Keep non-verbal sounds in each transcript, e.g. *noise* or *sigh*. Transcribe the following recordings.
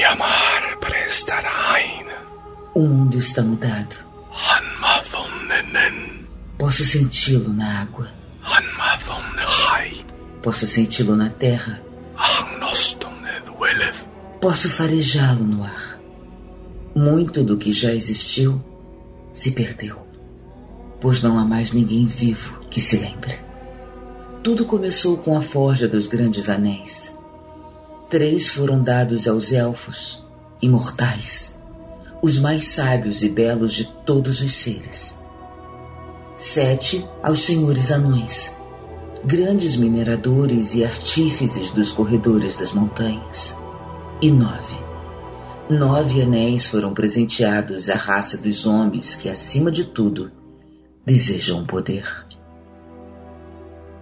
Yamar prestarain. O mundo está mudado. Posso senti-lo na água. Posso senti-lo na terra. Posso farejá-lo no ar. Muito do que já existiu se perdeu, pois não há mais ninguém vivo que se lembre. Tudo começou com a forja dos grandes anéis. Três foram dados aos elfos, imortais, os mais sábios e belos de todos os seres. Sete aos senhores anões, grandes mineradores e artífices dos corredores das montanhas. E nove. Nove anéis foram presenteados à raça dos homens que, acima de tudo, desejam poder.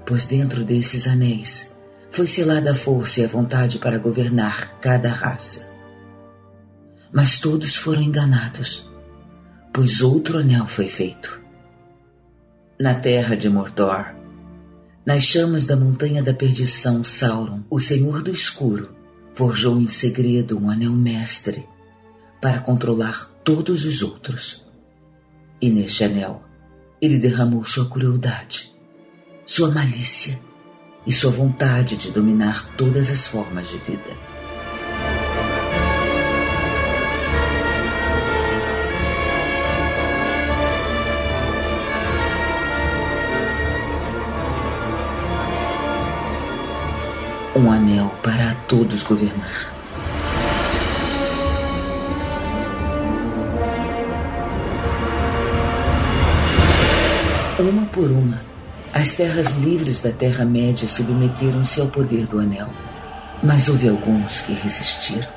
Pois dentro desses anéis foi selada a força e a vontade para governar cada raça. Mas todos foram enganados, pois outro anel foi feito. Na terra de Mordor, nas chamas da montanha da perdição, Sauron, o senhor do escuro, forjou em segredo um anel mestre para controlar todos os outros. E neste anel, ele derramou sua crueldade, sua malícia e sua vontade de dominar todas as formas de vida. Um anel para a todos governar. Uma por uma, as terras livres da Terra-média submeteram-se ao poder do Anel. Mas houve alguns que resistiram.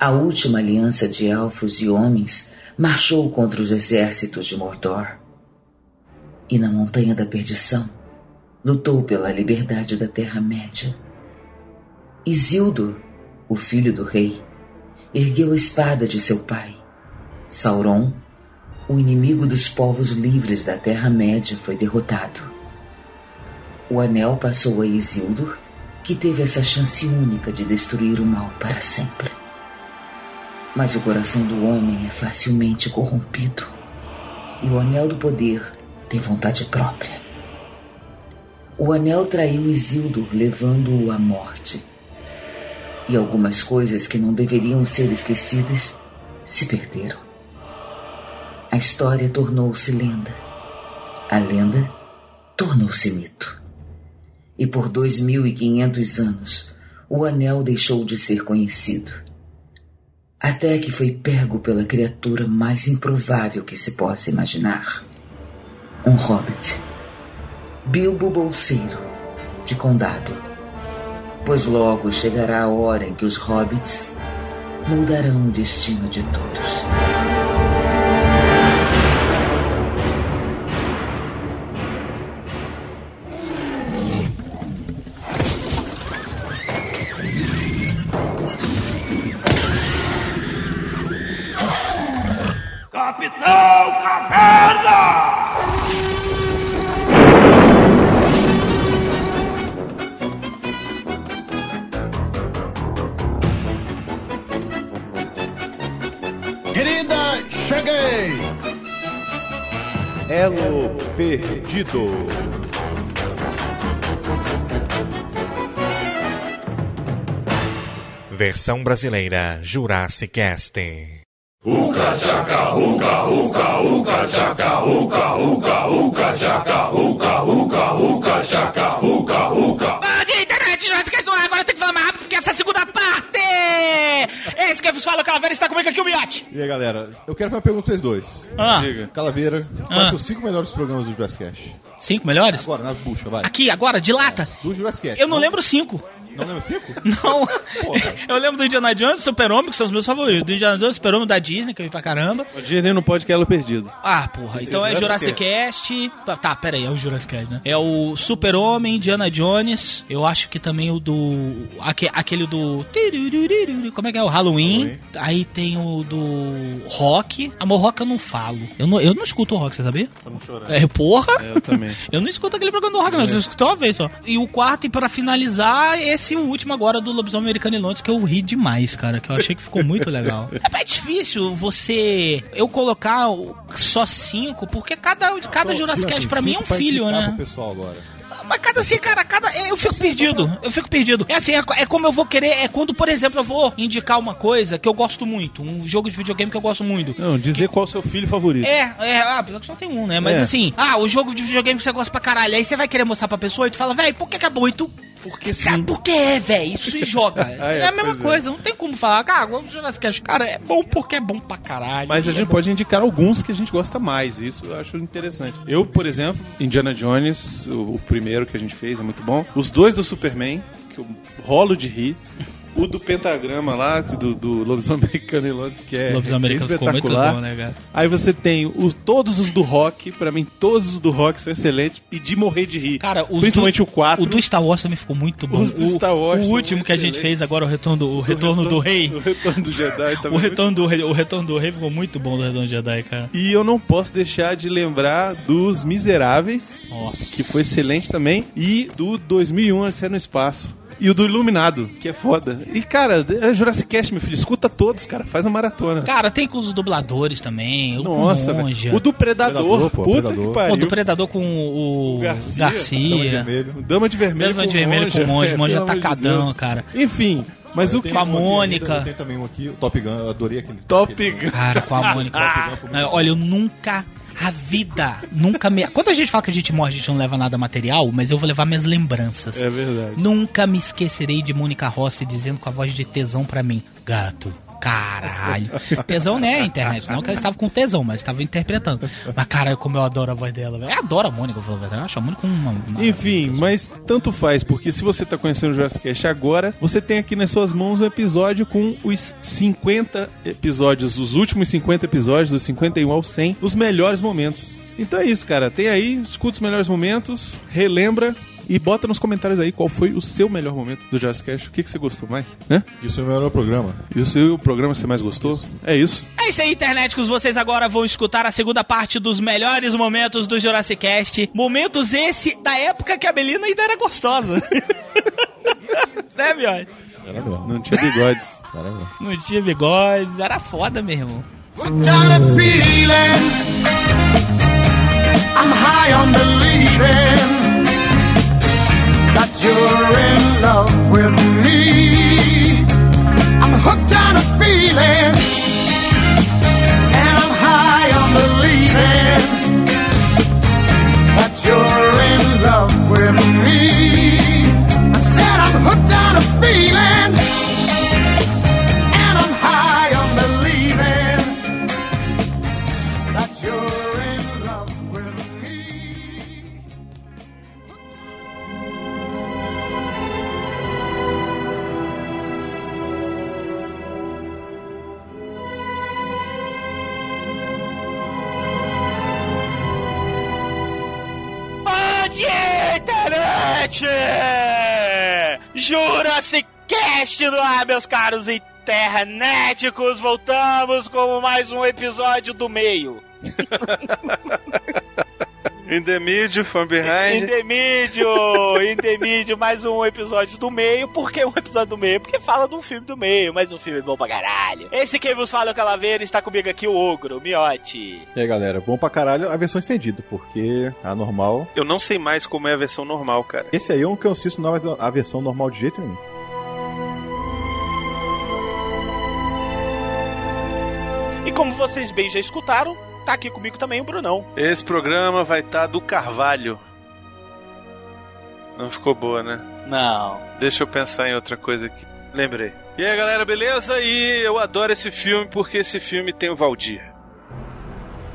A última aliança de elfos e homens marchou contra os exércitos de Mordor. E na Montanha da Perdição, lutou pela liberdade da Terra-média. Isildur, o filho do rei, ergueu a espada de seu pai. Sauron o inimigo dos povos livres da Terra-média foi derrotado. O anel passou a Isildur, que teve essa chance única de destruir o mal para sempre. Mas o coração do homem é facilmente corrompido, e o anel do poder tem vontade própria. O anel traiu Isildur, levando-o à morte. E algumas coisas que não deveriam ser esquecidas se perderam. A história tornou-se lenda. A lenda tornou-se mito. E por dois mil e quinhentos anos, o anel deixou de ser conhecido. Até que foi pego pela criatura mais improvável que se possa imaginar. Um hobbit. Bilbo Bolseiro, de Condado. Pois logo chegará a hora em que os hobbits moldarão o destino de todos. Perdido. Versão brasileira Jurassic Cast. Uca chaca, uca, uca, uca chaca, uca, uca, uca chaca, uca, uca, uca chaca, uca, uca. Bom dia, internet, Jurassic no ar. Agora tem que falar mais rápido porque essa é a segunda parte. Esse que vos fala, Calaveira, está comigo aqui o Miote. E aí, galera, eu quero fazer uma pergunta pra vocês dois. Ah. Diga. Calaveira, Ah. quais são os cinco melhores programas do Jurassic Cast? Cinco melhores? Agora, na bucha, vai. Aqui, agora, de lata. Do Jurassic Cast. Eu não lembro cinco. Não lembra cinco? *laughs* Não. Eu lembro do Indiana Jones, Super-Homem, que são os meus favoritos. Do Indiana Jones, Super-Homem da Disney, que eu vi pra caramba. O Disney não pode que ela perdido. Ah, porra. Então é Jurassic Cast. Tá, pera aí, é o Jurassic Cast, né? É o Super-Homem, Indiana Jones. Eu acho que também o do. aque- Aquele do. Como é que é? O Halloween. Aí tem o do Rock. Amor, Rock eu não falo. Eu não, eu não escuto o Rock, você sabia? Não chorar. É, porra! É, eu também. *laughs* Eu não escuto aquele programa do rock, não. Eu escuto uma vez só. E o quarto, e pra finalizar, esse Esse último agora do Lobisomem Americano em Londres, que eu ri demais, cara. Que eu achei que ficou muito legal. *laughs* É, é difícil você. Eu colocar o- só cinco, porque cada, cada Jurassic Cast pra mim é um filho, né? pessoal agora. Mas cada assim, cara, cada. Eu fico perdido. Eu fico perdido. É assim, é, é como eu vou querer. É quando, por exemplo, eu vou indicar uma coisa que eu gosto muito. Um jogo de videogame que eu gosto muito. Não, dizer qual é o seu filho favorito. É, é, ah, apesar que só tem um, né? Mas É. assim, ah, o jogo de videogame que você gosta pra caralho. Aí você vai querer mostrar pra pessoa e tu fala, velho, por que que é? E tu. Porque Cara, por que é, velho? Isso se joga. *laughs* Ah, é, é, a mesma é. coisa, não tem como falar, cara, vamos Jurassic Cast. Cara, é bom porque é bom pra caralho. Mas a é gente pode indicar alguns que a gente gosta mais. Isso eu acho interessante. Eu, por exemplo, Indiana Jones, o, o primeiro que a gente fez é muito bom. Os dois do Superman, que eu rolo de rir. O do pentagrama lá, do, do Lobisomem Americano em Londres, que é espetacular. bom, né? Aí você tem os, todos os do rock, pra mim todos os do rock são excelentes, e de morrer de rir. Cara, Principalmente do, o 4. O do Star Wars também ficou muito bom. Os do o, Star Wars o são último que a gente fez agora, o retorno do, o retorno do rei. O retorno do Jedi também. *laughs* O retorno do, rei- o retorno do rei ficou muito bom do retorno do Jedi, cara. E eu não posso deixar de lembrar dos Miseráveis, Nossa. que foi excelente também, e do 2001 Odisseia no Espaço. E o do Iluminado, que é foda. E, cara, é Jurassic Cast, meu filho, escuta todos, cara, faz a maratona. Cara, tem com os dubladores também. O Nossa, com. Monja. O do Predador, Predador, pô, puta Predador. que pariu. Pô, do Predador com o, O Garcia, Garcia. Dama de Vermelho. Dama de Vermelho Dama de com Vermelho com o Monja. É, Monja pelo amor de tacadão, Deus. cara. Enfim, mas Eu o que... tenho a Mônica. tenho também um aqui, o Top Gun, eu adorei aquele. Top Gun. Cara, com a Mônica. Olha, eu nunca. A vida nunca me. Quando a gente fala que a gente morre, a gente não leva nada material, mas eu vou levar minhas lembranças. É verdade. Nunca me esquecerei de Mônica Rossi dizendo com a voz de tesão pra mim: Gato, caralho. Tesão é a internet, não que ela estava com tesão, mas estava interpretando. Mas, cara, como eu adoro a voz dela. Eu adoro a Mônica, eu verdade. eu acho a Mônica uma. uma Enfim, mas tanto faz, porque se você tá conhecendo o Jurassic Cast agora, você tem aqui nas suas mãos um episódio com os 50 episódios, os últimos 50 episódios, dos 51 ao 100, os melhores momentos. Então é isso, cara. Tem aí, escuta os melhores momentos, relembra e bota nos comentários aí qual foi o seu melhor momento do Jurassic Cast. O que, que você gostou mais, né? Isso é o melhor programa. E o seu programa que você mais gostou? É isso. É isso aí, internéticos. Vocês agora vão escutar a segunda parte dos melhores momentos do Jurassic Cast. Momentos esse da época que a Belina ainda era gostosa. *laughs* né, Biote? Era mesmo. Não tinha bigodes. Era mesmo. Não tinha bigodes, era foda, meu irmão. What kind of feeling? I'm high on believing you're in love with me. I'm hooked on a feeling, and I'm high on believing that you're in love with me. I said I'm hooked on a feeling, Cast no ar, meus caros internéticos! Voltamos com mais um episódio do meio. *laughs* In the mid, from behind. Indemídio! Indemídio, mais um episódio do meio. Por que um episódio do meio? Porque fala de um filme do meio, mas um filme bom pra caralho. Esse quem vos fala é o Calaveira, está comigo aqui o Ogro, o Miote. E aí, galera, bom pra caralho a versão estendida, porque a normal. Eu não sei mais como é a versão normal, cara. Esse aí é um que eu assisto, não, mas a versão normal de jeito nenhum. Como vocês bem já escutaram, tá aqui comigo também o Brunão. Esse programa vai estar do Carvalho. Não ficou boa, né? Não. Deixa eu pensar em outra coisa aqui. Lembrei. E aí, galera, beleza? E eu adoro esse filme porque esse filme tem o Valdir.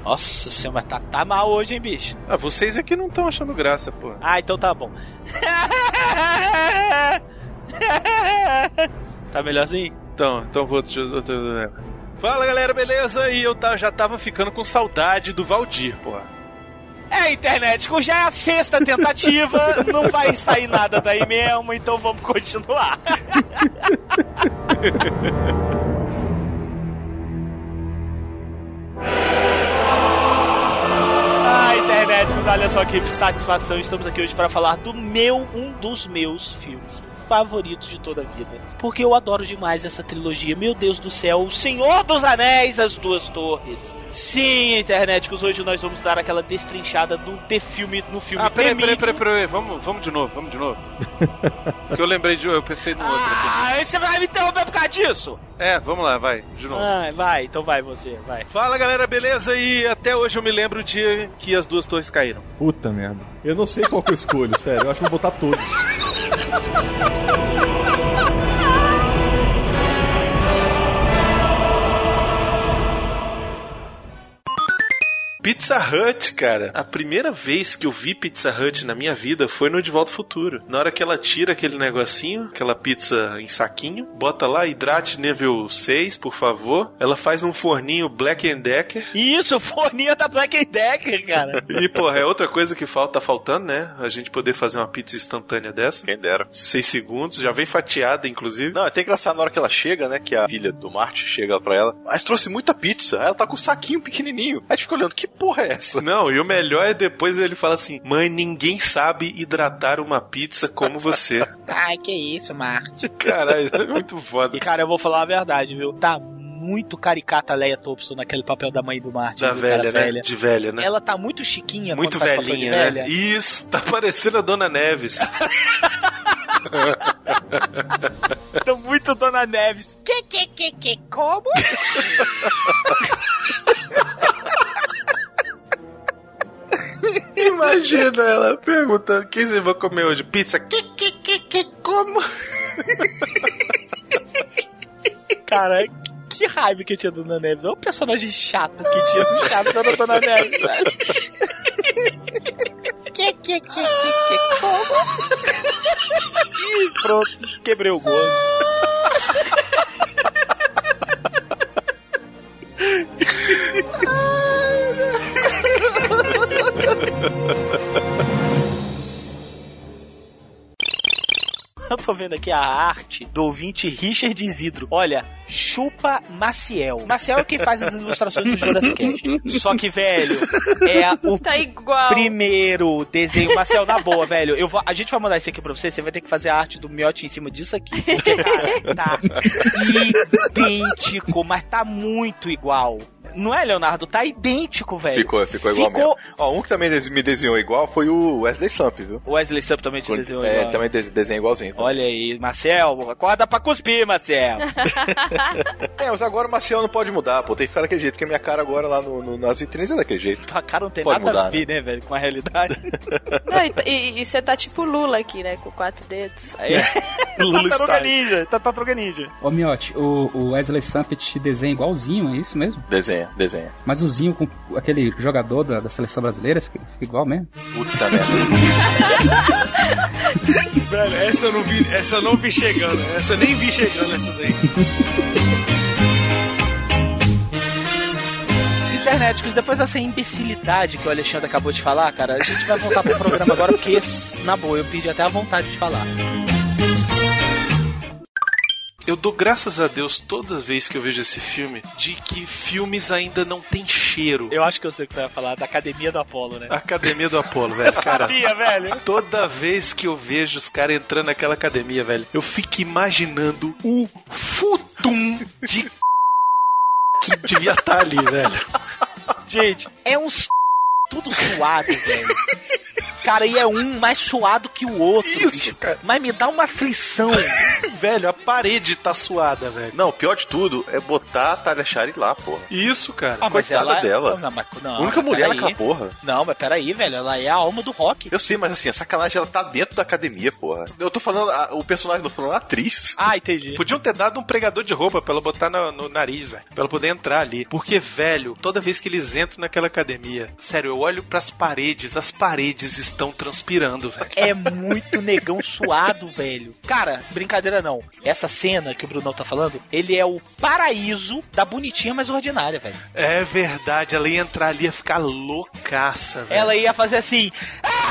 Nossa senhora, tá, tá mal hoje, hein, bicho? Ah, vocês aqui não estão achando graça, pô. Ah, então tá bom. *laughs* tá melhorzinho? Então, então vou. Fala, galera, beleza? E eu tá, já tava ficando com saudade do Valdir, pô. É, internet, já é a sexta tentativa, *laughs* não vai sair nada daí mesmo, então vamos continuar. *laughs* Ah, internet, olha só que satisfação, estamos aqui hoje para falar do meu, um dos meus filmes favoritos de toda a vida. Porque eu adoro demais essa trilogia. Meu Deus do céu, O Senhor dos Anéis, As Duas Torres. Sim, internet, que hoje nós vamos dar aquela destrinchada no The filme, no filme Ah, peraí, peraí, peraí, peraí, vamos, vamos de novo, vamos de novo. Porque eu lembrei de. Eu pensei no outro aqui. Ah, você vai me interromper por causa disso? É, vamos lá, vai, de novo. Ah, vai, então vai você, vai. Fala galera, beleza? E até hoje eu me lembro o dia que as duas torres caíram. Puta merda. Eu não sei qual que eu escolho, *laughs* sério. Eu acho que vou botar todos. 哈哈哈哈。Pizza Hut, cara. A primeira vez que eu vi Pizza Hut na minha vida foi no De Volta ao Futuro. Na hora que ela tira aquele negocinho, aquela pizza em saquinho, bota lá hidrate nível 6, por favor. Ela faz um forninho Black and Decker. *laughs* Isso, forninha da Black Decker, cara. E, porra, é outra coisa que falta, tá faltando, né? A gente poder fazer uma pizza instantânea dessa. Quem dera. Seis segundos, já vem fatiada, inclusive. Não, é até engraçado na hora que ela chega, né? Que a filha do Marte chega pra ela. Mas trouxe muita pizza. Ela tá com um saquinho pequenininho. Aí a gente fica olhando, que porra é essa? Não, e o melhor é depois ele fala assim: Mãe, ninguém sabe hidratar uma pizza como você. *laughs* Ai, que isso, Marte. Caralho, é muito foda. E, cara, eu vou falar a verdade, viu? Tá muito caricata a Leia Thompson naquele papel da mãe do Marte. Da viu, velha, né? De velha, né? Ela tá muito chiquinha Muito velhinha, né? velha. Isso, tá parecendo a Dona Neves. *laughs* Tô muito Dona Neves. Que, que, que, que, como? *laughs* *laughs* Imagina ela perguntando: o que você vai comer hoje? Pizza? Que, que, que, que, como? *laughs* Cara, que raiva que eu tinha da Dona Neves. Olha o personagem chato que tinha no Chaves da Dona Neves, velho. Que, que, que, que, que, como? Ih, pronto, quebrei o gozo. Eu tô vendo aqui a arte do ouvinte Richard Isidro. Olha, chupa Maciel. Maciel é quem faz as ilustrações do Jurassic Cast. Só que, velho, é o Tá primeiro desenho. Maciel, na boa, velho. Eu vou, a gente vai mandar isso aqui pra você. Você vai ter que fazer a arte do miote em cima disso aqui. Porque, cara, *laughs* tá idêntico, mas tá muito igual. Não é, Leonardo? Tá idêntico, velho. Ficou, ficou igual Ficou- mesmo. Ó, um que também me desenhou igual foi o Wesley Samp, viu? O Wesley Samp também te desenhou é, igual. também des- desenha igualzinho. então. Olha aí, Marcel, acorda pra cuspir, Marcel. *laughs* É, mas agora o Marcial não pode mudar, pô. Tem que ficar daquele jeito, porque a minha cara agora lá no, no- nas vitrines é daquele jeito. Tua cara não tem Pode nada a mudar, ver, né, velho, com a realidade. *laughs* Não, e- você tá tipo Lula aqui, né? Com quatro dedos. *laughs* Lula Tartaruga Ninja, tá Tartaruga Ninja. Ô Miotti, o, o Wesley Sampet desenha igualzinho, é isso mesmo? Desenha, desenha. Mas o Zinho com aquele jogador da, da seleção brasileira fica, fica igual mesmo? Puta merda. *laughs* Velho, essa eu não vi, essa eu não vi chegando. Essa eu nem vi chegando essa daí. Internet, depois dessa imbecilidade que o Alexandre acabou de falar, cara, a gente vai voltar pro programa agora, porque, na boa, eu pedi até a vontade de falar. Eu dou graças a Deus toda vez que eu vejo esse filme de que filmes ainda não têm cheiro. Eu acho que eu sei o que você vai falar, da Academia do Apolo, né? Academia do Apolo, velho. *laughs* Cara, Sabia, velho? toda vez que eu vejo os caras entrando naquela academia, velho, eu fico imaginando o futum de *laughs* que devia estar ali, velho. Gente, é uns tudo suado, velho. *laughs* Cara, e é um mais suado que o outro. Isso, bicho. cara. Mas me dá uma aflição. *laughs* Velho, a parede tá suada, velho. Não, o pior de tudo é botar a Talia Shari lá, porra. Isso, cara. Ah, mas Coitada ela... dela. Não, mas, não, a única mas mulher naquela porra. Não, mas peraí, velho. Ela é a alma do rock. Eu sei, mas assim, a sacanagem ela tá dentro da academia, porra. Eu tô falando, a- o personagem não tô falando a atriz. Ah, entendi. Podiam ter dado um pregador de roupa pra ela botar no, no nariz, velho. Pra ela poder entrar ali. Porque, velho, toda vez que eles entram naquela academia, sério, eu olho pras paredes, as paredes estão transpirando, velho. É muito negão suado, velho. Cara, brincadeira não. Essa cena que o Brunão tá falando, ele é o paraíso da bonitinha mais ordinária, velho. É verdade, ela ia entrar ali e ia ficar loucaça, velho. Ela ia fazer assim. Ah!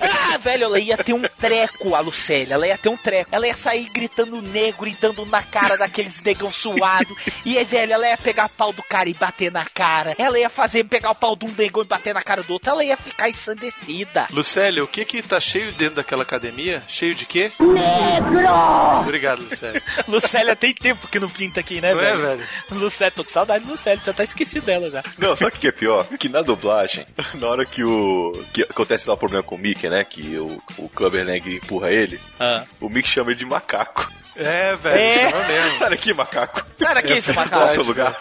Ah, velho, ela ia ter um treco, a Lucélia. Ela ia ter um treco. Ela ia sair gritando negro, gritando na cara daqueles negão suado. E aí, velho, ela ia pegar pau do cara e bater na cara. Ela ia fazer pegar o pau de um negão e bater na cara do outro. Ela ia ficar ensandecida. Lucélio, o que que tá cheio dentro daquela academia? Cheio de quê? Negro! Obrigado, Lucélio. *laughs* Lucélia tem tempo que não pinta aqui, né, Não é, velho? velho? Lucélia, tô com saudade do Lucélia, já tá esquecido dela já. Não, sabe o que é pior? Que na dublagem, na hora que o. que acontece lá o problema com o Mickey, né? Que o, o Clubberlang empurra ele, Ah. o Mickey chama ele de macaco. É, velho, É. chama mesmo. Sai daqui, macaco. Sai daqui, esse Qual *laughs* o macaco. seu lugar?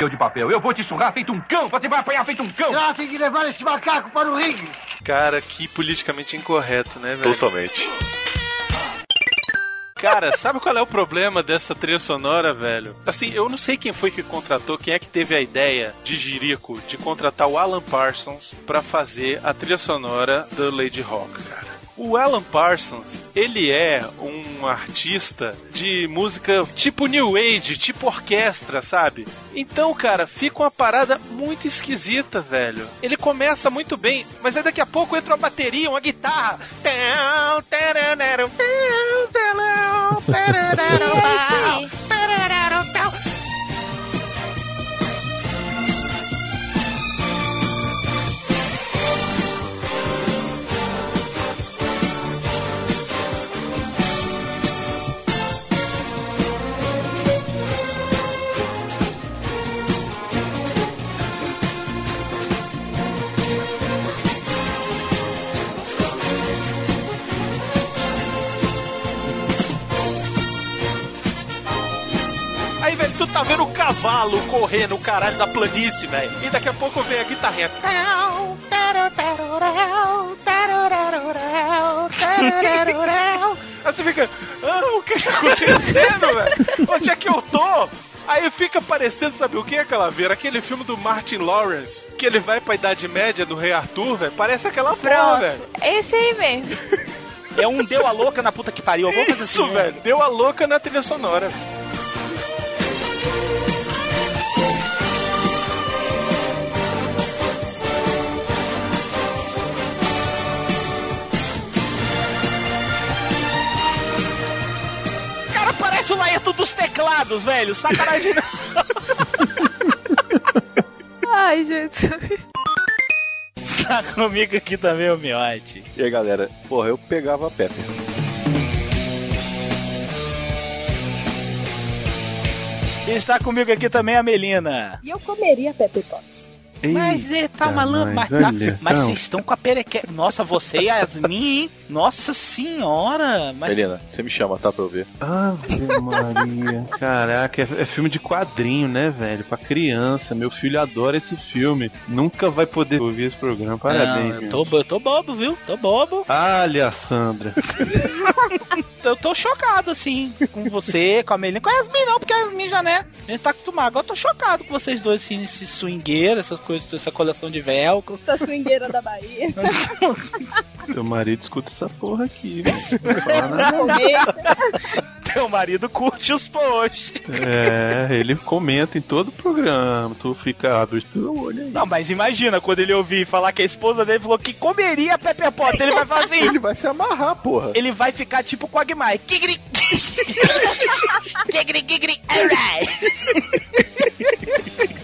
Eu de papel, eu vou te surrar feito um cão, você vai apanhar feito um cão. Ah, tem que levar esse macaco para o ringue. Cara, que politicamente incorreto, né, velho? Totalmente. Cara, sabe qual é o problema dessa trilha sonora, velho? Assim, eu não sei quem foi que contratou, quem é que teve a ideia de Jirico de contratar o Alan Parsons pra fazer a trilha sonora do Lady Rock, cara. O Alan Parsons, ele é um artista de música tipo New Age, tipo orquestra, sabe? Então, cara, fica uma parada muito esquisita, velho. Ele começa muito bem, mas aí daqui a pouco entra uma bateria, uma guitarra. *laughs* tu tá vendo o cavalo correr no caralho da planície, velho. E daqui a pouco vem a guitarrinha. Aí você fica, o que tá acontecendo, velho? Onde é que eu tô? Aí fica parecendo, sabe o que, aquela ver? Aquele filme do Martin Lawrence, que ele vai pra Idade Média do Rei Arthur, velho. Parece aquela porra, velho. Esse aí mesmo. É um deu a louca na puta que pariu. Isso, velho. Deu a louca na trilha sonora. Cara, parece o Laerto dos teclados, velho. Sacanagem. *laughs* Ai, Jesus. tá comigo aqui também o Miote. E aí, galera? Porra, eu pegava a Pepper. E está comigo aqui também a Melina. E eu comeria Pepper Potts. Mas é, tá uma lã, mas, mas olha, mas vocês estão com a perequê. Nossa, você e a Yasmin, hein? Nossa senhora. Mas Melina, você me chama, tá? Pra eu ver. Ave Maria. *laughs* Caraca, é, é filme de quadrinho, né, velho? Pra criança. Meu filho adora esse filme. Nunca vai poder ouvir esse programa. Parabéns, Não, eu tô, eu tô bobo, viu? Tô bobo. Olha, Sandra. *laughs* Eu tô chocado, assim, com você, com a Melina. Com a Yasmin não, porque a Yasmin já, né? A gente tá acostumado. Agora eu tô chocado com vocês dois, assim, esse swingueiro, essas coisas, essa coleção de velcro. Essa swingueira da Bahia. *laughs* Teu marido escuta essa porra aqui. Teu marido curte os posts. É, ele comenta em todo o programa. Tu fica abre teu olho aí. Não, mas imagina quando ele ouvir falar que a esposa dele falou que comeria Pepper Potts, ele vai fazer assim. Ele vai se amarrar, porra. Ele vai ficar tipo com a Agmai. Kigri. Kigri, kigri, alright. *laughs*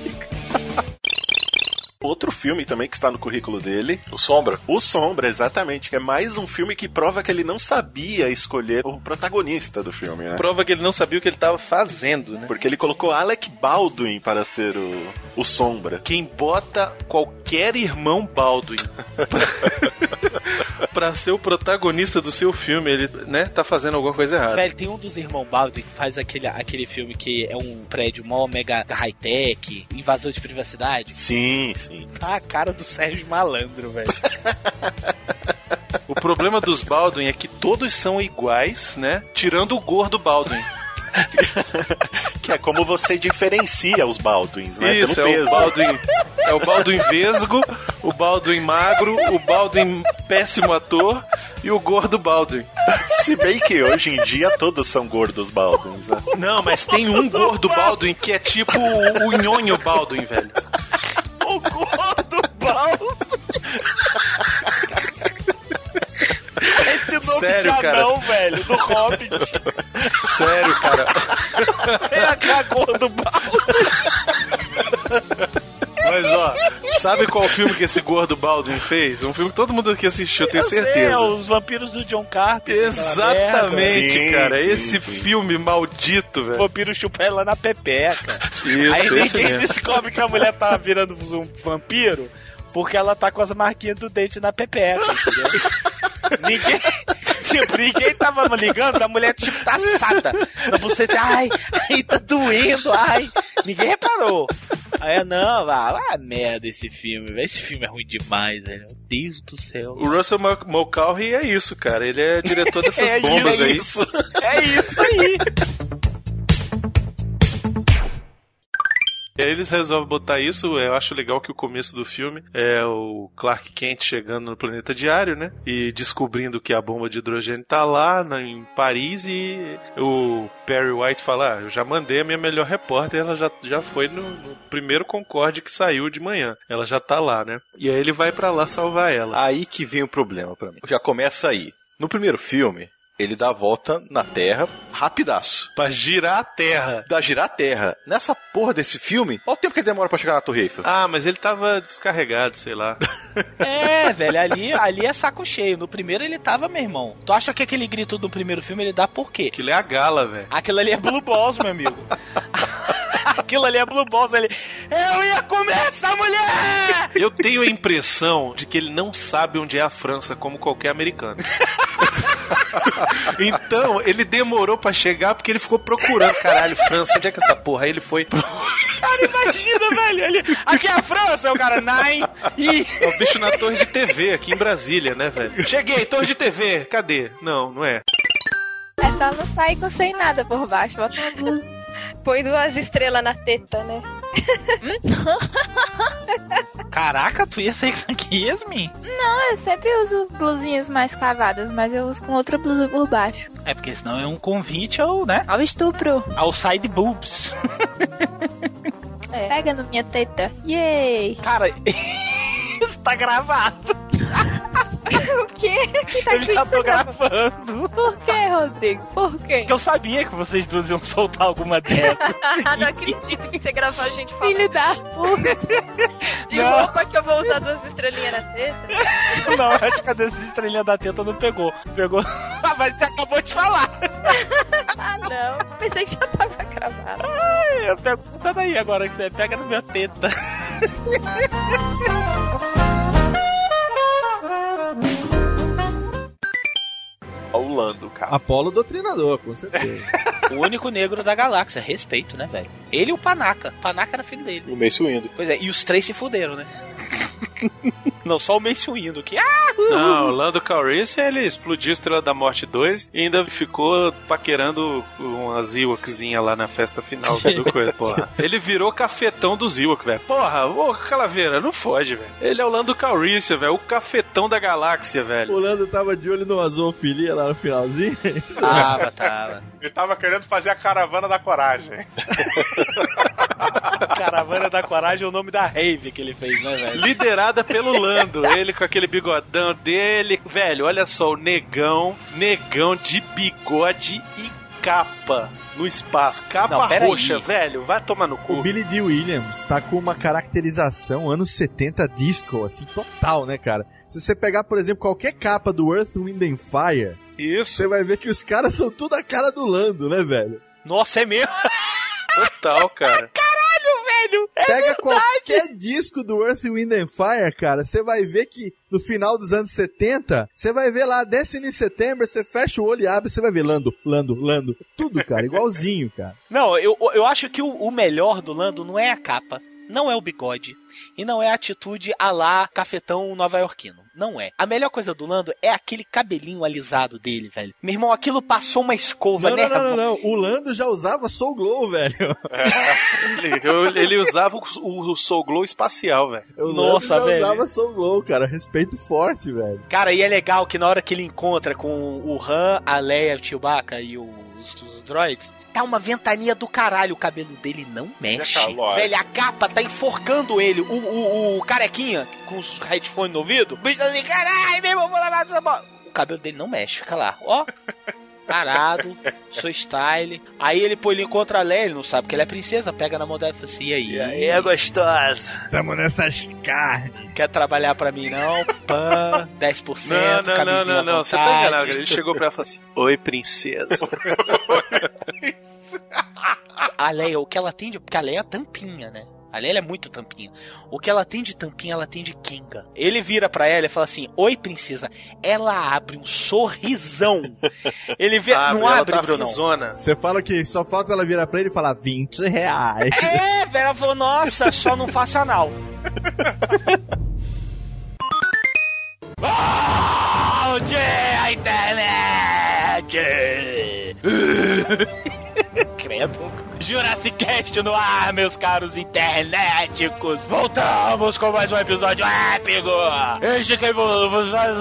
Outro filme também que está no currículo dele. O Sombra? O Sombra, exatamente. Que é mais um filme que prova que ele não sabia escolher o protagonista do filme, né? Prova que ele não sabia o que ele tava fazendo, né? Porque ele colocou Alec Baldwin para ser o, o Sombra. Quem bota qualquer irmão Baldwin pra, *laughs* pra ser o protagonista do seu filme, ele, né, tá fazendo alguma coisa errada. Velho, tem um dos irmãos Baldwin que faz aquele, aquele filme que é um prédio mó mega high-tech, invasão de privacidade. Sim, sim. Tá a cara do Sérgio Malandro, velho. O problema dos Baldwin é que todos são iguais, né? Tirando o gordo Baldwin. *laughs* que é como você diferencia os Baldwins, né? Isso, Pelo é peso. o Baldwin. É o Baldwin vesgo, o Baldwin magro, o Baldwin péssimo ator e o gordo Baldwin. Se bem que hoje em dia todos são gordos Baldwins, né? Não, mas tem um gordo Baldwin que é tipo o, o nhonho Baldwin, velho. O gordo Baldwin. Sério, de cara? anão, velho, do Hobbit. Sério, cara. É a cagou do balde. Mas ó, sabe qual filme que esse gordo Baldwin fez? Um filme que todo mundo aqui assistiu, eu tenho Eu sei, certeza. é os vampiros do John Carpenter. Exatamente, Sim, cara. sim, esse sim. filme maldito, O velho. vampiro chupa ela na pepeca. Isso, Aí ninguém mesmo. descobre que a mulher tá virando um vampiro porque ela tá com as marquinhas do dente na pepeca, entendeu? *laughs* ninguém. Tipo, ninguém tava ligando, a mulher, tipo, tá assada. Você ai, ai, tá doendo, ai. Ninguém reparou. Aí, não, ah, ah, merda esse filme, velho. Esse filme é ruim demais, velho. Meu Deus do céu. O Russell Mulcahy é isso, cara. Ele é diretor dessas *laughs* É bombas isso, aí. É isso aí. *laughs* E aí eles resolvem botar isso. Eu acho legal que o começo do filme é o Clark Kent chegando no planeta diário, né? E descobrindo que a bomba de hidrogênio tá lá na- em Paris e o Perry White fala: Ah, eu já mandei a minha melhor repórter, ela já, já foi no, no primeiro Concorde que saiu de manhã. Ela já tá lá, né? E aí ele vai pra lá salvar ela. Aí que vem o problema pra mim. Já começa aí. No primeiro filme, ele dá a volta na Terra rapidaço. Pra girar a Terra. Dá girar a Terra. Nessa porra desse filme, olha o tempo que ele demora pra chegar na Torre Eiffel. Ah, mas ele tava descarregado, sei lá. *laughs* É, velho, ali, ali é saco cheio. No primeiro ele tava, meu irmão. Tu acha que aquele grito do primeiro filme ele dá por quê? Aquilo é a gala, velho. Aquilo ali é Blue Balls, meu amigo. *laughs* Aquilo ali é Blue Balls. Ele, eu ia comer essa mulher! *laughs* Eu tenho a impressão de que ele não sabe onde é a França, como qualquer americano. *laughs* então, ele demorou pra chegar porque ele ficou procurando, caralho, França, onde é que é essa porra? Aí ele foi. Cara, imagina, velho. Ele, aqui é a França, o cara, nine. E É o bicho na torre de TV, aqui em Brasília, né, velho? Cheguei, torre de TV, cadê? Não, não é. É só não sair com sem nada por baixo. Bota uma blusa. Põe duas estrelas na teta, né? *laughs* Caraca, tu ia sair com isso aqui, Yasmin? Não, eu sempre uso blusinhas mais cavadas, mas eu uso com outra blusa por baixo. É porque senão é um convite ao, né? Ao estupro. Ao side boobs. É. Pega na minha teta. Yay! Cara, *laughs* isso tá gravado. *laughs* *laughs* o quê? Que tá Eu já tô gravando. Por que, Rodrigo? Por quê? Porque eu sabia que vocês dois iam soltar alguma dessas. *laughs* não acredito que você gravou a gente falando Filho da puta. de Não. roupa que eu vou usar duas estrelinhas na teta. *laughs* Não, acho que a dessas estrelinhas da teta não pegou. Pegou. Ah, mas você acabou de falar. ah, não. Pensei que já tava gravado. Ai, eu pego essa daí agora que você pega na minha teta. O Lando, cara. Apolo doutrinador, com certeza. *laughs* O único negro da galáxia, respeito, né, velho? Ele e o Panaca. Panaca era filho dele. O Mace Windu. Pois é, e os três se fuderam, né? *laughs* Não, só o Mace Windu, que... Ah, uh, Não, o Lando Calrissian, ele explodiu a Estrela da Morte 2 e ainda ficou paquerando umas Ewokzinhas lá na festa final do *laughs* coisa, porra. Ele virou cafetão dos Ewok, velho. Porra, ô Calaveira, não fode, velho. Ele é o Lando Calrissian, velho, o cafetão da galáxia, velho. O Lando tava de olho no zoofilia lá no finalzinho. Tava, tava. Ele tava querendo fazer a caravana da coragem. *laughs* *laughs* Caravana da Coragem é o nome da rave que ele fez, né, velho? Liderada pelo Lando, ele com aquele bigodão dele. Velho, olha só, o negão, negão de bigode e capa no espaço. Capa Não, roxa, aí. velho, vai tomar no cu. O Billy D. Williams tá com uma caracterização anos 70 disco, assim, total, né, cara? Se você pegar, por exemplo, qualquer capa do Earth, Wind and Fire, Isso. você vai ver que os caras são tudo a cara do Lando, né, velho? Nossa, é mesmo? *laughs* Total, cara. Velho! É Pega verdade. qualquer disco do Earth, Wind and Fire, cara, você vai ver que no final dos anos 70, você vai ver lá, Destiny September, você fecha o olho e abre, você vai ver Lando, Lando, Lando. Tudo, cara, igualzinho, cara. *laughs* Não, eu, eu acho que o, o melhor do Lando não é a capa, não é o bigode e não é a atitude a lá cafetão nova-iorquino. Não é. A melhor coisa do Lando é aquele cabelinho alisado dele, velho. Meu irmão, aquilo passou uma escova, Não, né? não, não, não, não. O Lando já usava Soul Glow, velho. Ele, ele usava o, o Soul Glow espacial, velho. O Nossa, Lando já velho. usava Soul Glow, cara. Respeito forte, velho. Cara, e é legal que na hora que ele encontra com o Han, a Leia, o Chewbacca e os, os droids, tá uma ventania do caralho. O cabelo dele não mexe. É. Velho, a capa tá enforcando ele. O, o, o carequinha com os headphones no ouvido. O bicho tá assim, caralho, meu irmão, vou lavar dessa bola. O cabelo dele não mexe, fica lá, ó. *laughs* Parado, sou style. Aí ele, pô, ele encontra a Leia, ele não sabe que ela é princesa, pega na mão dela e fala assim: e aí? E aí, é gostosa? Tamo nessas carnes. Quer trabalhar pra mim, não? Pan, *laughs* 10%. Não, não, não, não, não. Você tá enganado. Ele chegou pra ela e falou assim: Oi, princesa. *laughs* A Leia, o que ela tem de. Porque a Leia é tampinha, né? A Leia ela é muito tampinha. O que ela tem de tampinha, ela tem de Kenga. Ele vira pra ela e fala assim: Oi, princesa. Ela abre um sorrisão. *laughs* Ele vê. Abre, não abre, tá Bruno. Você fala que só falta ela virar pra ele e falar 20 reais. É, velho. Ela falou: Nossa, só não faça anal. Bom dia, internet! *laughs* *laughs* Credo. Jurassic Cast no ar, meus caros internéticos. Voltamos com mais um episódio épico. Este que vos faz...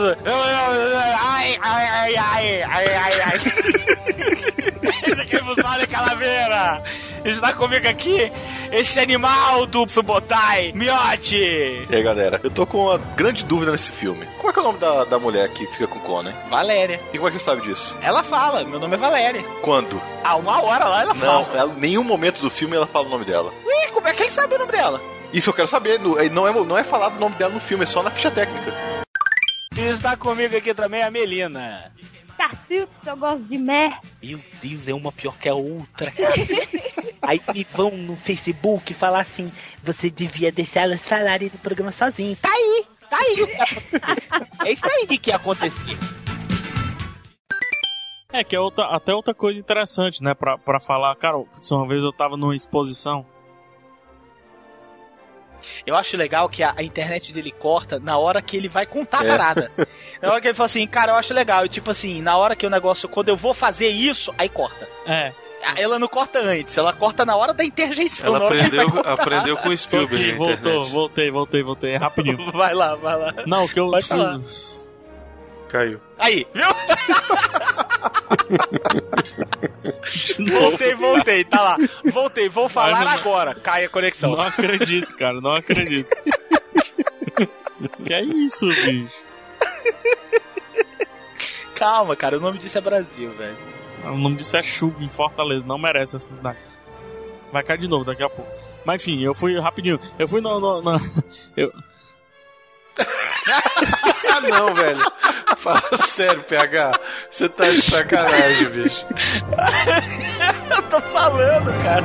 Ai, ai, ai, ai, ai, ai, ai. *laughs* Esse que vos fala é Calaveira. Está comigo aqui esse animal do Subotai, Miote. E aí, galera, eu tô com uma grande dúvida nesse filme. Qual é, que é o nome da, da mulher que fica com o Conan? Valéria. E como é que você sabe disso? Ela fala, meu nome é Valéria. Quando? Há uma hora lá ela Não, fala. ela, em nenhum momento do filme ela fala o nome dela. Ih, como é que ele sabe o nome dela? Isso eu quero saber, no- não é, não é falado o nome dela no filme, é só na ficha técnica. E está comigo aqui também a Melina. Cacildo, eu gosto de mer. Meu Deus, é uma pior que a outra, cara. *laughs* Aí me vão no Facebook falar assim: você devia deixar elas falarem do programa sozinho. Tá aí, tá aí. *laughs* É isso aí que ia acontecer. É, que é outra, até outra coisa interessante, né? Pra, pra falar, cara, uma vez eu tava numa exposição. Eu acho legal que a, a internet dele corta na hora que ele vai contar a É. parada. *laughs* Na hora que ele fala assim, cara, eu acho legal. E tipo assim, na hora que o negócio, quando eu vou fazer isso, aí corta. É. Ela não corta antes, ela corta na hora da interjeição. Ela vai aprendeu, aprendeu com o Spielberg. Voltou, voltei, voltei, voltei, é rapidinho. *laughs* Vai lá, vai lá. Não, o que eu. Pode falar. Caiu. Aí, viu? *laughs* voltei, voltei, tá lá. Voltei, vou falar não- agora. Cai a conexão. Não acredito, cara, não acredito. *laughs* que é isso, bicho? Calma, cara, o nome disso é Brasil, velho. O nome disso é chuva em Fortaleza, não merece essa cidade. Vai cair de novo daqui a pouco. Mas enfim, eu fui rapidinho. Eu fui no. no, no- *laughs* eu, Ah, *laughs* não, velho. Fala sério, PH. Você tá de sacanagem, bicho. *laughs* Eu tô falando, cara.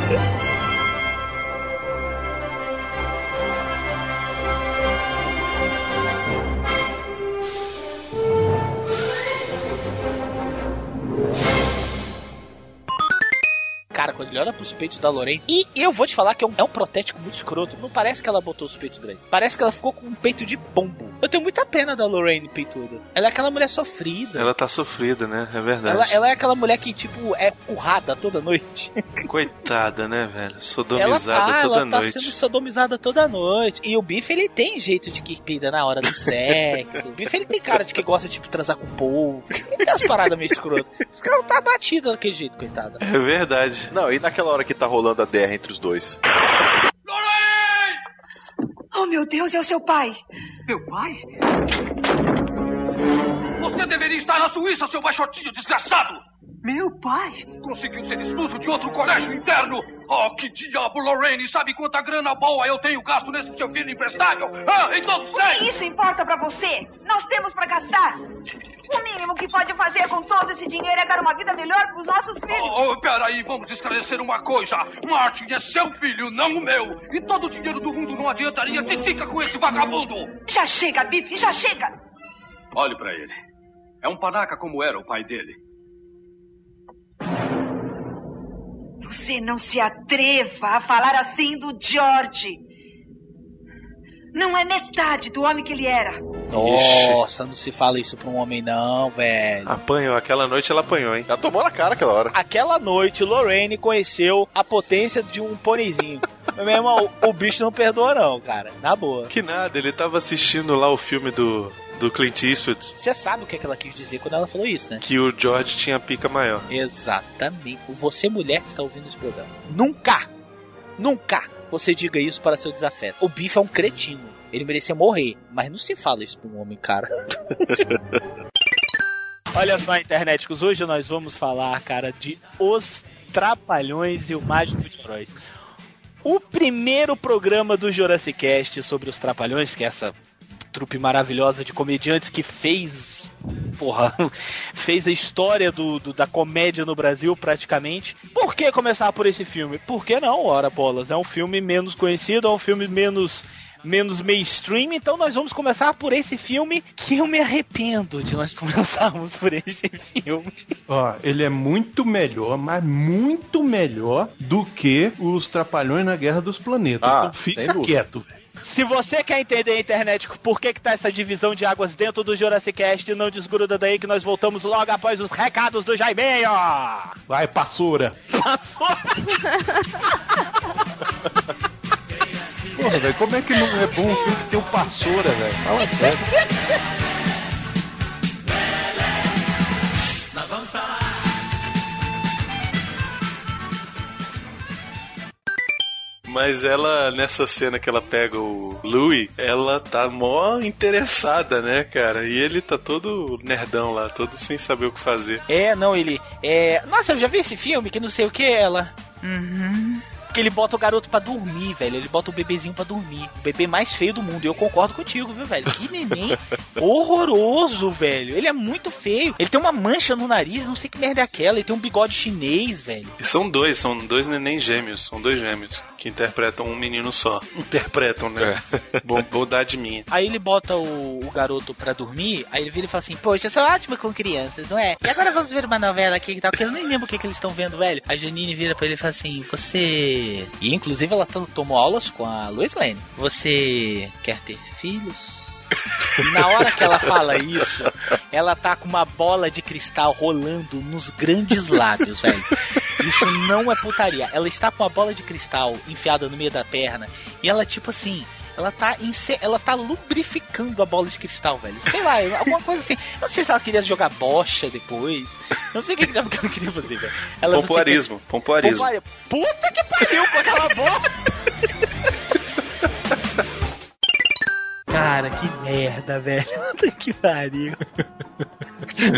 Cara, quando ele olha pros peitos da Lorraine. E eu vou te falar que é um, é um protético muito escroto. Não parece que ela botou os peitos grandes. Parece que ela ficou com um peito de pombo. Eu tenho muita pena da Lorraine peituda. Ela é aquela mulher sofrida. Ela tá sofrida, né? É verdade. Ela, ela é aquela mulher que, tipo, é currada toda noite. *laughs* Coitada, né, velho? ela Sodomizada tá, toda ela tá noite. sendo sodomizada toda noite. E o Biff, ele tem jeito de que peida na hora do sexo. o Biff, ele tem cara de que gosta tipo, transar com o povo. Ele tem umas paradas meio escrotas. Os caras não tá batido daquele jeito, coitada. É verdade. Não, e naquela hora que tá rolando a guerra entre os dois? Oh, meu Deus, é o seu pai. Meu pai? Você deveria estar na Suíça, seu baixotinho desgraçado! Meu pai? Conseguiu ser expulso de outro colégio interno! Oh, que diabo, Lorraine! Sabe quanta grana boa eu tenho gasto nesse seu filho imprestável? Ah, então O sei! que isso importa pra você? Nós temos pra gastar. O mínimo que pode fazer com todo esse dinheiro é dar uma vida melhor pros nossos filhos. Oh, oh, peraí, vamos esclarecer uma coisa. Martin é seu filho, não o meu. E todo o dinheiro do mundo não adiantaria titica com esse vagabundo. Já chega, Biff, já chega. Olhe pra ele. É um panaca como era o pai dele. Você não se atreva a falar assim do George. Não é metade do homem que ele era. Nossa, não se fala isso pra um homem não, velho. Apanhou, aquela noite ela apanhou, hein? Ela tomou na cara aquela hora. Aquela noite, Lorraine conheceu a potência de um pôneizinho. *laughs* Meu irmão, o, o bicho não perdoa não, cara. Na boa. Que nada, ele tava assistindo lá o filme do, do Clint Eastwood, Você sabe o que, é que ela quis dizer quando ela falou isso, né? que o George tinha pica maior. Exatamente. Você, mulher que está ouvindo esse programa. Nunca, nunca você diga isso para seu desafeto. O Biff é um cretino. Ele merecia morrer. Mas não se fala isso pra um homem, cara. *laughs* Olha só, internéticos, hoje nós vamos falar, cara, de Os Trapalhões e o Mágico de Oz. O primeiro programa do Jurassic Cast sobre os Trapalhões, que é essa trupe maravilhosa de comediantes que fez. Porra, *laughs* fez a história do, do- da comédia no Brasil praticamente. Por que começar por esse filme? Por que não, ora bolas? É um filme menos conhecido, é um filme menos. Menos mainstream, então nós vamos começar por esse filme que eu me arrependo de nós *laughs* começarmos por esse filme. Ó, ele é muito melhor, mas muito melhor do que os Trapalhões na Guerra dos Planetas. Ah, então fica quieto, velho. Se você quer entender a internet por que, que tá essa divisão de águas dentro do Jurassic Cast, não desgruda daí que nós voltamos logo após os recados do Jaimeio! Vai, passura. Porra, velho, como é que não é bom um filme que tem o Passoura, velho? Fala sério. *laughs* Mas ela, nessa cena que ela pega o Louis, ela tá mó interessada, né, cara? E ele tá todo nerdão lá, todo sem saber o que fazer. É, não, ele. É. Nossa, eu já vi esse filme que não sei o que ela. Uhum. Porque ele bota o garoto pra dormir, velho. Ele bota o bebezinho pra dormir. O bebê mais feio do mundo. E eu concordo contigo, viu, velho? Que neném *laughs* horroroso, velho. Ele é muito feio. Ele tem uma mancha no nariz, não sei que merda é aquela. Ele tem um bigode chinês, velho. E são dois, são dois neném gêmeos, são dois gêmeos que interpretam um menino só. Interpretam, né? Bo- Bondade minha. Aí ele bota o, o garoto pra dormir, aí ele vira e fala assim, poxa, eu sou ótima com crianças, não é? E agora vamos ver uma novela aqui que tal, que eu nem lembro o que, que eles estão vendo, velho. A Janine vira pra ele e fala assim, você... E inclusive ela to- tomou aulas com a Lois Lane. Você quer ter filhos? *laughs* Na hora que ela fala isso, ela tá com uma bola de cristal rolando nos grandes lábios, velho. Isso não é putaria. Ela está com uma bola de cristal enfiada no meio da perna e ela, tipo assim, ela tá, inse- ela tá lubrificando a bola de cristal, velho. Sei lá, alguma coisa assim. Eu não sei se ela queria jogar bocha depois. Eu não sei o que que ela *laughs* que queria fazer, velho. Ela Pompoarismo, pompoarismo. Pompoarismo. Puta que pariu com aquela bola! Cara, que merda, velho. Puta que pariu.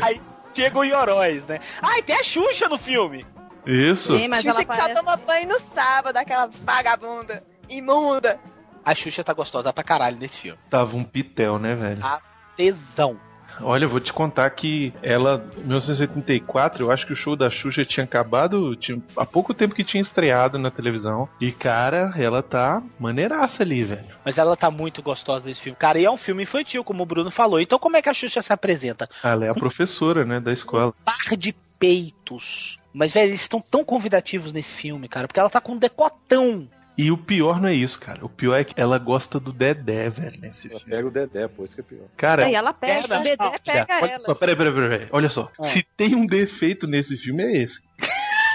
Aí chega o Ioróis, né? Ai, tem a Xuxa no filme. Isso. Sim, mas Xuxa que só toma banho no sábado, aquela vagabunda. Imunda. A Xuxa tá gostosa pra caralho nesse filme. Tava um pitel, né, velho? A tesão. Olha, eu vou te contar que ela, em 1984, eu acho que o show da Xuxa tinha acabado, tinha, há pouco tempo que tinha estreado na televisão. E, cara, ela tá maneiraça ali, velho. Mas ela tá muito gostosa nesse filme. Cara, e é um filme infantil, como o Bruno falou. Então como é que a Xuxa se apresenta? Ela é a professora, né, da escola. Par de peitos. Mas, velho, eles estão tão convidativos nesse filme, cara. Porque ela tá com um decotão. E o pior não é isso, cara. O pior é que ela gosta do Dedé, velho, nesse filme. Pega o Dedé, pô, isso que é pior. Cara, Aí ela pega, o Dedé pega olha ela. só, peraí, peraí, peraí. Olha só. Ah. Se tem um defeito nesse filme, é esse.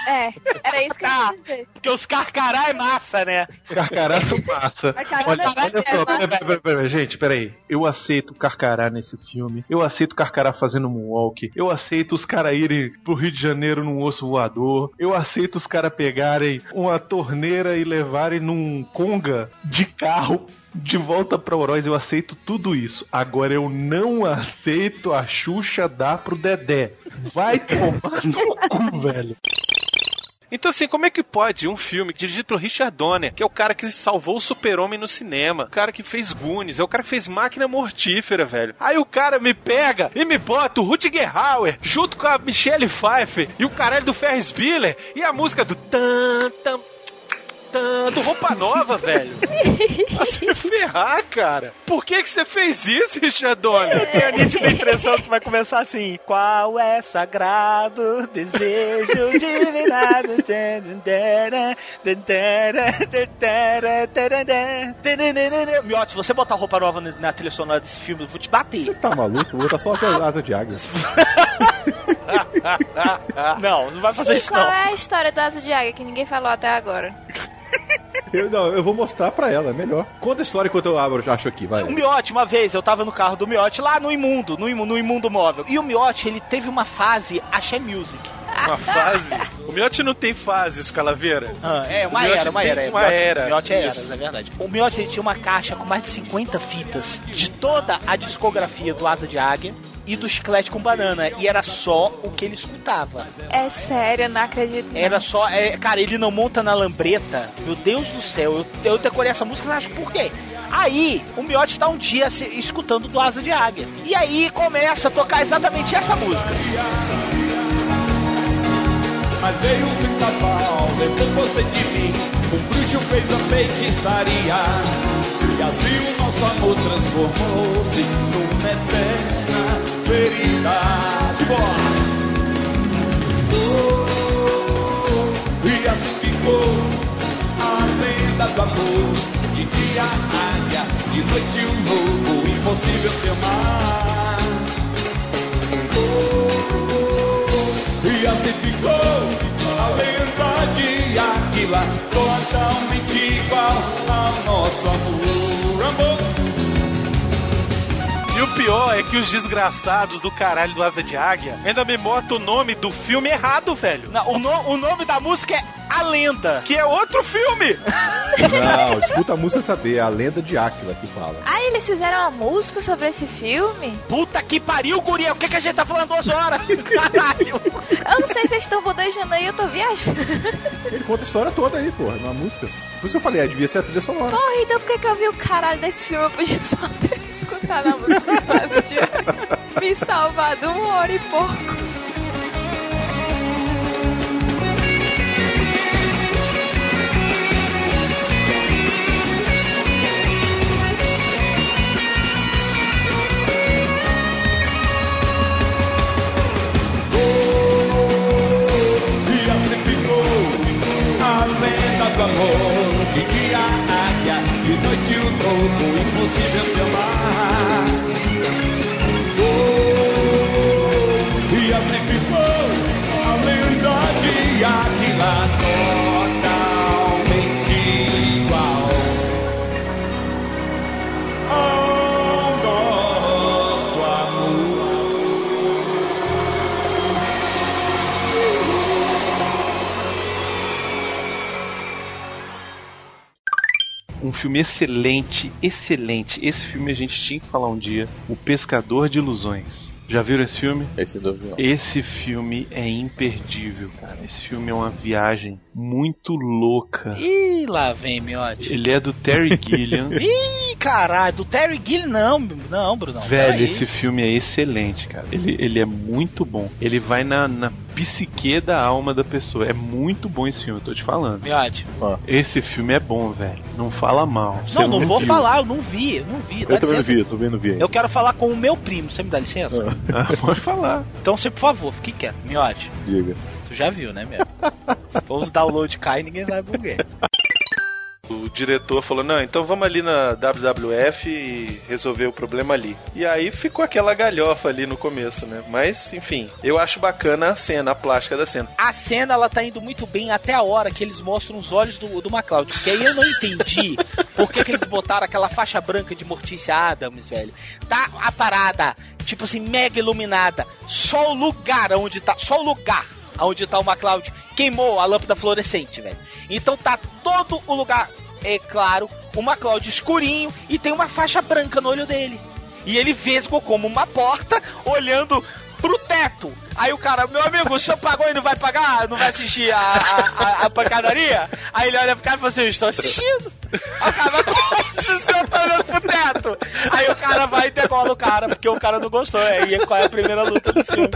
É, era isso que eu ia dizer. Porque os carcará é massa, né? Carcará são massa. Carcará Olha, é olha só, peraí, peraí, peraí, peraí, gente, peraí. Eu aceito Carcará nesse filme. Eu aceito Carcará fazendo moonwalk. Eu aceito os caras irem pro Rio de Janeiro num osso voador. Eu aceito os caras pegarem uma torneira e levarem num conga de carro. De volta pra Oroz, eu aceito tudo isso. Agora eu não aceito a Xuxa dar pro Dedé. Vai tomar no cu, *laughs* velho. Então, assim, como é que pode um filme dirigido pelo Richard Donner, que é o cara que salvou o Super-Homem no cinema, o cara que fez Goonies, é o cara que fez Máquina Mortífera, velho. Aí o cara me pega e me bota o Rutger Hauer junto com a Michelle Pfeiffer e o caralho do Ferris Bueller e a música do tan, tan, tan, do Roupa Nova, velho. Pra se ferrar, cara. Por que que você fez isso, Richard Donner? Eu tenho a nítida impressão que vai começar assim: Qual é sagrado desejo divinado? Miotti, se você botar roupa nova na trilha sonora desse filme, eu vou te bater. Você tá maluco? Vou botar só asa, asa de águia. *laughs* Não, não vai fazer Sim, isso qual não. é a história do Asa de Águia que ninguém falou até agora? Eu, não, eu vou mostrar pra ela, é melhor. Conta a história enquanto eu abro, acho aqui, vai. O Miotti, uma vez, eu tava no carro do Miotti lá no Imundo, no Imundo, no imundo Móvel. E o Miotti, ele teve uma fase Axé Music. Uma fase? O Miotti não tem fases, Calaveira. Ah, é, uma O era, uma era. é. Uma Miotti- era. Miotti é eras, é verdade. O Miotti ele tinha uma caixa com mais de 50 fitas de toda a discografia do Asa de Águia. E do chiclete com banana. E era só o que ele escutava. É sério, eu não acredito. não. Era só. é, cara, ele não monta na lambreta. Meu Deus do céu, eu, eu decorei essa música, mas acho por quê? Aí, o Miotti tá um dia se- escutando do Asa de Águia. E aí começa a tocar exatamente essa música. Mas veio o pica-pau, levou você de mim. O bruxo fez a feitiçaria. E assim o nosso amor transformou-se numa eterna ferida. Simbora! Oh, e assim ficou a lenda do amor. De dia águia, de noite um novo, impossível se amar. E assim ficou a lenda de Aquila, totalmente igual ao nosso amor. Amor. O pior é que os desgraçados do caralho do Asa de Águia ainda me botam o nome do filme errado, velho. Não, o, no- o nome da música é A Lenda. Que é outro filme. Não, escuta a música saber, é a lenda de Áquila que fala. Ah, eles fizeram uma música sobre esse filme? Puta que pariu, guria. O que, que a gente tá falando duas horas? *laughs* Caralho. Eu não sei se vocês estão bodejando aí, eu tô viajando. Ele conta a história toda aí, porra, numa música. Por isso que eu falei, é, devia ser a trilha sonora. Porra, então por que, que eu vi o caralho desse filme? Eu podia só ter escutado a música que faz me salvar de uma hora e pouco. Assim a do amor. De dia águia, de noite o novo, impossível se amar. Um filme excelente, excelente. Esse filme a gente tinha que falar um dia. O Pescador de Ilusões. Já viram esse filme? Esse não viu. Esse filme é imperdível, cara. Esse filme é uma viagem muito louca. Ih, lá vem, Miotti. Ele é do Terry *laughs* Gilliam. Ih, caralho, do Terry Gilliam não, não, Bruno. Velho, esse filme é excelente, cara. Ele, ele é muito bom. Ele vai na, na psique da alma da pessoa. É muito bom esse filme, eu tô te falando. Miotti. Esse filme é bom, velho. Não fala mal. Você Não, não vou viu. falar, eu não vi, eu não vi. dá Eu também não vi, eu tô vendo vi. Eu quero falar com o meu primo, você me dá licença? Ah, *laughs* pode falar. Então você, por favor, fique quieto. Miotti, Diga. tu já viu, né, Miotti? Os download caem e ninguém sabe por quê. O diretor falou: Não, então vamos ali na WWF e resolver o problema ali. E aí ficou aquela galhofa ali no começo, né? Mas, enfim, eu acho bacana a cena, a plástica da cena. A cena, ela tá indo muito bem até a hora que eles mostram os olhos do, do MacLeod. Que aí eu não entendi *laughs* por que, que eles botaram aquela faixa branca de Mortícia Adams, velho. Tá a parada, tipo assim, mega iluminada. Só o lugar onde tá, só o lugar onde tá o MacLeod queimou a lâmpada fluorescente, velho. Então tá todo o lugar, é claro, o MacLeod escurinho e tem uma faixa branca no olho dele. E ele vesgo como uma porta, olhando pro teto. Aí o cara, meu amigo, o senhor pagou e não vai pagar? Não vai assistir a, a, a- a pancadaria? Aí ele olha pro cara e fala assim, eu estou assistindo. Aí o cara, mas como se o senhor tá olhando pro teto? Aí o cara vai e degola o cara, porque o cara não gostou. Aí qual é a primeira luta do filme?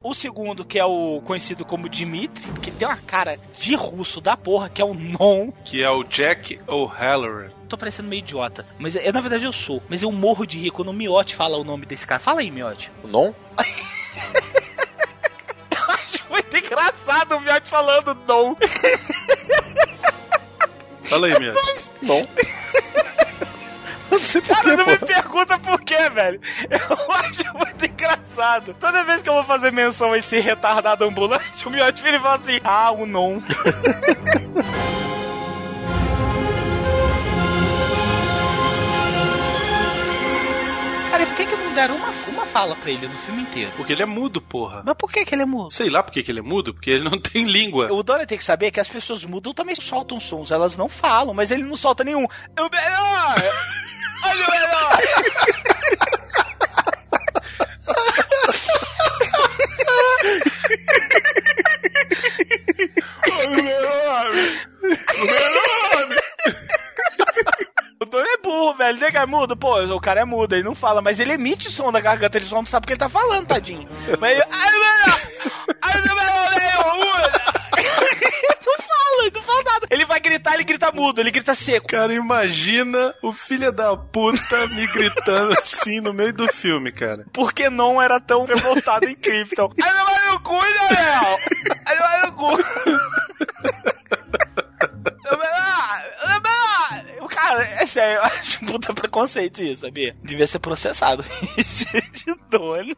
O segundo, que é o conhecido como Dimitri, que tem uma cara de russo da porra, que é o Non. Que é o Jack O'Halloran. Tô parecendo meio idiota, mas eu, na verdade eu sou. Mas eu morro de rir quando o Miotti fala o nome desse cara. Fala aí, Miotti. O Non? *laughs* Eu acho muito engraçado o Miotti falando Non. Fala aí, *laughs* minha. Non. *laughs* Não sei por Cara, não me pergunta por quê, velho. Eu *laughs* acho muito engraçado. Toda vez que eu vou fazer menção a esse retardado ambulante, o Miotti vira e fala assim: Ah, o non. *laughs* Cara, e por que, que não deram uma, uma fala pra ele no filme inteiro? Porque ele é mudo, porra. Mas por que, que ele é mudo? Sei lá por que que ele é mudo, porque ele não *laughs* tem língua. O Dória tem que saber que as pessoas mudam também soltam sons, elas não falam, mas ele não solta nenhum. Eu melhor! *laughs* *laughs* Olha o melhor! O meu homem! O meu homem! O Tony é burro, velho. Nega é mudo. Pô, o cara é mudo, ele não fala, mas ele emite som da garganta, ele só não sabe o que ele tá falando, tadinho. *laughs* Mas ele. Ai, meu Ai, meu velho! *laughs* Não fala, ele não fala nada. Ele vai gritar, ele grita mudo, ele grita seco. Cara, imagina o filho da puta me gritando *laughs* assim no meio do filme, cara. Porque não era tão revoltado em Krypton. Ai, meu vai no cu, Daniel! Ai, meu vai no cu! Cara, é sério, eu acho puta preconceito isso, sabia? Devia ser processado. *laughs* de dono.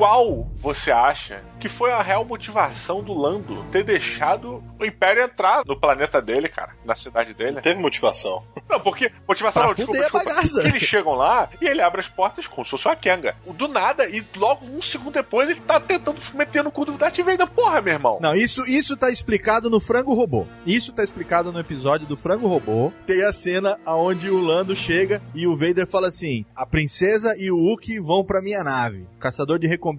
Qual você acha que foi a real motivação do Lando ter deixado o Império entrar no planeta dele, cara? Na cidade dele? Teve motivação. Não, porque. Motivação Pra não, desculpa, desculpa. bagaça. Eles chegam lá e ele abre as portas como se fosse uma Kenga. Do nada, e logo um segundo depois ele tá tentando meter no cu do Darth Vader. Porra, meu irmão. Não, isso, isso tá explicado no Frango Robô. Isso tá explicado no episódio do Frango Robô. Tem a cena onde o Lando chega e o Vader fala assim: A princesa e o Wookie vão pra minha nave. Caçador de recompensa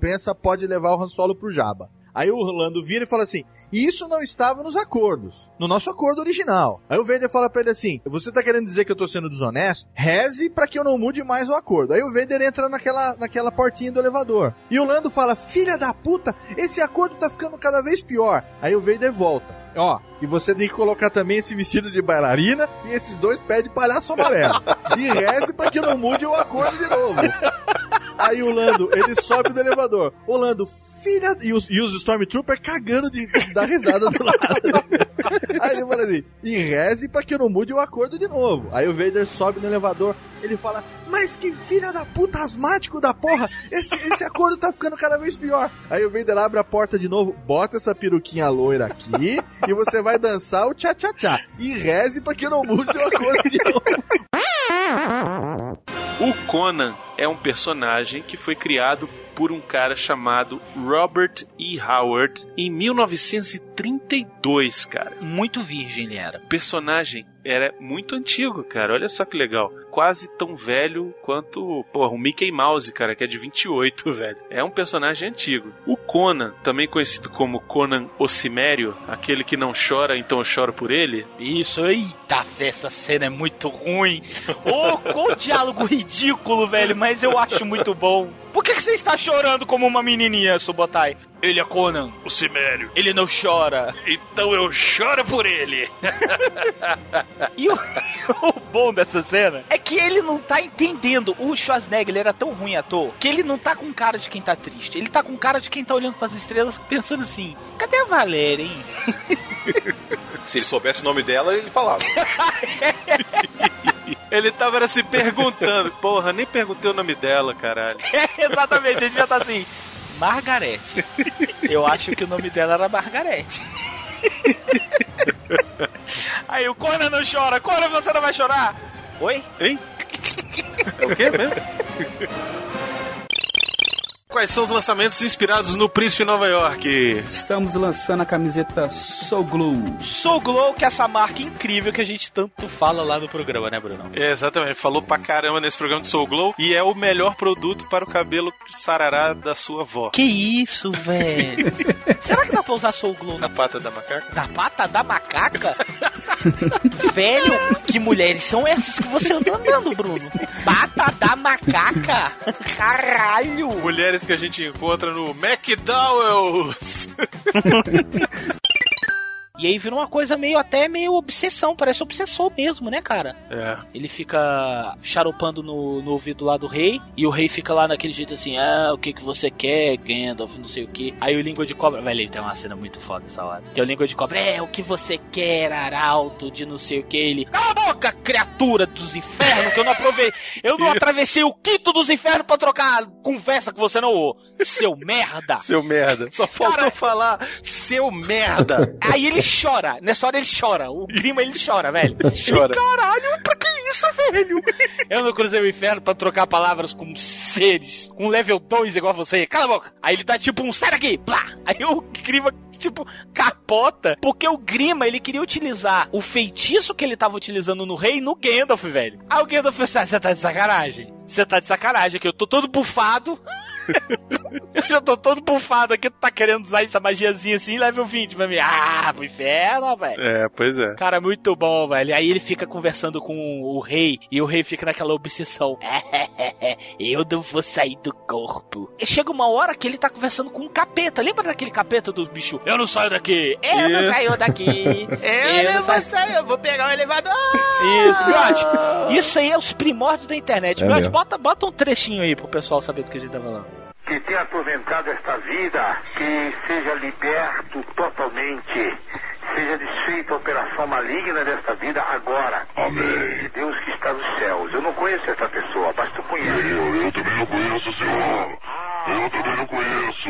pode levar o Han Solo pro Jabba. Aí o Lando vira e fala assim: Isso não estava nos acordos, no nosso acordo original. Aí o Vader fala pra ele assim: Você tá querendo dizer que eu tô sendo desonesto? Reze pra que eu não mude mais o acordo. Aí o Vader entra naquela, naquela portinha do elevador. E o Lando fala: Filha da puta, esse acordo tá ficando cada vez pior. Aí o Vader volta. Ó, e você tem que colocar também esse vestido de bailarina e esses dois pés de palhaço amarelo. e reze pra que não mude o acordo de novo. *laughs* Aí o Lando, ele sobe do elevador. O Lando, filha. E os, e os Stormtroopers cagando de, de dar risada do lado. *laughs* Aí ele fala assim: e reze pra que eu não mude o acordo de novo. Aí o Vader sobe no elevador. Ele fala: Mas que filha da puta asmático da porra! Esse, esse acordo tá ficando cada vez pior. Aí o Vader abre a porta de novo, bota essa peruquinha loira aqui e você vai dançar o tchá-tchá-tchá. E reze pra que eu não mude o acordo de novo. O Conan é um personagem que foi criado por um cara chamado Robert E. Howard em 1932, cara. Muito virgem ele era. O personagem era muito antigo, cara. Olha só que legal. Quase tão velho quanto, porra, o Mickey Mouse, cara, que é de 28, *laughs* velho. É um personagem antigo. O Conan, também conhecido como Conan o Cimério, aquele que não chora, então eu choro por ele. Isso, eita, essa cena é muito ruim. Ô, qual diálogo ridículo, velho, mas eu acho muito bom. Por que, que você está chorando como uma menininha, Subotai? Ele é Conan. O Cimério. Ele não chora. Então eu choro por ele. *laughs* E o, *laughs* o bom dessa cena é que ele não tá entendendo. O Schwarzenegger era tão ruim ator que ele não tá com cara de quem tá triste. Ele tá com cara de quem tá olhando pras estrelas pensando assim: cadê a Valéria, hein? *laughs* Se ele soubesse o nome dela, ele falava. Ele tava era se perguntando. Porra, nem perguntei o nome dela, caralho. É, exatamente, a gente já tá assim. Margarete. *laughs* Eu acho que o nome dela era Margarete. *laughs* Aí o Conan não chora. Conan, você não vai chorar? Oi? Hein? É o quê mesmo? *laughs* Quais são os lançamentos inspirados no Príncipe Nova York? Estamos lançando a camiseta Soul Glue. Soul Glow, que é essa marca incrível que a gente tanto fala lá no programa, né, Bruno? É, exatamente, falou pra caramba nesse programa de Soul Glow e é o melhor produto para o cabelo sarará da sua avó. Que isso, velho? *laughs* Será que dá pra usar Soul Glow Na pata da macaca? na pata da macaca? *laughs* velho, que mulheres são essas que você anda andando, Bruno? Pata da macaca? *laughs* Caralho! Mulheres que a gente encontra no McDowell's. *laughs* E aí vira uma coisa meio até meio obsessão, parece obsessor mesmo, né, cara? É. Ele fica charopando no, no ouvido lá do rei, e o rei fica lá naquele jeito assim, ah, o que que você quer, Gandalf, não sei o que. Aí o língua de cobra, velho, ele tem uma cena muito foda essa hora. Que é o língua de cobra, é, o que você quer, arauto, de não sei o que. Ele, cala a boca, criatura dos infernos, que eu não aprovei, eu não *laughs* atravessei o quinto dos infernos pra trocar conversa com você, não, ô, seu merda. Seu merda. Só faltou falar seu merda. *laughs* Aí ele chora. Nessa hora ele chora. O Grima ele chora, velho. *laughs* Chora. Caralho, pra que isso, velho? *laughs* Eu não cruzei o inferno pra trocar palavras com seres com level 2 igual você. Cala a boca! Aí ele tá tipo um, sai daqui! Blá! Aí o Grima, tipo, capota, porque o Grima, ele queria utilizar o feitiço que ele tava utilizando no rei no Gandalf, velho. Aí o Gandalf falou assim, você tá de sacanagem? Você tá de sacanagem aqui, eu tô todo bufado. *laughs* eu já tô todo bufado aqui, tu tá querendo usar essa magiazinha assim, level 20 pra mim. Ah, pro inferno, velho. É, pois é. Cara, muito bom, velho. Aí ele fica conversando com o rei e o rei fica naquela obsessão. *laughs* Eu não vou sair do corpo. E chega uma hora que ele tá conversando com um capeta. Lembra daquele capeta dos bichos? Eu não saio daqui. Eu não Isso. saio daqui. *laughs* Eu não vou sair, eu vou pegar o elevador. Isso, Miote. Isso aí é os primórdios da internet. É mesmo. bota, bota um trechinho aí pro pessoal saber do que a gente tá falando. Que tenha atormentado esta vida, que seja liberto totalmente, seja desfeita a operação maligna desta vida agora. Amém. Deus que está nos céus. Eu não conheço essa pessoa, mas tu conheces. Eu, eu também não conheço, Senhor. Eu também não conheço.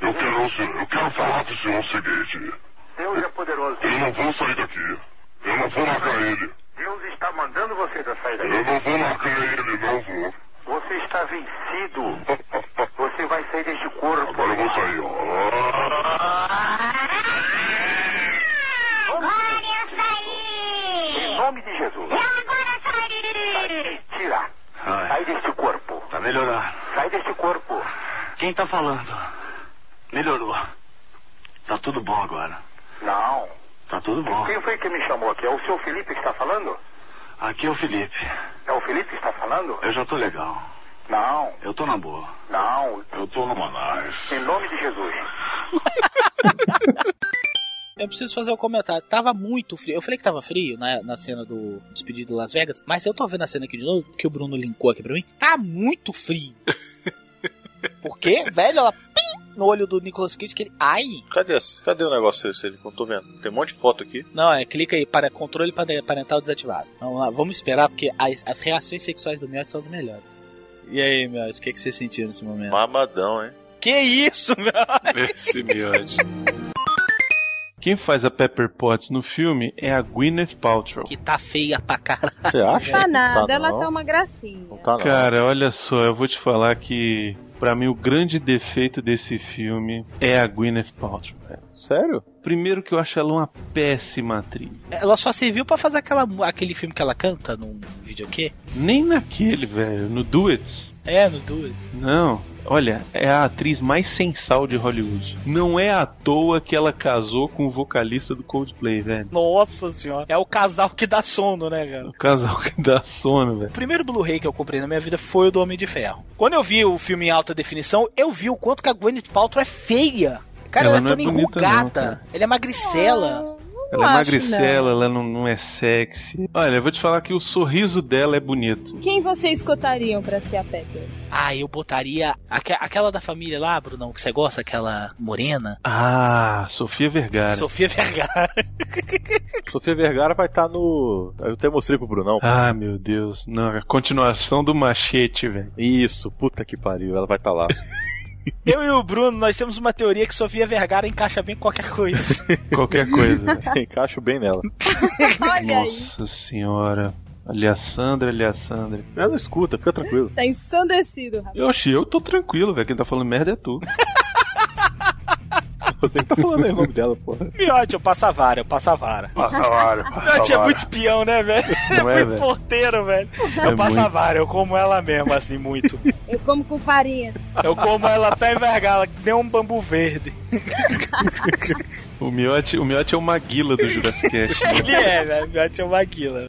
Eu quero, eu quero falar para o Senhor o seguinte. Deus é poderoso. Eu não vou sair daqui. Eu não vou largar ele. Deus está mandando você sair daqui. Eu não vou largar ele, não vou. Você está vencido. Você vai sair deste corpo. Agora eu vou sair. Em nome de Jesus. Tira. Sai deste corpo. Tá melhorando. Sai deste corpo. Quem tá falando? Melhorou. Tá tudo bom agora. Não. Tá tudo bom. Quem foi que me chamou aqui? É o seu Felipe que está falando? Aqui é o Felipe. O Felipe que está falando? Eu já tô legal. Não. Eu tô na boa. Não. Eu tô numa nice. Em nome de Jesus. *laughs* Eu preciso fazer um comentário. Tava muito frio. Eu falei que tava frio na, na cena do despedido de Las Vegas, mas eu tô vendo a cena aqui de novo, que o Bruno linkou aqui pra mim. Tá muito frio. *laughs* Porque, velho, ela pim, no olho do Nicolas Cage que ele. Ai! Cadê, esse- cadê o negócio desse? Não tô vendo. Tem um monte de foto aqui. Não, é, clica aí, para controle pare- parental desativado. Vamos lá, vamos esperar, porque as, as reações sexuais do Miotti são as melhores. E aí, Miotti, o que, que você sentiu nesse momento? Mamadão, hein? Que isso, *laughs* Miotti? Esse miote. Quem faz a Pepper Potts no filme é a Gwyneth Paltrow. Que tá feia pra caralho. Você acha? Tá nada, Tá ela não. tá uma gracinha. Cara, olha só, eu vou te falar que pra mim o grande defeito desse filme é a Gwyneth Paltrow. velho. Sério? Primeiro que eu acho ela uma péssima atriz. Ela só serviu pra fazer aquela, aquele filme que ela canta num vídeo quê? Nem naquele, velho, no Duets. É, no Duet. Não, olha, é a atriz mais sensal de Hollywood. Não é à toa que ela casou com o vocalista do Coldplay, velho. Nossa senhora. É o casal que dá sono, né, cara? O casal que dá sono, velho. O primeiro Blu-ray que eu comprei na minha vida foi o do Homem de Ferro. Quando eu vi o filme em alta definição, eu vi o quanto que a Gwyneth Paltrow é feia. Cara, ela, Ela é é toda bonita, enrugada. não, ela é magricela. Ela é magricela, não. ela não, não é sexy. Olha, eu vou te falar que o sorriso dela é bonito. Quem vocês escutariam pra ser a Pepper? Ah, eu botaria aque- aquela da família lá, Brunão, que você gosta, aquela morena. Ah, Sofia Vergara. Sofia Vergara. *laughs* Sofia Vergara vai estar no. Eu até mostrei pro Brunão. Ah, meu Deus. Não, a continuação do machete, velho. Isso, puta que pariu, ela vai estar lá. *laughs* Eu e o Bruno, nós temos uma teoria que Sofia Vergara encaixa bem em qualquer coisa. *laughs* Qualquer coisa. *laughs* Encaixo bem nela. *laughs* Olha aí. Nossa senhora. Ali a Sandra, ali a Sandra. Ela escuta, fica tranquilo. Tá ensandecido, rapaz. Eu achei, eu tô tranquilo, velho. Quem tá falando merda é tu. Você que tá falando aí o nome dela, porra. Miote, eu passo a vara, eu passo a vara. Passa a vara, a Miote é muito peão, né, velho? Não é, muito porteiro, velho. É Eu passo a muito. vara, eu como ela mesmo, assim, muito. Eu como com farinha. Eu como ela até envergada, que nem um bambu verde. O Miote, o Miote é o Maguila do Jurassic Cast. Ele é, velho. Miote é uma guila.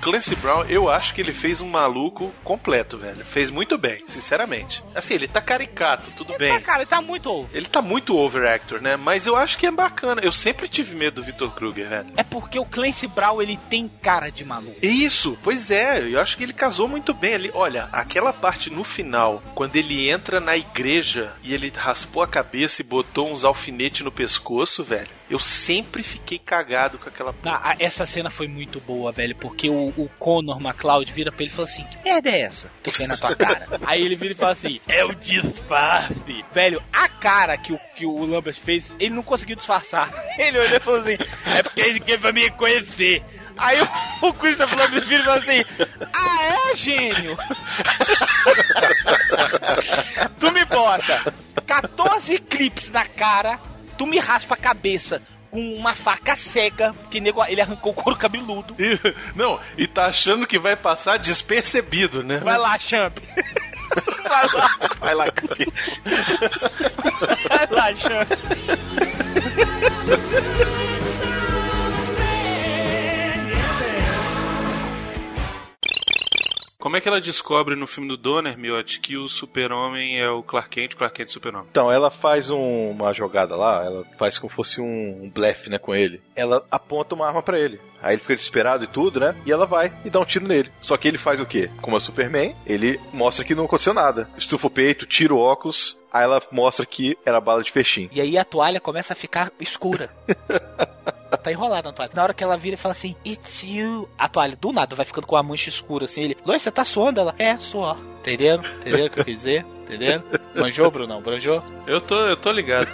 Clancy Brown, eu acho que ele fez um maluco completo, velho. Fez muito bem, sinceramente. Assim, ele tá caricato, tudo bem. Tá, cara, ele tá muito over. Ele tá muito overactor, né? Mas eu acho que é bacana. Eu sempre tive medo do Victor Kruger, velho. É porque o Clancy Brown, ele tem cara de maluco. Isso, pois é, eu acho que ele casou muito bem ali. Olha, aquela parte no final, quando ele entra na igreja e ele raspou a cabeça e botou uns alfinetes no pescoço, velho. Eu sempre fiquei cagado com aquela Ah, ah, essa cena foi muito boa, velho, porque o, o Conor McLeod vira pra ele e fala assim: Que merda é essa? Tu vê na tua cara. *laughs* Aí ele vira e fala assim: É o disfarce. Velho, a cara que o, que o Lambert fez, ele não conseguiu disfarçar. *laughs* Ele olhou e falou assim: É porque ele quer pra me conhecer. Aí o, o Christopher Columbus vira e fala assim: Ah, é, gênio? *laughs* tu me bota 14 clipes na cara, tu me raspa a cabeça com uma faca cega, que nego, ele arrancou o couro cabeludo. E- não, e tá achando que vai passar despercebido, né? Vai lá, Champ. *laughs* Vai lá. Vai lá. Vai lá, Champ. *laughs* Como é que ela descobre no filme do Donner, Miotti, que o super-homem é o Clark Kent, o Clark Kent é super-homem? Então, ela faz um- uma jogada lá, ela faz como fosse um, um blefe, né, com ele. Ela aponta uma arma pra ele. Aí ele fica desesperado e tudo, né? E ela vai e dá um tiro nele. Só que ele faz o quê? Como é Superman, ele mostra que não aconteceu nada. Estufa o peito, tira o óculos, aí ela mostra que era bala de fechim. E aí a toalha começa a ficar escura. *laughs* Tá enrolada a toalha. Na hora que ela vira e fala assim, It's you. A toalha do nada vai ficando com a mancha escura assim. Ele, Lois, você tá suando? Ela, é, suor. Entenderam? Entenderam o que eu quis dizer? Entenderam? Manjou, Brunão? Manjou? Eu tô, eu tô ligado.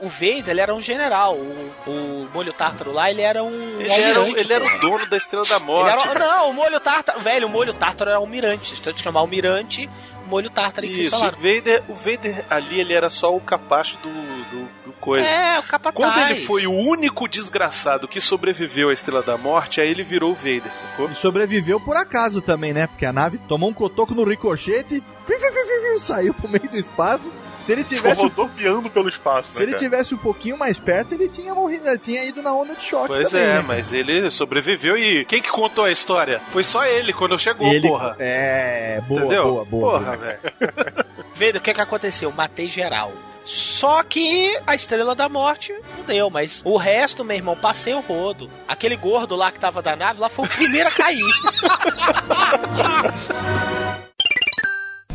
O Vader, ele era um general. O, o molho tártaro lá, ele era um. Ele era, ele era o dono da Estrela da Morte. era- cara. não, o molho tártaro. Velho, o molho tártaro era almirante. Se eu te chamar almirante, molho tártaro que vocês Isso, o falaram. Vader, o Vader ali, ele era só o capacho do, do, do coisa. É, o capataz. Quando ele foi o único desgraçado que sobreviveu à Estrela da Morte, aí ele virou o Vader, sacou? E sobreviveu por acaso também, né? Porque a nave tomou um cotoco no ricochete e *laughs* saiu pro meio do espaço. Se ele tivesse. Ficou rodopiando pelo espaço, Se né, ele cara? tivesse um pouquinho mais perto, ele tinha morrido, ele tinha ido na onda de choque Pois também, é, né? mas ele sobreviveu e quem que contou a história? Foi só ele quando chegou, Ele- porra. É, boa, Entendeu? boa, boa. Porra, velho. *laughs* Vader, o que que aconteceu? Matei geral. Só que a Estrela da Morte não deu, mas o resto, meu irmão, passei o rodo. Aquele gordo lá que tava da nave, lá foi o primeiro a cair. *laughs*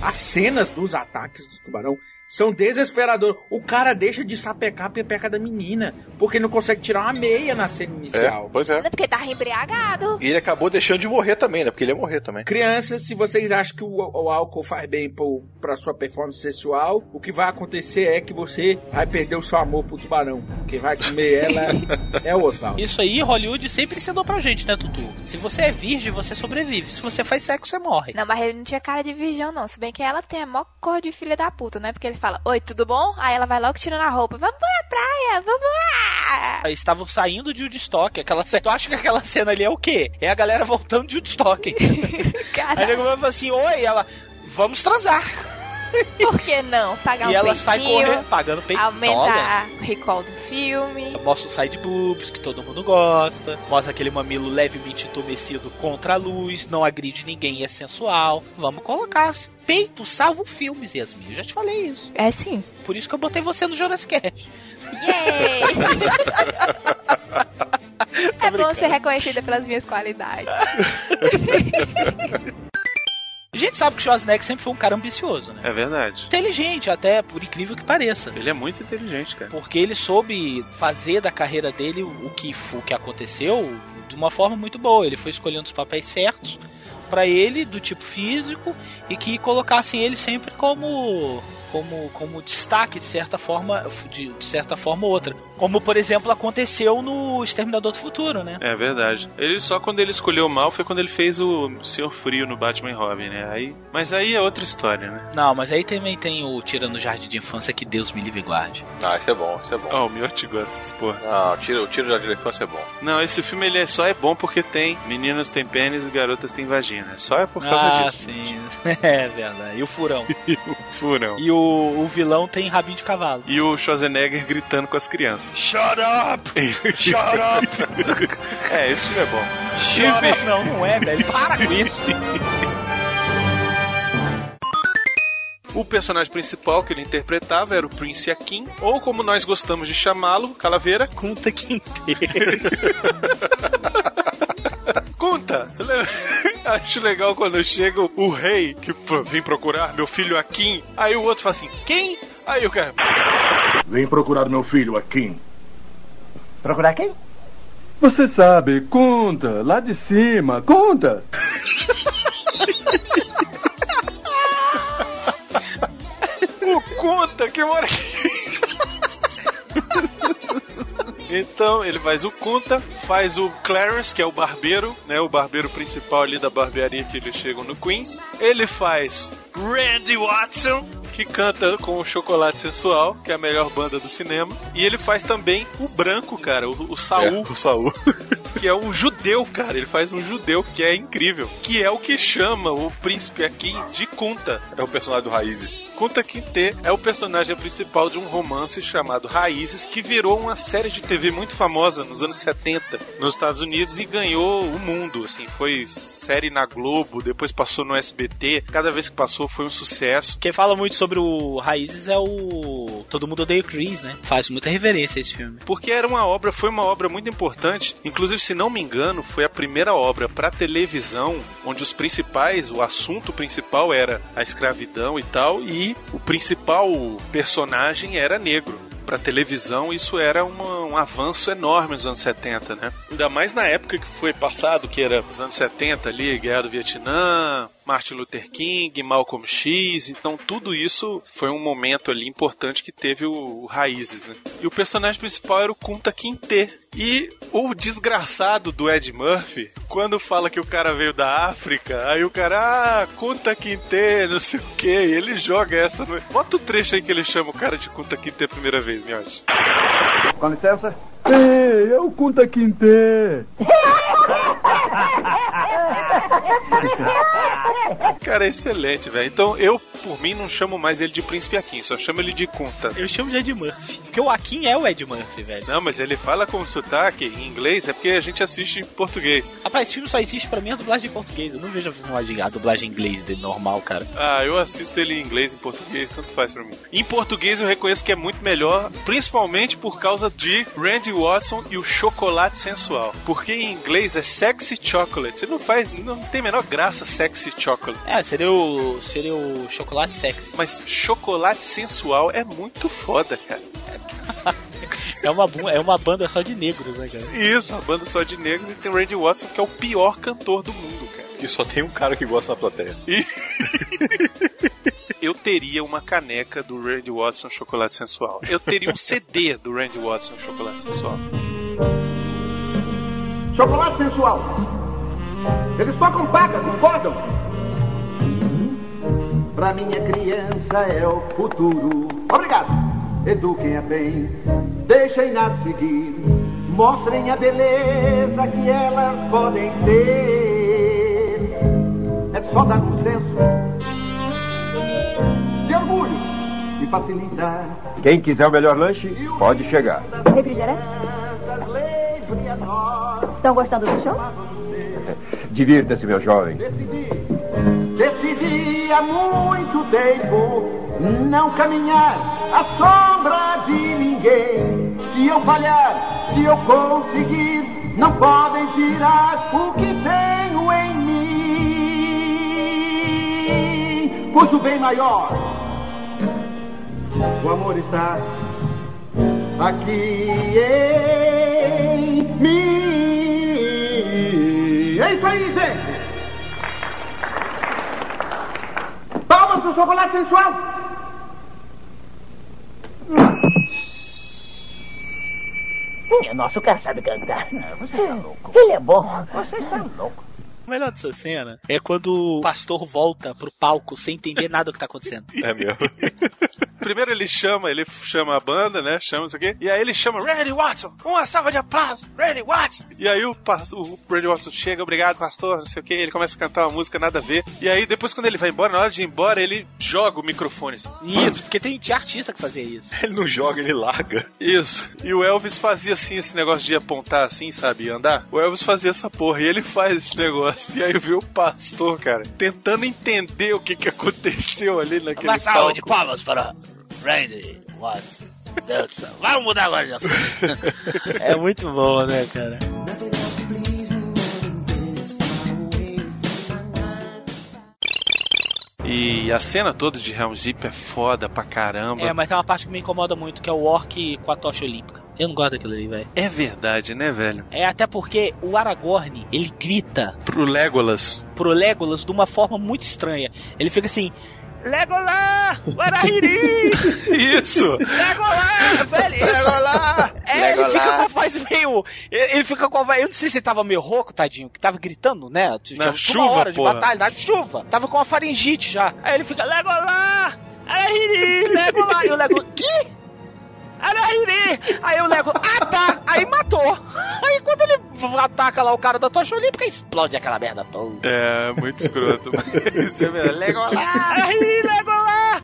As cenas dos ataques do tubarão são desesperadoras. O cara deixa de sapecar a pepeca da menina, porque não consegue tirar uma meia na cena inicial. É, pois é. Porque tava embriagado. E ele acabou deixando de morrer também, né? Porque ele ia morrer também. Crianças, se vocês acham que o, o álcool faz bem pro, pra sua performance sexual, o que vai acontecer é que você vai perder o seu amor pro tubarão. Quem vai comer ela *laughs* é o Oswaldo. Isso aí, Hollywood sempre ensinou pra gente, né, Tutu? Se você é virgem, você sobrevive. Se você faz sexo, você morre. Não, mas ele não tinha cara de virgão, não. Se bem que ela tem a maior cor de filha da puta, né? Porque ele fala, oi, tudo bom? Aí ela vai logo tirando a roupa. Vamos pra praia, vamos lá. Aí estavam saindo de Woodstock. Aquela cena. *laughs* Tu acha que aquela cena ali é o quê? É a galera voltando de Woodstock. *laughs* Aí o nego vai assim: Oi, ela, vamos transar. *laughs* Por que não? Pagar e um ela sai peitinho, correndo, pagando peitola. Aumentar o recall do filme. Mostra o side boobs, que todo mundo gosta. Mostra aquele mamilo levemente entumecido contra a luz. Não agride ninguém, é sensual. Vamos colocar. Peito salva o filme, Yasmin. Eu já te falei isso. É sim. Por isso que eu botei você no Jurassic Cast. Yay! *laughs* é bom ser reconhecida pelas minhas qualidades. *laughs* A gente sabe que o Schwarzenegger sempre foi um cara ambicioso, né? É verdade. Inteligente, até, por incrível que pareça. Ele é muito inteligente, cara. Porque ele soube fazer da carreira dele o que, o que aconteceu de uma forma muito boa. Ele foi escolhendo os papéis certos para ele, do tipo físico, e que colocassem ele sempre como como, como destaque de certa forma de, de certa forma ou outra como por exemplo aconteceu no Exterminador do Futuro né É verdade. Ele só quando ele escolheu mal foi quando ele fez o Senhor Frio no Batman e Robin, né? Aí, mas aí é outra história, né? não mas aí também tem o Tirando no Jardim de Infância que Deus me livre e guarde Ah, isso é bom, isso é bom. Ó, o meu te gosta desse porra. Não, tiro, o tiro da infância é bom. Não, esse filme ele é só é bom porque tem meninos têm pênis e garotas têm vagina. Só é por causa ah, disso. sim. *laughs* É verdade. E o furão. *laughs* o furão. E o, o vilão tem rabinho de cavalo. E o Schwarzenegger gritando com as crianças. Shut up! Shut up! *laughs* é, esse filme é bom. Shut up! Não, não é, velho. Para com isso. O personagem principal que ele interpretava era o Prince Akin, ou como nós gostamos de chamá-lo, Calaveira. Kunta Quinteiro. *laughs* Kunta! *laughs* Acho legal quando chega o rei que vem procurar meu filho Akin. Aí o outro fala assim: quem? Aí o cara. Vem procurar meu filho aqui. Procurar quem? Você sabe, conta, lá de cima, conta. *laughs* O Kunta que mora aqui. Então ele faz o Kunta, faz o Clarence, que é o barbeiro, né? O barbeiro principal ali da barbearia que eles chegam no Queens. Ele faz Randy Watson, que canta com o Chocolate Sensual, que é a melhor banda do cinema. E ele faz também o branco, cara, o, o Saul. É, o Saul. que é um judeu, cara. Ele faz um judeu que é incrível. Que é o que chama o príncipe aqui de Kunta. É o personagem do Raízes. Kunta Kinte é o personagem principal de um romance chamado Raízes, que virou uma série de TV muito famosa nos anos 70 nos Estados Unidos e ganhou o mundo. Assim, foi série na Globo, depois passou no SBT. Cada vez que passou foi um sucesso. Quem fala muito sobre o Raízes é o Todo Mundo Odeia o Chris, né? Faz muita reverência a esse filme. Porque era uma obra, foi uma obra muito importante. Inclusive, se não me engano, foi a primeira obra para televisão onde os principais, o assunto principal era a escravidão e tal, e o principal personagem era negro para televisão, isso era uma, um avanço enorme nos anos 70, né? Ainda mais na época que foi passado, que era os anos 70 ali, Guerra do Vietnã, Martin Luther King, Malcolm X, então tudo isso foi um momento ali importante que teve o, o Raízes, né? E o personagem principal era o Kunta Kinte. E o desgraçado do Ed Murphy, quando fala que o cara veio da África, aí o cara, ah, Kunta Kinte, não sei o que, ele joga essa. No... Bota o trecho aí que ele chama o cara de Kunta Kinte a primeira vez, Miotti. Com licença. Ei, é o Kunta Kinte. *laughs* *laughs* Cara, é excelente, velho. Então eu, por mim, não chamo mais ele de Príncipe Akin, só chamo ele de Kunta. Eu chamo de Ed Murphy. Porque o Akin é o Ed Murphy, velho. Não, mas ele fala com sotaque em inglês, é porque a gente assiste em português. Rapaz, esse filme só existe pra mim a dublagem em português. Eu não vejo a dublagem, a dublagem em inglês dele normal, cara. Ah, eu assisto ele em inglês e em português, tanto faz pra mim. Em português eu reconheço que é muito melhor, principalmente por causa de Randy Watson e o chocolate sensual. Porque em inglês é sexy chocolate. Você não faz, não tem a menor graça sexy chocolate. É, seria o, seria o chocolate sexy. Mas chocolate sensual é muito foda, cara. *laughs* É uma, é uma banda só de negros, né, cara? Isso, uma banda só de negros e tem o Randy Watson, que é o pior cantor do mundo, cara. E só tem um cara que gosta na plateia. E... *laughs* Eu teria uma caneca do Randy Watson Chocolate Sensual. Eu teria um CD do Randy Watson Chocolate Sensual. Chocolate sensual. Eles tocam paca, concordam? Pra minha criança é o futuro. Obrigado. Eduquem-a bem, deixem-na seguir. Mostrem a beleza que elas podem ter. É só dar um senso de orgulho e facilitar. Quem quiser o melhor lanche, pode chegar. Refrigerante? Estão gostando do show? Divirta-se, meu jovem. Decidi há muito tempo não caminhar à sombra de ninguém. Se eu falhar, se eu conseguir, não podem tirar o que tenho em mim. Pois o bem maior, o amor está aqui em É isso aí, gente. Palmas pro chocolate sensual. Minha nossa, o cara sabe cantar. Você tá louco. Ele é bom. Você está louco. O melhor dessa cena é quando o pastor volta pro palco sem entender nada do que tá acontecendo. *laughs* É mesmo. *laughs* Primeiro ele chama, ele chama a banda, né? Chama isso aqui. E aí ele chama Randy Watson. Uma salva de aplausos, Randy Watson. E aí o, pastor, o Randy Watson chega, obrigado, pastor, não sei o que. Ele começa a cantar uma música nada a ver. E aí depois quando ele vai embora, na hora de ir embora, ele joga o microfone. Assim. Isso, porque tem artista que fazia isso. Ele não joga, ele larga. Isso. E o Elvis fazia assim, esse negócio de apontar assim, sabe? E andar. O Elvis fazia essa porra. E ele faz esse negócio. E aí viu o pastor, cara, tentando entender o que que aconteceu ali naquele Uma salva de palmas para Randy céu. Vamos mudar agora de assunto. *laughs* É muito bom, né, cara? E a cena toda de Helm's Deep é foda pra caramba. É, mas tem uma parte que me incomoda muito, que é o orc com a tocha olímpica. Eu não gosto daquilo ali, velho. É verdade, né, velho? É até porque o Aragorn, ele grita Pro Legolas. pro Legolas de uma forma muito estranha. Ele fica assim: Legolas! Guarahiri! *laughs* Isso! Legolas! Velho. *laughs* Legolas! É, ele Legolas! fica com a voz meio. Ele ele fica com a voz. Eu não sei se ele tava meio rouco, tadinho, que tava gritando, né? Tinha uma chuva, hora de porra. batalha, na chuva. Tava com uma faringite já. Aí ele fica, Legolas! Arahiri! Legolas! E o Lego, que? Arahiri! Aí o Lego, ah tá! Aí matou. Aí quando ele ataca lá o cara da tocha olímpica, explode aquela merda toda. É, muito escroto. *laughs* Você vê, Legolas! Arahiri, Legolas!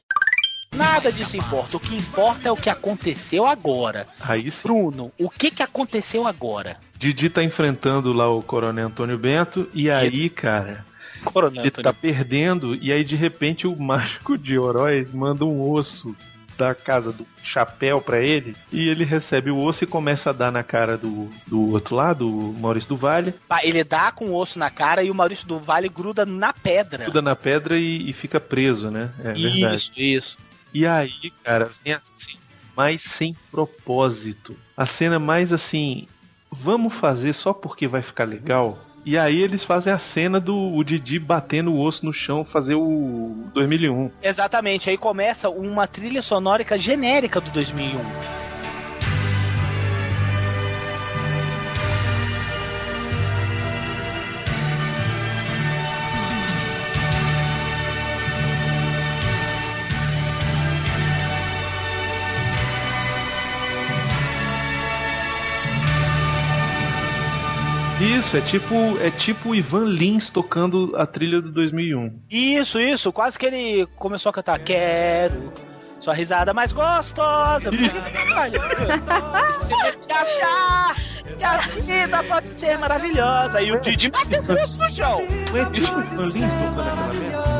Nada disso importa. O que importa é o que aconteceu agora. Aí sim. Bruno, o que que aconteceu agora? Didi tá enfrentando lá o Coronel Antônio Bento e aí, cara, Coronel ele Antônio. tá perdendo e aí de repente o mágico de Oroz manda um osso da casa do chapéu pra ele e ele recebe o osso e começa a dar na cara do, do outro lado, o Maurício do Vale, Ele dá com o osso na cara e o Maurício do Vale gruda na pedra. gruda na pedra e, e fica preso, né? É verdade. Isso, isso. E aí, cara, vem assim, mais sem propósito. A cena mais assim, vamos fazer só porque vai ficar legal. E aí eles fazem a cena do o Didi batendo o osso no chão, fazer o 2001. Exatamente. Aí começa uma trilha sonórica genérica do 2001. Isso, é tipo, é tipo o Ivan Lins tocando a trilha do 2001. Isso, isso. Quase que ele começou a cantar Quero sua risada mais gostosa. Gente achar que a vida pode ser maravilhosa. E o Didi bateu o osso no chão. Não é tipo o Ivan Lins tocando aquela merda?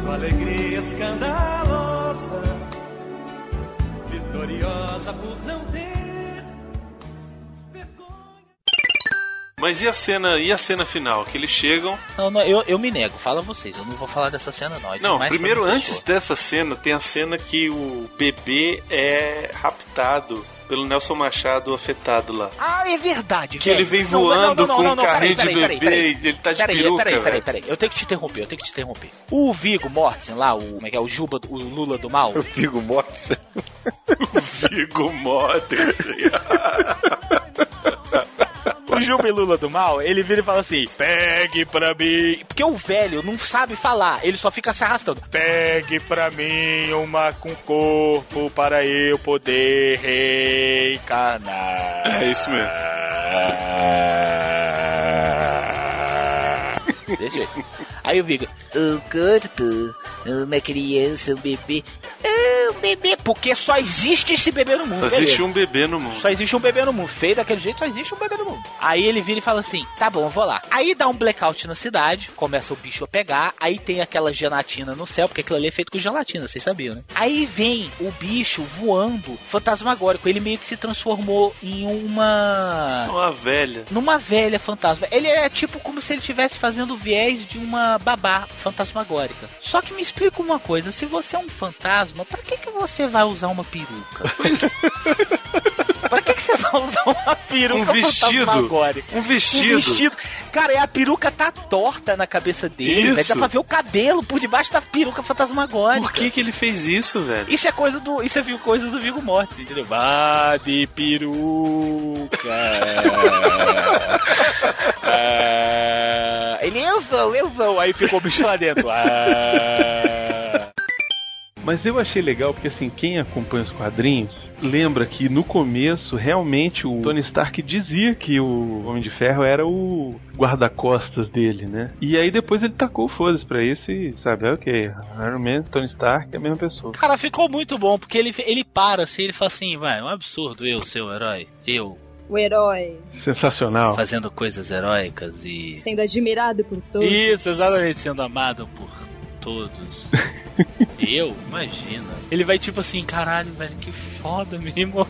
Sua alegria escandalosa, por não ter. Mas e a cena, e a cena final? Que eles chegam. Não, não, eu, eu me nego. Fala vocês. Eu não vou falar dessa cena, não. É Não, primeiro, antes dessa cena, tem a cena que o bebê é raptado pelo Nelson Machado afetado lá. Ah, é verdade. Que velho. ele vem voando não, não, com um carrinho peraí, de peraí, bebê peraí, e ele tá de peraí, peruca, Peraí, peraí, peraí. Eu tenho que te interromper, eu tenho que te interromper. O Vigo Mortensen lá, o, como é que é, o Juba, o Lula do Mal. *laughs* O Vigo Mortensen. *laughs* Vigo Mortensen. *laughs* O Juba Lula do Mal, ele vira e fala assim: pegue pra mim. Porque o velho não sabe falar, ele só fica se arrastando. Pegue pra mim uma com corpo para eu poder reencarnar. É isso mesmo. Deixa eu ver. Aí o Vigo, o corpo, uma criança, um bebê. Ah, um bebê. Porque só existe esse bebê no mundo. Só existe beleza. um bebê no mundo. Só existe um bebê no mundo. Feio daquele jeito, só existe um bebê no mundo. Aí ele vira e fala assim: tá bom, eu vou lá. Aí dá um blackout na cidade, começa o bicho a pegar. Aí tem aquela gelatina no céu, porque aquilo ali é feito com gelatina, vocês sabiam, né? Aí vem o bicho voando fantasmagórico. Ele meio que se transformou em uma. Uma velha. Numa velha fantasma. Ele é tipo como se ele estivesse fazendo o viés de uma babá fantasmagórica. Só que me explica uma coisa: se você é um fantasma, pra que, que você vai usar uma peruca? *laughs* pra que, que você vai usar uma peruca Um vestido. Um vestido. Um vestido. Cara, a peruca tá torta na cabeça dele, Isso. velho. Dá pra ver o cabelo por debaixo da peruca fantasmagórica. Por que que ele fez isso, velho? Isso é coisa do. Isso é coisa do Vigo Mortis, entendeu? Vá de peruca. *laughs* Ah, ele, eu vou, eu vou. Aí ficou o bicho lá dentro. Ah. Mas eu achei legal porque assim, quem acompanha os quadrinhos lembra que no começo realmente o Tony Stark dizia que o Homem de Ferro era o guarda-costas dele, né? E aí depois ele tacou o foda-se pra isso e sabe, é ok, Iron Man, Tony Stark é a mesma pessoa. Cara, ficou muito bom, porque ele, ele para assim, ele fala assim, vai, é um absurdo eu, seu herói. Eu, O herói Sensacional. fazendo coisas heróicas e. sendo admirado por todos. Isso, exatamente, sendo amado por todos. *laughs* eu? Imagina. Ele vai tipo assim, caralho, velho, que foda, meu irmão.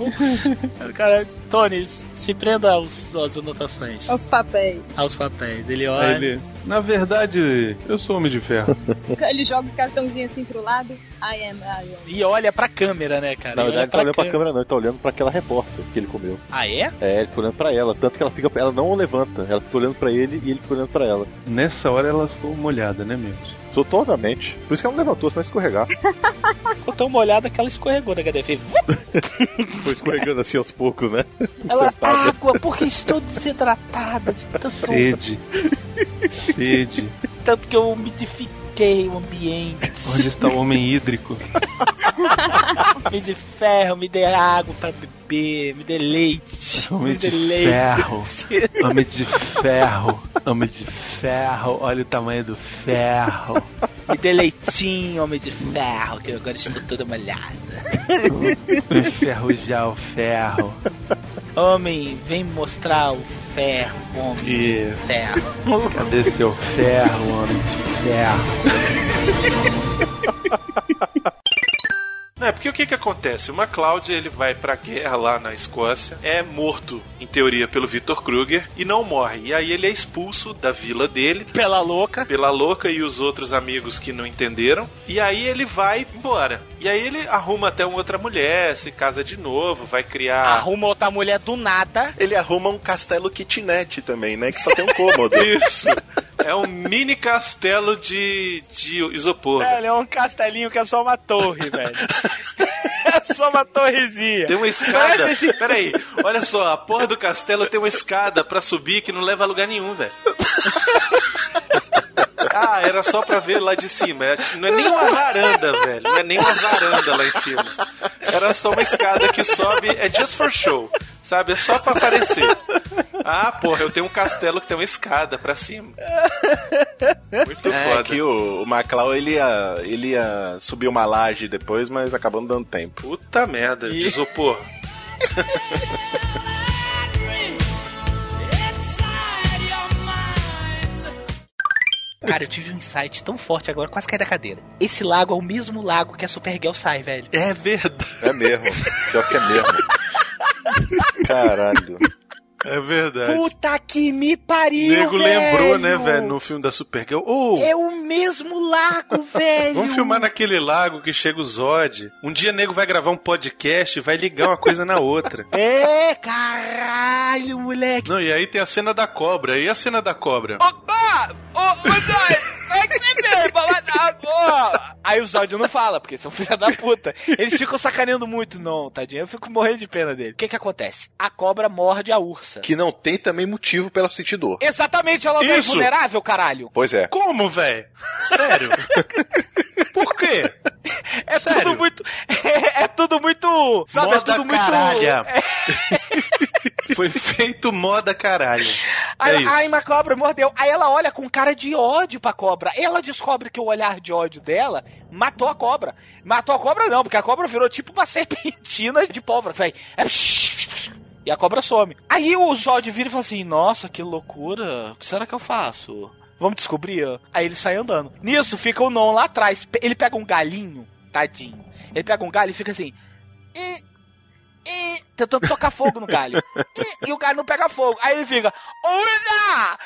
Cara, Tony, se prenda aos, às anotações. Aos papéis. Aos papéis. Ele olha. ele, na verdade, eu sou homem de ferro. *laughs* Ele joga o cartãozinho assim pro lado. I am Iron. E olha pra câmera, né, cara? Na verdade, ele tá olhando pra câmera. câmera, não, ele tá olhando pra aquela repórter que ele comeu. Ah, é? É, ele fica olhando pra ela, tanto que ela fica. Ela não o levanta, ela fica olhando pra ele e ele fica olhando pra ela. Nessa hora ela ficou molhada, né, mesmo? Totalmente. Por isso que ela não levantou, senão escorregar. *laughs* Ficou tão molhada que ela escorregou da HDF. *laughs* Foi escorregando assim aos poucos, né? Ela, Sentada. água, porque estou desidratada de tanto, Sede. *laughs* Sede. tanto que eu umidifiquei o ambiente. Onde está o homem hídrico? *laughs* me dê ferro, me dê água pra beber, me dê leite. Homem me de leite. ferro. Homem de ferro. Homem de ferro. Olha o tamanho do ferro. Me dê leitinho, homem de ferro, que eu agora estou toda molhada. Enferrujar o ferro. Homem, vem mostrar o ferro, homem de ferro. cadê seu ferro, homem de ferro? *laughs* Não, é porque o que que acontece? O MacLeod, ele vai pra guerra lá na Escócia, é morto, em teoria, pelo Victor Kruger, e não morre. E aí ele é expulso da vila dele. Pela louca. Pela louca e os outros amigos que não entenderam. E aí ele vai embora. E aí ele arruma até uma outra mulher, se casa de novo, vai criar... Arruma outra mulher do nada. Ele arruma um castelo kitnet também, né? Que só tem um cômodo. *laughs* Isso. É um mini castelo de, de isopor. Velho, é um castelinho que é só uma torre, velho. *laughs* é só uma torrezinha. Tem uma escada. Esse- Peraí, olha só, a porra do castelo tem uma escada pra subir que não leva a lugar nenhum, velho. *laughs* Ah, era só pra ver lá de cima. É- Não é nem uma varanda, velho. Não é nem uma varanda lá em cima. Era só uma escada que sobe, é just for show. Sabe? É só pra aparecer. Ah, porra, eu tenho um castelo que tem uma escada pra cima. Muito É foda. que o, o Maclau ele ia, ele ia subir uma laje depois, mas acabou não dando tempo. Puta merda, de isopor. *laughs* Cara, eu tive um insight tão forte agora, quase caí da cadeira. Esse lago é o mesmo lago que a Supergirl sai, velho. É verdade. É mesmo. Pior que é mesmo. Caralho. É verdade. Puta que me pariu, O nego velho. lembrou, né, velho, no filme da Supergirl. Ô, É o mesmo lago, *laughs* velho. Vamos filmar naquele lago que chega o Zod. Um dia o nego vai gravar um podcast e vai ligar uma coisa na outra. *laughs* É, caralho, moleque. Não, e aí tem a cena da cobra. E a cena da cobra? Opa! Ô, ô, Zóio, vai que você veio pra matar agora. Aí o Zódio não fala, porque são filha da puta. Eles ficam sacaneando muito. Não, tadinho, eu fico morrendo de pena dele. O que que acontece? A cobra morde a ursa. Que não tem também motivo pra ela sentir dor. Exatamente, ela não é Isso. vulnerável, caralho. Pois é. Como, velho? Sério? *laughs* Por quê? É Sério? tudo muito. É, *laughs* é tudo muito. Sabe, é Moda tudo muito. caralha. *laughs* Foi feito moda caralho. Aí, É ai, uma cobra mordeu. Aí ela olha com cara de ódio pra cobra. Ela descobre que o olhar de ódio dela matou a cobra. Matou a cobra não, porque a cobra virou tipo uma *laughs* serpentina de pólvora. Vai. é E a cobra some. Aí o Zod vira e fala assim: Nossa, que loucura. O que será que eu faço? Vamos descobrir? Aí ele sai andando. Nisso fica o Non lá atrás. Ele pega um galinho, tadinho. Ele pega um galho e fica assim. "Ih, ih", Tentando tocar fogo no galho. *laughs* E, e o galho não pega fogo. Aí ele fica. Uida!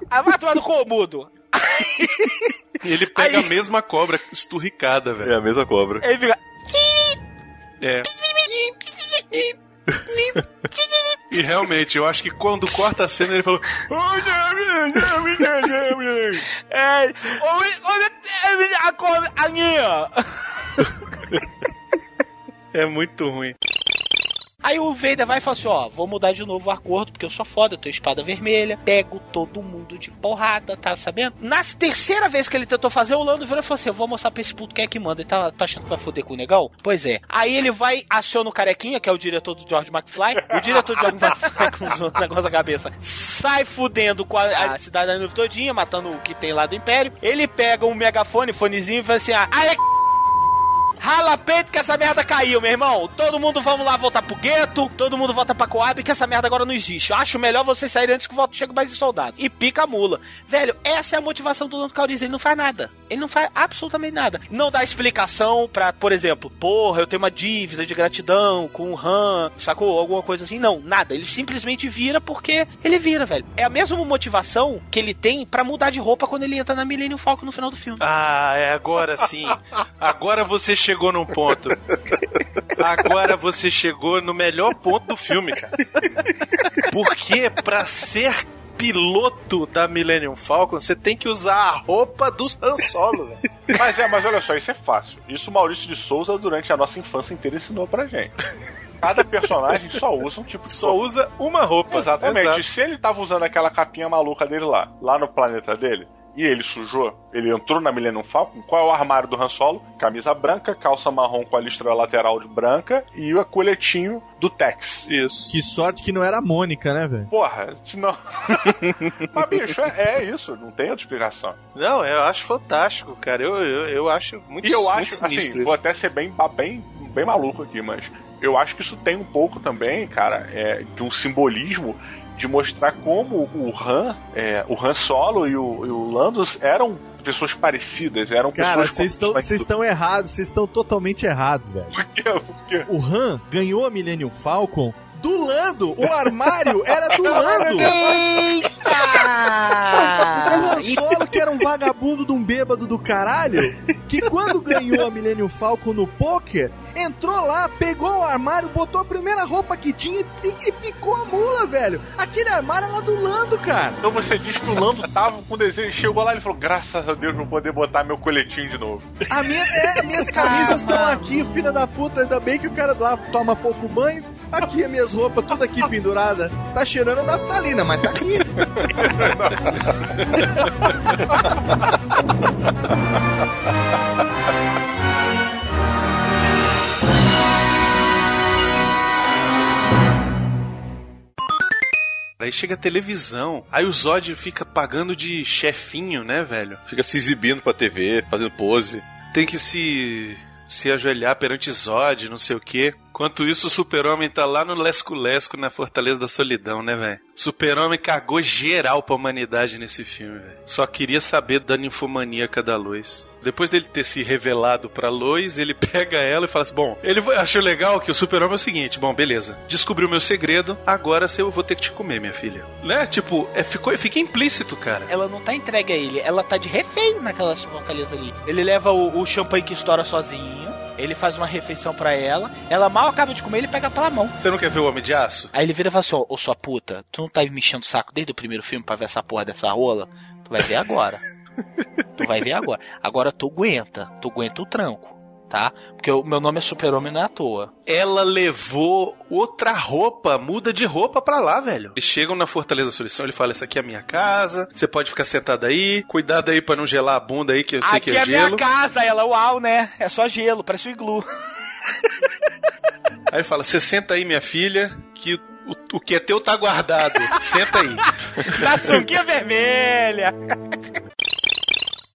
*laughs* Aí vai tomar no cômodo. Ele pega a mesma cobra esturricada, velho. É a mesma cobra. Ele fica. É. *laughs* E realmente, eu acho que quando corta a cena, ele falou. É, onde a cobra. A minha. *laughs* É muito ruim. Aí o Vader vai e fala assim: ó, vou mudar de novo o acordo, porque eu sou foda, eu tenho espada vermelha, pego todo mundo de porrada, tá sabendo? Na terceira vez que ele tentou fazer, o Lando virou e falou assim: eu vou mostrar pra esse puto quem é que manda. Ele tá, tá achando que vai foder com o negão? Pois é. Aí ele vai, aciona o carequinha, que é o diretor do George McFly. O diretor do George McFly, *laughs* com os negócios na cabeça, sai fudendo com a, a cidade da nuvem todinha, matando o que tem lá do Império. Ele pega um megafone, fonezinho, e fala assim: ah, aí Rala peito que essa merda caiu, meu irmão. Todo mundo vamos lá voltar pro gueto, todo mundo volta pra Coab, que essa merda agora não existe. Eu acho melhor vocês saírem antes que volta- chegue mais soldado. E pica a mula. Velho, essa é a motivação do Lando Calrissian. Ele não faz nada. Ele não faz absolutamente nada. Não dá explicação pra, por exemplo, porra, eu tenho uma dívida de gratidão com o Han, sacou? Alguma coisa assim. Não, nada. Ele simplesmente vira porque ele vira, velho. É a mesma motivação que ele tem pra mudar de roupa quando ele entra na Millennium Falcon no final do filme. Ah, é agora sim. *laughs* Agora você chegou num ponto. Agora você chegou no melhor ponto do filme, cara. Porque pra ser piloto da Millennium Falcon, você tem que usar a roupa do Han Solo, velho. Mas é, mas olha só, isso é fácil. Isso o Maurício de Souza, durante a nossa infância inteira, ensinou pra gente. Cada personagem só usa um tipo de Só usa uma roupa. Exatamente. Exato. Se ele tava usando aquela capinha maluca dele lá, lá no planeta dele, e ele sujou, ele entrou na Millennium Falcon, qual é o armário do Han Solo? Camisa branca, calça marrom com a listra lateral de branca e o coletinho do Tex. Isso. Que sorte que não era a Mônica, né, velho? Porra, senão. *laughs* Mas, bicho, é, é isso, não tem outra explicação. Não, eu acho fantástico, cara. Eu, eu, eu acho muito E eu muito acho, assim, vou isso. até ser bem, bem, bem maluco aqui, mas eu acho que isso tem um pouco também, cara, é, de um simbolismo de mostrar como o Han, é, o Han Solo e o, e o Landos eram pessoas parecidas, eram Cara, pessoas vocês estão com- vocês estão errados, vocês estão totalmente errados, velho. Por quê? Por quê? O Han ganhou a Millennium Falcon do Lando. O armário era do Lando. O Han Solo, que era um vagabundo de um bêbado do caralho, que quando ganhou a Millennium Falcon no poker, entrou lá, pegou o armário, botou a primeira roupa que tinha e, e picou a mula, velho. Aquele armário era do Lando, cara. Então você diz que o Lando tava com desejo, chegou lá e falou: graças a Deus vou poder botar meu coletinho de novo. A minha, é, minhas camisas estão aqui, filha da puta. Ainda bem que o cara lá toma pouco banho. Aqui as minhas roupas, tudo aqui pendurada. Tá cheirando naftalina, mas tá aqui. Aí chega a televisão, aí o Zod fica pagando de chefinho, né, velho? Fica se exibindo pra TV, fazendo pose. Tem que se se ajoelhar perante Zod, não sei o quê. Enquanto isso, o Super-Homem tá lá no Lesco-Lesco, na Fortaleza da Solidão, né, velho? Super-Homem cagou geral pra humanidade nesse filme, velho. Só queria saber da ninfomaníaca da Lois. Depois dele ter se revelado pra Lois, ele *laughs* pega ela e fala assim: Bom, ele achou legal que o Super-Homem é o seguinte: Bom, beleza, descobriu meu segredo, agora eu vou ter que te comer, minha filha. Né? Tipo, é, ficou, fica implícito, cara. Ela não tá entregue a ele, ela tá de refém naquela fortaleza ali. Ele leva o, o champanhe que estoura sozinho, ele faz uma refeição pra ela, ela mal acaba de comer, ele pega pela mão. Você não quer ver o Homem de Aço? Aí ele vira e fala assim: Ô ô, sua puta, tu não tá me enchendo o saco desde o primeiro filme pra ver essa porra dessa rola? Tu vai ver agora. *laughs* tu vai ver agora. Agora tu aguenta, tu aguenta o tranco, tá? Porque o meu nome é Super-Homem não é à toa. Ela levou outra roupa, muda de roupa pra lá, velho. Eles chegam na Fortaleza Solução, ele fala: Essa aqui é a minha casa, você pode ficar sentado aí, cuidado aí pra não gelar a bunda aí, que eu sei Aqui que é, é gelo. minha casa, ela, uau, né? É só gelo, parece um iglu. Aí fala: Você senta aí, minha filha, que o, o que é teu tá guardado. senta aí. da *laughs* sunguinha vermelha.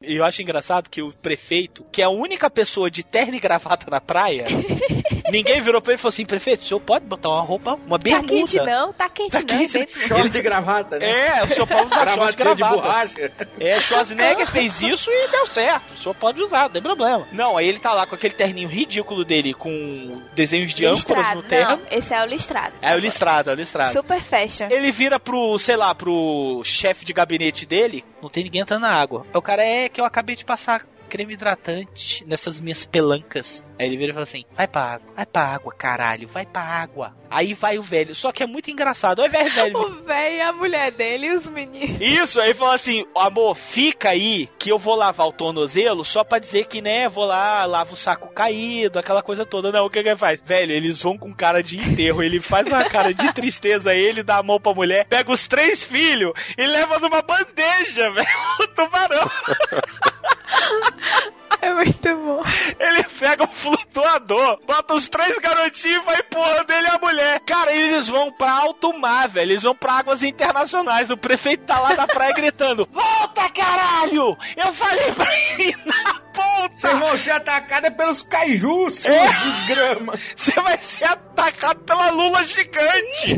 E eu acho engraçado que o prefeito, que é a única pessoa de terno e gravata na praia, *laughs* ninguém virou pra ele e falou assim: prefeito, o senhor pode botar uma roupa, uma Tá bermuda? quente não, tá quente não. quente. dentro. Short de gravata, né? É, o senhor pode usar short de de gravata. borracha. É, Schwarzenegger fez isso e deu certo. O senhor pode usar, não tem problema. Não, aí ele tá lá com aquele terninho ridículo dele, com desenhos de âncoras no terno. Não, esse é o listrado. É o listrado, é o listrado. Super fashion. Ele vira pro, sei lá, pro chefe de gabinete dele, não tem ninguém entrando na água. O cara é que eu acabei de passar creme hidratante nessas minhas pelancas. Aí ele vira e fala assim: vai pra água, vai pra água, caralho, vai pra água. Aí vai o velho. Só que é muito engraçado. Olha, velho, velho. *laughs* O velho e a mulher dele e os meninos. Isso, aí fala assim, amor, fica aí que eu vou lavar o tornozelo só pra dizer que, né, vou lá, lavo o saco caído, aquela coisa toda. Não, o que que ele faz? Velho, eles vão com cara de enterro, ele faz uma cara de tristeza, ele dá a mão pra mulher, pega os três filhos e leva numa bandeja, *laughs* velho, o tubarão. *laughs* *laughs* É muito bom. Ele pega o flutuador, bota os três garotinhos e vai empurrando ele e a mulher. Cara, eles vão pra alto mar, velho. Eles vão pra águas internacionais. O prefeito tá lá na praia gritando: *laughs* Volta, caralho! Eu falei pra ir *laughs* na ponta! Vocês vão ser atacadas pelos kaijus, seus É. desgrama. Você vai ser atacado pela lula gigante!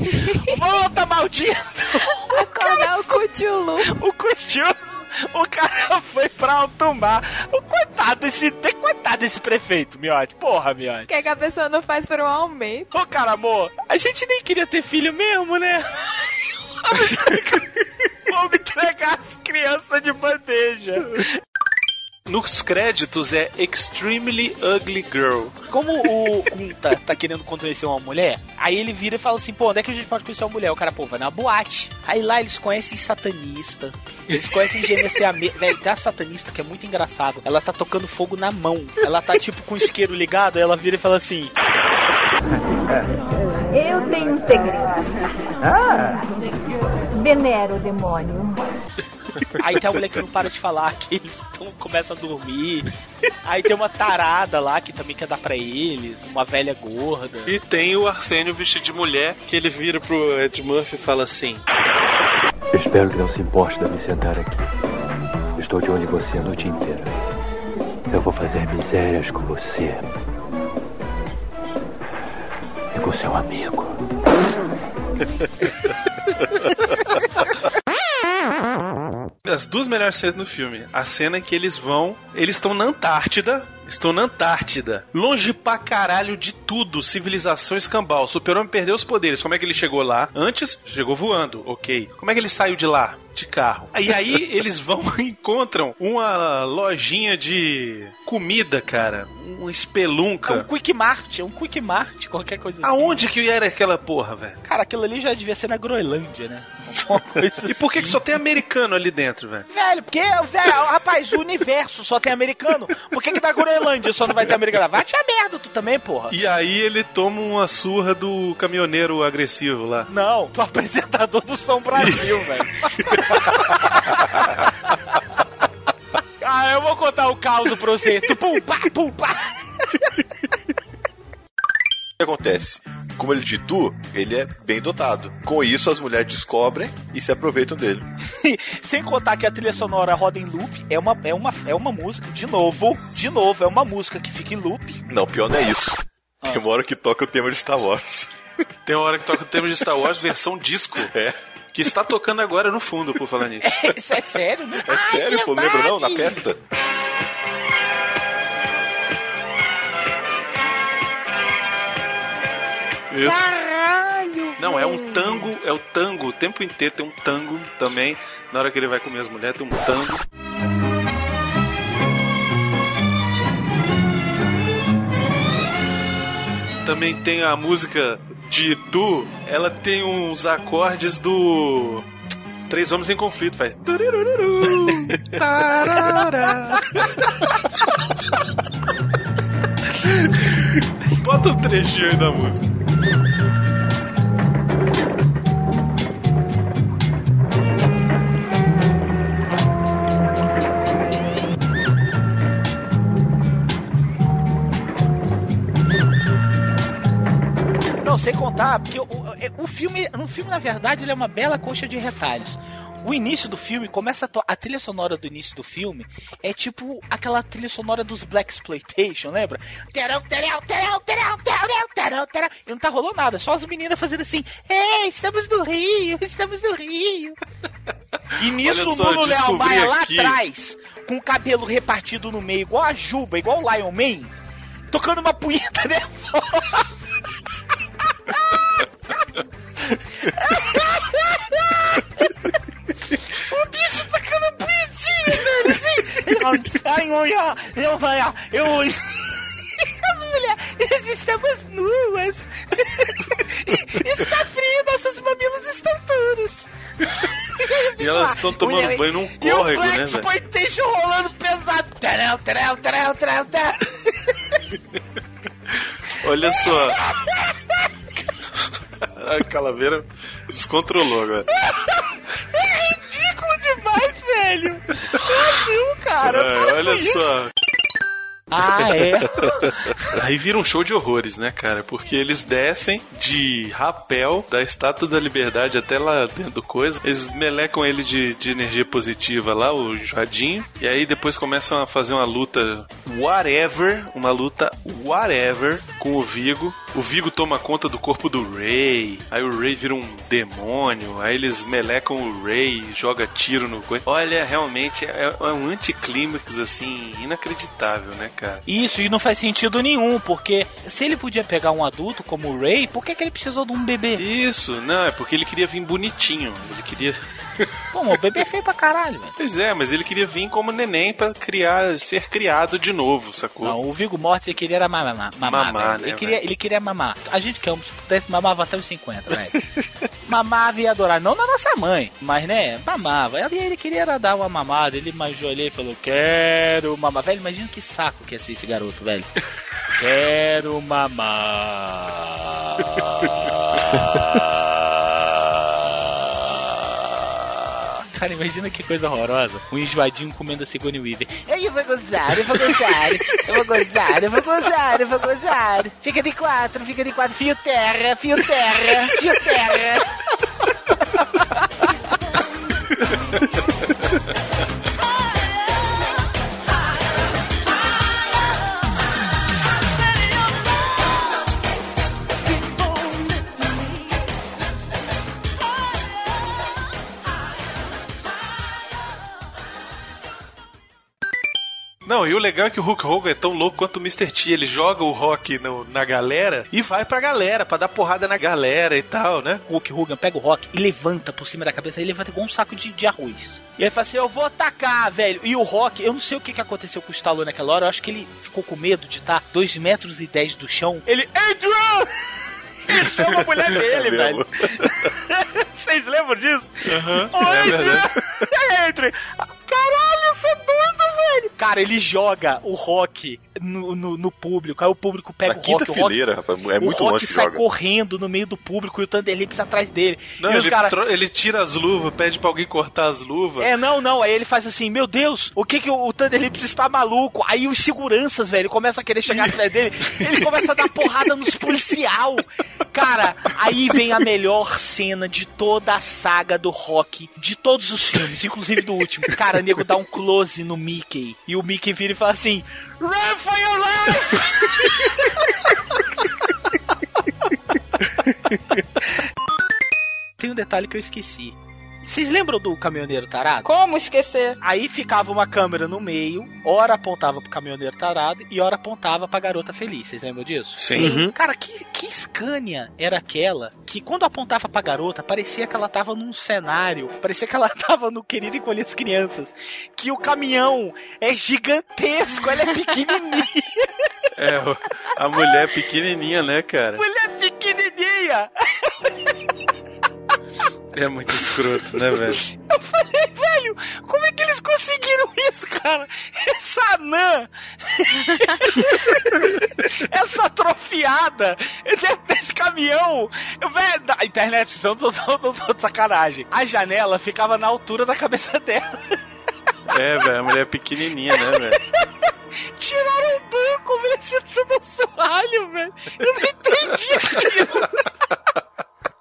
Volta, maldito! Acordar o Cthulhu. O Cthulhu! O cara *laughs* foi pra alto mar. O coitado desse, coitado desse prefeito, Miote. Porra, O Miote. que, é que a pessoa não faz por um aumento? Ô, cara, amor, a gente nem queria ter filho mesmo, né? *laughs* Vamos entregar as crianças de bandeja. Nos créditos é Extremely Ugly Girl. Como o Kun tá, querendo conhecer uma mulher, aí ele vira e fala assim, pô, onde é que a gente pode conhecer uma mulher? O cara, pô, vai na boate. Aí lá eles conhecem satanista, eles conhecem gerenciamento. *laughs* Velho, tem a satanista que é muito engraçado. Ela tá tocando fogo na mão. Ela tá tipo com o isqueiro ligado, aí ela vira e fala assim... Eu tenho um segredo. Ah! Venero o demônio. Aí tem a mulher que não para de falar, que eles tão, começam a dormir. Aí tem uma tarada lá que também quer dar pra eles, uma velha gorda. E tem o Arsênio vestido de mulher, que ele vira pro Ed Murphy e fala assim: Espero que não se importe de me sentar aqui. Estou de olho em você a noite inteira. Eu vou fazer misérias com você. E com seu amigo. *laughs* As duas melhores cenas no filme. A cena em que eles vão, eles estão na Antártida. Estão na Antártida. Longe pra caralho de tudo. Civilização escambau. O super-homem perdeu os poderes. Como é que ele chegou lá? Antes, chegou voando. Ok. Como é que ele saiu de lá? De carro. E aí *laughs* eles vão e *laughs* encontram uma lojinha de comida, cara. Uma É um espelunca. Quick Mart, é um Quick Mart, qualquer coisa assim. Aonde que era aquela porra, velho? Cara, aquilo ali já devia ser na Groenlândia, né? *laughs* E por que, que só tem americano ali dentro, velho? Velho, porque, velho, rapaz, o universo só tem americano. Por que, que da Groenlândia só não vai ter americano? Vai te a merda, tu também, porra. E aí ele toma uma surra do caminhoneiro agressivo lá. Não, é apresentador do Som Brasil, *laughs* velho. ah, eu vou contar o caos pra você. Tu pum, pá, pum, pá. O que acontece? Como ele de tu, ele é bem dotado. Com isso, as mulheres descobrem e se aproveitam dele. *laughs* Sem contar que a trilha sonora roda em loop, é uma, é uma, é uma música, de novo, de novo, é uma música que fica em loop. Não, pior não é isso. Tem uma hora que toca o tema de Star Wars. *laughs* Tem uma hora que toca o tema de Star Wars versão disco. É. Que está tocando agora no fundo, por falar nisso. *laughs* Isso é sério, né? É sério, pô, lembra não? Na festa? Isso. Caralho, Não, é um tango, é o tango, o tempo inteiro tem um tango também. Na hora que ele vai comer as mulheres, tem um tango. Também tem a música de Tu, ela tem uns acordes do Três Homens em Conflito, faz. *laughs* Bota um trechinho aí da música. Não, sem contar, porque o, o- o filme, no filme, na verdade, ele é uma bela coxa de retalhos. O início do filme começa a, to- a trilha sonora do início do filme é tipo aquela trilha sonora dos Black Exploitation, lembra? E não tá rolando nada, só as meninas fazendo assim: Ei, estamos no Rio, estamos no Rio. *laughs* E nisso Olha o só, Nuno Léo Maia lá atrás, com o cabelo repartido no meio, igual a Juba, igual o Lion Man, tocando uma punheta *laughs* nervosa. *laughs* O bicho tacando punhetinha, velho, assim. Ai, olha, eu vai, eu... *laughs* As mulheres, estamos nuas. *laughs* Está frio, nossos mamilos estão duros. E elas estão tomando Mulher- banho num E o córrego, né, velho? Exploitation rolando pesado. Terel, terel, terel, terel, terel. *laughs* Olha só. A calaveira descontrolou agora. Velho. Não, cara. É, olha só. Ah, é? *laughs* Aí vira um show de horrores, né, cara? Porque eles descem de rapel da Estátua da Liberdade até lá dentro do coisa. Eles melecam ele de, de energia positiva lá, o enjoadinho. E aí depois começam a fazer uma luta whatever, uma luta whatever com o Vigo. O Vigo toma conta do corpo do Ray. Aí o Ray vira um demônio. Aí eles melecam o Ray, joga tiro no coisa. Olha, realmente é, é um anticlímax assim inacreditável, né, cara? Isso, e não faz sentido nenhum, porque se ele podia pegar um adulto como o Ray, por que, que ele precisou de um bebê? Isso, não, é porque ele queria vir bonitinho. Ele queria. Pô, o bebê é feio pra caralho, velho. Pois é, mas ele queria vir como neném pra criar, ser criado de novo, sacou? Não, o Vigo Mortis ele queria era mamar. mamar, Mamar, velho. né, ele, queria, ele queria mamar. A gente que ama, se pudesse, mamava até os 50, velho. *laughs* mamava e adorar. Não na nossa mãe, mas né, mamava. E ele queria era dar uma mamada. Ele manjou ali e falou: Quero mamar. Velho, imagina que saco que ia ser esse garoto, velho. *laughs* Quero mamar. *laughs* Cara, imagina que coisa horrorosa. Um enjoadinho comendo a Sigourney Weaver. Eu vou gozar, eu vou gozar, eu vou gozar, eu vou gozar, eu vou gozar. Fica de quatro, fica de quatro. Fio terra, fio terra, fio terra. *laughs* Não, e o legal é que o Hulk Hogan é tão louco quanto o Mr. T. Ele joga o rock no- na galera e vai pra galera, pra dar porrada na galera e tal, né? O Hulk Hogan pega o Rock e levanta por cima da cabeça, ele levanta igual um saco de, de arroz. E aí fala assim, eu vou atacar, velho. E o Rock, eu não sei o que, que aconteceu com o Stallone naquela hora, eu acho que ele ficou com medo de estar 2 metros e 10 do chão. Ele, Adrian! *laughs* Ele chama a mulher *laughs* dele, velho. *laughs* Vocês lembram disso? Ô, é Adrian! Adrian! Caralho, eu sou doido, velho! Cara, ele joga o Rock no, no, no público, aí o público pega Na o quinta Rock. o Rock fileira, rapaz, é o muito Rock longe que sai joga. correndo no meio do público e o Thunder Lips atrás dele. Não, e os ele, caras. tro- ele tira as luvas, pede pra alguém cortar as luvas. É, não, não. Aí ele faz assim, meu Deus, o que que o, o Thunder Lips está maluco? Aí os seguranças, velho, começam a querer chegar atrás *laughs* dele. Ele começa a dar porrada nos policial. Cara, aí vem a melhor cena de toda a saga do rock, de todos os filmes, inclusive do último. Cara, o nego dá um close no Mickey. E o Mickey vira e fala assim: Run for your life! Tem um detalhe que eu esqueci. Vocês lembram do caminhoneiro tarado? Como esquecer? Aí ficava uma câmera no meio, ora apontava pro caminhoneiro tarado e ora apontava pra garota feliz. Vocês lembram disso? Sim. Uhum. Cara, que, que Scania era aquela que quando apontava pra garota, parecia que ela tava num cenário, parecia que ela *laughs* tava no Querido Encolher as Crianças. Que o caminhão é gigantesco, ela é pequenininha. *laughs* É, a mulher pequenininha, né, cara? mulher pequenininha. *laughs* É muito escroto, né, velho? Eu falei, velho, como é que eles conseguiram isso, cara? Essa anã, *laughs* essa atrofiada dentro desse caminhão. Eu, velho, na internet, não tô, não tô de sacanagem. A janela ficava na altura da cabeça dela. É, velho, a mulher pequenininha, né, velho? Tiraram o banco, oferecendo tudo assoalho, velho. Eu não entendi aquilo. *laughs*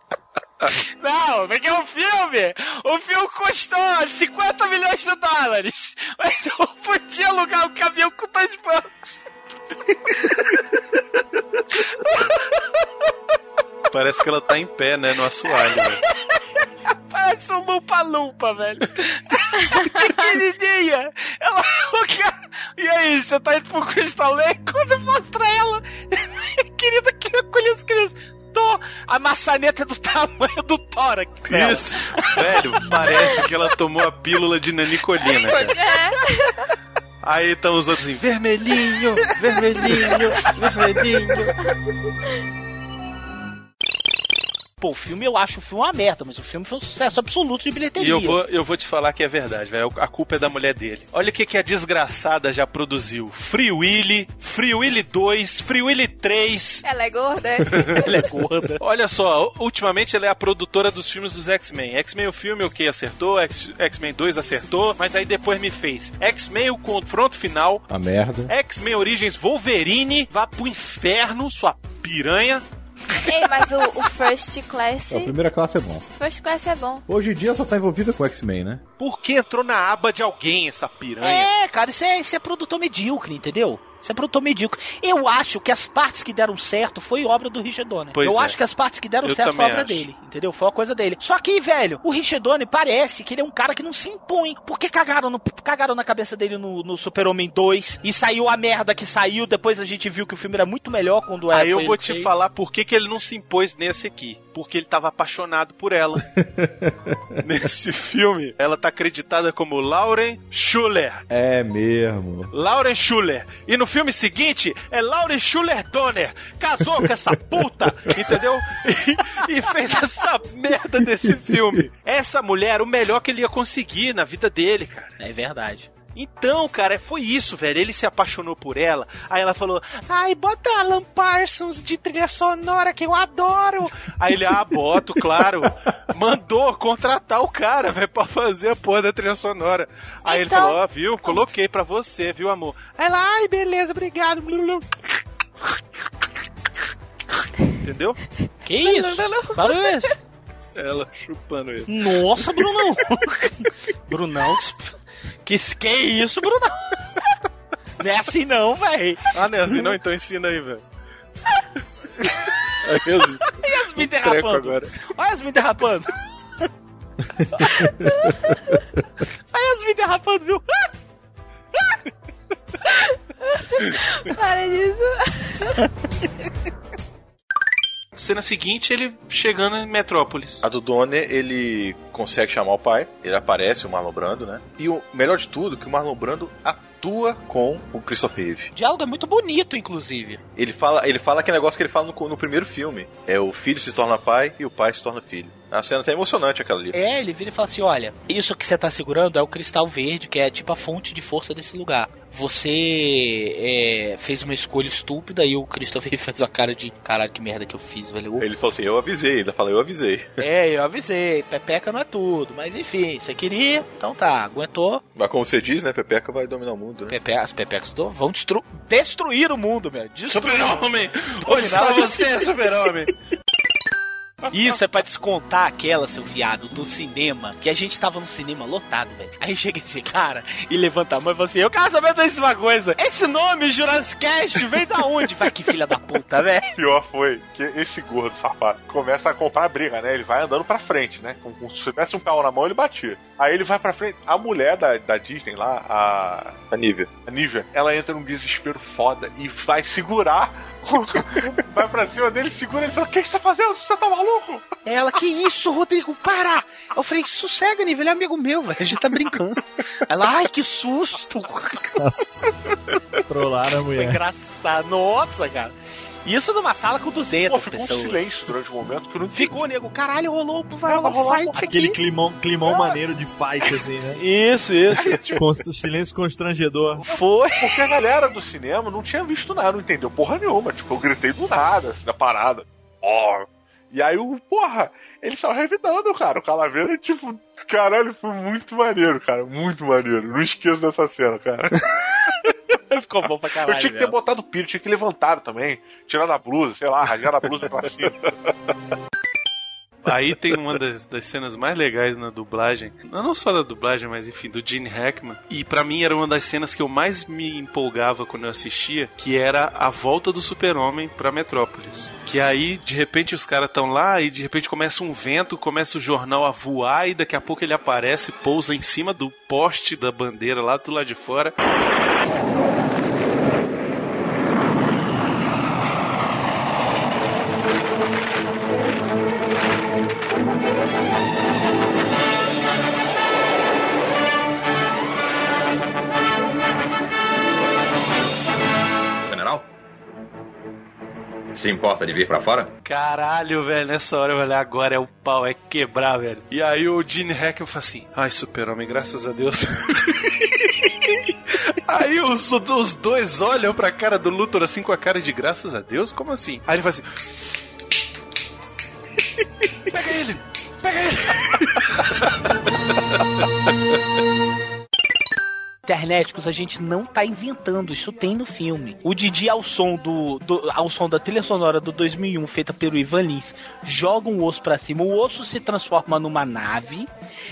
Não, porque o filme, o filme custou 50 milhões de dólares. Mas eu podia alugar um caminhão com dois bancos. Parece que ela tá em pé, né, no assoalho, velho. *laughs* Parece um lupa-lupa, velho. *laughs* Pequenininha. Ela, o. E aí, você tá indo pro Crystal Lake? Quando eu mostro ela, *laughs* querida, que acolhe as crianças. A maçaneta é do *laughs* tamanho do tórax dela. Isso, velho, parece que ela tomou a pílula de nanicolina, cara. Aí estão os outros assim, vermelhinho, vermelhinho, vermelhinho. Pô, o filme eu acho o filme uma merda, mas o filme foi um sucesso absoluto de E bilheteria. eu vou, eu vou te falar que é verdade, velho. A culpa é da mulher dele. Olha o que, que a desgraçada já produziu: Free Willy, Free Willy 2, Free Willy 3. Ela é gorda? é? *laughs* Ela é gorda. Olha só, ultimamente ela é a produtora dos filmes dos X-Men. X-Men o filme, o que acertou, X-Men 2 acertou, mas aí depois me fez X-Men o confronto final, A merda. X-Men Origins Wolverine, vá pro inferno, sua piranha. Ei, mas o, o First Class. A primeira classe é bom. First Class é bom. Hoje em dia só tá envolvida com X-Men, né? Por que entrou na aba de alguém essa piranha? É, cara, isso é, isso é produtor medíocre, entendeu? Isso é produtor medíocre. Eu acho que as partes que deram certo foi obra do Richard Donner. Pois eu é. acho que as partes que deram Eu certo foi obra acho. dele, entendeu? Foi uma coisa dele. Só que, velho, o Richard Donner parece que ele é um cara que não se impõe. Porque cagaram, no, cagaram na cabeça dele no, no Super-Homem 2 e saiu a merda que saiu. Depois a gente viu que o filme era muito melhor quando era Aí eu foi vou te fez. falar por que, que ele não se impôs nesse aqui. Porque ele tava apaixonado por ela. *laughs* nesse filme, ela tá acreditada como Lauren Schuller. É mesmo. Lauren Schuller. E no filme seguinte é Lauren Schuller Donner. Casou com essa puta, *laughs* entendeu? E, e fez essa merda desse filme. Essa mulher, o melhor que ele ia conseguir na vida dele, cara. É verdade. Então, cara, foi isso, velho. Ele se apaixonou por ela. Aí ela falou: Ai, bota Alan Parsons de trilha sonora que eu adoro. Aí ele, ah, boto, claro. *laughs* Mandou contratar o cara, velho, pra fazer a porra da trilha sonora. Aí ele Então- falou: Ó, viu? Coloquei pra você, viu, amor? Aí ela, ai, beleza, obrigado. Entendeu? Que isso? Para isso. Ela chupando ele. Nossa, Brunão. *laughs* Brunão, que, que isso, Brunão? *laughs* Não é assim não, velho. Ah, não é assim não? Então ensina aí, velho. Aí eu Olha *laughs* as me treco derrapando. agora. Olha as me derrapando. Olha as me derrapando, viu? Para disso. *laughs* Cena seguinte, ele chegando em Metrópolis. A do Donner, ele consegue chamar o pai, ele aparece, o Marlon Brando, né? E o melhor de tudo, que o Marlon Brando atua com o Christopher Reeve. O diálogo é muito bonito, inclusive. Ele fala, ele fala aquele negócio que ele fala no, no primeiro filme. É o filho se torna pai e o pai se torna filho. A cena até emocionante aquela ali. É, ele vira e fala assim: olha, isso que você tá segurando é o cristal verde, que é tipo a fonte de força desse lugar. Você é, fez uma escolha estúpida e o Christopher *laughs* fez uma cara de caralho, que merda que eu fiz, velho. Ele falou assim, eu avisei, ele fala, eu avisei. *laughs* É, eu avisei, pepeca não é tudo, mas enfim, você queria, então tá, aguentou. Mas como você diz, né, Pepeca vai dominar o mundo, né? Pepe, as pepecas do- vão destru destruir o mundo, meu. Destruir. Super-Homem! *laughs* Onde está você, Super-Homem? Isso é pra descontar aquela, seu viado, do cinema. Que a gente tava no cinema lotado, velho. Aí chega esse cara e levanta a mão e fala assim: Eu quero saber dessa coisa. Esse nome, Jurassic Cast, vem da onde? Vai que filha da puta, velho. Pior foi que esse gordo safado começa a comprar a briga, né? Ele vai andando pra frente, né? Com, com, se tivesse um pau na mão, ele batia. Aí ele vai pra frente. A mulher da, da Disney lá, a. A Nívia. A Nívia, ela entra num desespero foda e vai segurar. Vai pra cima dele, segura ele e fala: O que você tá fazendo? Você tá maluco? Ela, que isso, Rodrigo, para! Eu falei, sossega, nível, ele é amigo meu, velho. A gente tá brincando. Ela, ai, que susto! Trollaram a Foi mulher. engraçado. Nossa, cara. Isso numa sala com 200 Pô, ficou pessoas. um silêncio durante o momento que eu não Ficou, nego. Caralho, rolou, vai rolar vai rolar fight Aquele aqui. climão, climão maneiro de fight, assim, né? *laughs* Isso, isso. *laughs* Const- silêncio constrangedor. Foi. Porque a galera do cinema não tinha visto nada, não entendeu porra nenhuma. Tipo, eu gritei do nada, assim, na parada. Ó. E aí o, porra, eles saiu revidando, cara. O Calaveira, tipo, caralho, foi muito maneiro, cara. Muito maneiro. Não esqueço dessa cena, cara. *laughs* *laughs* Ficou bom pra caralho. eu tinha que ter mesmo. botado o piro, tinha que levantar também. Tirado a blusa, sei lá, rasgar a blusa pra cima. *laughs* Aí tem uma das, das cenas mais legais na dublagem, não só da dublagem, mas enfim, do Gene Hackman. E pra mim era uma das cenas que eu mais me empolgava quando eu assistia, que era a volta do Super-Homem pra Metrópolis. Que aí, de repente, os caras estão lá e de repente começa um vento, começa o jornal a voar e daqui a pouco ele aparece, pousa em cima do poste da bandeira lá do lado de fora. Se importa de vir pra fora? Caralho, velho, nessa hora eu falei, agora é o pau, é quebrar, velho. E aí o Gene Hackman fala assim, ai, super-homem, graças a Deus. *laughs* Aí os, os dois olham pra cara do Luthor assim com a cara de graças a Deus? Como assim? Aí ele fala assim. Pega ele! Pega ele! *laughs* internéticos a gente não tá inventando, isso tem no filme. O Didi ao som do, do ao som da trilha sonora do 2001 feita pelo Ivan Lins, joga um osso para cima, o osso se transforma numa nave.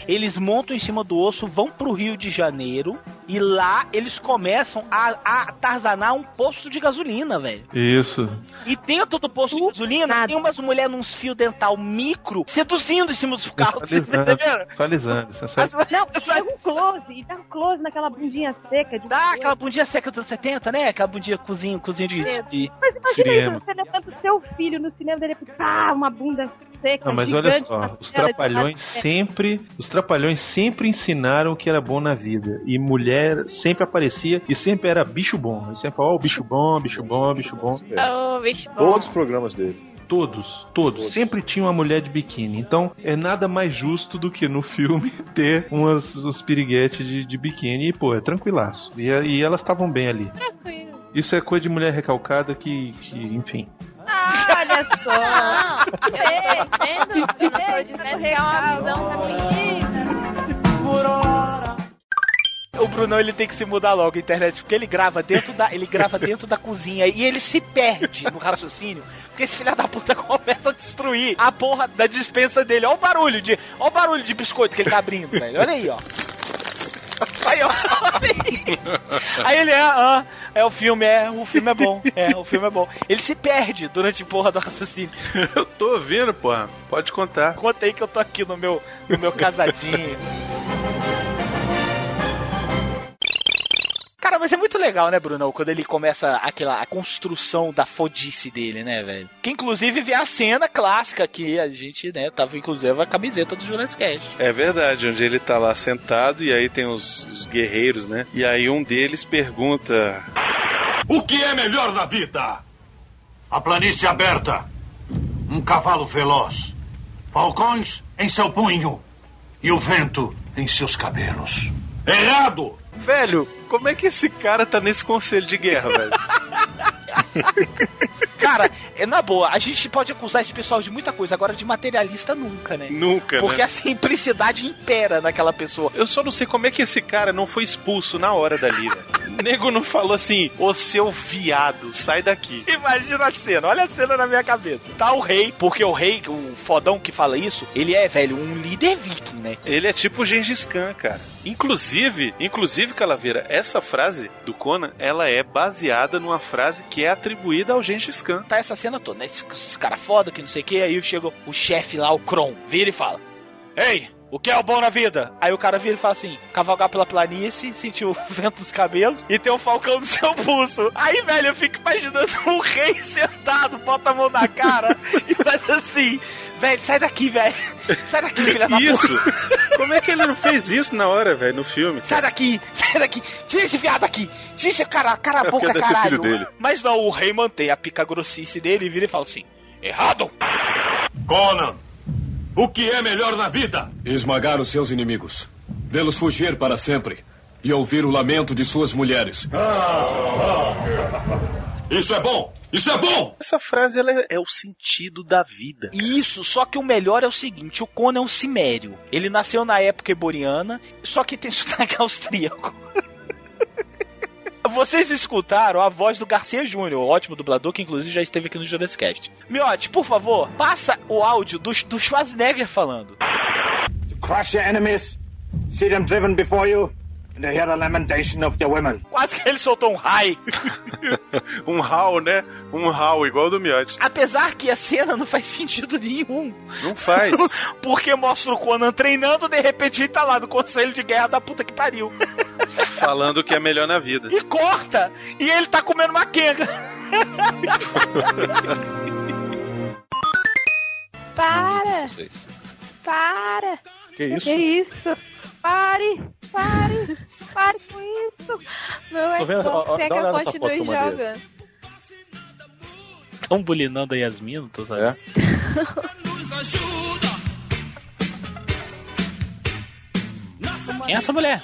Eles montam em cima do osso, vão pro Rio de Janeiro e lá eles começam a, a tarzanar um posto de gasolina, velho. Isso. E dentro do posto de gasolina tem umas mulheres nos fio dental micro seduzindo em cima dos carros. Vocês Sensualizando. perceberam? *laughs* Sensualizando. sensualizando. Não, pega um close, e dá um close naquela bundinha seca. De Dá aquela bundinha seca dos anos 70, né? Aquela bundinha cozinho, cozinho de. de Mas imagina isso, você levanta o seu filho no cinema dele e pá, uma bunda seca. Não, mas olha só, os trapalhões sempre, os trapalhões sempre ensinaram o que era bom na vida. E mulher sempre aparecia e sempre era bicho bom. E sempre, ó, bicho bom, bicho bom, bicho bom. Ô, bicho bom. Todos os programas dele. Todos, todos, Sempre tinha uma mulher de biquíni. Então é nada mais justo do que no filme ter umas, uns piriguetes de, de biquíni. E, pô, é tranquilaço. E, e elas estavam bem ali. Tranquilo. Isso é coisa de mulher recalcada que, que enfim. Ah, olha só. Não, eu tô dizendo, eu tô dizendo que é uma visão feminina. O Brunão ele tem que se mudar logo internet, porque ele grava dentro da, ele grava dentro da cozinha e ele se perde no raciocínio, porque esse filho da puta *laughs* começa a destruir a porra da dispensa dele. Olha o barulho de, olha o barulho de biscoito que ele tá abrindo, velho. Olha aí, ó. Aí, ó. *laughs* Aí ele é, ah, é o filme, é, o filme é bom, é, o filme é bom. Ele se perde durante a porra do raciocínio. *laughs* Eu tô ouvindo, porra. Pode contar. Conta aí que eu tô aqui no meu, no meu casadinho. Cara, mas é muito legal, né, Bruno? Quando ele começa aquela a construção da fodice dele, né, velho? Que inclusive vê a cena clássica que a gente, né, tava inclusive a camiseta do Jurassic Cast. É verdade, onde ele tá lá sentado e aí tem os, os guerreiros, né? E aí um deles pergunta: O que é melhor na vida? A planície aberta, um cavalo veloz, falcões em seu punho e o vento em seus cabelos. Errado! Velho, como é que esse cara tá nesse conselho de guerra, velho? *laughs* Cara, é na boa, a gente pode acusar esse pessoal de muita coisa, agora de materialista nunca, né? Nunca, Porque né? a simplicidade impera naquela pessoa. Eu só não sei como é que esse cara não foi expulso na hora dali, né? O *laughs* nego não falou assim, ô seu viado, sai daqui. Imagina a cena, olha a cena na minha cabeça. Tá o rei, porque o rei, o fodão que fala isso, ele é, velho, um líder viking, né? Ele é tipo o Gengis Khan, cara. Inclusive, inclusive, Calaveira, essa frase do Conan, ela é baseada numa frase que é atribuída ao Gengis Khan. Tá essa cena toda, né? Esses, esses caras foda que não sei o que, aí chega o chefe lá, o Kron, vira e fala: Ei, o que é o bom na vida? Aí o cara vira e fala assim: cavalgar pela planície, sentir o *laughs* vento dos cabelos e ter um falcão no seu pulso. Aí, velho, eu fico imaginando um rei sentado, bota a mão na cara *laughs* e faz assim: velho, sai daqui, velho. *laughs* Sai daqui, filha da Isso! puta. Como é que ele não fez isso na hora, velho, no filme? Sai daqui, sai daqui, tira esse viado aqui, tira esse cara, cara a É boca, ser caralho. filho dele. Mas não, o rei mantém a pica grossice dele e vira e fala assim: errado! Conan, o que é melhor na vida? Esmagar os seus inimigos. Vê-los fugir para sempre. E ouvir o lamento de suas mulheres. Isso é bom! Isso é bom! Essa frase ela é, é o sentido da vida. Isso, só que o melhor é o seguinte: o Conan é um cimério. Ele nasceu na época eboriana, só que tem *laughs* sotaque austríaco. *laughs* Vocês escutaram a voz do Garcia Júnior, o ótimo dublador que inclusive já esteve aqui no Jurassic Cast. Miotti, por favor, passa o áudio do, do Schwarzenegger falando. Crush your enemies, see them driven before you, and hear the lamentation of the women. Quase que ele soltou um raio. *laughs* um hall, né? Um hall igual do Miotti. Apesar que a cena não faz sentido nenhum. Não faz. *laughs* Porque mostra o Conan treinando, de repente ele tá lá no conselho de guerra da puta que pariu. *laughs* Falando que é melhor na vida. E corta! E ele tá comendo uma quenga. Para! Para! Que isso? Que isso? Pare! Pare! Pare com isso! Meu Tô vendo, Xbox que eu mandei. jogando. Estão bulinando a Yasmin, não tô sabendo. Quem é essa mulher?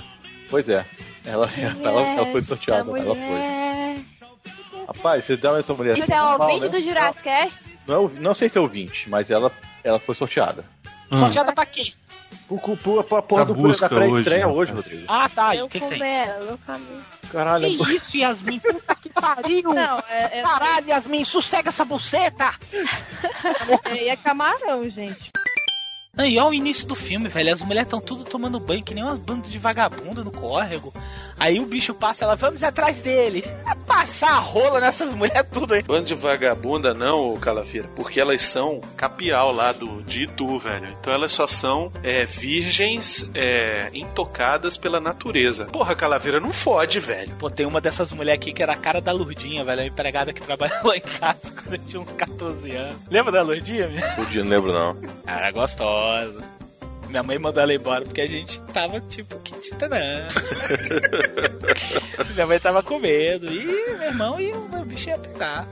Pois é. Ela, *laughs* ela, ela foi sorteada, ela foi. Rapaz, você dá essa mulher Isso assim, é o normal, ouvinte né? do Jurassic Cast? Não, é o- não sei se é ouvinte, mas ela, ela foi sorteada. Sorteada pra por, por, porra do, busca da pré-estreia hoje, hoje, né? Rodrigo. Ah, tá. Eu o que, que tem? caminho. Caralho, Que isso, Yasmin? Puta que pariu! Não, é, é, Caralho, Yasmin, sossega essa buceta! *laughs* é, é camarão, gente. Não, e olha o início do filme, velho. As mulheres estão tudo tomando banho, que nem umas bandas de vagabunda no córrego. Aí o bicho passa, ela, vamos atrás dele. É Passar a rola nessas mulheres tudo aí. Bando de vagabunda não, ô Calafira, porque elas são capial lá do, de Itu, velho. Então elas só são é, virgens é, intocadas pela natureza. Porra, Calaveira, não fode, velho. Pô, tem uma dessas mulheres aqui que era a cara da Lurdinha, velho. A empregada que *laughs* trabalhava lá em casa quando eu tinha uns 14 anos. Lembra da Lurdinha, dia não lembro, não. Era gostosa. Minha mãe mandou ela embora porque a gente tava tipo, que tita *laughs* não. Minha mãe tava com medo. E meu irmão e o meu bicho ia pegar.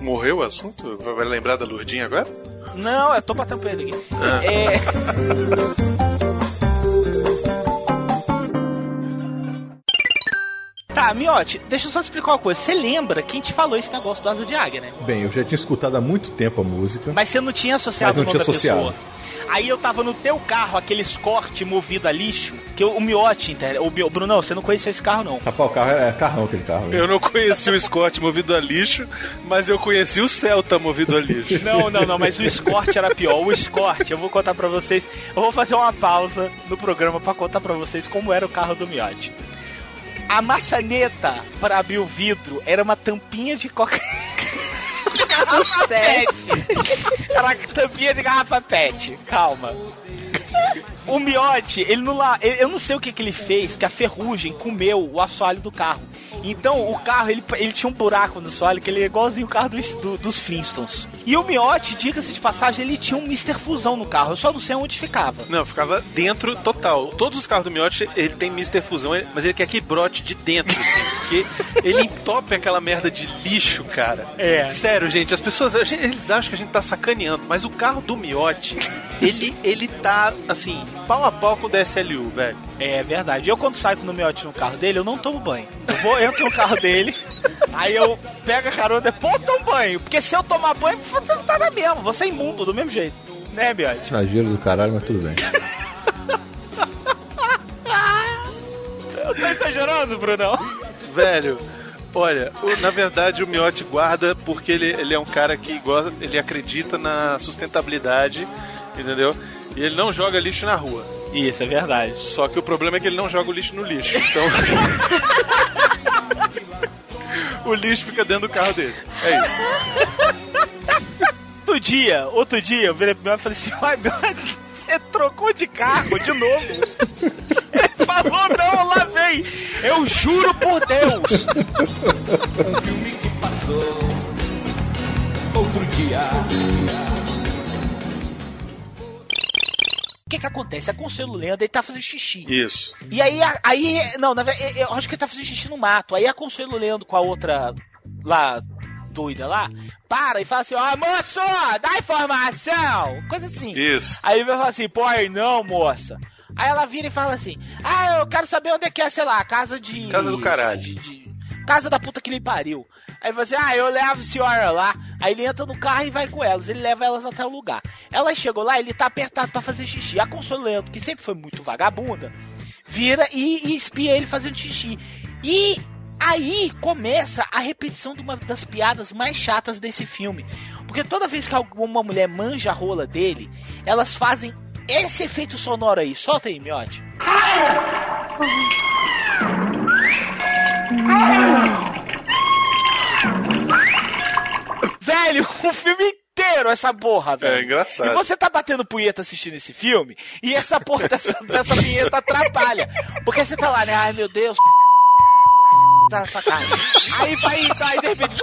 Morreu o assunto? Vai vai lembrar da Lurdinha agora? Não, eu tô batendo pra ele aqui. Ah. É. Tá, Miote, deixa eu só te explicar uma coisa. Você lembra quem te falou esse negócio do Asa de Águia, né? Bem, eu já tinha escutado há muito tempo a música. Mas você não tinha associado Mas não o tinha associado. pessoa. Aí eu tava no teu carro, aquele escorte movido a lixo, que o, o Miote, entende? o Bio- Brunão, você não conhecia esse carro, não. Rapaz, o carro é, é carrão aquele carro. né? Eu não conheci o Scott movido a lixo, mas eu conheci o Celta movido a lixo. *laughs* Não, não, não, mas o escorte era pior. O escorte, eu vou contar pra vocês. Eu vou fazer uma pausa no programa pra contar pra vocês como era o carro do Miotti. A maçaneta para abrir o vidro era uma tampinha de coca. *laughs* garrafa pet. Era uma tampinha de garrafa pet. Calma. O Miotti, ele não lá, eu não sei o que que ele fez, que a ferrugem comeu o assoalho do carro. Então o carro ele, ele tinha um buraco no assoalho que ele é igualzinho o carro dos, do- dos Flintstones. E o Miotti, diga-se de passagem, ele tinha um Mr. Fusão no carro. Eu só não sei onde ficava. Não, ficava dentro total. Todos os carros do Miotti, ele tem Mr. Fusão, mas ele quer que brote de dentro, assim, porque ele entope aquela merda de lixo, cara. É. Sério, gente, as pessoas, a gente- eles acham que a gente tá sacaneando, mas o carro do Miotti, ele, ele tá, assim, pau a pau com o DSLU, velho. É verdade. Eu quando saio com o Miotti no carro dele, eu não tomo banho. Eu vou, entro no carro dele, aí eu pego a carona e pô, eu tomo banho. Porque se eu tomar banho, você tá na mesma, você é imundo do mesmo jeito. Né, Miotti? Exagero do caralho, mas tudo bem. Eu tô exagerando, Brunão. Velho, olha, o- na verdade o Miotti guarda porque ele, ele é um cara que gosta, ele acredita na sustentabilidade, entendeu? E ele não joga lixo na rua. Isso, é verdade. Só que o problema é que ele não joga o lixo no lixo. Então. *laughs* o lixo fica dentro do carro dele. É isso. Outro dia, outro dia, eu virei pro Miotti e falei assim, ai, Miotti, você trocou de carro de novo. Ele falou, não, lá vem. Eu juro por Deus. Um filme que passou outro dia. O que que acontece? A Conselho Lenda, ele tá fazendo xixi. Isso. E aí, aí, não, na verdade, eu acho que ele tá fazendo xixi no mato. Aí a Conselho Lendo com a outra lá, doida lá, para e fala assim, ó, moço, dá informação! Coisa assim. Isso. Aí ele vai falar assim, pô, aí não, moça. Aí ela vira e fala assim, ah, eu quero saber onde é que é, sei lá, a casa de... Casa do caralho. de- de- casa da puta que lhe pariu. Aí fala assim, ah, eu levo a senhora lá. Aí ele entra no carro e vai com elas. Ele leva elas até o lugar. Ela chegou lá, ele tá apertado pra fazer xixi. A Consuelo Leandro, que sempre foi muito vagabunda, vira e, e espia ele fazendo xixi. E aí começa a repetição de uma das piadas mais chatas desse filme. Porque toda vez que alguma mulher manja a rola dele, elas fazem esse efeito sonoro aí. Solta aí, miote. Velho, o filme inteiro essa porra, velho. É engraçado. E você tá batendo punheta assistindo esse filme, e essa porra dessa, *laughs* dessa vinheta atrapalha. Porque você tá lá, né? Ai, meu Deus. *laughs* Tá sacanagem. Aí vai, aí de repente.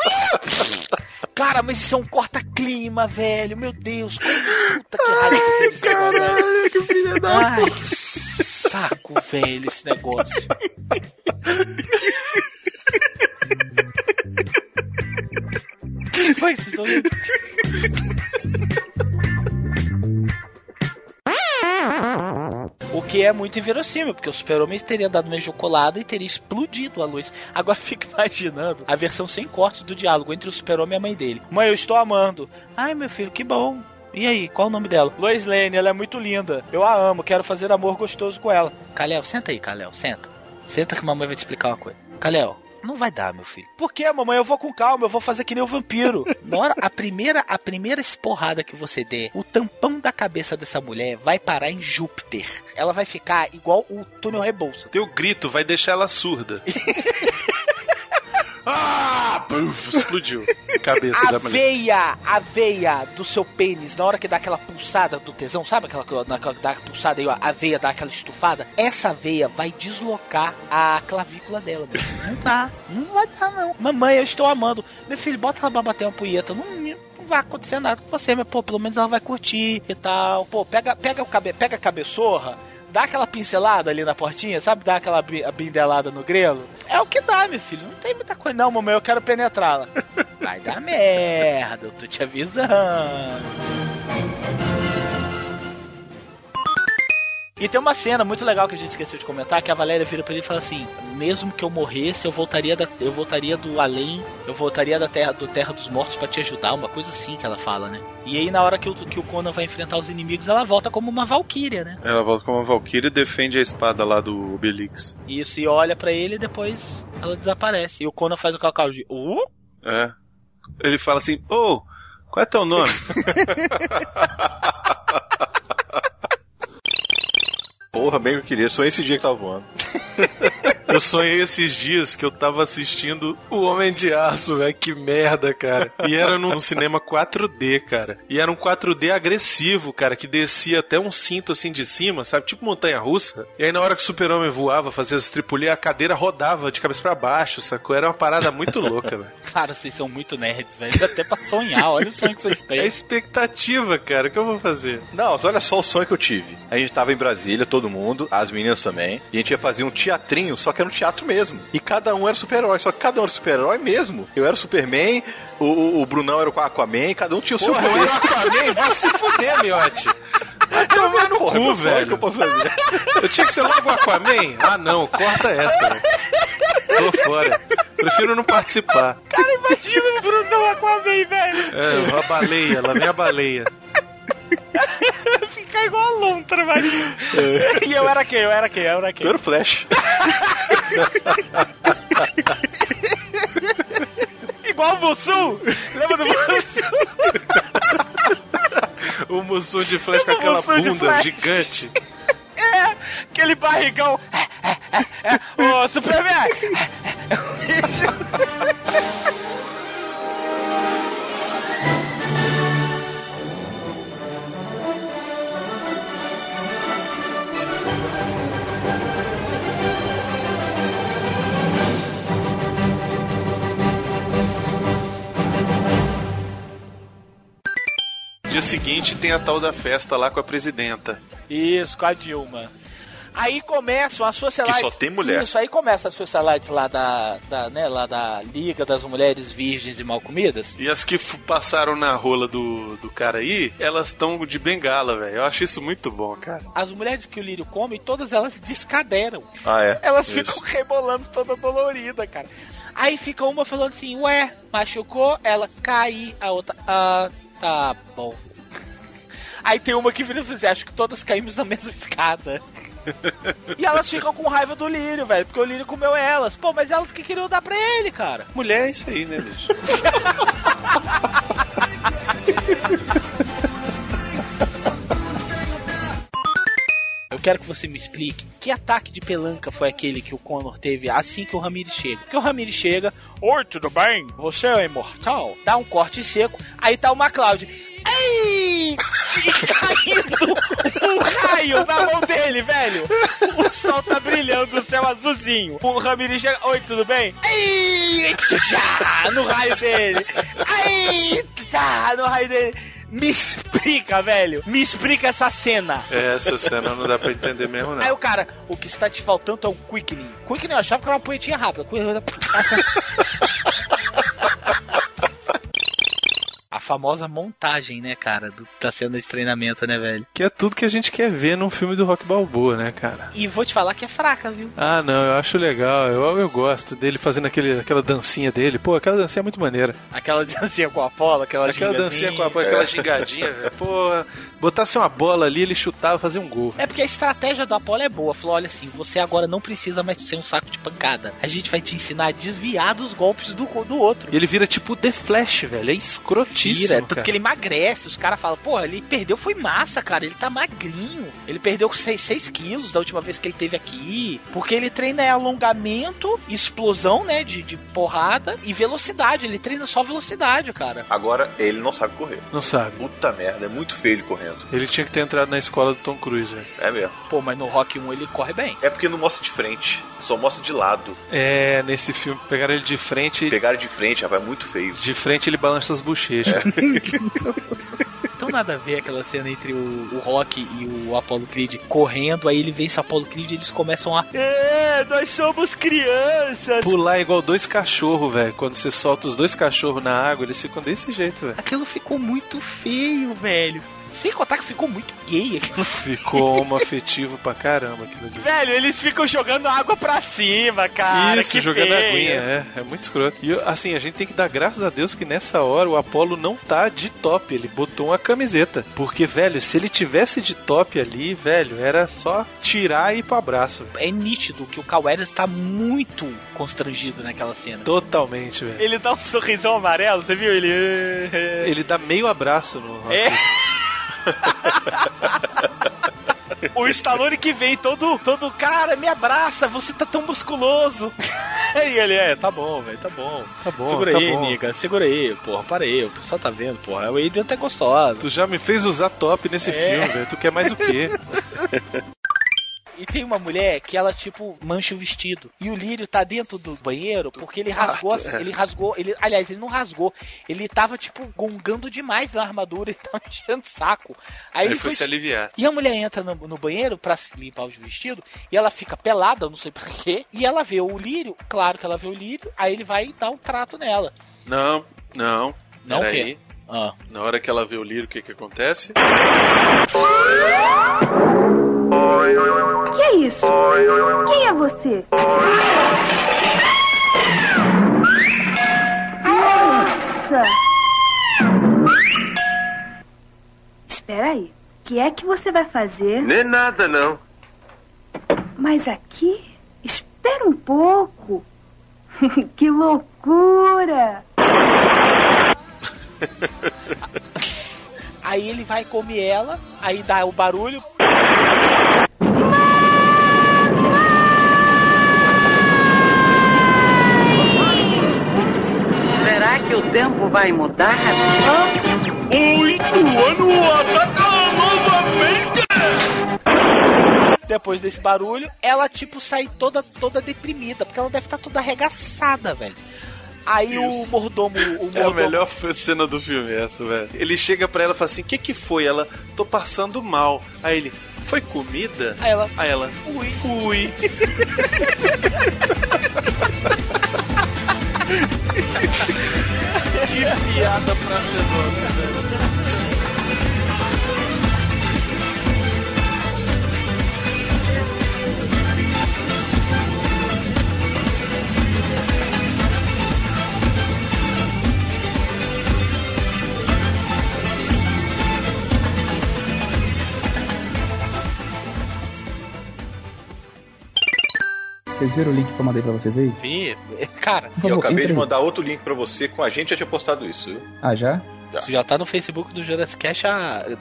*laughs* Cara, mas isso é um corta-clima, velho. Meu Deus. Puta que raiva esse negócio, velho. que filha da Ai, que saco, velho, esse negócio. *laughs* foi? Estão vendo? O que é muito inverossímil, porque o super-homem teria dado uma ejaculada e teria explodido a luz. Agora *laughs* fica imaginando a versão sem cortes do diálogo entre o super-homem e a mãe dele. Mãe, eu estou amando. Ai, meu filho, que bom. E aí, qual o nome dela? Lois Lane, ela é muito linda. Eu a amo, quero fazer amor gostoso com ela. Kalel, senta aí, Kalel, senta. Senta que a mamãe vai te explicar uma coisa. Kalel, não vai dar, meu filho. Por que, mamãe? Eu vou com calma, eu vou fazer que nem o vampiro. *laughs* Na hora, a primeira, a primeira esporrada que você der, o tampão da cabeça dessa mulher vai parar em Júpiter. Ela vai ficar igual o túnel Rebouça. Teu grito vai deixar ela surda. *laughs* ah! Puf, explodiu cabeça A da mulher. veia, a veia do seu pênis, na hora que dá aquela pulsada do tesão, sabe aquela que dá a pulsada e a veia dá aquela estufada? Essa veia vai deslocar a clavícula dela. Não dá, não vai dar não. Mamãe, eu estou amando. Meu filho, bota ela pra bater uma punheta. Não, não vai acontecer nada com você, mas pô, pelo menos ela vai curtir e tal. Pô, pega, pega, o cabe, pega a cabeçorra. Dá aquela pincelada ali na portinha, sabe? Dá aquela bindelada no grelo. É o que dá, meu filho. Não tem muita coisa. Não, mamãe, eu quero penetrá-la. *laughs* Vai dar merda, eu tô te avisando. E tem uma cena muito legal que a gente esqueceu de comentar, que a Valéria vira pra ele e fala assim: mesmo que eu morresse, eu voltaria da, eu voltaria do além, eu voltaria da terra do terra dos mortos pra te ajudar, uma coisa assim que ela fala, né? E aí na hora que o, que o Conan vai enfrentar os inimigos, ela volta como uma valquíria, né? Ela volta como uma Valkyrie e defende a espada lá do Obelix. Isso, e olha pra ele e depois ela desaparece. E o Conan faz o calcal de, uh? É. Ele fala assim, ô, qual é teu nome? *laughs* Porra, bem que eu queria. Só esse dia que tava voando. *laughs* Eu sonhei esses dias que eu tava assistindo O Homem de Aço, velho. Que merda, cara. E era num cinema 4D, cara. E era um 4D agressivo, cara, que descia até um cinto assim de cima, sabe? Tipo montanha russa. E aí na hora que o super-homem voava, fazia as tripulhas, a cadeira rodava de cabeça pra baixo, sacou? Era uma parada muito louca, velho. Cara, vocês são muito nerds, velho. Dá até pra sonhar, olha o sonho que vocês têm. É expectativa, cara. O que eu vou fazer? Não, mas olha só o sonho que eu tive. A gente tava em Brasília, todo mundo, as meninas também, e a gente ia fazer um teatrinho, só que era um teatro mesmo. E cada um era super-herói, só que cada um era super-herói mesmo. Eu era o Superman, o, o, o Brunão era o Aquaman, e cada um tinha o seu Porra, eu poder. era o Aquaman, vai se fuder, miote. Vai tomar no Porra, cu, sonho velho. que eu posso fazer. Eu tinha que ser logo o Aquaman? Ah, não, corta essa, velho. Tô fora. Prefiro não participar. Cara, imagina o Brunão Aquaman, velho. É, a baleia, lá vem a baleia. *laughs* Ficar igual a lontra, imagina. *laughs* E eu era quem? Eu era quem? Eu era quem? Tu era o Flash. *laughs* Igual o Mussum. Lembra do Mussum? O Mussum de flash com aquela bunda gigante. É, aquele barrigão. É, é, é, é. Ô, Superman. Dia seguinte tem a tal da festa lá com a presidenta. Isso, com a Dilma. Aí começam as socialites. Que só tem mulher. Isso, aí começa as socialites lá da, da, né, lá da Liga das Mulheres Virgens e Mal Comidas. E as que passaram na rola do, do cara aí, elas estão de bengala, velho. Eu acho isso muito bom, cara. As mulheres que o Lírio come, todas elas descaderam. Ah, é? Elas Isso. ficam rebolando toda dolorida, cara. Aí fica uma falando assim, ué, machucou, ela cai, a outra, ah, tá bom. Aí tem uma que vira e assim, acho que todas caímos na mesma escada. *laughs* e elas ficam com raiva do Lírio, velho, porque o Lírio comeu elas. Pô, mas elas que queriam dar pra ele, cara. Mulher é isso aí, né, bicho? *laughs* quero que você me explique que ataque de pelanca foi aquele que o Connor teve assim que o Ramirez chega. Porque o Ramirez chega, oi, tudo bem? Você é imortal? Dá um corte seco, aí tá o McLeod. Ei! Caindo *laughs* um raio na mão dele, velho. O sol tá brilhando, o céu azulzinho. O Ramirez chega, oi, tudo bem? Ei! No raio dele. Tchá, no raio dele. Me explica, velho. Me explica essa cena. É, Essa cena não dá pra entender mesmo, Aí não. o cara, o que está te faltando é um quickening. Quickening eu achava que era uma poetinha rápida. Famosa montagem, né, cara, do, da cena de treinamento, né, velho? Que é tudo que a gente quer ver num filme do Rock Balboa, né, cara? E vou te falar que é fraca, viu? Ah, não, eu acho legal. Eu, eu gosto dele fazendo aquele, aquela dancinha dele. Pô, aquela dancinha é muito maneira. Aquela *laughs* dancinha com a Apolo, aquela Aquela dancinha com a Apolo, aquela gingadinha, *laughs* velho. Pô, botasse uma bola ali, ele chutava, fazia um gol. É porque a estratégia do Apolo é boa. Falou: olha assim, você agora não precisa mais ser um saco de pancada. A gente vai te ensinar a desviar dos golpes do, do outro. E ele vira tipo The Flash, velho. É escrotíssimo. Tira, tanto cara. que ele emagrece. Os caras falam, pô, ele perdeu foi massa, cara. Ele tá magrinho. Ele perdeu 6 quilos da última vez que ele teve aqui. Porque ele treina é alongamento, explosão, né? De, de porrada e velocidade. Ele treina só velocidade, cara. Agora, ele não sabe correr. Não sabe. Puta merda, é muito feio ele correndo. Ele tinha que ter entrado na escola do Tom Cruise. É mesmo. Pô, mas no Rock 1 ele corre bem. É porque não mostra de frente, só mostra de lado. É, nesse filme, pegaram ele de frente. Pegaram de frente, rapaz, é muito feio. De frente ele balança as bochechas. *laughs* Então nada a ver aquela cena entre o, o Rock e o Apollo Creed correndo, aí ele vence o Apollo Creed e eles começam a. É, nós somos crianças! Pular igual dois cachorros, velho. Quando você solta os dois cachorros na água, eles ficam desse jeito, velho. Aquilo ficou muito feio, velho. Sem contar que ficou muito gay aquilo. Ficou homoafetivo pra caramba aquilo ali. Velho, eles ficam jogando água pra cima, cara. Isso, que jogando feio. aguinha, é, é muito escroto. E assim, a gente tem que dar graças a Deus que nessa hora o Apollo não tá de top, ele botou uma camiseta. Porque, velho, se ele tivesse de top ali, velho, era só tirar e ir pro abraço. É nítido que o Caueras tá muito constrangido naquela cena. Totalmente, velho. Ele dá um sorrisão amarelo, você viu? Ele. Ele dá meio abraço no. É. *laughs* O Stallone que vem todo, todo, cara, me abraça, você tá tão musculoso. *laughs* E ele, é, tá bom, velho, tá bom. Tá bom, Segura tá aí, bom. Nica, segura aí, porra, para aí, o pessoal tá vendo, porra. O Adrian tá gostosa. Tu já me fez usar top nesse É. filme, velho. Tu quer mais o quê? *laughs* E tem uma mulher que ela, tipo, mancha o vestido. E o Lírio tá dentro do banheiro porque ele rasgou. é. Ele rasgou. Ele, aliás, ele não rasgou. Ele tava, tipo, gongando demais na armadura e *laughs* tava enchendo o saco. Aí Ele ele foi se aliviar. E a mulher entra no, no banheiro pra se limpar os vestidos e ela fica pelada, não sei porquê. E ela vê o Lírio, claro que ela vê o Lírio, aí ele vai dar um trato nela. Não, não. Não o quê? Ah. Na hora que ela vê o Lírio, o que que acontece? Que é isso? Quem é você? Nossa! Espera aí. O que é que você vai fazer? Nem nada, não. Mas aqui? Espera um pouco. *laughs* que loucura! *laughs* Aí ele vai comer ela, aí dá o barulho. Será que o tempo vai mudar? O Ituano ataca novamente! Depois desse barulho, ela tipo sai toda toda deprimida, porque ela deve estar toda arregaçada, velho. Aí o Isso. mordomo, o É a mordomo melhor cena do filme essa, velho. Ele chega pra ela e fala assim: o que que foi? Ela, tô passando mal. Aí ele, foi comida? Aí ela, Aí ela, fui. fui. *laughs* que piada pra ser velho. Vocês viram o link que eu mandei pra vocês aí? Vi, cara. E eu acabei de Entra aí. mandar outro link pra você com a gente já tinha postado isso, viu? Ah, já? Isso já tá no Facebook do Jurassic Cash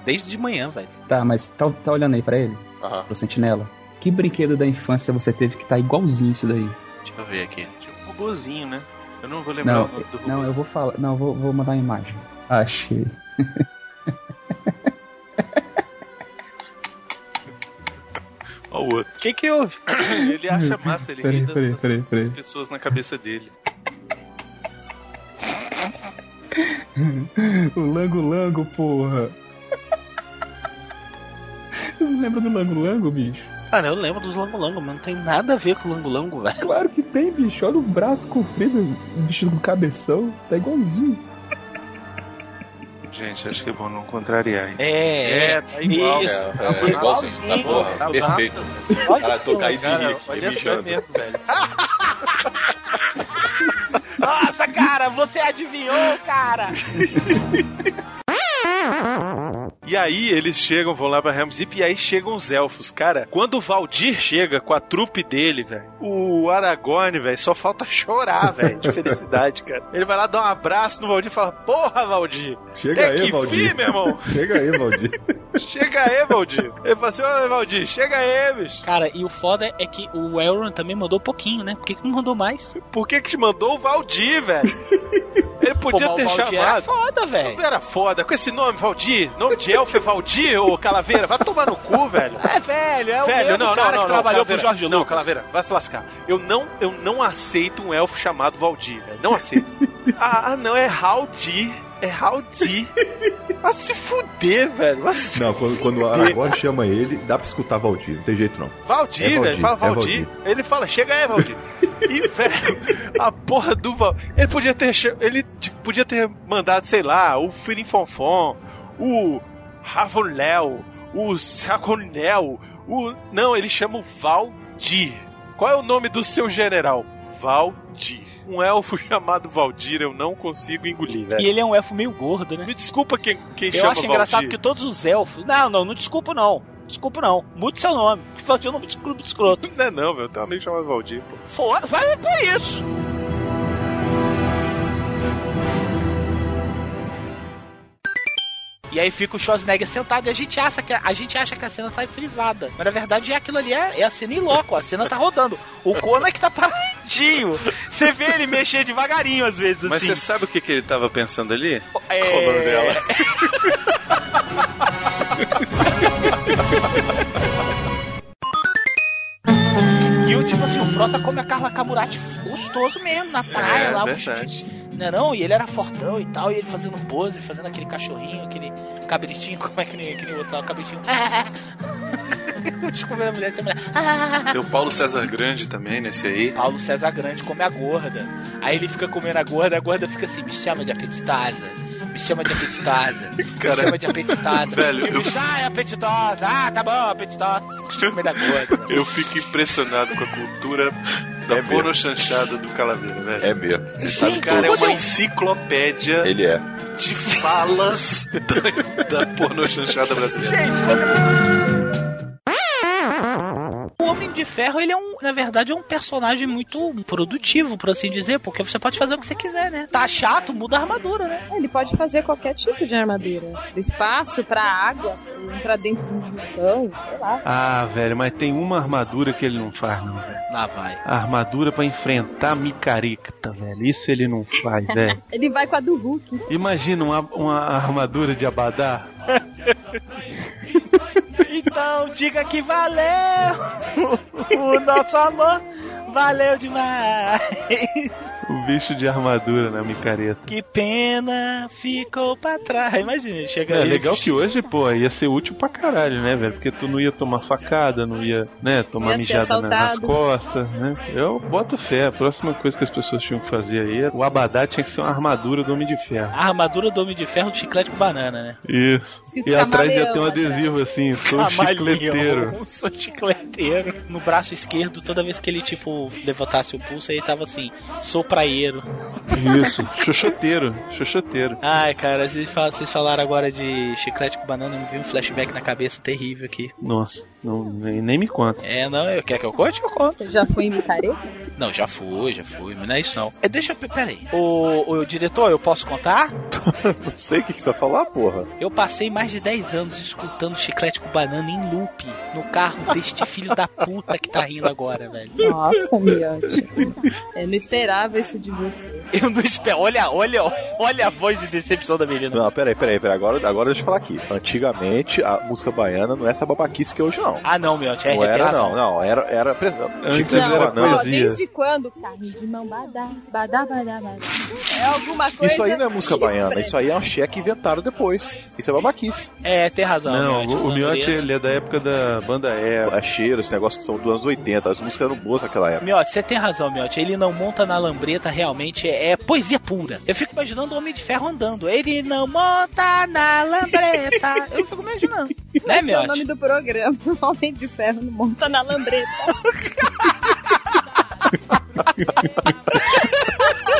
desde de manhã, velho. Tá, mas tá, tá olhando aí pra ele? Aham. Pro Sentinela. Que brinquedo da infância você teve que tá igualzinho isso daí? Deixa eu ver aqui. Um robozinho, né? Eu não vou lembrar Não, o nome do robô. não, eu vou falar. Não, eu vou, vou mandar uma imagem. Achei. *laughs* Ó o outro. O que que houve? *coughs* Ele acha massa, ele Peraí, peraí, peraí, peraí. das pessoas na cabeça dele. *laughs* o Lango Lango, porra. Você lembra do Lango Lango, bicho? Cara, eu lembro dos Lango-Lango, mas não tem nada a ver com o Lango-Lango, velho. Claro que tem, bicho. Olha o braço comprido, o bicho do cabeção. Tá igualzinho. Gente, acho que é bom não contrariar. hein? É, É, tá igual. Isso. É, é igualzinho. Tá porra, Tá perfeito. Cara, tô caído de rir, olha mijando. mesmo, velho. *laughs* Nossa, cara, você adivinhou, cara! *laughs* E aí eles chegam, vão lá pra Helm's Deep e aí chegam os elfos. Cara, quando o Valdir chega com a trupe dele, velho, o Aragorn, velho, só falta *laughs* chorar, velho, de felicidade, cara. Ele vai lá dar um abraço no Valdir e fala: Porra, Valdir! Chega aí, que Valdir. vir, meu irmão! *laughs* Chega aí, Valdir. *laughs* chega aí, Valdir! Ele fala assim: Ô, Valdir, chega aí, bicho! Cara, e o foda é que o Elrond também mandou pouquinho, né? Por que, que não mandou mais? Por que que te mandou o Valdir, velho? Ele podia Pô, ter o Valdir chamado. Era foda, velho. Era foda, com esse nome, Valdir. Nome de elfo é Valdir, ô Calaveira. Vai tomar no cu, velho. É, velho, é o Velho, mesmo não, cara não, não, que trabalhou Calaveira. pro Jorge Não, Lucas. Calaveira, vai se lascar. Eu não, eu não aceito um elfo chamado Valdir, velho. Não aceito. *laughs* ah, ah, não, é Haldir. É Haldir. Vai se fuder, velho. Vai se Não, quando, quando o Aragorn chama ele, dá pra escutar Valdir. Não tem jeito não. Valdir, É velho. Valdir, Fala é Valdir. Ele fala, chega aí, Valdir. E, velho, a porra do Val... Ele podia ter. Ele tipo, podia ter mandado, sei lá, o Firim Fonfon, o Ravonel, o Saconel, o. Não, ele chama o Valdir. Qual é o nome do seu general? Valdir. Um elfo *laughs* chamado Valdir eu não consigo engolir, velho. E ele é um elfo meio gordo, né? Me desculpa quem, quem Eu chama acho engraçado Valdir. que todos os elfos. Não, não, não desculpa não. Desculpa não. Mude seu nome. Valdir é um nome de clube escroto. Não é não, velho. Tem um amigo chamado Valdir, pô. Foda, vai por isso. E aí fica o Schwarzenegger sentado e a gente acha que a, gente acha que a cena tá frisada. Mas na verdade é aquilo ali, é, é a cena em loco, a cena tá rodando. O Conan que tá paradinho. Você vê ele mexer devagarinho às vezes, Mas assim. você sabe o que, que ele tava pensando ali? É... Qual o nome dela? *laughs* E o tipo assim, o Frota come a Carla Camurati gostoso mesmo, na praia É, lá. o verdade. Não, é não, e ele era fortão e tal, e ele fazendo pose, fazendo aquele cachorrinho, aquele cabritinho, *laughs* como é que nem, que nem outro lá, cabritinho. *laughs* Desculpa a mulher, essa mulher. Tem o Paulo César Grande também nesse aí. Paulo César Grande come a gorda. Aí ele fica comendo a gorda, a gorda fica assim, me chama de apetitosa. Me chama de apetitosa. Me *laughs* Cara, chama de apetitosa. velho, me eu- chama, ah, é apetitosa. Ah, tá bom, apetitosa. Comendo a gorda. Eu fico impressionado com a cultura da porno chanchada do Calaveira, velho. É mesmo. Sabe, cara, é uma enciclopédia Ele é. de falas *laughs* da, da porno chanchada brasileira. O Homem de Ferro, ele é um, na verdade, é um personagem muito produtivo, por assim dizer, porque você pode fazer o que você quiser, né? Tá chato, muda a armadura, né? Ele pode fazer qualquer tipo de armadura. Do espaço pra água, pra dentro de um vulcão, sei lá. Ah, velho, mas tem uma armadura que ele não faz, não, velho. Lá vai. A armadura pra enfrentar a micareta, velho. Isso ele não faz, velho. *laughs* Ele vai com a do Hulk. Imagina uma, uma armadura de Abadá. *laughs* Então diga que valeu *laughs* o nosso amor. Valeu demais. O bicho de armadura na micareta. Que pena ficou pra trás. Imagina, chega É ele legal que hoje, pô, ia ser útil pra caralho, né, velho? Porque tu não ia tomar facada, não ia, né, tomar Ia mijada na- nas costas, né? Eu boto fé. A próxima coisa que as pessoas tinham que fazer aí, era- o Abadá tinha que ser uma armadura do Homem de Ferro. A armadura do Homem de Ferro de chiclete com banana, né? Isso. E atrás ia ter um atrás. adesivo assim, sou um Camaleão, chicleteiro. *laughs* Sou chicleteiro. No braço esquerdo, toda vez que ele, tipo, levantasse o pulso, ele tava assim, sou praieiro. Isso, xoxoteiro, xoxoteiro. Ai, cara, vocês fal- vocês falaram agora de chiclete com banana, me veio um flashback na cabeça terrível aqui. Nossa, não, nem, nem me conta. É, não, eu quer que eu conte? Eu conto. Já foi em micareta? Não, já fui, já fui, mas não é isso não. É, deixa eu. Peraí. O, o diretor, eu posso contar? *laughs* Não sei o que, que você vai falar, porra. Eu passei mais de 10 anos escutando chiclete com banana em loop no carro deste filho da puta que tá rindo agora, velho. Nossa, Miotti. Eu não esperava isso de você. Eu não espero. Olha, olha, olha a voz de decepção da menina. Não, peraí, peraí, peraí. Agora, agora deixa eu falar aqui. Antigamente, a música baiana não é essa babaquice que é hoje, não. Ah, não, Miotti, é, não era, razão. não, não. Era. era Antes Chiclete era banana. Ó, desde quando? Carne de mão badá, badá, badá, badá. É alguma coisa. Isso aí não é música baiana. isso aí é um cheque inventado depois. Isso é babaquice. É, tem razão. Não, Miotti, o, o Miotti ele é da época da banda E. É cheiro, esse negócio que são dos anos 80. As músicas eram boas naquela época. Miotti, você tem razão, Miotti. Ele não monta na lambreta, realmente é, é poesia pura. Eu fico imaginando o Homem de Ferro andando. Ele não monta na lambreta. Eu fico imaginando. *laughs* Né, Esse é o Miotti? nome do programa. Homem de Ferro não monta na lambreta.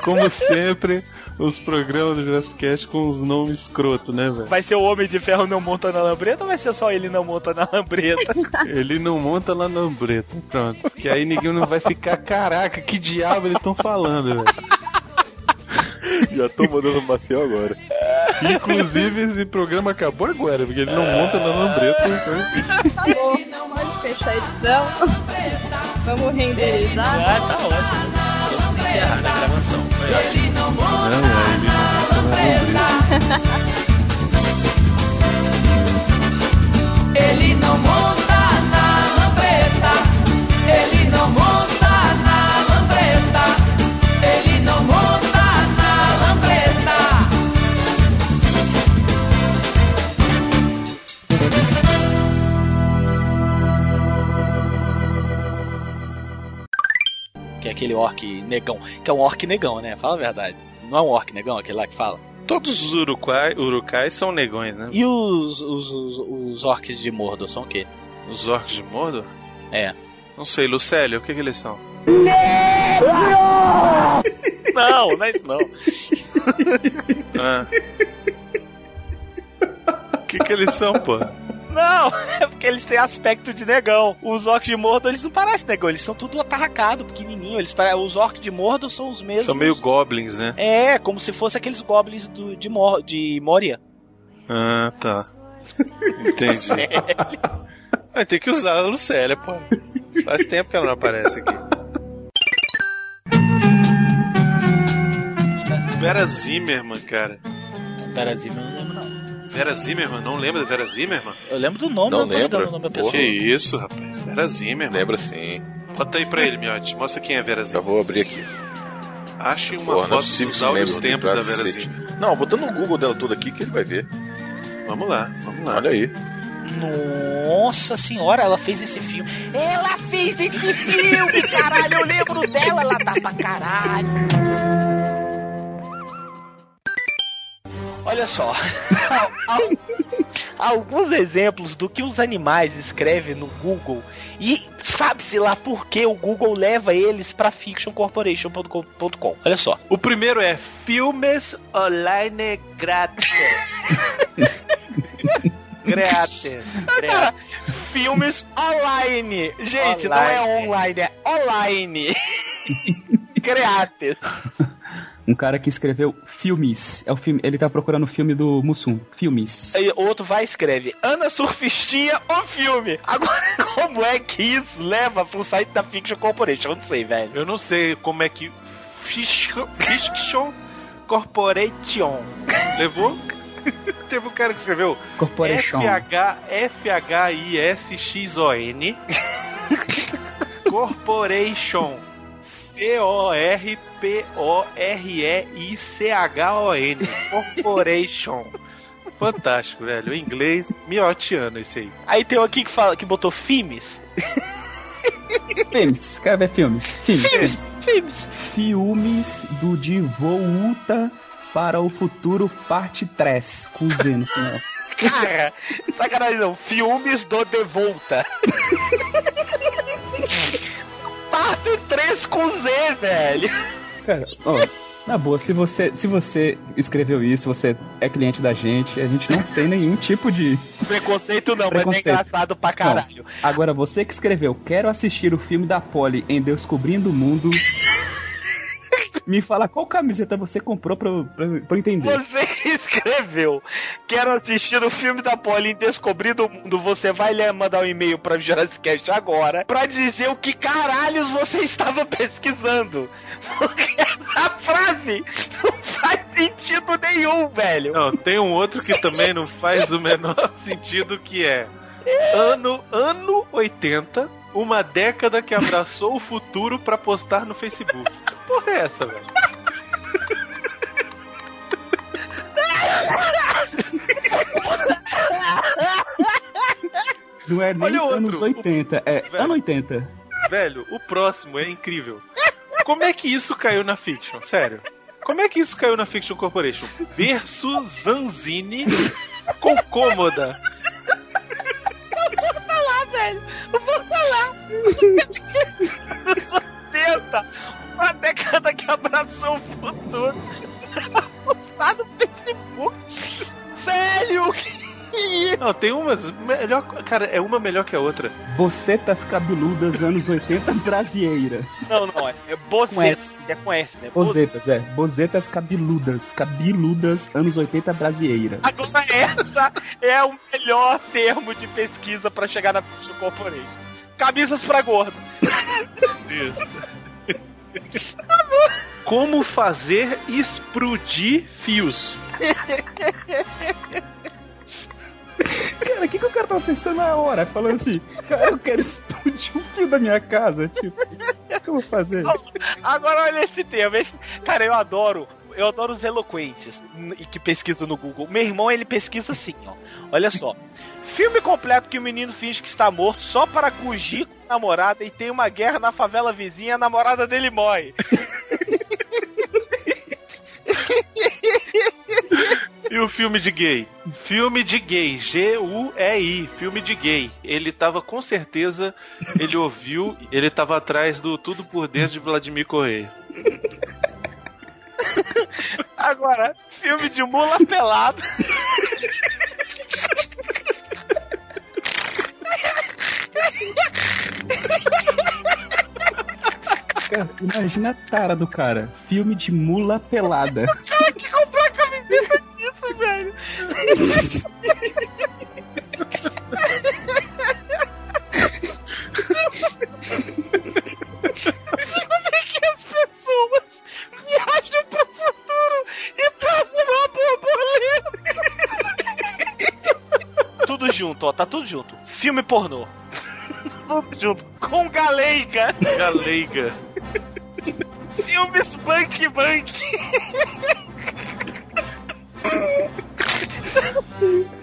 Como sempre, os programas do Jurassic Cast com os nomes escroto, né, velho? Vai ser o Homem de Ferro não monta na lambreta ou vai ser só ele não monta na lambreta? *laughs* Ele não monta lá na lambreta. Pronto. Que aí ninguém não vai ficar, caraca, que diabo eles estão falando, velho. *laughs* Já tô mandando o Maciel agora. Inclusive, esse programa acabou agora, porque ele não monta na lambreta. Então... Acabou. Pode fechar a edição. Vamos renderizar. Ah, tá ótimo. Vamos encerrar a gravação. Ótimo. Não, é, ele não monta na lambreta. Ele não monta na lambreta. Ele não monta Que é aquele orc negão. Que é um orc negão, né? Fala a verdade. Não é um orc negão aquele lá que fala? Todos os urukai, urucais são negões, né? E os, os, os, os orcs de Mordor são o quê? Os orcs de Mordor? É. Não sei, Lucélio, o que, que eles são? Não, não é isso não. Ah. O que, que eles são, pô? Não, *laughs* é porque eles têm aspecto de negão. Os orcs de Mordor, eles não parecem negão, eles são tudo atarracado, pequenininho. Eles pare... Os orcs de Mordor são os mesmos. São meio goblins, né? É, como se fosse aqueles goblins do, de, Mor... de Moria. Ah, tá. Entendi. *laughs* Ah, tem que usar a Lucélia, pô. Faz tempo que ela não aparece aqui. Vera Zimmerman, cara. Vera Zimmerman. Vera Zimmerman, não lembra da Vera Zimmerman? Eu lembro do nome, Não eu tô lembro. nome da pessoa. Que isso, rapaz. Vera Zimmerman. Lembra sim. Bota aí pra ele, Miotti. Mostra quem é Vera Já Zimmerman. vou abrir aqui. Ache uma Porra, é foto dos áureos tempos da Vera cacete. Zimmerman. Não, botando no Google dela tudo aqui que ele vai ver. Vamos lá, vamos lá. Olha aí. Nossa senhora, ela fez esse filme. Ela fez esse filme, caralho. Eu lembro dela, ela tá pra caralho. Olha só. Al- *laughs* Alguns exemplos do que os animais escrevem no Google e sabe-se lá por que o Google leva eles pra fictioncorporation.com. Olha só. O primeiro é Filmes Online Grátis. *laughs* Grátis. Filmes online. Gente, não é online, é online. *laughs* Grátis. Um cara que escreveu filmes. É o filme, ele tá procurando o filme do Mussum. Filmes. Aí outro vai e escreve Ana Surfistinha, o filme. Agora, *laughs* como é que isso leva pro site da Fiction Corporation? Eu não sei, velho. Eu não sei como é que. Fiction Corporation levou. *laughs* Teve um cara que escreveu Corporation. F-H- F-H-I-S-X-O-N *laughs* Corporation C-O-R-P-O-R-E-I-C-H-O-N Corporation *laughs* Fantástico, velho. O inglês miotiano esse aí. Aí tem um aqui que, fala, que botou *laughs* filmes. Filmes. Quero ver filmes. Filmes. Filmes. Filmes. Filmes do De Volta para o Futuro, parte 3. Com Z no final. *laughs* Cara, sacanagem não. Filmes do De Volta. Parte 3 com Z, velho. Cara, ó, na boa, se você, se você escreveu isso, você é cliente da gente, a gente não *laughs* tem nenhum tipo de. Preconceito não, Preconceito. mas é engraçado pra caralho. Não. Agora, você que escreveu, quero assistir o filme da Polly em Descobrindo o Mundo. *laughs* Me fala qual camiseta você comprou pra, eu- pra, pra entender. Você que escreveu, quero assistir o filme da Polly em Descobrindo o Mundo, você vai lhe mandar um e-mail pra Jurassic agora pra dizer o que caralhos você estava pesquisando. Porque essa frase não faz sentido nenhum, velho. Não, tem um outro que também não faz o menor *laughs* sentido que é ano ano 80, uma década que abraçou o futuro para postar no Facebook. Que porra é essa, velho? Não é nem Olha outro, anos 80, o... é velho, ano 80. Velho, o próximo é incrível. Como é que isso caiu na fiction? Sério. Como é que isso caiu na Fiction Corporation? Versus Zanzini com cômoda. Eu vou falar, velho. Eu vou falar. Anos 80. Uma década que abraçou o futuro. *laughs* Tá no Facebook. Velho, que *laughs* Não, tem umas melhor. Cara, é uma melhor que a outra. Bocetas cabeludas anos 80 *laughs* brasieira. Não, não, é, é Com Boceta. S. É com S, né? Bozetas, é. Bozetas cabeludas. Cabeludas anos 80 brasieira. Agora essa é o melhor termo de pesquisa pra chegar na Fiction Corporation. Camisas pra gordo. Isso. *laughs* Como fazer explodir fios? Cara, o que, que o cara tava pensando na hora? Falando assim, cara, eu quero explodir o fio da minha casa. Tipo, o que eu vou fazer? Agora olha esse termo. Esse... Cara, eu adoro. Eu adoro os eloquentes e que pesquisam no Google. Meu irmão, ele pesquisa assim, ó. Olha só. Filme completo que o menino finge que está morto só para fugir com a namorada e tem uma guerra na favela vizinha e a namorada dele morre. *laughs* E o filme de gay? Filme de gay, G-U-E-I, filme de gay. Ele tava com certeza, ele ouviu, ele tava atrás do Tudo por Dentro de Vladimir Correia. *laughs* Agora, filme de mula pelado. Cara, imagina a tara do cara. Filme de mula pelada. *laughs* Tinha que comprar camiseta disso, velho. Filme que as pessoas viajam pro futuro e trazem uma borboleta. Tudo junto, ó, tá tudo junto. Filme pornô. Tudo junto. Com galeiga. Galeiga. Filmes Bank Bank.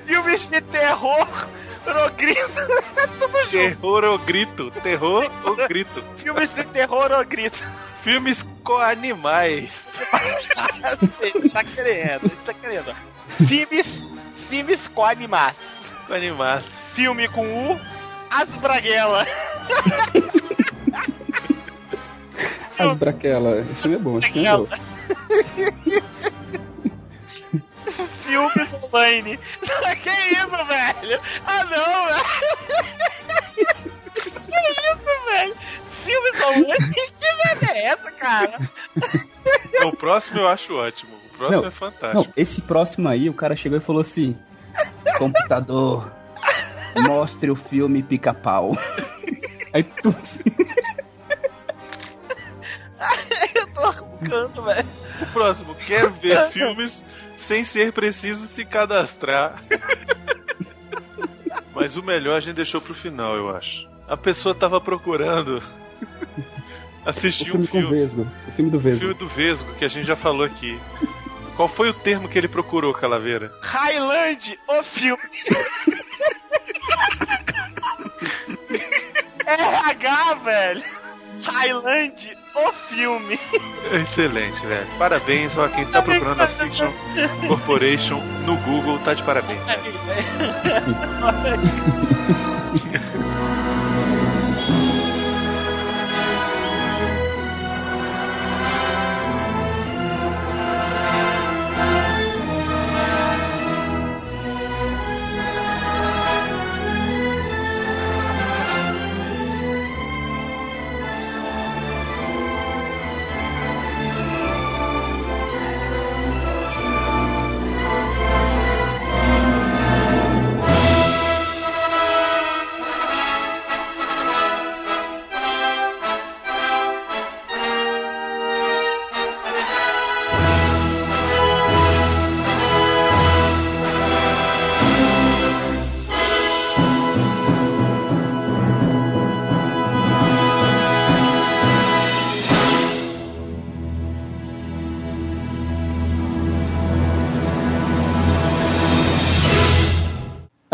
Filmes de terror. Rogrito. Tudo junto. Terror ou grito? Terror ou grito? Filmes de terror ou grito. Filmes com animais. Ele tá querendo, ele tá querendo. Filmes, filmes com animais. Com animais. Filme com U, As Braguela. As braquela. Esse filme é bom, filme é bom. Filmes online. *laughs* Que isso, velho? Ah, não, velho. *laughs* Que isso, velho? Filmes online? Que merda é essa, cara? O próximo eu acho ótimo. O próximo Não, é fantástico. Não, esse próximo aí, o cara chegou e falou assim: Computador, mostre o filme pica-pau. *laughs* Aí tu. *laughs* Eu tô arrancando, velho. O próximo, quero ver *laughs* filmes sem ser preciso se cadastrar. *laughs* Mas o melhor a gente deixou pro final, eu acho. A pessoa tava procurando O assistir filme um com filme, Vesgo. O filme do o Vesgo. filme do Vesgo, que a gente já falou aqui. Qual foi o termo que ele procurou, Calaveira? Highland, o filme. RH, velho. Highland, o filme. Excelente, velho. Parabéns a quem tá procurando a Fiction Corporation no Google, tá de parabéns. *laughs*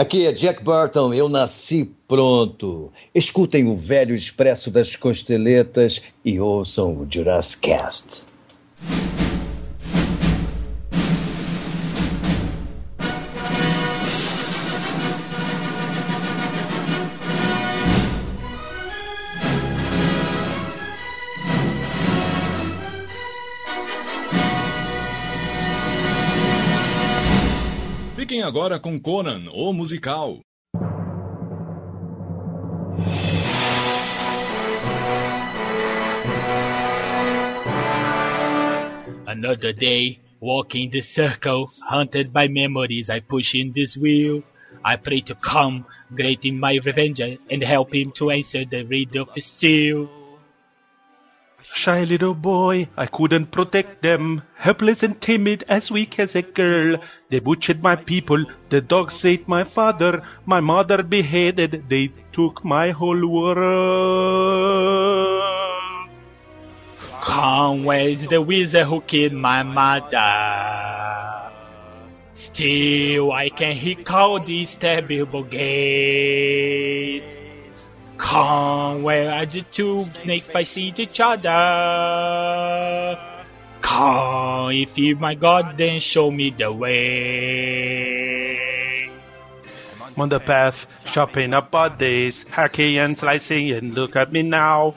Aqui é Jack Burton, eu nasci pronto. Escutem o velho expresso das costeletas e ouçam o Jurassic Cast. Fiquem agora com Conan, o musical. Another day, walking the circle, haunted by memories. I push in this wheel. I pray to come, great in my revenge, and help him to answer the riddle of steel. Shy little boy, I couldn't protect them. Helpless and timid, as weak as a girl. They butchered my people, the dogs ate my father, my mother beheaded, they took my whole world. Where's the wizard who killed my mother? Still, I can recall these terrible gaze. Come, where are the two snake fighting each other? Come, if you my God, then show me the way. I'm on the path, chopping up bodies, hacking and slicing, and look at me now.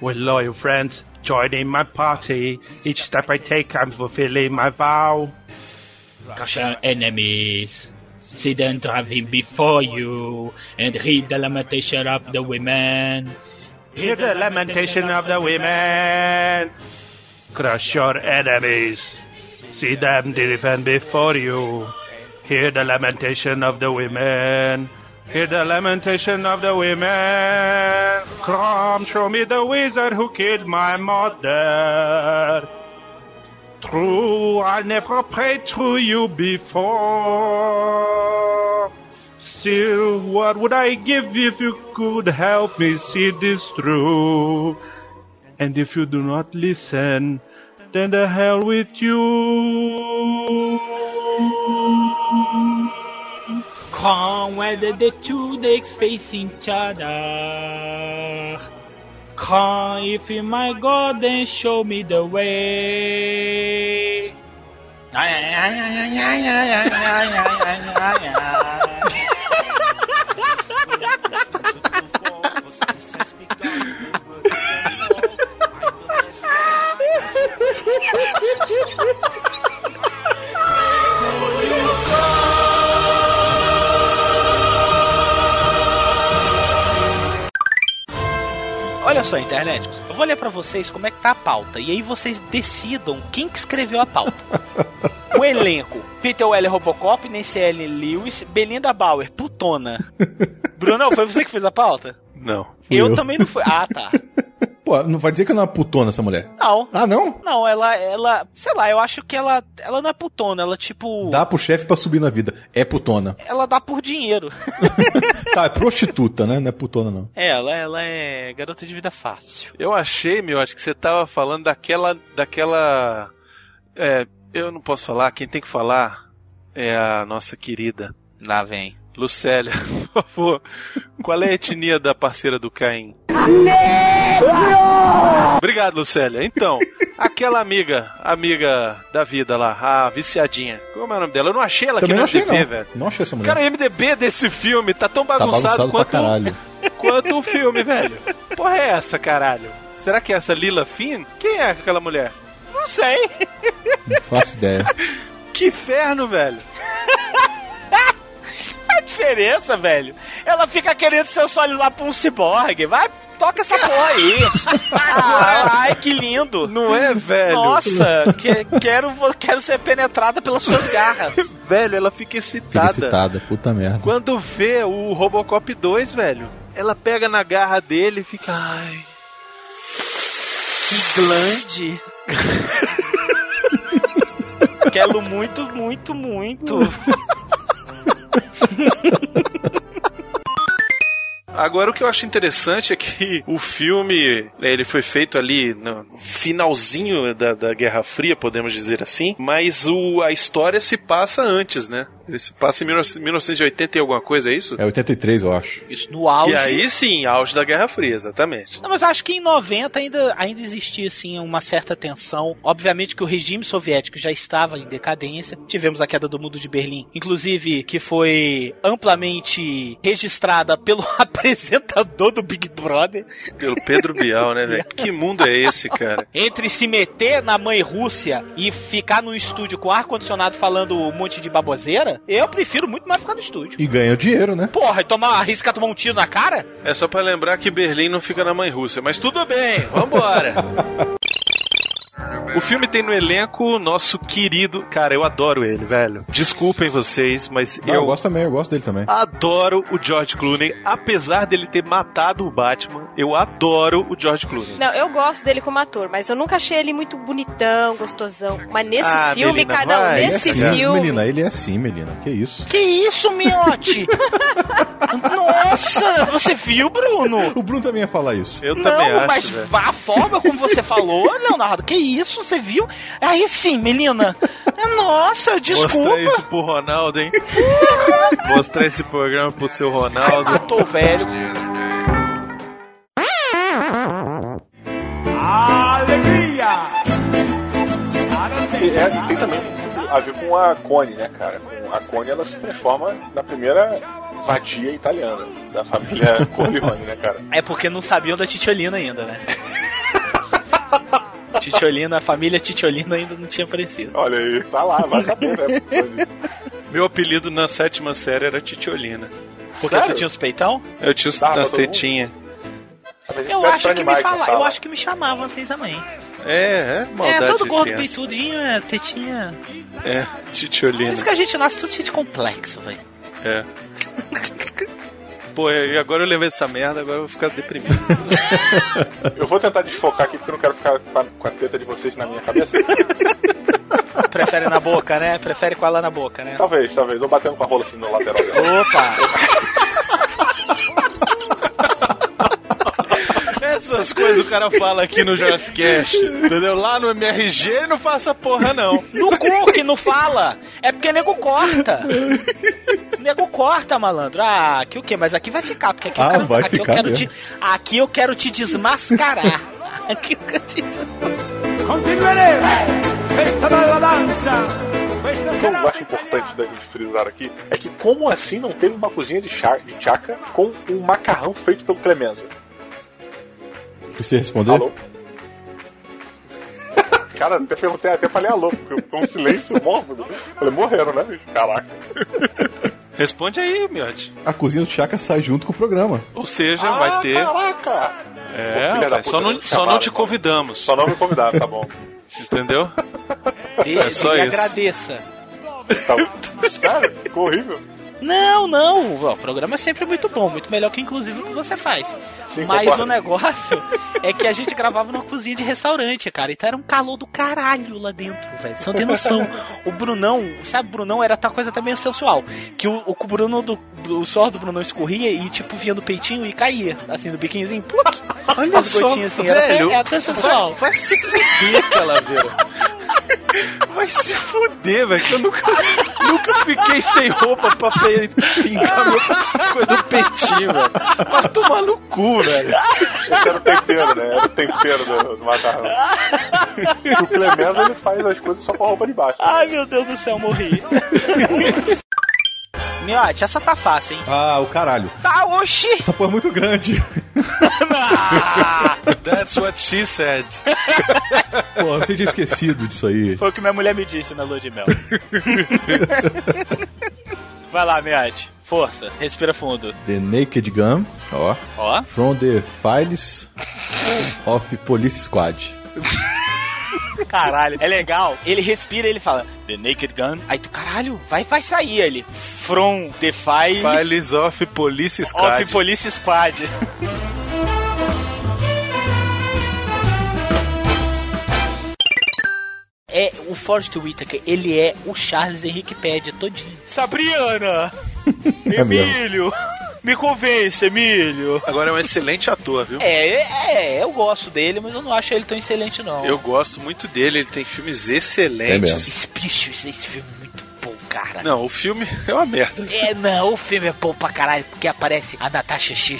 With loyal friends joining my party, each step I take, I'm fulfilling my vow. Crush enemies. See them driving before you, and read the lamentation of the women. Hear the lamentation of the women. Crush your enemies. See them defend before you. Hear the lamentation of the women. Hear the lamentation of the women. Come, show me the wizard who killed my mother. True, I never prayed to you before. Still, what would I give if you could help me see this through? And if you do not listen, then the hell with you. Come, where the, two dicks face each other. Come, if you my God, then show me the way. *laughs* Olha só, internet. Eu vou ler pra vocês como é que tá a pauta. E aí vocês decidam quem que escreveu a pauta. *laughs* o elenco: Peter Weller Robocop, Nancy Ellen Lewis, Belinda Bauer, putona. *laughs* Bruno, foi você que fez a pauta? Não. Eu, eu. também não fui. Ah, tá. *laughs* Pô, não vai dizer que não é uma putona essa mulher. Não. Ah, não? Não, ela, ela, sei lá, eu acho que ela, ela não é putona, ela tipo, Dá pro chefe pra subir na vida. É putona. *laughs* ela dá por dinheiro. *laughs* Tá, é prostituta, né? Não é putona, não. É, ela, ela é garota de vida fácil. Eu achei, meu, acho que você tava falando daquela. daquela. É, eu não posso falar, quem tem que falar é a nossa querida. Lá vem. Lucélia, *laughs* por favor. Qual é a etnia da parceira do Caim? Obrigado, Lucélia. Então, aquela amiga, amiga da vida lá, a viciadinha. Como é o nome dela? Eu não achei ela Também aqui no MDB, não. velho. Não achei essa mulher. Cara, o MDB desse filme tá tão Tá bagunçado, bagunçado pra quanto, caralho. *laughs* quanto o filme, velho. Porra é essa, caralho? Será que é essa Lila Finn? Quem é aquela mulher? Não sei. Não faço ideia. *laughs* Que inferno, velho. A diferença, velho. Ela fica querendo sensualizar pra um ciborgue. Vai, toca essa porra aí. *laughs* Ai, que lindo. Não é, velho? Nossa, que- quero, quero ser penetrada pelas suas garras. *laughs* Velho, ela fica Fica excitada. excitada, puta merda. Quando vê o Robocop 2, velho, ela pega na garra dele e fica. Ai. Que glande. *laughs* Quero muito, muito, muito. *laughs* Agora o que eu acho interessante é que o filme né, ele foi feito ali no finalzinho da, da Guerra Fria, podemos dizer assim, mas o, a história se passa antes, né? Ele se passa em 19- 1980 e alguma coisa, é isso? É 83, eu acho. Isso no auge. E aí sim, auge da Guerra Fria, exatamente. Não, mas acho que em 90 ainda, ainda existia assim uma certa tensão. Obviamente que o regime soviético já estava em decadência. Tivemos a queda do mundo de Berlim, inclusive que foi amplamente registrada pelo *laughs* apresentador do Big Brother. Pelo Pedro Bial, né, velho? *laughs* Que mundo é esse, cara? Entre se meter na mãe Rússia e ficar no estúdio com ar condicionado falando um monte de baboseira, eu prefiro muito mais ficar no estúdio. E ganha dinheiro, né? Porra, e tomar, arriscar tomar um tiro na cara? É só pra lembrar que Berlim não fica na mãe Rússia, mas tudo bem, vambora. *laughs* O filme tem no elenco nosso querido. Cara, eu adoro ele, velho. Desculpem vocês, mas Ah, eu eu gosto também, eu gosto dele também. adoro o George Clooney. Apesar dele ter matado o Batman, eu adoro o George Clooney. Não, eu gosto dele como ator, mas eu nunca achei ele muito bonitão, gostosão. Mas nesse Ah, filme, Melina, cara, não, vai. Ele é nesse assim, filme. Melina, ele é assim, Melina. Que isso? Que isso, miote? *laughs* Nossa, você viu, Bruno? O Bruno também ia falar isso. Eu Não, mas a forma como você falou, Leonardo, que isso, você viu? Aí sim, menina. Nossa, *laughs* desculpa. Mostrar isso pro Ronaldo, hein? *laughs* Mostrar esse programa pro seu Ronaldo. Tô velho. Alegria! É, tem também tudo a ver com a Connie, né, cara? Com a Connie, ela se transforma na primeira vadia italiana da família *laughs* Corleone, né, cara? É porque não sabiam da Titiolina ainda, né? Titiolina, a família Titiolina ainda não tinha aparecido. Olha aí, tá lá, vai saber, né? Meu apelido na sétima série era Titiolina. Porque tu tinha os peitão? Eu tinha os nas tetinhas. Eu acho que me fala, eu acho que me chamavam assim também. É, é maldade é, todo gordo, peitudinho, é, tetinha. É, Por Titiolina. isso que a gente nasce tudo cheio de complexo, velho. É. *laughs* Pô, e agora eu levei essa merda, agora eu vou ficar deprimido. *laughs* Eu vou tentar desfocar aqui porque eu não quero ficar com a, com a teta de vocês na minha cabeça. *laughs* Prefere na boca, né? Prefere com ela na boca, né? Talvez, talvez. Eu batendo com a rola assim no lateral dela. Opa! *laughs* Essas coisas o cara fala aqui no Jazzcast, entendeu? Lá no MRG ele não faz essa porra, não. No cu que não fala. É porque nego corta. Nego corta, malandro. Ah, aqui o quê? Mas aqui vai ficar, porque aqui Ah, eu quero, vai aqui eu ficar quero mesmo. te, aqui eu quero te desmascarar. *laughs* aqui eu quero te Continueremo questa bella danza. Questa O que eu acho importante da gente frisar aqui é que como assim não teve uma cozinha de, chá, de chaca com um macarrão feito pelo Clemenza? Você responder? Alô? *laughs* Cara, até perguntei, até falei alô, porque foi um silêncio mórbido. Falei, morreram, né, bicho? Caraca. *laughs* Responde aí, Miotti. A cozinha do Chaka sai junto com o programa. Ou seja, Ah, vai ter. Caraca! É, Pô, só, não, só não te convidamos. Só não me convidaram, tá bom. Entendeu? Deixa, É só isso. agradeça. Tá... Sério? Ficou horrível. Não, não. O programa é sempre muito bom, muito melhor que inclusive o que você faz. Sim, Mas concordo. o negócio *laughs* é que a gente gravava numa cozinha de restaurante, cara. Então era um calor do caralho lá dentro, velho. Você não tem noção. O Brunão, sabe, o Brunão era tal coisa também sensual. Que o, o Bruno do. O suor do Brunão escorria e, tipo, vinha do peitinho e caía. Assim, do biquinhozinho. Pluc, Olha as só, gotinhas assim. Era, velho. até- é até sensual. Vai, vai se fuder, Calaveira. Vai se fuder, velho. que Eu nunca, nunca fiquei sem roupa pra pingar meu coisa do peitinho, velho. Vai tomar no cu, velho. Esse era o tempero, né? Era o tempero do, do macarrão. o Clemenza, ele faz as coisas só com a roupa de baixo. Ai, meu Deus do céu, morri. Miote, essa tá fácil, hein? Ah, o caralho. Tá, oxi! Essa porra é muito grande. *laughs* That's what she said. Pô, você tinha esquecido disso aí. Foi o que minha mulher me disse na lua de mel. *laughs* Vai lá, Miote. Força, respira fundo. The Naked Gun, ó. Ó. From the Files of Police Squad. *laughs* *laughs* Caralho, é legal. Ele respira e ele fala The Naked Gun. Aí tu, caralho, vai, vai sair ele. From the File Files of Police Squad. of Police Squad. É, o Forrest Whitaker, ele é o Charles Henrique Pédia todinho. Sabriana! *laughs* É. Emílio! Me convence, Emílio! Agora é um excelente ator, viu? É, é, eu gosto dele, mas eu não acho ele tão excelente, não. Eu gosto muito dele, ele tem filmes É excelentes. mesmo. Suspicious, esse filme é muito bom. cara. Não, o filme é uma merda. É, não, o filme é bom pra caralho, porque aparece a Natasha assim,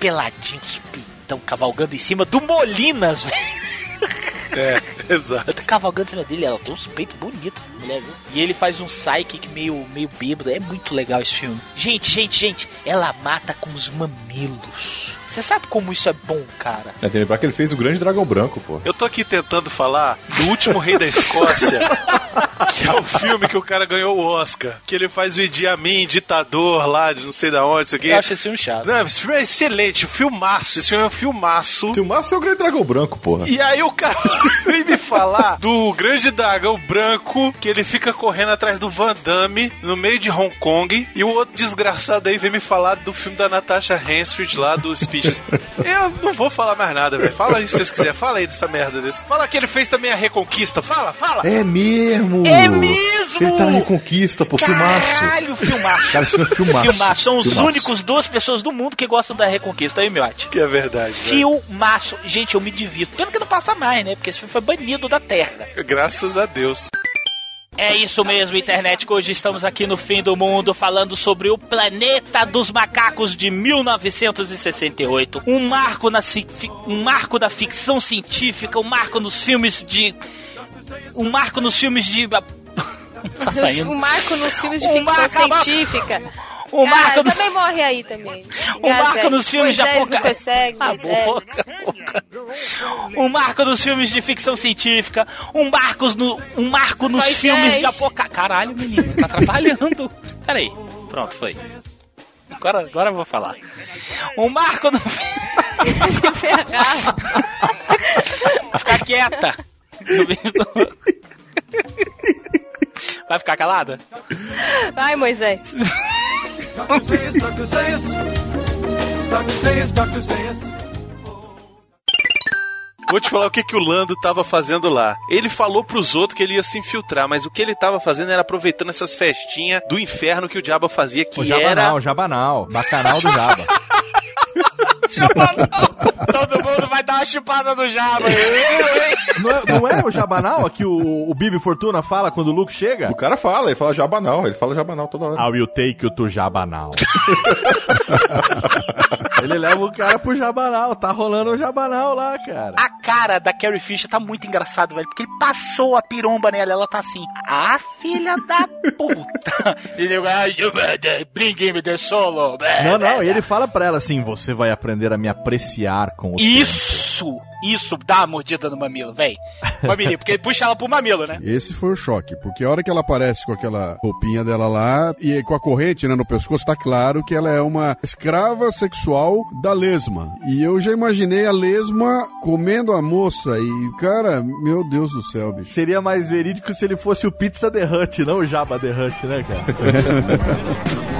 peladinho, os peitão, cavalgando em cima do Molinas, velho. É, *laughs* *laughs* exato. Cavalgando em cima dele, ela tem uns peitos bonitos, mulher, viu? E ele faz um psychic meio, meio bêbado, é muito legal esse filme. Gente, gente, gente, ela mata com os mamilos. Você sabe como isso é bom, cara? É, tem que lembrar que ele fez o Grande Dragão Branco, pô. Eu tô aqui tentando falar do último rei da Escócia, *laughs* que é o filme que o cara ganhou o Oscar. Que ele faz o Idi Amin, ditador lá de não sei da onde, isso aqui. Eu acho esse filme chato. Não, esse filme é excelente, filmaço. Esse filme é um filmaço. Filmaço é o Grande Dragão Branco, porra. E aí o cara *laughs* vem me falar do grande dragão branco que ele fica correndo atrás do Van Damme no meio de Hong Kong e o outro desgraçado aí vem me falar do filme da Natasha Hansford lá do Eu não vou falar mais nada, velho. Fala aí se vocês quiserem. Fala aí dessa merda desse. Fala que ele fez também a Reconquista. Fala, fala. É mesmo! É mesmo! Ele tá na Reconquista, pô, filmaço. Caralho, filmaço. Cara, filme é filmaço. Filmaço. São os Filmaço. únicos duas pessoas do mundo que gostam da Reconquista, aí, Miotti. Que é verdade. velho. Filmaço. Gente, eu me divirto. Pena que não passa mais, né? Porque esse filme foi banido da Terra. Graças a Deus. É isso mesmo, internet, que hoje estamos aqui no fim do mundo falando sobre o Planeta dos Macacos de 1968. Um marco, na, um marco da ficção científica, um marco nos filmes de... Um marco nos filmes de... *laughs* Tá. *laughs* O Marco nos filmes de ficção Marco- científica. O Marco ah, nos- também morre aí também. *laughs* O Marco nos filmes de Moisés apoca- não consegue, *laughs* Ah, Moisés. boca, boca. Um marco nos filmes de ficção científica, um marco no, um marco nos Moisés. filmes de apocalipse. Caralho, menino, tá atrapalhando. *laughs* Peraí, pronto, foi. Agora, agora eu vou falar. Um marco no Se ferrar. Ficar quieta. Vai ficar calada? Vai, Moisés. Vou te falar o que, que o Lando tava fazendo lá. Ele falou pros outros que ele ia se infiltrar, mas o que ele tava fazendo era aproveitando essas festinhas do inferno que o diabo fazia, que O Jabanal, era. o Jabanal. Bacanal do Jaba. *laughs* Todo mundo vai dar uma chupada no Java. Não é, não é o Jabanal que o, o Bibi Fortuna fala quando o Luke chega? O cara fala, ele fala Jabanal, ele fala Jabanal toda hora. I will take you to Jabanal. *laughs* Ele leva o cara pro Jabanal, tá rolando o Jabanal lá, cara. A cara da Carrie Fisher tá muito engraçado, velho, porque ele passou a piromba nela, ela tá assim, ah, filha da puta. *laughs* Ele "Ah, better bring me the solo. Não, não, e ele fala pra ela assim: você vai aprender a me apreciar com o Isso, isso, dá uma mordida no mamilo, véi. Mamilinho, porque ele puxa ela pro mamilo, né? Esse foi o choque, porque a hora que ela aparece com aquela roupinha dela lá e com a corrente né, no pescoço, tá claro que ela é uma escrava sexual da lesma. E eu já imaginei a lesma comendo a moça e, cara, meu Deus do céu, bicho. Seria mais verídico se ele fosse o Pizza The Hut, não o Jabba The Hut, né, cara? *laughs*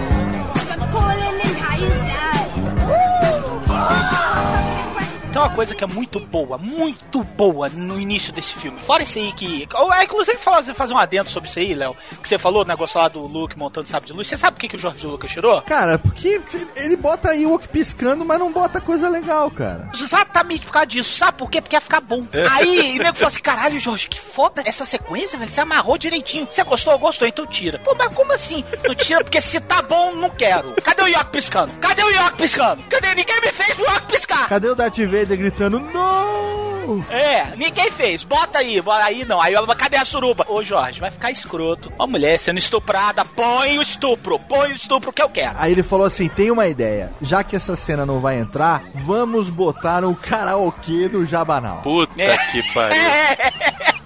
Tem uma coisa que é muito boa, muito boa no início desse filme. Fora isso aí que. é, Inclusive, fazer, fazer um adendo sobre isso aí, Léo. Que você falou, o negócio lá do Luke montando sabre de luz. Você sabe por que, que o Jorge Lucas tirou? Cara, porque ele bota aí o Wok piscando, mas não bota coisa legal, cara. Exatamente por causa disso. Sabe por quê? Porque ia ficar bom. Aí o nego falou assim: caralho, Jorge, que foda essa sequência, velho. Você amarrou direitinho. Você gostou? Gostou, então tira. Pô, mas como assim? Não tira porque se tá bom, não quero. Cadê o York piscando? Cadê o York piscando? Cadê? Ninguém me fez o York piscar. Cadê o Darth Vader gritando, não? É, ninguém fez. Bota aí, bora aí não. Aí, cadê a suruba? Ô, Jorge, vai ficar escroto. Uma mulher sendo estuprada, põe o estupro, põe o estupro que eu quero. Aí ele falou assim: tem uma ideia. Já que essa cena não vai entrar, vamos botar um karaokê no Jabanal. Puta É. que pariu. *laughs*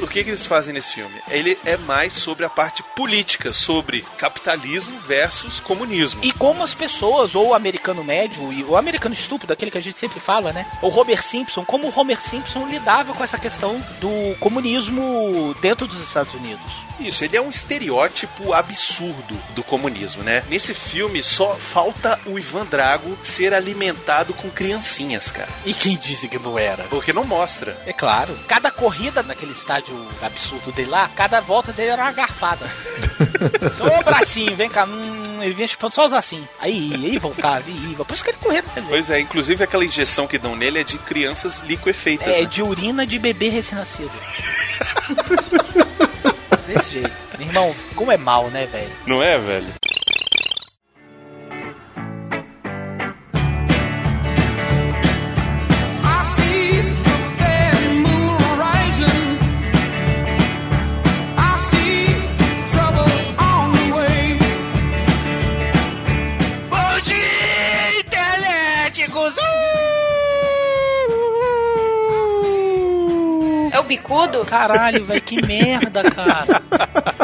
O que, que eles fazem nesse filme? Ele é mais sobre a parte política, sobre capitalismo versus comunismo. E como as pessoas, ou o americano médio, e o americano estúpido, aquele que a gente sempre fala, né? O Homer Simpson, como o Homer Simpson lidava com essa questão do comunismo dentro dos Estados Unidos. Isso, ele é um estereótipo absurdo do comunismo, né? Nesse filme só falta o Ivan Drago ser alimentado com criancinhas, cara. E quem disse que não era? Porque não mostra. É claro. Cada corrida naquele estádio absurdo dele lá, cada volta dele era uma garfada. *laughs* Só o bracinho, vem cá. Hum, ele vinha chupando só os assim. Aí, aí voltava, aí ia. Por isso que ele corria. Pois é, inclusive aquela injeção que dão nele é de crianças liquefeitas. É, né? de urina de bebê recém-nascido. *laughs* Desse jeito. Irmão, como é mal, né, velho? Não é, velho? Caralho, velho, que merda, cara. *laughs*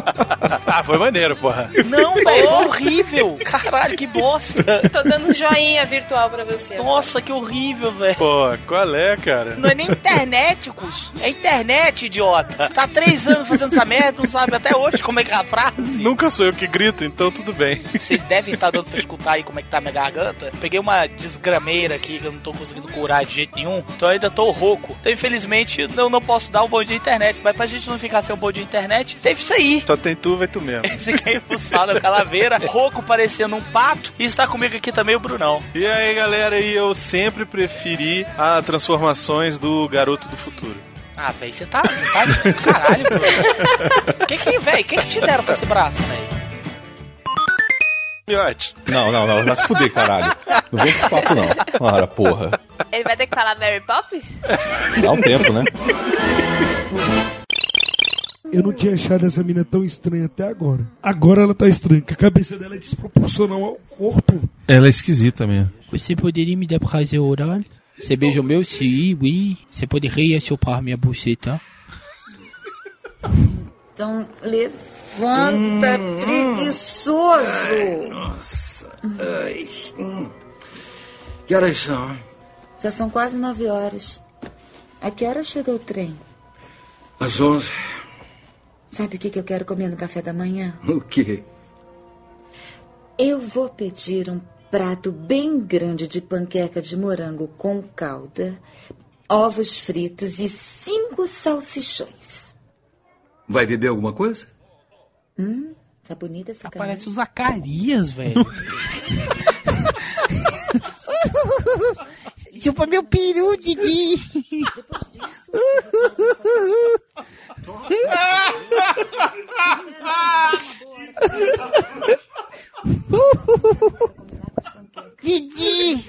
Ah, foi maneiro, porra. Não, *laughs* velho, é horrível. Caralho, que bosta. Tô dando um joinha virtual pra você. Nossa, que horrível, velho. Pô, qual é, cara? Não é nem interneticos, é internet, idiota. Tá três anos fazendo essa merda, não sabe até hoje como é que é a frase. Nunca sou eu que grito, então tudo bem. Vocês devem estar dando pra escutar aí como é que tá a minha garganta. Peguei uma desgrameira aqui que eu não tô conseguindo curar de jeito nenhum, então eu ainda tô rouco. Então, infelizmente, eu não posso dar um bom dia internet. Mas pra gente não ficar sem um bom dia internet, teve isso aí. Só tem tu, vai tu mesmo. Esse quem vos fala é o Calaveira, *laughs* rouco parecendo um pato. E está comigo aqui também o Brunão. E aí, galera, e eu sempre preferi as transformações do Garoto do Futuro. Ah, velho, você tá, você tá de caralho, bro. *laughs* Que que, velho, que que te deram pra esse braço, velho? Miote. Não, não, não. Vai se fuder, caralho. Não vem com esse papo, não. Ora, porra. Ele vai ter que falar Mary Poppins? Dá um tempo, né? *laughs* Eu não tinha achado essa mina tão estranha até agora. Agora ela tá estranha, porque a cabeça dela é desproporcional ao corpo. Ela é esquisita mesmo. Você poderia me dar prazer oral? Você beija o meu? Sim, oui. Você poderia chupar minha buceta? Então, levanta, preguiçoso. Nossa. Ai. Hum. Que horas são? Já são quase nove horas. A que hora chega o trem? Às onze. Sabe o que que eu quero comer no café da manhã? O quê? Eu vou pedir um prato bem grande de panqueca de morango com calda, ovos fritos e cinco salsichões. Vai beber alguma coisa? Hum, tá bonita essa camisa. Parece o Zacarias, velho. *laughs* Chupa meu peru, Didi. Didi!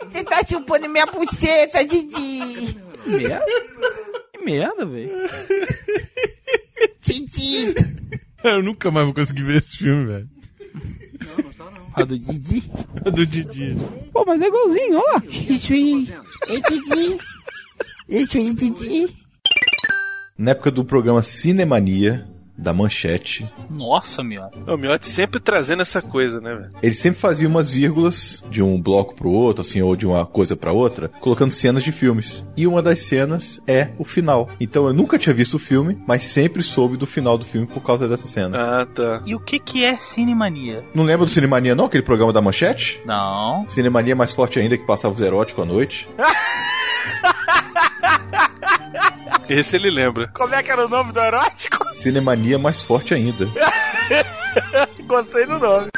Você tá chupando minha buceta, Didi! Merda? Que merda, velho. Didi! Eu nunca mais vou conseguir ver esse filme, velho. A do Didi? A do Didi. Pô, mas é igualzinho, ó. Isso aí. É Didi. Isso aí, Didi. Na época do programa Cinemania, da Manchete, Nossa, meu. O Miotti sempre trazendo essa coisa, né, velho? ele sempre fazia umas vírgulas de um bloco pro outro, assim, ou de uma coisa pra outra, colocando cenas de filmes. E uma das cenas é o final. Então eu nunca tinha visto o filme, mas sempre soube do final do filme por causa dessa cena. Ah, tá. E o que que é Cinemania? Não lembra do Cinemania, não? Aquele programa da Manchete? Não. Cinemania é mais forte ainda que passava os eróticos à noite. *laughs* *laughs* Esse ele lembra. Como é que era o nome do erótico? Cinemania mais forte ainda. *laughs* Gostei do nome.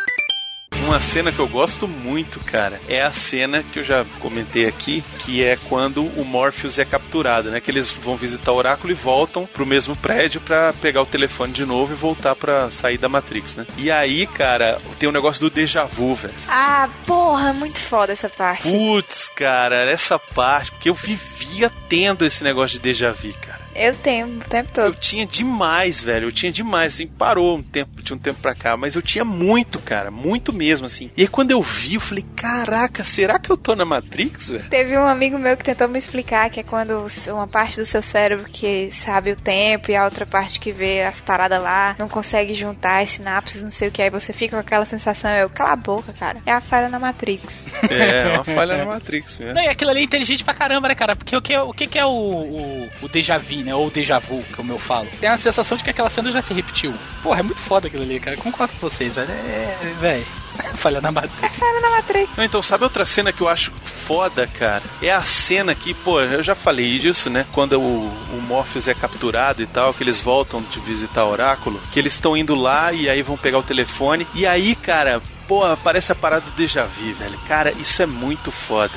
Uma cena que eu gosto muito, cara, é a cena que eu já comentei aqui, que é quando o Morpheus é capturado, né? Que eles vão visitar o oráculo e voltam pro mesmo prédio pra pegar o telefone de novo e voltar pra sair da Matrix, né? E aí, cara, tem o negócio do déjà vu, velho. Ah, porra, muito foda essa parte. Putz, cara, essa parte, porque eu vivia tendo esse negócio de déjà vu, cara. Eu tenho o tempo todo. Eu tinha demais, velho. Eu tinha demais, assim, parou um tempo, tinha um tempo pra cá, mas eu tinha muito, cara, muito mesmo, assim. E aí quando eu vi, eu falei, caraca, será que eu tô na Matrix, velho? Teve um amigo meu que tentou me explicar que é quando uma parte do seu cérebro que sabe o tempo e a outra parte que vê as paradas lá não consegue juntar as sinapses, não sei o que, aí você fica com aquela sensação, eu, cala a boca, cara. É a falha na Matrix. *laughs* É, uma falha na Matrix mesmo. Não, e aquilo ali é inteligente pra caramba, né, cara? Porque o que, é- o que, que é o, o, o déjà vu, né? Ou o déjà vu, como eu falo. Tem a sensação de que aquela cena já se repetiu. Porra, é muito foda aquilo ali, cara. Eu concordo com vocês, velho. É, velho. *laughs* Falha na Matrix. Falha na Matrix. Não, então, sabe outra cena que eu acho foda, cara? É a cena que, pô, eu já falei disso, né? Quando o, o Morpheus é capturado e tal, que eles voltam de visitar o oráculo, que eles estão indo lá e aí vão pegar o telefone. E aí, cara, Porra, parece a parada do déjà vu, velho. Cara, isso é muito foda.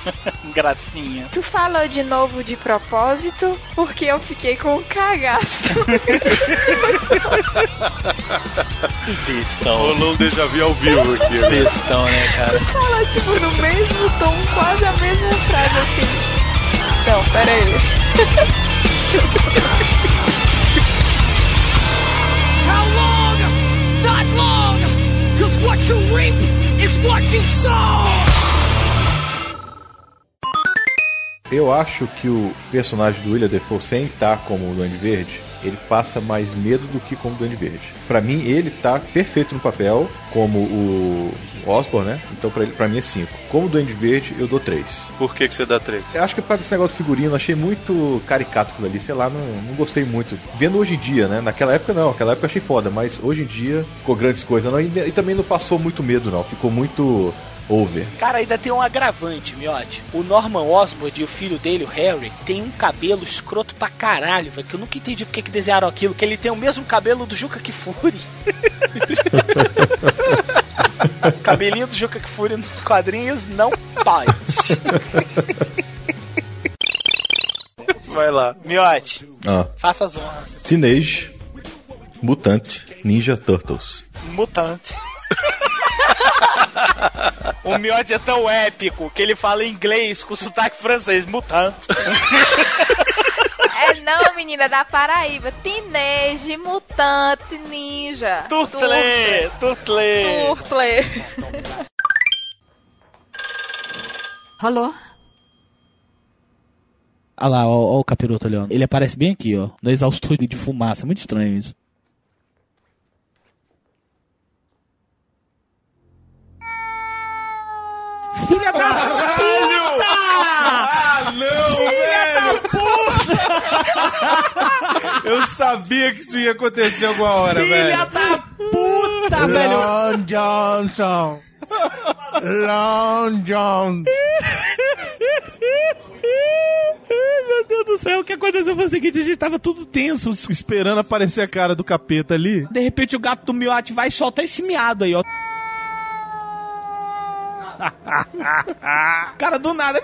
*laughs* Gracinha. Tu falou de novo de propósito, porque eu fiquei com um cagaço. Bestão. Rolou um déjà vu ao vivo aqui. né? Bestão, né, cara? Tu falou, tipo, no mesmo tom, quase a mesma frase, assim. Não, pera aí. How long? Not long! Cause what you reap is what you sow! Eu acho que o personagem do William Defoe, sem estar como o Duende Verde, ele passa mais medo do que como Duende Verde. Pra mim, ele tá perfeito no papel, como o Osborn, né? Então pra, ele, pra mim é 5. Como Duende Verde, eu dou 3. Por que, que você dá 3? Eu acho que por causa desse negócio do figurino, achei muito caricato aquilo ali, sei lá, não, não gostei muito. Vendo hoje em dia, né? Naquela época não, naquela época eu achei foda, mas hoje em dia ficou grandes coisas. Não, e, e também não passou muito medo, não. Ficou muito over. Cara, ainda tem um agravante, miote. O Norman Osborn e o filho dele, o Harry, tem um cabelo escroto pra caralho, velho. Que eu nunca entendi porque que desenharam aquilo. Que ele tem o mesmo cabelo do Juca Kifuri. *laughs* Cabelinho do Juca Kifuri nos quadrinhos não pode. Vai lá. Miote, Ah. faça as honras. Teenage Mutant Ninja Turtles. Mutante. *laughs* o Miote é tão épico que ele fala inglês com sotaque francês. Mutante. É não, menina, da Paraíba. Teenage, mutante, ninja. Turtle, turtle. Turtle. Alô? Olha lá, ó, ó o capiroto ali, ó. Ele aparece bem aqui, ó. No exaustor de fumaça. Muito estranho isso. Filha da puta! Ah, não, velho! Eu sabia que isso ia acontecer alguma hora, Filha velho. da puta, velho! Long Johnson. Long John. Meu Deus do céu, o que aconteceu foi o seguinte, a gente tava tudo tenso. Esperando aparecer a cara do capeta ali. De repente o gato do miote vai e solta esse miado aí, ó. *laughs* Cara, do nada.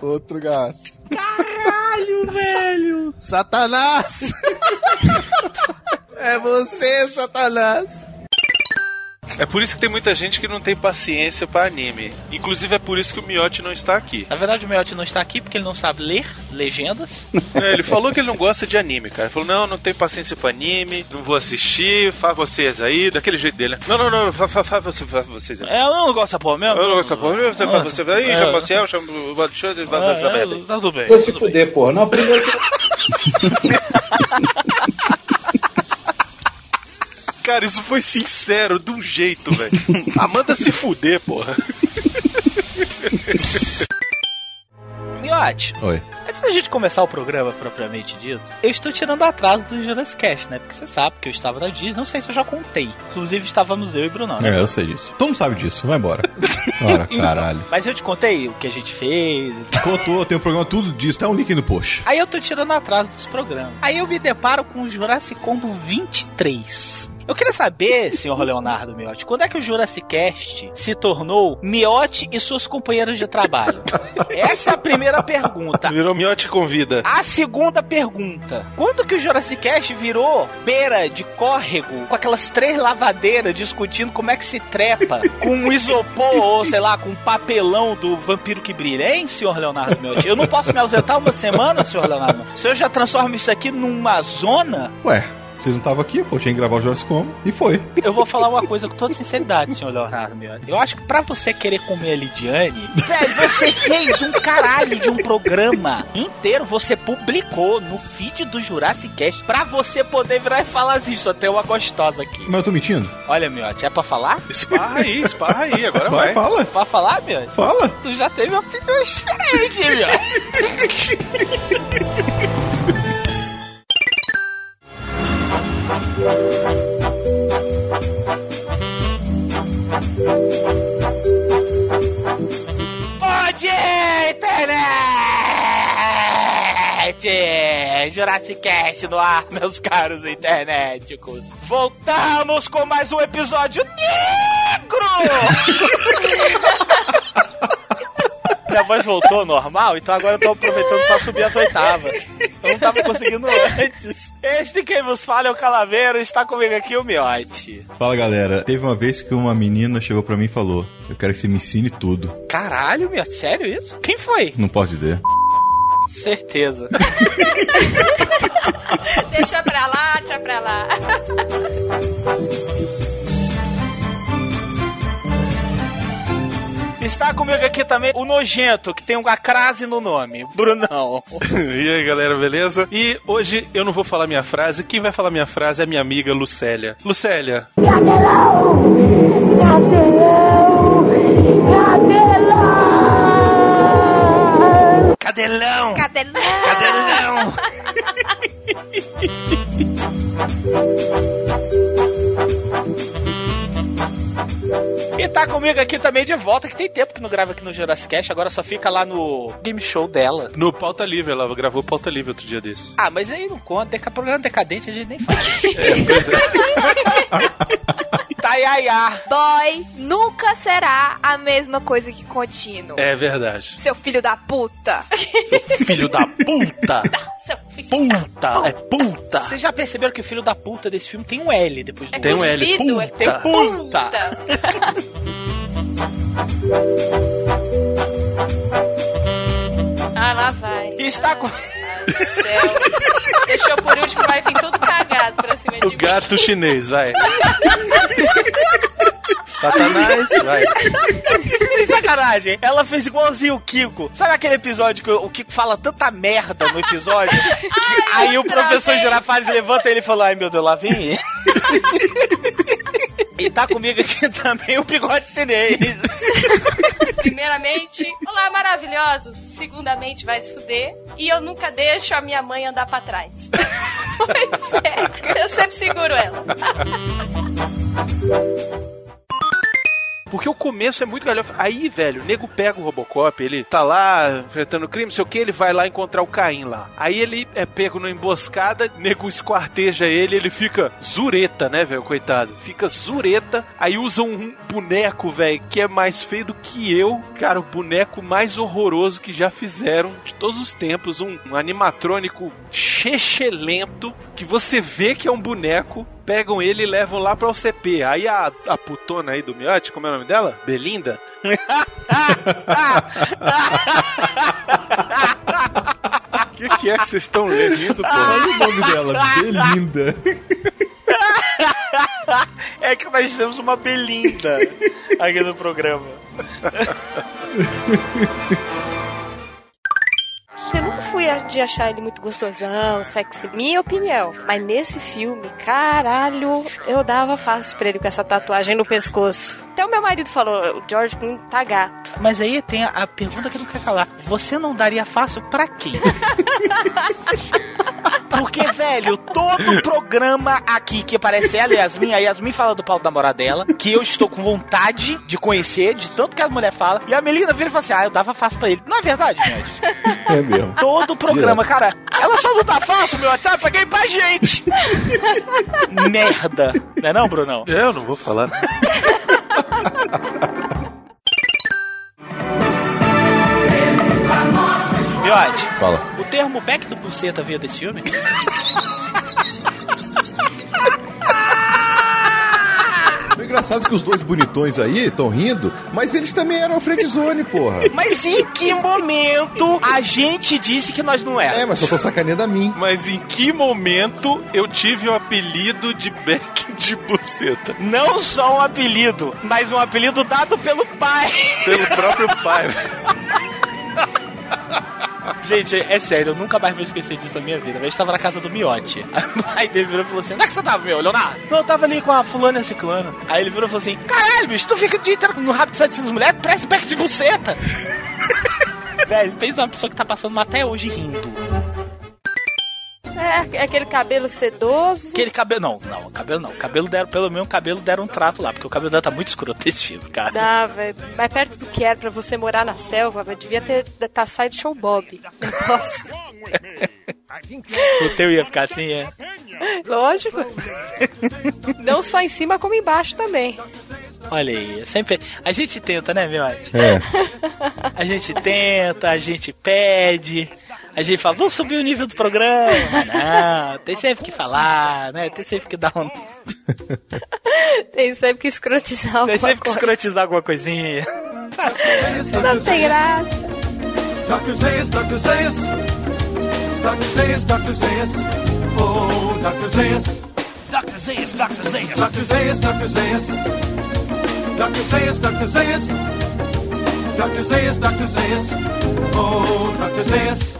Outro gato. Caralho, velho! Satanás! *laughs* é você, Satanás! É por isso que tem muita gente que não tem paciência pra anime. Inclusive é por isso que o Miotti não está aqui. Na verdade, o Miotti não está aqui porque ele não sabe ler legendas. É, ele falou que ele não gosta de anime, cara. Ele falou: não, não tenho paciência pra anime, não vou assistir, faz vocês aí, daquele jeito dele. né? Não, não, não, faz, faz, faz você- faz vocês aí. É, eu não gosto dessa porra mesmo. Eu não gosto dessa porra, você faz você aí, É. chama o Maciel, chama o Alexandre, vai fazer essa merda. Tá tudo bem. Vai se fuder, porra. Não, primeiro que... *laughs* Cara, isso foi sincero, de um jeito, velho. *laughs* Amanda se fuder, porra. Miotti, Oi. antes da gente começar o programa propriamente dito, eu estou tirando atraso do Jurassic Cast, né? Porque você sabe que eu estava na Disney, não sei se eu já contei. Inclusive estávamos eu e Brunão, né? É, eu sei disso. Todo mundo sabe disso, vai embora. Ora, *laughs* Então, caralho. mas eu te contei o que a gente fez. Contou, tem um programa tudo disso, tá um link aí no post. Aí eu tô tirando atraso dos programas. Aí eu me deparo com o Jurassic Combo 23. Eu queria saber, senhor Leonardo Miotti, quando é que o Jurassic Cast se tornou Miotti e suas companheiras de trabalho? Essa é a primeira pergunta. Virou Miotti convida. A segunda pergunta: quando que o Jurassic Cast virou beira de córrego com aquelas três lavadeiras discutindo como é que se trepa com um isopor *laughs* ou sei lá, com um papelão do vampiro que brilha, hein, senhor Leonardo Miotti? Eu não posso me ausentar uma semana, senhor Leonardo? O senhor já transforma isso aqui numa zona? Ué, vocês não estavam aqui, pô, tinha que gravar o Jurassic Combo e foi. Eu vou falar uma coisa com toda sinceridade, senhor Leonardo Miotti. Eu acho que pra você querer comer a Lidiane, velho, você fez um caralho de um programa inteiro. Você publicou no feed do Jurassic Cast pra você poder virar e falar isso. Até uma gostosa aqui. Mas eu tô mentindo? Olha, Miotti, é pra falar? Esparra aí, esparra aí, agora vai. Vai, fala. Pra falar, Miotti? Fala. Tu já teve opinião diferente, Miotti. *laughs* Dia, internet! internet! Jurassic Cast no ar, meus caros internéticos. Voltamos com mais um episódio negro! *laughs* Minha voz voltou normal, então agora eu tô aproveitando pra subir as oitavas. Eu não tava conseguindo antes. Este quem vos fala é o Calaveiro, está comigo aqui o Miote. Fala galera, teve uma vez que uma menina chegou pra mim e falou: Eu quero que você me ensine tudo. Caralho, Miote, sério isso? Quem foi? Não posso dizer. Certeza. *laughs* Deixa pra lá, deixa pra lá. *laughs* Está comigo aqui também o Nojento, que tem uma crase no nome. Brunão. *laughs* e aí, galera, beleza? E hoje eu não vou falar minha frase. Quem vai falar minha frase é minha amiga Lucélia. Lucélia. Cadelão! Cadelão! Cadelão! *laughs* *laughs* E tá comigo aqui também de volta, que tem tempo que não grava aqui no Jurassic Cast, agora só fica lá no game show dela. No Pauta Livre, ela gravou Pauta Livre outro dia desse. Ah, mas aí não conta, deca, programa decadente a gente nem faz. *laughs* É, pois é. *laughs* Taiaiá. Boy nunca será a mesma coisa que contínuo. É verdade. Seu filho da puta. Filho da puta. *laughs* Puta, é puta. Vocês já perceberam que o filho da puta desse filme tem um L depois do É Tem um L, cuspido, puta. é Tem puta. *laughs* Ah, lá vai. E está com... Do céu. Deixou por último, vai vir tudo cagado pra cima de O mim. gato chinês, vai. *laughs* Satanás, vai. Sem sacanagem, ela fez igualzinho o Kiko. Sabe aquele episódio que o Kiko fala tanta merda no episódio? que aí o professor Girafales levanta e ele fala: Ai meu Deus, lá vem. E tá comigo aqui também o bigode chinês. Primeiramente, olá maravilhosos. Segundamente, vai se fuder. E eu nunca deixo a minha mãe andar pra trás. *laughs* Pois é, eu sempre seguro ela. Porque o começo é muito galhofa. Aí, velho, o nego pega o Robocop, ele tá lá enfrentando crime, não sei o que, ele vai lá encontrar o Caim lá. Aí ele é pego numa emboscada, nego esquarteja ele, ele fica zureta, né, velho, coitado. Fica zureta, aí usa um boneco, velho, que é mais feio do que eu. Cara, o boneco mais horroroso que já fizeram de todos os tempos. Um, um animatrônico chechelento, que você vê que é um boneco, pegam ele e levam lá pra OCP. Aí a, a putona aí do Miote, como é o nome dela? Belinda? O *laughs* que, que é que vocês estão lendo, pô? Olha o nome dela, Belinda. É que nós temos uma Belinda aqui no programa. *laughs* Eu nunca fui de achar ele muito gostosão, sexy, minha opinião. Mas nesse filme, caralho, eu dava fácil pra ele com essa tatuagem no pescoço. Até o meu marido falou, o George Clooney tá gato. Mas aí tem a, a pergunta que não quer calar. Você não daria fácil pra quem? *laughs* Porque, velho, todo programa aqui que aparece ela e a Yasmin, a Yasmin fala do pau da namorada dela, que eu estou com vontade de conhecer, de tanto que a mulher fala, e a Melina vira e fala assim: ah, eu dava fácil pra ele. Não é verdade, Ned? É mesmo. Todo programa, cara. Ela só não tá fácil, meu WhatsApp, pra quem pra gente. *laughs* Merda. Não é não, Brunão? Eu não vou falar. Miote, Fala. o termo back do buceta veio desse filme? *laughs* engraçado que os dois bonitões aí estão rindo, mas eles também eram friendzone, porra. *laughs* Mas em que momento a gente disse que nós não éramos? É, mas só tô sacaneando a mim. Mas em que momento eu tive o apelido de Beck de buceta? Não só um apelido, mas um apelido dado pelo pai. Pelo próprio pai. *laughs* Gente, é sério, eu nunca mais vou esquecer disso na minha vida. A gente tava na casa do Miote. *laughs* Aí dele virou e falou assim: Onde é que você tava, meu, Leonardo? Não, eu tava ali com a fulana e a ciclana. Aí ele virou e falou assim: Caralho, bicho, tu fica o dia inteiro no rabo dessas mulheres, parece back de buceta. *laughs* Velho, pensa uma pessoa que tá passando até hoje rindo. É, é aquele cabelo sedoso. Aquele cabelo. Não, não, cabelo não. Cabelo deram, pelo menos, cabelo deram um trato lá, porque o cabelo dela tá muito escroto nesse filme, cara. Dá, velho. Mais perto do que era pra você morar na selva, véio, devia ter tá side show Bob. Negócio. *laughs* o teu ia ficar assim, é? Lógico. *laughs* Não só em cima, como embaixo também. Olha aí, sempre. A gente tenta, né, meu? É. A gente tenta, a gente pede, a gente fala, vamos subir o nível do programa. *laughs* Não, tem sempre que falar, né? Tem sempre que dar um. *laughs* tem sempre que escrotizar alguma Tem sempre que coisa. escrotizar alguma coisinha. Não tem graça. Dr. Zayas, Dr. Zayas. Dr. Zayas, Dr. Zayas. Oh, Dr. Zayas. Dr. Zayas, Dr. Zayas. Dr. Zayas, Dr. Zayas. Dr. Zayas, Dr. Zayas. Dr. Zayas, Dr. Zayas. Oh, Dr. Zayas.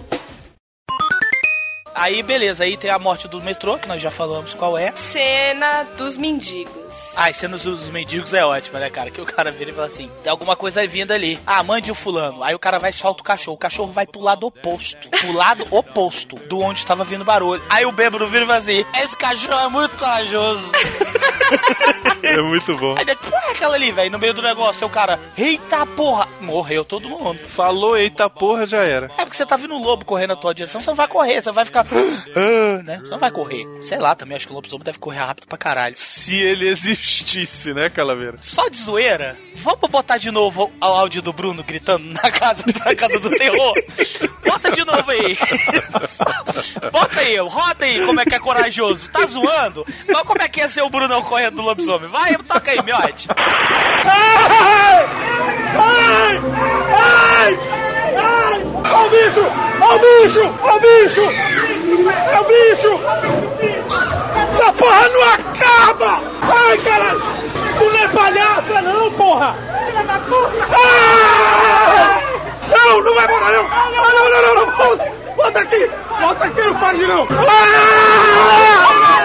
Aí, beleza, aí tem a morte do metrô, que nós já falamos qual é. Cena dos mendigos. As cenas dos mendigos é ótima, né, cara? Que o cara vira e fala assim: tem alguma coisa vindo ali. Ah, mande o fulano. Aí o cara vai e solta o cachorro. O cachorro vai pro lado oposto. Pro lado oposto do onde estava vindo barulho. Aí o bêbado vira e fala assim: esse cachorro é muito corajoso. *laughs* É muito bom. Aí depois, porra, aquela ali, velho, no meio do negócio, o cara, eita porra, morreu todo mundo. Falou eita porra, já era. É porque você tá vendo um lobo correndo na tua direção, você não vai correr, você vai ficar. *gasps* Ah, né? Você não vai correr. Sei lá, também acho que o lobisomem deve correr rápido pra caralho. Se ele existisse, né, Calaveira? Só de zoeira, vamos botar de novo o áudio do Bruno gritando na casa, na casa do terror? Bota de novo aí. Bota aí, roda aí como é que é corajoso. Tá zoando? Mas como é que ia ser o Bruno correndo do lobisomem? Vai, toca aí, miote. Ai! Ai! Ai! Ó o bicho! Ó o bicho! Ó o bicho! É o bicho! Essa porra não acaba! Ai, caralho! Tu não é palhaça não, porra! Ah! Não, não vai embora não! Ah, não, não, não, não! Volta, volta aqui! Volta aqui, não faz não! Ah!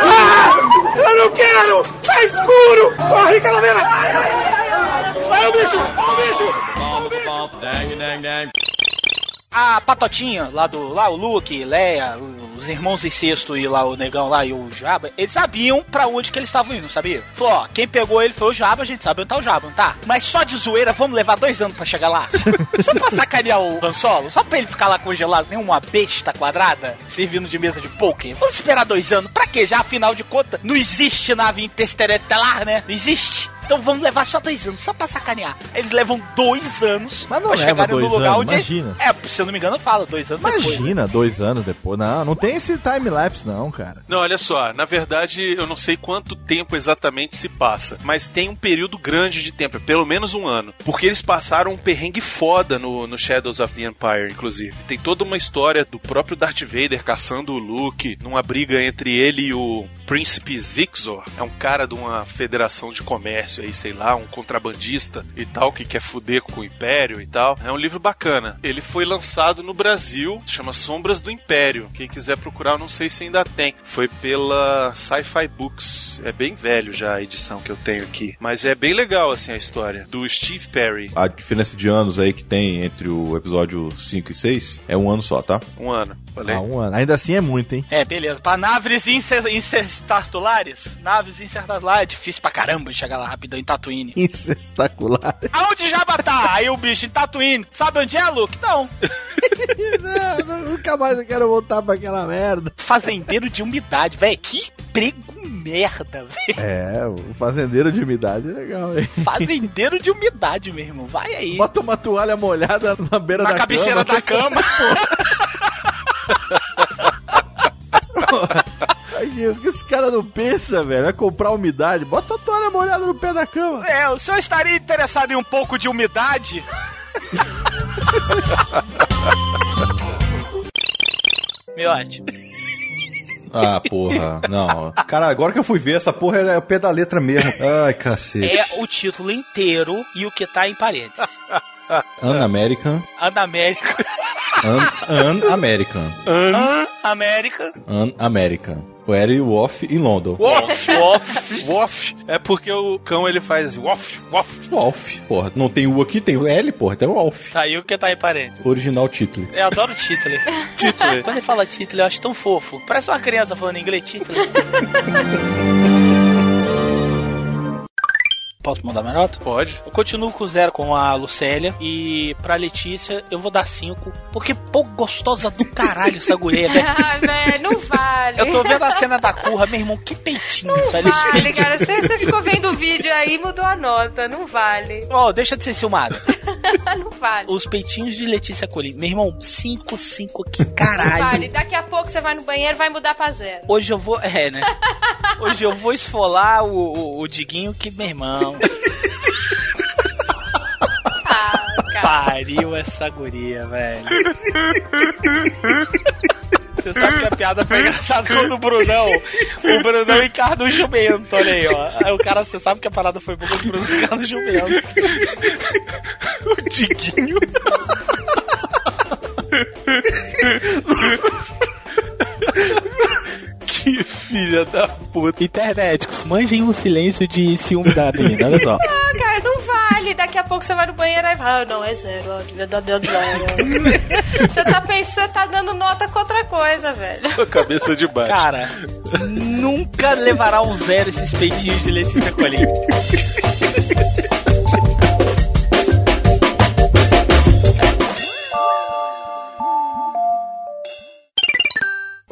Ah! Eu não quero! Tá escuro! Corre, calaveira! Vai o bicho! Vai o bicho! A Patotinha, lá do. Lá o Luke, Leia, os irmãos incesto e lá o negão lá e o Jabba, eles sabiam pra onde que eles estavam indo, sabia? Falou, ó, quem pegou ele foi o Jabba, a gente sabe onde tá o Jabba, não tá? Mas só de zoeira, vamos levar dois anos pra chegar lá? *laughs* só pra sacanear o Han Solo? Só pra ele ficar lá congelado, nem uma besta quadrada, servindo de mesa de poker? Vamos esperar dois anos, pra quê? Já afinal de contas, não existe nave interestelar, né? Não existe. Então vamos levar só dois anos, só pra sacanear. Eles levam dois anos Mas não pra chegarem no lugar anos, onde. imagina. É, se eu não me engano, fala dois anos depois. Imagina, dois anos depois. Não, não tem esse time-lapse, não, cara. Não, olha só, na verdade eu não sei quanto tempo exatamente se passa, mas tem um período grande de tempo, é pelo menos um ano. Porque eles passaram um perrengue foda no, no Shadows of the Empire, inclusive. Tem toda uma história do próprio Darth Vader caçando o Luke, numa briga entre ele e o Príncipe Zixor. É um cara de uma federação de comércio aí, sei lá, um contrabandista e tal, que quer fuder com o Império e tal. É um livro bacana. Ele foi lançado no Brasil, chama Sombras do Império. Quem quiser procurar, eu não sei se ainda tem. Foi pela Sci-Fi Books. É bem velho já a edição que eu tenho aqui. Mas é bem legal, assim, a história. Do Steve Perry. A diferença de anos aí que tem entre o episódio 5 e 6 é um ano só, tá? Um ano. Falei. Ah, um ano. Ainda assim é muito, hein? É, beleza. Pra naves incertaculares, naves incertaculares, é difícil pra caramba de chegar lá rapidão em Tatooine. *laughs* Espetacular. Aonde Jabba tá? Aí o bicho em Tatooine. Sabe onde é, Luke? *laughs* Não. não, nunca mais eu quero voltar pra aquela merda. Fazendeiro de umidade, velho. Que emprego merda, velho. É, o fazendeiro de umidade é legal, hein? Fazendeiro de umidade, meu irmão. Vai aí. Bota uma toalha molhada na beira Na da cabeceira cama. da cama. *laughs* o que esse cara não pensa, velho? É comprar umidade. Bota a toalha molhada no pé da cama. É, o senhor estaria interessado em um pouco de umidade? *laughs* Miote. Ah, porra. Não. Cara, agora que eu fui ver, essa porra é o pé da letra mesmo. Ai, cacete. É o título inteiro e o que tá em parênteses. An American. Anamérica. An, An Where you off in London. Woff, woff, woff. É porque o cão ele faz woff, woff. Wolf. Porra, não tem U aqui, tem o L, porra, tem o Wolf. Tá aí o que tá aí parente. Original título. Eu adoro o título. *laughs* Título. Quando ele fala título, eu acho tão fofo. Parece uma criança falando inglês título. *laughs* Posso mandar minha nota? Pode. Eu continuo com zero com a Lucélia. E pra Letícia, eu vou dar cinco. Porque, pô, gostosa do caralho essa guria, né? *laughs* Ah, velho, não vale. Eu tô vendo a cena da curra, meu irmão, que peitinho, Não vale, peitinho. cara. Você, você ficou vendo o vídeo aí e mudou a nota. Não vale. Ó, deixa de ser ciumado. *laughs* não vale. Os peitinhos de Letícia Colim. Meu irmão, 5, 5, que Não caralho. vale. Daqui a pouco você vai no banheiro vai mudar pra zero. Hoje eu vou. É, né? Hoje eu vou esfolar o, o, o Diguinho que, meu irmão. Ah, Pariu essa guria, velho. Você sabe que a piada foi engraçada quando o Brunão. O Brunão encarna o jumento, olha aí, ó. Aí o cara, você sabe que a parada foi boa quando o Brunão encarna o jumento. o Diguinho. Que filha da puta. Internéticos, manjem o silêncio de ciúme da menina, olha só. *laughs* Ah, cara, não vale. Daqui a pouco você vai no banheiro e vai. Ah, não, é zero. *laughs* você tá pensando, tá dando nota com outra coisa, velho. Cabeça de baixo. Cara, nunca levará um zero esses peitinhos de Letícia Colim. *laughs*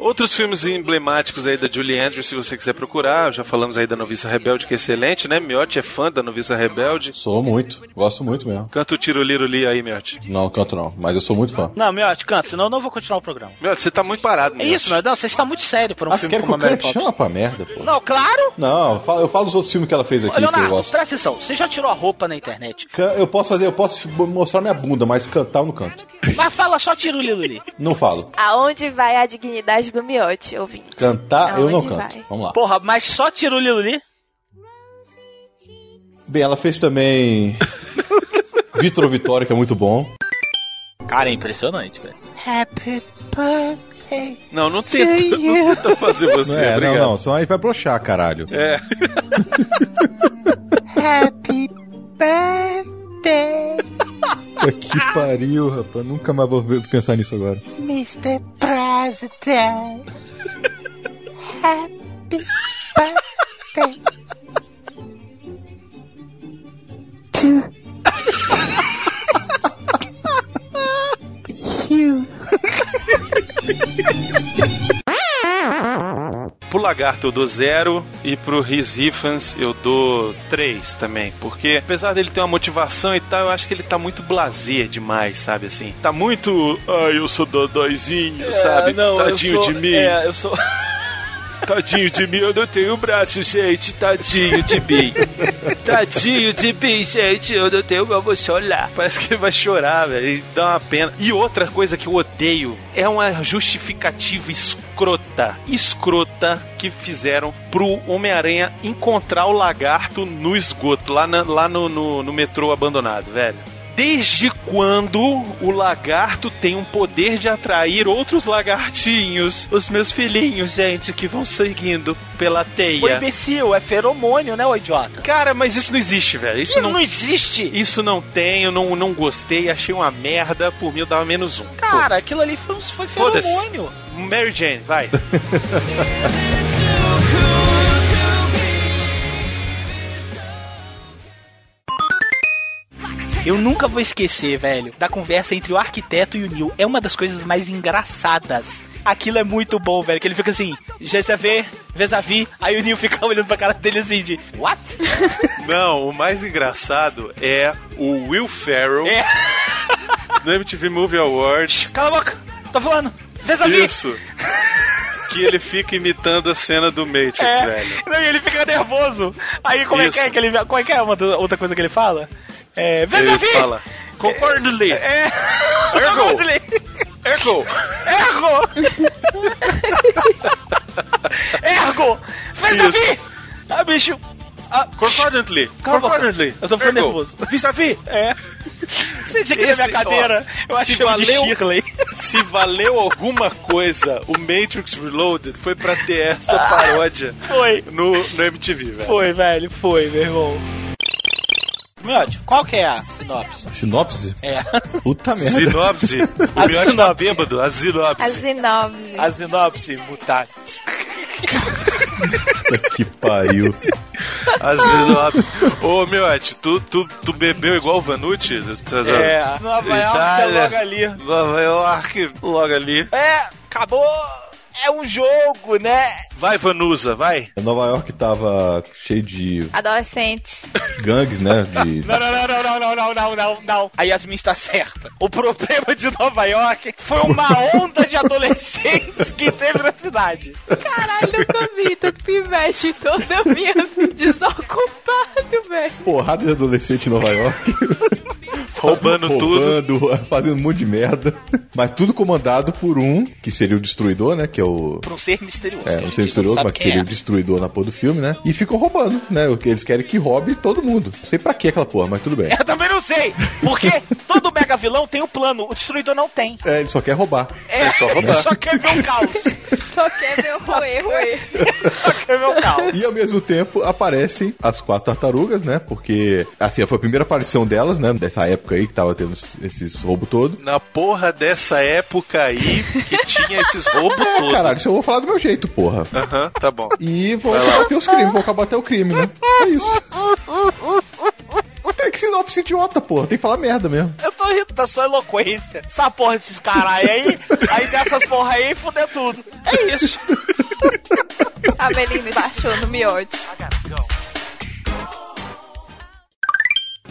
Outros filmes emblemáticos aí da Julie Andrews, se você quiser procurar, já falamos aí da Noviça Rebelde, que é excelente, né? Miotti é fã da Noviça Rebelde. Sou muito. Gosto muito mesmo. Canta o tiro liro li aí, Miotti. Não, canto não. Mas eu sou muito fã. Não, Miotti, canta, senão eu não vou continuar o programa. Miotti, você tá muito parado, É isso, meu Deus, você está muito sério para um Ah, você filme quer que como eu Mary. Chama pra merda, pô. Não, claro! Não, eu falo, eu falo dos outros filmes que ela fez aqui que eu Leonardo, gosto. presta atenção, você já tirou a roupa na internet. Eu posso fazer, eu posso mostrar minha bunda, mas cantar eu não canto. Mas fala só tiro lili. Não falo. Aonde vai a dignidade do miote, ouvinte? Cantar eu não Aonde canto. vai? Vamos lá. Porra, mas só tiro lili? Bem, ela fez também Vitor Vitória, que é muito bom. Cara, é impressionante, velho. Happy birthday. Não, não tenta, não tenta fazer você, não, é, obrigado. não, não, senão aí vai broxar, caralho. É. Happy birthday, que pariu, rapaz. Nunca mais vou pensar nisso agora. Mr. President. Happy birthday. To you. *laughs* Pro Lagarto eu dou zero e pro Rhys Ifans eu dou três também. Porque apesar dele ter uma motivação e tal, eu acho que ele tá muito blazer demais, sabe assim? Tá muito. Ai, eu sou dodóizinho, sabe? não, eu Tadinho sou- de mim. É, eu sou. *laughs* Tadinho de mim, eu não tenho braço, gente. Tadinho de mim. Tadinho de mim, gente. Eu não tenho como chorar. Parece que ele vai chorar, velho. Dá uma pena. E outra coisa que eu odeio é uma justificativa escrota. Escrota que fizeram pro Homem-Aranha encontrar o lagarto no esgoto, lá, na- lá no, no, no metrô abandonado, velho. Desde quando o lagarto tem um poder de atrair outros lagartinhos? Os meus filhinhos, gente, que vão seguindo pela Ô, teia. imbecil, é feromônio, né, ô idiota? Cara, mas isso não existe, velho. Isso não, não existe. Isso não tem, eu não, não gostei, achei uma merda. Por mim eu dava menos um. Cara, aquilo ali foi, foi feromônio. Mary Jane, vai. *laughs* Eu nunca vou esquecer, velho, da conversa entre o arquiteto e o Neil. É uma das coisas mais engraçadas. Aquilo é muito bom, velho. Que ele fica assim, GCV, vis-a-vis. Aí o Neil fica olhando pra cara dele assim de, what? *laughs* Não, o mais engraçado é o Will Ferrell É. no MTV Movie Awards. Cala a boca, tô falando. Vis-a-vis. Isso. Que ele fica imitando a cena do Matrix, É. velho. Não, e ele fica nervoso. Aí como é que é Isso. que ele. Qual é que é uma outra coisa que ele fala? É. Ele Vis-a-vis! fala, concordly. É. Ergo. Ergo. Ergo! Ergo! Vis-a-vis! Ah, bicho. Ah, Concordantly. Concordantly. Eu tô ficando nervoso. Vis-a-vis. É. Sente aqui na minha cadeira. Eu acho que chama de valeu, Shirley. se valeu alguma coisa o Matrix Reloaded foi pra ter essa *laughs* paródia Foi. no, no MTV, velho. Foi, velho, foi, meu irmão. Miotti, qual que é a sinopse? Sinopse? É. Puta merda. Sinopse. *laughs* O A Miotti tá bêbado, a sinopse. A sinopse. A sinopse mutante. que pariu. A sinopse. Ô, Miotti, tu, tu, tu bebeu igual o Vanucci? É, Nova York é logo ali. Nova York, logo ali. É, acabou. É um jogo, né? Vai, Vanusa, vai. Nova York tava cheio de Adolescentes. gangues, né? De... *laughs* Não, não, não, não, não, não, não, não, não, não. A Yasmin está certa. O problema de Nova York foi uma onda de adolescentes que teve na cidade. Caralho, nunca vi tanto pivete toda a minha vida desocupado, velho. Porrada de adolescente em Nova York. *laughs* *laughs* Roubando tudo. *laughs* Fazendo um monte de merda. Mas tudo comandado por um, que seria o destruidor, né? Que é o. Por um ser misterioso. É, um ser misterioso, mas que seria é. o destruidor na porra do filme, né? E ficam roubando, né? O que Eles querem que roube todo mundo. Não sei pra que aquela porra, mas tudo bem. Eu também não sei, porque todo mega vilão tem um plano, o destruidor não tem. É, ele só quer roubar. É, só ele roubar. só quer ver o caos. Só quer ver o roê, roê. Só quer ver o caos. E ao mesmo tempo aparecem as quatro tartarugas, né? Porque, assim, foi a primeira aparição delas, né? Dessa época aí que tava tendo esses roubos todos. Na porra dessa época aí que tinha esses *laughs* roubos É, todos. caralho, isso eu vou falar do meu jeito, porra. Aham, tá bom. E vou Vai lá. combater os crimes, vou combater o crime, né? É isso. Pera que sinopse idiota, porra. Tem que falar merda mesmo. Eu tô rindo da sua eloquência. Essa porra desses caralho aí, aí dessas porra aí, fuder tudo. É isso. *laughs* A Beline baixou no miote.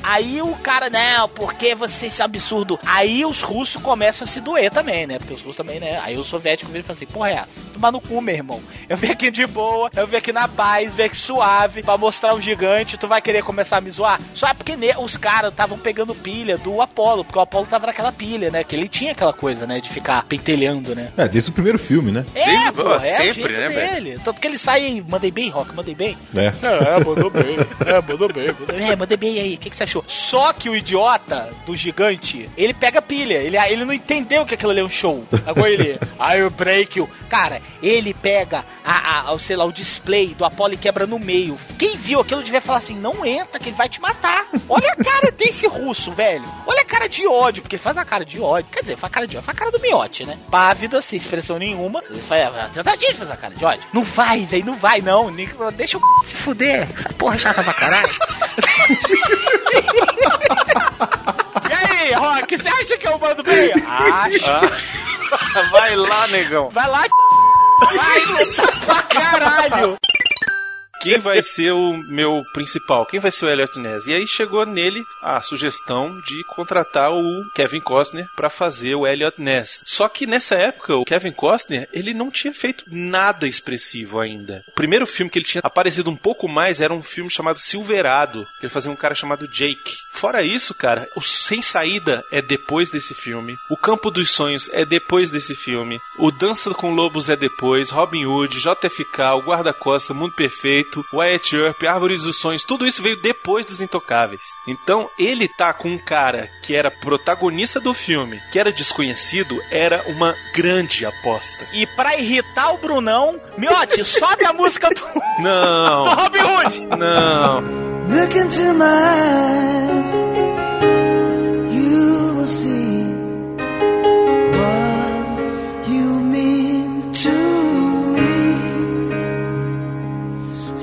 Aí o cara, não, porque você esse absurdo. Aí os russos começam a se doer também, né? Porque os russos também, né? Aí o soviético vira e fala assim, porra é essa? Tomar no cu, meu irmão. Eu vim aqui de boa, eu vim aqui na paz, vim aqui suave, pra mostrar um gigante, tu vai querer começar a me zoar? Só é porque os caras estavam pegando pilha do Apolo, porque o Apolo tava naquela pilha, né? Que ele tinha aquela coisa, né? De ficar pentelhando, né? É, desde o primeiro filme, né? É, Desde- pô, é o sempre, jeito né, velho? dele. Tanto que ele sai e mandei bem, Rock, mandei bem. É. É, mandou bem. É, mandou bem. Mandou *laughs* bem. É, mandei bem aí. O que, que você achou? Só que o idiota do gigante, ele pega pilha. Ele, ele não entendeu que aquilo ali é um show. Agora ele, I break you. Cara, ele pega a, a, o, sei lá, o display do Apollo e quebra no meio. Quem viu aquilo devia falar assim, não entra, que ele vai te matar. Olha a cara *laughs* desse russo, velho. Olha a cara de ódio, porque ele faz a cara de ódio. Quer dizer, faz a cara de ódio, faz a cara do miote, né? Pávida, sem expressão nenhuma. Ele faz, ah, tentadinha de fazer a cara de ódio. Não vai, velho, não vai, não. Deixa o se fuder. Essa porra chata pra caralho. *laughs* e aí, Rock, você acha que eu mando bem? Acho. Ah, vai lá, negão. Vai lá, *laughs* vai lutar pra caralho. Quem vai ser o meu principal? Quem vai ser o Elliot Ness? E aí chegou nele a sugestão de contratar o Kevin Costner pra fazer o Elliot Ness. Só que nessa época o Kevin Costner, ele não tinha feito nada expressivo ainda. O primeiro filme que ele tinha aparecido um pouco mais era um filme chamado Silverado, que ele fazia um cara chamado Jake. Fora isso, cara, o Sem Saída é depois desse filme. O Campo dos Sonhos é depois desse filme. O Dança com Lobos é depois. Robin Hood, JFK, o Guarda-Costa, Mundo Perfeito, Wyatt Earp, Árvores dos Sonhos, tudo isso veio depois dos Intocáveis. Então, ele tá com um cara que era protagonista do filme, que era desconhecido, era uma grande aposta. E pra irritar o Brunão, Miote, sobe a música do, *laughs* Não. do Robin Hood. Não. Look into my eyes,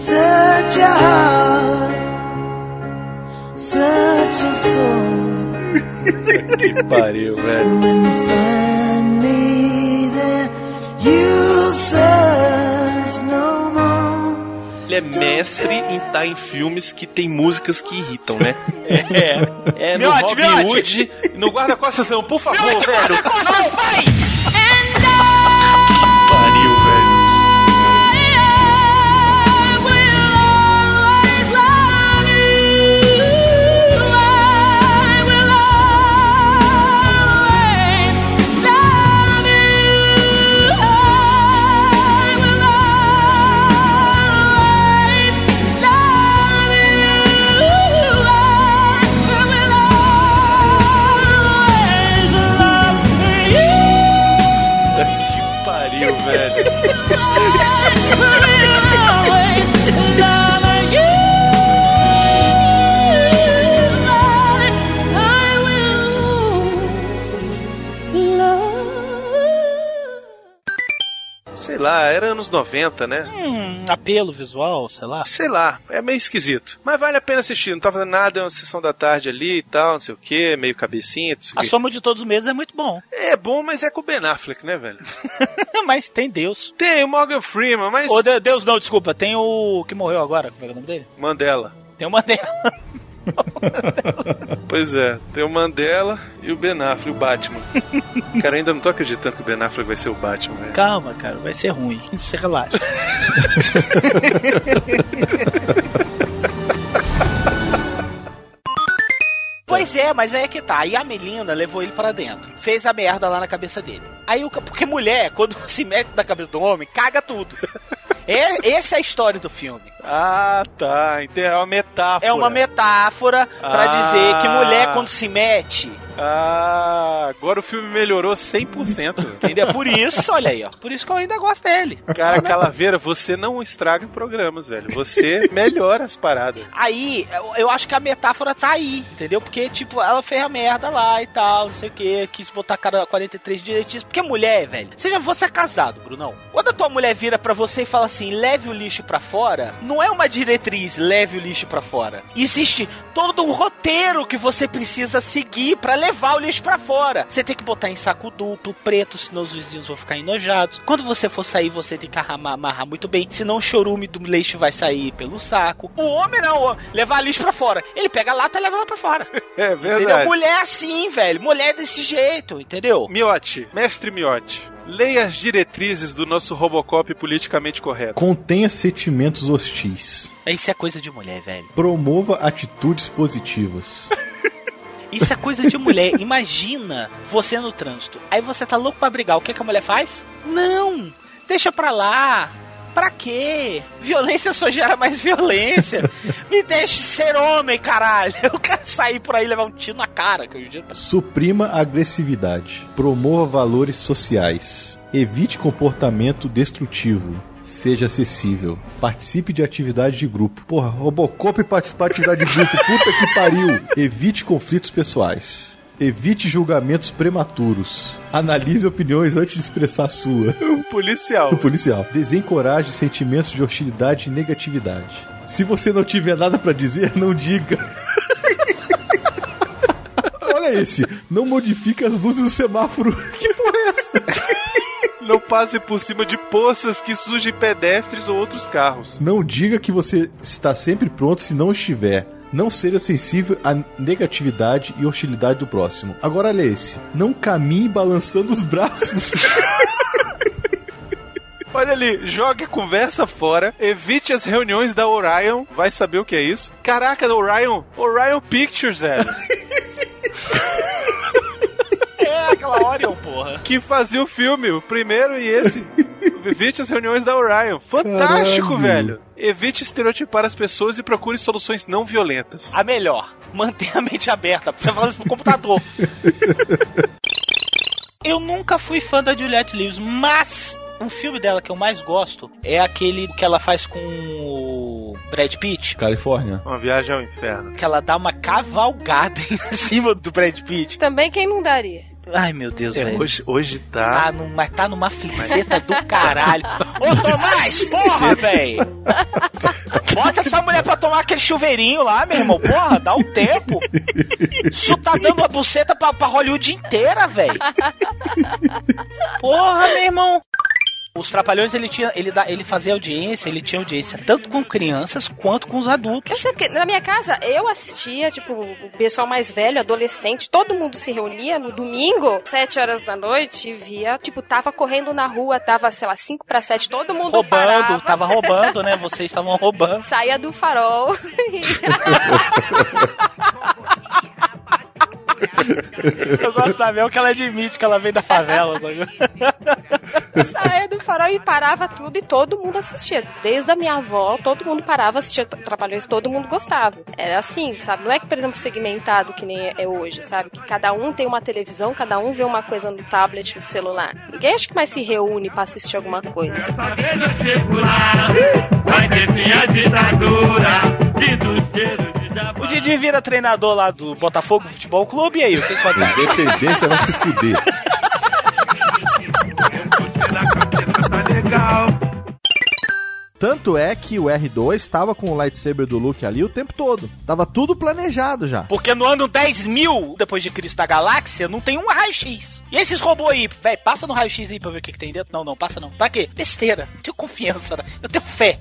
Such a heart, such a soul. que pariu, velho. When you find me there, you'll search no more. Ele é mestre em estar em filmes que tem músicas que irritam, né? É. É no Miote, Robin. Hood, no Guarda-Costas não, por favor, Miote, velho. guarda-costas, vai! Sei lá, era anos 90, né? Hum, apelo visual, sei lá. Sei lá, é meio esquisito. Mas vale a pena assistir, não tá fazendo nada, é uma sessão da tarde ali e tal, não sei o que, meio cabecinha. não sei o A quê. soma de todos os meses é muito bom. É bom, mas é com o Ben Affleck, né, velho? *laughs* mas tem Deus. Tem o Morgan Freeman, mas. Ô, De- Deus não, desculpa, tem o que morreu agora, como é que é o nome dele? Mandela. Tem o Mandela. *laughs* *laughs* Pois é, tem o Mandela e o Ben Affleck, o Batman. Cara, ainda não tô acreditando que o Ben Affleck vai ser o Batman, velho. Calma, cara, vai ser ruim. Você relaxa. *laughs* Pois é, mas aí é que tá. Aí a Melina levou ele pra dentro. Fez a merda lá na cabeça dele. Aí o porque mulher, *laughs* quando se mete na cabeça do homem, caga tudo. *laughs* É, essa é a história do filme. Ah, tá. Então é uma metáfora. É uma metáfora pra Ah. dizer que mulher quando se mete. Ah, agora o filme melhorou 100%. Entendeu? *laughs* Por isso, olha aí, ó. Por isso que eu ainda gosto dele. Cara, Calaveira, você não estraga programas, velho. Você *laughs* melhora as paradas. Aí, eu, acho que a metáfora tá aí, entendeu? Porque, tipo, ela fez a merda lá e tal, não sei o que, quis botar cara 43 direitinhos. Porque mulher, velho, seja você é casado, Brunão. Quando a tua mulher vira pra você e fala assim, leve o lixo pra fora, não é uma diretriz, leve o lixo pra fora. Existe todo um roteiro que você precisa seguir pra levar o lixo pra fora. Você tem que botar em saco duplo, preto, senão os vizinhos vão ficar enojados. Quando você for sair, você tem que amarrar, amarrar muito bem, senão o chorume do lixo vai sair pelo saco. O homem não, levar lixo pra fora. Ele pega a lata e leva lá pra fora. *laughs* É Entendeu? verdade. Mulher é assim, velho. Mulher é desse jeito, entendeu? Miote, mestre Miote, leia as diretrizes do nosso Robocop politicamente correto. Contenha sentimentos hostis. Isso é coisa de mulher, velho. Promova atitudes positivas. *laughs* Isso é coisa de mulher. *laughs* Imagina você no trânsito. Aí você tá louco pra brigar. O que, que a mulher faz? Não! Deixa pra lá. Pra quê? Violência só gera mais violência. *laughs* Me deixe ser homem, caralho. *laughs* Eu quero sair por aí e levar um tiro na cara. Que hoje em dia... Suprima a agressividade. Promova valores sociais. Evite comportamento destrutivo. Seja acessível. Participe de atividade de grupo. Porra, Robocop participar de atividade de grupo. Puta que pariu. Evite conflitos pessoais. Evite julgamentos prematuros. Analise opiniões antes de expressar a sua. *laughs* Um policial. O policial. Desencoraje sentimentos de hostilidade e negatividade. Se você não tiver nada pra dizer, não diga. *laughs* Olha esse. Não modifique as luzes do semáforo. *laughs* Que porra é essa? Não passe por cima de poças que surgem pedestres ou outros carros. Não diga que você está sempre pronto se não estiver. Não seja sensível à negatividade e hostilidade do próximo. Agora olha esse. Não caminhe balançando os braços. *laughs* Olha ali, jogue conversa fora, evite as reuniões da Orion, vai saber o que é isso. Caraca, da Orion, Orion Pictures, velho. *laughs* Aquela Orion, porra. que fazia o filme, o primeiro e esse. *laughs* Evite as reuniões da Orion. Fantástico, Caralho. velho. Evite estereotipar as pessoas e procure soluções não violentas. A melhor, mantenha a mente aberta. Você fala isso pro computador. *laughs* eu nunca fui fã da Juliette Lewis, mas um filme dela que eu mais gosto é aquele que ela faz com o Brad Pitt. Califórnia. Uma viagem ao inferno. Que ela dá uma cavalgada *laughs* em cima do Brad Pitt. Também quem não daria? Ai, meu Deus, É, velho. hoje, hoje tá. Tá numa, tá numa fliceta do caralho. Ô, Tomás, porra, velho! Bota essa mulher pra tomar aquele chuveirinho lá, meu irmão. Porra, dá um tempo. Isso tá dando uma buceta pra, pra Hollywood inteira, velho. Porra, meu irmão. Os Trapalhões, ele, tinha, ele, dá, ele fazia audiência, ele tinha audiência tanto com crianças quanto com os adultos. Eu sei porque na minha casa eu assistia, tipo, o pessoal mais velho, adolescente, todo mundo se reunia no domingo, sete horas da noite, e via, tipo, tava correndo na rua, tava, sei lá, cinco para sete, todo mundo Roubando, parava. tava roubando, né? Vocês estavam roubando. *laughs* Saía do farol. *laughs* *laughs* Eu gosto da Mel que ela admite que ela vem da favela, sabe? Saía do farol e parava tudo e todo mundo assistia. Desde a minha avó, todo mundo parava, assistia Trapalhões, todo mundo gostava. Era assim, sabe? Não é que, por exemplo, segmentado que nem é hoje, sabe? Que cada um tem uma televisão, cada um vê uma coisa no tablet, no celular. Ninguém acha que mais se reúne pra assistir alguma coisa. O Didi vira treinador lá do Botafogo Futebol Clube, e aí, o que? Independência vai se fuder. Tanto é que o R2 estava com o lightsaber do Luke ali o tempo todo. Tava tudo planejado já. Porque no ano 10 mil depois de Cristo da galáxia, não tem um raio-x. E esses robôs aí, velho, passa no raio-x aí pra ver o que, que tem dentro? Não, não, passa não. Pra quê? Besteira. Tenho confiança, né? eu tenho fé.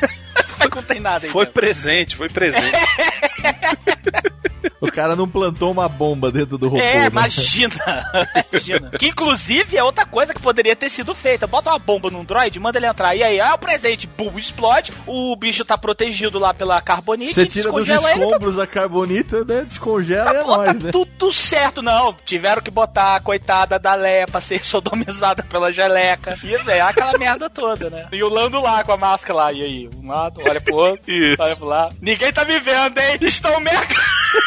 *laughs* que não tem nada aí. Foi dentro. presente, foi presente. *laughs* O cara não plantou uma bomba dentro do robô. É, né? imagina. *laughs* imagina. Que inclusive é outra coisa que poderia ter sido feita. Bota uma bomba num droid, manda ele entrar. E aí, ah, o presente, bum, explode. O bicho tá protegido lá pela carbonite. Você tira dos descongela ele, tá escombros a carbonita, né? Descongela e é tá nóis, né? tudo certo, não. Tiveram que botar a coitada da Leia pra ser *laughs* sodomizada pela geleca. E é aquela merda toda, né? E o Lando lá com a máscara lá. E aí, um lado, olha pro outro, *laughs* olha pro lado. Ninguém tá me vendo, hein? Estou mega.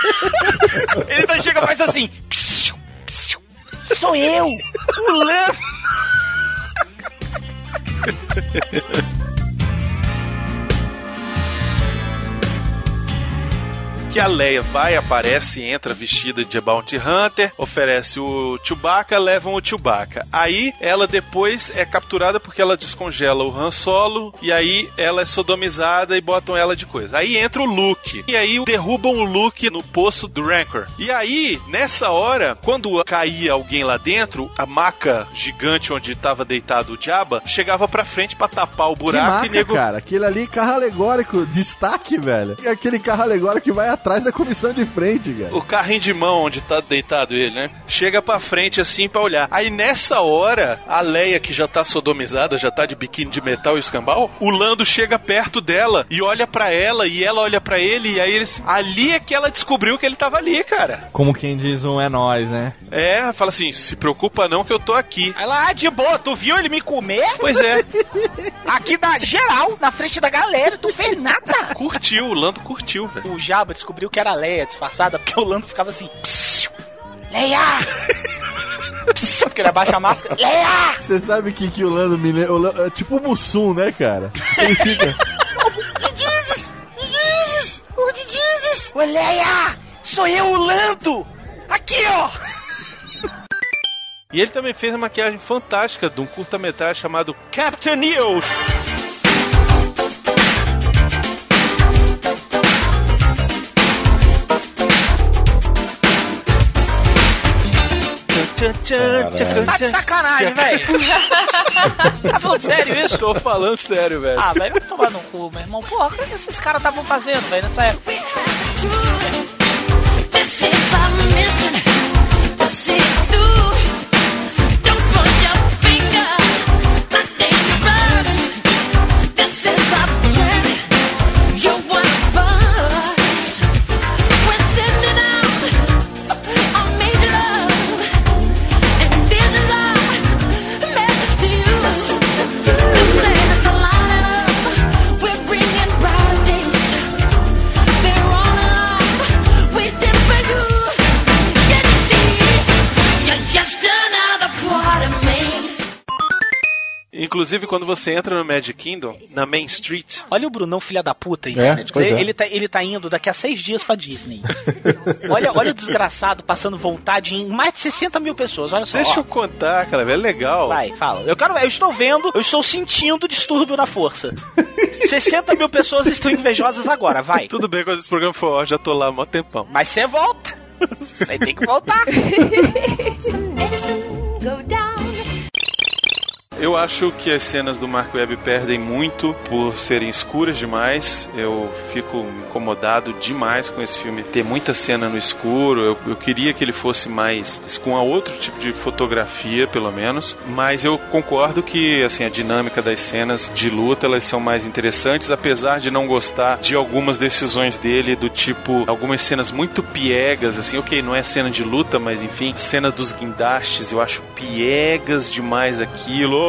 *laughs* Ele ainda chega e faz assim. "Psiu, Sou eu, o Lando. Que a Leia vai, aparece, entra vestida de Bounty Hunter, oferece o Chewbacca, levam o Chewbacca. Aí ela depois é capturada porque ela descongela o Han Solo e aí ela é sodomizada e botam ela de coisa. Aí entra o Luke e aí derrubam o Luke no poço do Rancor. E aí, nessa hora, quando caía alguém lá dentro, a maca gigante onde estava deitado o Jabba chegava pra frente pra tapar o Que buraco marca, e nego cara. Aquele ali, carro alegórico, destaque, velho. E aquele carro alegórico que vai atrás da comissão de frente, cara. O carrinho de mão onde tá deitado ele, né? Chega pra frente assim pra olhar. Aí nessa hora, a Leia, que já tá sodomizada, já tá de biquíni de metal e escambau, o Lando chega perto dela e olha pra ela e ela olha pra ele e aí eles. Ali é que ela descobriu que ele tava ali, cara. Como quem diz um é nós, né? É, fala assim: se preocupa não que eu tô aqui. Aí lá, ah, de boa, tu viu ele me comer? Pois é. *laughs* Aqui na geral, na frente da galera, tu fez nada. Curtiu, o Lando curtiu, velho. O Jabba descobriu que era a Leia disfarçada, porque o Lando ficava assim, "Psiu, Leia! *laughs* Psiu", Porque ele abaixa a máscara, Leia! Você sabe que, que o Lando me lembra. o Lando- É tipo o Mussum, né, cara? Ele fica. Que dizes? Que dizes? O que dizes? Ô, Leia! Sou eu, o Lando! Aqui, ó! E ele também fez uma maquiagem fantástica de um curta-metragem chamado Captain News. Tá de sacanagem, velho. *laughs* tá falando sério isso? Tô falando sério, velho. Ah, velho, vai tomar no cu, meu irmão. Porra, o que esses caras estavam fazendo, velho, nessa época? Inclusive, quando você entra no Magic Kingdom, na Main Street, Olha o Brunão, filha da puta, aí, É, né? pois é. ele, tá, ele tá indo daqui a seis dias pra Disney. olha, olha o desgraçado passando vontade em mais de 60 mil pessoas, olha só. deixa ó. eu contar, cara, é legal. Vai, fala. Eu quero, eu estou vendo, eu estou sentindo distúrbio na força. 60 mil pessoas estão invejosas agora, vai. Tudo bem quando esse programa for, ó, já tô lá há mó tempão. Mas você volta. Você tem que voltar. *laughs* Eu acho que as cenas do Mark Webb perdem muito por serem escuras demais. Eu fico incomodado demais com esse filme ter muita cena no escuro. Eu, eu queria que ele fosse mais com a outro tipo de fotografia, pelo menos. Mas eu concordo que assim a dinâmica das cenas de luta elas são mais interessantes, apesar de não gostar de algumas decisões dele do tipo algumas cenas muito piegas, assim, ok, não é cena de luta, mas enfim, cena dos guindastes, eu acho piegas demais aquilo.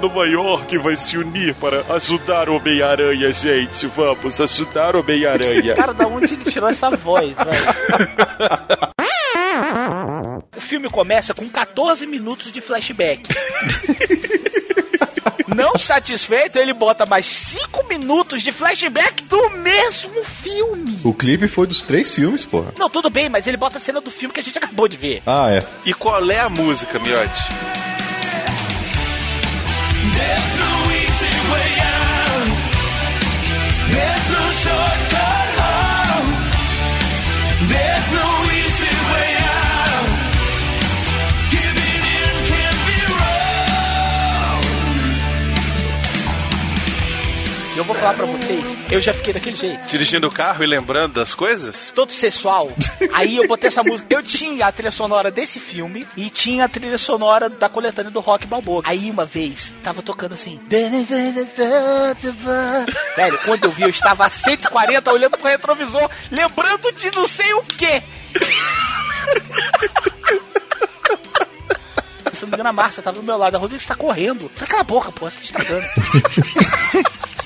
Nova York vai se unir para ajudar o Homem-Aranha, gente. Vamos ajudar o Homem-Aranha. Cara, da onde ele tirou essa voz, velho? O filme começa com 14 minutos de flashback. Não satisfeito, ele bota mais 5 minutos de flashback do mesmo filme. O clipe foi dos três filmes, porra. Não, tudo bem, mas ele bota a cena do filme que a gente acabou de ver. Ah, é. E qual é a música, Miotti? should E eu vou falar pra vocês, eu já fiquei daquele jeito. Dirigindo o carro e lembrando das coisas? Todo sexual. Aí eu botei essa música. Eu tinha a trilha sonora desse filme e tinha a trilha sonora da coletânea do Rock Balboa. Aí uma vez, tava tocando assim. Velho, quando eu vi, eu estava a 140 olhando pro retrovisor, lembrando de não sei o quê. Se não me engano, a Márcia tava do meu lado. A Rodrigo está correndo. Falei, cala a boca, pô, você tá estragando.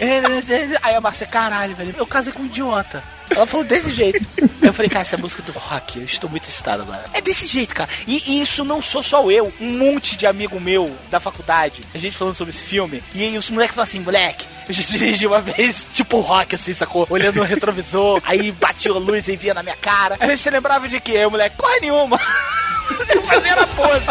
*laughs* Aí a Márcia, caralho, velho, eu casei com um idiota. Ela falou desse jeito. *laughs* Eu falei, cara, essa música do rock, eu estou muito excitado agora. É desse jeito, cara. E, e isso não sou só eu, um monte de amigo meu da faculdade, a gente falando sobre esse filme. E aí os moleques falam assim, moleque, eu já dirigi uma vez, tipo rock, assim, sacou? Olhando no retrovisor, *laughs* aí batia a luz e via na minha cara. Aí você lembrava de quê? Moleque, porra nenhuma. Você fazia na pose.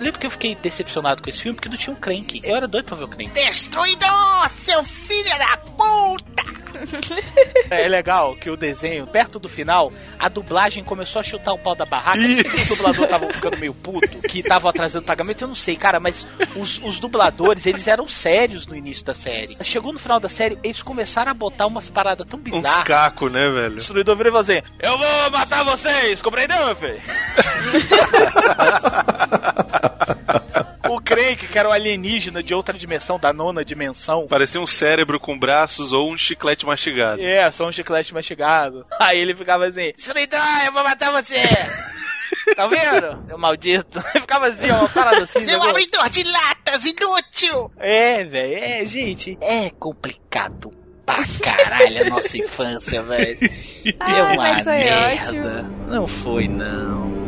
Lembra que eu fiquei decepcionado com esse filme porque não tinha um Crank. Eu era doido pra ver o Crank. Destruidor, seu filho da puta! *laughs* É legal que o desenho, perto do final, a dublagem começou a chutar o pau da barraca. Não sei se o dublador tava ficando meio puto, que tava atrasando pagamento, eu não sei, cara, mas os, os dubladores, eles eram sérios no início da série. Chegou no final da série, eles começaram a botar umas paradas tão Uns bizarras. cacos, né, velho? O destruidor virou e falou assim: Eu vou matar vocês, compreendeu, meu filho? *laughs* o Crank, que era o alienígena de outra dimensão, da nona dimensão. Parecia um cérebro com braços ou um chiclete mastigado. É, só um chiclete mastigado. *laughs* Aí ele ficava assim: Destruidor, eu vou matar você! *laughs* Tá vendo? Seu maldito. *laughs* Ele ficava assim, ó, uma parada assim. Seu né? abridor de latas, inútil! É, velho, é, gente, é complicado pra caralho a nossa infância, velho. É Ai, uma mas foi merda. ótimo. Não foi, não.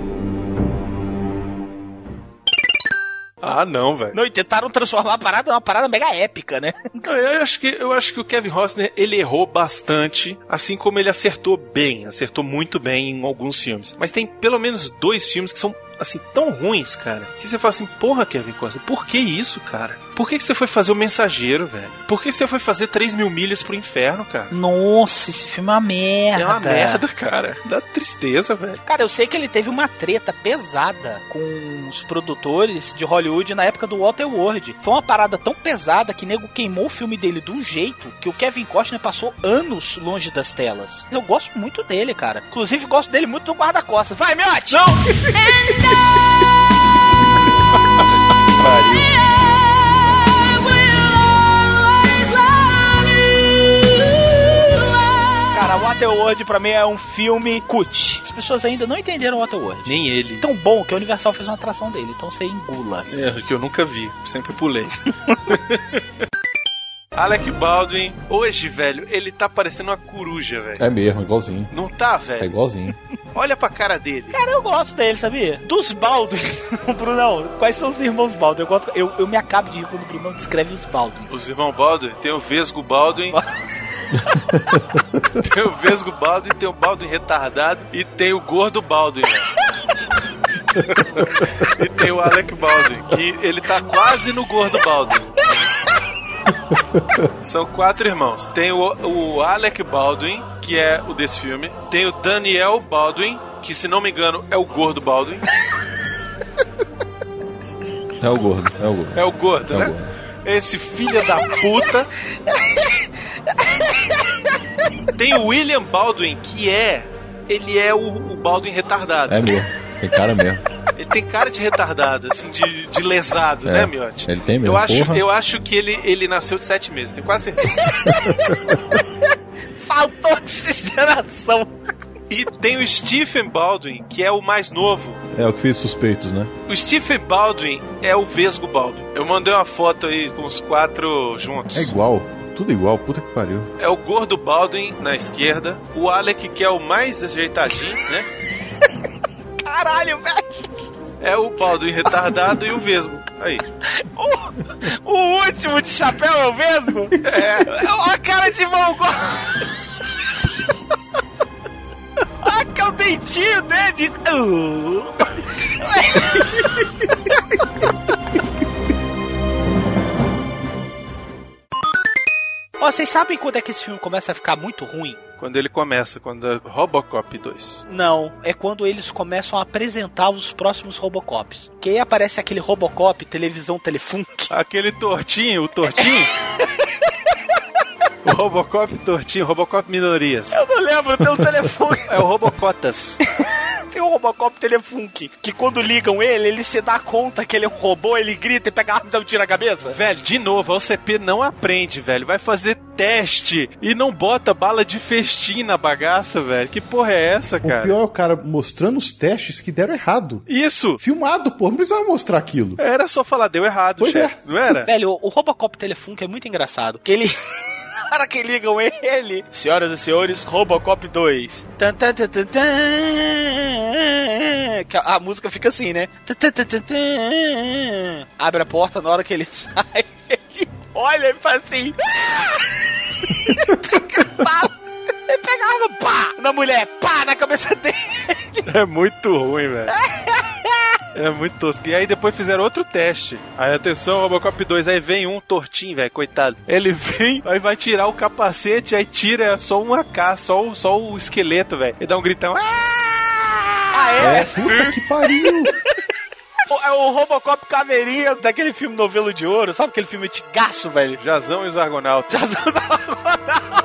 Ah, não, velho. Não, e tentaram transformar a parada numa parada mega épica, né? Não, eu acho que eu acho que o Kevin Costner ele errou bastante, assim como ele acertou bem, acertou muito bem em alguns filmes. Mas tem pelo menos dois filmes que são assim tão ruins, cara, que você fala assim, porra, Kevin Costner, por que isso, cara? Por que, que você foi fazer o Mensageiro, velho? Por que você foi fazer 3 mil milhas pro inferno, cara? Nossa, esse filme é uma merda. É uma merda, cara. Dá tristeza, velho. Cara, eu sei que ele teve uma treta pesada com os produtores de Hollywood na época do Waterworld. Foi uma parada tão pesada que nego queimou o filme dele de um jeito que o Kevin Costner passou anos longe das telas. Eu gosto muito dele, cara. Inclusive, gosto dele muito do guarda-costas. Vai, miote! Não! *laughs* Cara, Waterworld pra mim é um filme cut. As pessoas ainda não entenderam Waterworld. Nem ele. Tão bom que a Universal fez uma atração dele, então você engula. É, que eu nunca vi, sempre pulei. *laughs* Alec Baldwin, hoje, velho, ele tá parecendo uma coruja, velho. É mesmo, igualzinho. Não tá, É velho? igualzinho. *laughs* Olha pra cara dele. Cara, eu gosto dele, sabia? Dos Baldwin. *laughs* Brunão, quais são os irmãos Baldwin? Eu, gosto- eu, eu me acabo de rir quando o Brunão descreve os Baldwin. Os irmãos Baldwin, tem o Vesgo Baldwin. *laughs* tem o Vesgo Baldwin, tem o Baldwin retardado e tem o gordo Baldwin. e tem o Alec Baldwin, que ele tá quase no gordo Baldwin. São quatro irmãos. Tem o, o Alec Baldwin, que é o desse filme. Tem o Daniel Baldwin, que se não me engano é o gordo Baldwin. É o gordo, é o gordo. É o gordo, É o né? gordo. Esse filho da puta. *laughs* Tem o William Baldwin, que é. Ele é o, o Baldwin retardado. É mesmo. Tem cara mesmo. Ele tem cara de retardado, assim, de, de lesado, É, né, Miotti? ele tem mesmo, Eu acho, porra. eu acho que ele, ele nasceu de sete meses, tenho quase certeza. *laughs* Faltou oxigenação. E tem o Stephen Baldwin, que é o mais novo. É o que fez suspeitos, né? O Stephen Baldwin é o Vesgo Baldwin. Eu mandei uma foto aí com os quatro juntos. É igual. Tudo igual, puta que pariu. É o gordo Baldwin na esquerda, o Alec, que é o mais ajeitadinho, né? *laughs* Caralho, velho. É o Baldwin retardado e o Vesgo. Aí. O último de chapéu é o mesmo? É. Olha a cara de mão. Olha que é o dentinho dele. Uh. Ó, vocês sabem quando é que esse filme começa a ficar muito ruim? Quando ele começa, quando é Robocop 2. Não, é quando eles começam a apresentar os próximos Robocops. Que aí aparece aquele Robocop, televisão Telefunk. Aquele tortinho, o tortinho. *laughs* o Robocop tortinho, Robocop minorias. Eu não lembro, tem um telefone. É o Robocotas. *laughs* tem um Robocop Telefunk, que quando ligam ele, ele se dá conta que ele é um robô, ele grita e pega a arma e dá um tiro na cabeça. Velho, de novo, a OCP não aprende, velho. Vai fazer teste e não bota bala de festim na bagaça, velho. Que porra é essa, cara? O pior é o cara mostrando os testes que deram errado. Isso! Filmado, pô, não precisava mostrar aquilo. Era só falar, deu errado, Pois chefe. é. Não era? Velho, o Robocop Telefunk é muito engraçado. Que ele. *laughs* Hora que ligam ele, senhoras e senhores, Robocop 2. Tan, tan, tan, tan, tan. Que a, a música fica assim, né? Tan, tan, tan, tan, tan. Abre a porta, na hora que ele *laughs* sai, ele olha e faz assim. Ele pega a arma, pá! Na mulher, pá! Na cabeça dele. É muito ruim, velho. *laughs* É muito tosco. E aí depois fizeram outro teste. Aí atenção, Robocop 2, aí vem um tortinho, velho, coitado. Ele *laughs* vem, aí vai tirar o capacete, aí tira só uma K, só o, só o esqueleto, velho. E dá um gritão. Ah, é? É, puta que pariu. *laughs* O- É o Robocop caveirinha daquele filme Novelo de Ouro, sabe aquele filme antigaço, velho? Jazão e os Argonautas. Jazão e os Argonautas.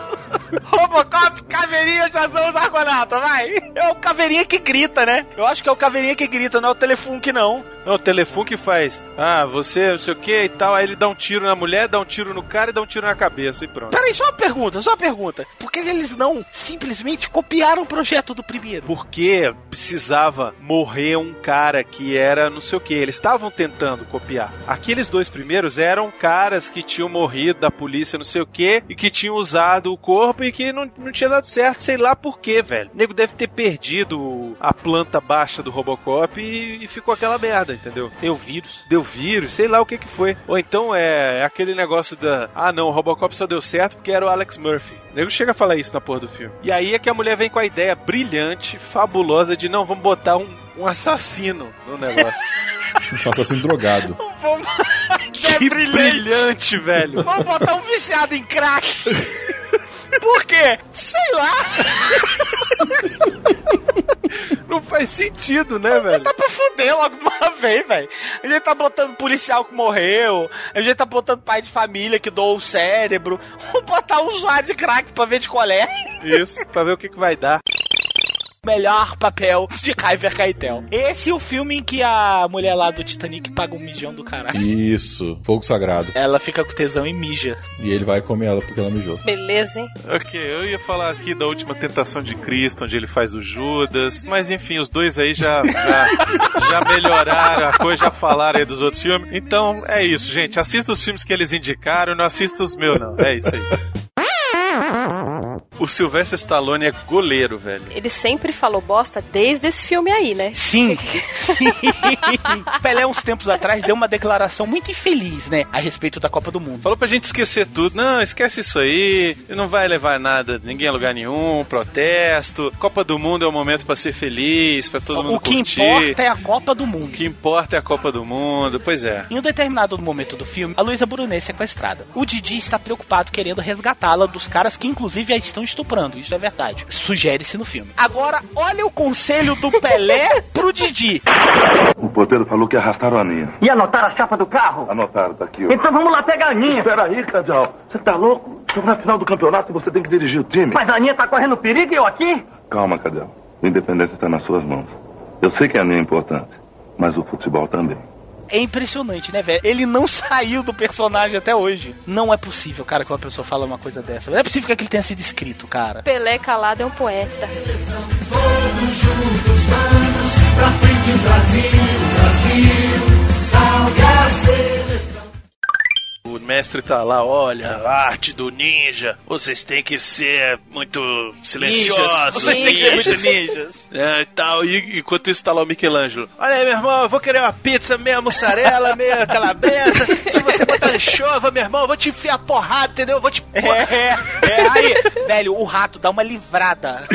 Robocop, caveirinha, Jazão os Argonautas, vai. É o caveirinha que grita, né? Eu acho que é o caveirinha que grita, não é o Telefunk, não. Não, o telefone que faz. Ah, você, não sei o que e tal. Aí ele dá um tiro na mulher, dá um tiro no cara e dá um tiro na cabeça e pronto. Peraí, só uma pergunta, só uma pergunta. Por que eles não simplesmente copiaram o projeto do primeiro? Porque precisava morrer um cara que era não sei o que. Eles estavam tentando copiar. Aqueles dois primeiros eram caras que tinham morrido da polícia, não sei o que, e que tinham usado o corpo e que não, não tinha dado certo, sei lá por quê, velho. O nego deve ter perdido a planta baixa do Robocop e, e ficou aquela merda, entendeu? Deu vírus. Deu vírus, sei lá o que que foi. Ou então é aquele negócio da. Ah, não, o Robocop só deu certo porque era o Alex Murphy. O nego chega a falar isso na porra do filme. E aí é que a mulher vem com a ideia brilhante, fabulosa de não, vamos botar um, um assassino no negócio. Um assassino drogado. *laughs* Vamos... *laughs* que brilhante, velho. Vamos botar um viciado em crack. *laughs* Por quê? Sei lá. Não faz sentido, né, velho? Tá pra fuder logo de uma *laughs* vez, velho. A gente tá botando policial que morreu, a gente tá botando pai de família que doou o cérebro. Vamos botar um usuário de crack pra ver de qual é. Isso, pra ver o que, que vai dar. Melhor papel de Kyver Keitel. Esse é o filme em que a mulher lá do Titanic paga um mijão do caralho. Isso, fogo sagrado. Ela fica com tesão e mija. E ele vai comer ela porque ela mijou. Beleza, hein? Ok, eu ia falar aqui da última tentação de Cristo, onde ele faz o Judas, mas enfim, os dois aí já, já, já melhoraram a coisa, já falaram aí dos outros filmes. Então é isso, gente. Assista os filmes que eles indicaram, não assista os meus, não. É isso aí. O Sylvester Stallone é goleiro, velho. Ele sempre falou bosta desde esse filme aí, né? Sim. *laughs* *laughs* Pelé, uns tempos atrás, deu uma declaração muito infeliz, né? A respeito da Copa do Mundo. Falou pra gente esquecer tudo. Não, esquece isso aí. Não vai levar nada, ninguém a lugar nenhum. Protesto. Copa do Mundo é um momento pra ser feliz, pra todo mundo O que curtir. importa é a Copa do O Mundo. que importa é a Copa do Mundo. Pois é. Em um determinado momento do filme, a Luísa Brunet é sequestrada. O Didi está preocupado querendo resgatá-la dos caras que inclusive a estão estuprando. Isso é verdade. Sugere-se no filme. Agora, olha o conselho do Pelé pro Didi. O porteiro falou que arrastaram a Aninha. E anotaram a chapa do carro? Anotaram, tá aqui, ó. Então vamos lá pegar a Aninha. Espera aí, Cadial. Você tá louco? Estamos na final do campeonato e você tem que dirigir o time. Mas a Aninha tá correndo perigo e eu aqui? Calma, Cadial. O Independência está nas suas mãos. Eu sei que a Aninha é importante, mas o futebol também. É impressionante, né, velho? Ele não *laughs* saiu do personagem até hoje. Não é possível, cara, que uma pessoa fala uma coisa dessa. Não é possível que aquilo tenha sido escrito, cara. Pelé calado é um poeta. Todos juntos vamos pra frente, Brasil, Brasil, salve a seleção. O mestre tá lá, olha, a arte do ninja. Vocês têm que ser muito silenciosos. Ninjas. Vocês têm que ser muito ninjas. *laughs* É, e tal. E enquanto isso tá lá o Michelangelo. Olha aí, meu irmão, eu vou querer uma pizza meia mussarela, meia *laughs* calabresa. Se você botar *laughs* anchova, meu irmão, eu vou te enfiar porrada, entendeu? Eu vou te... É, é, aí, velho, o rato dá uma livrada.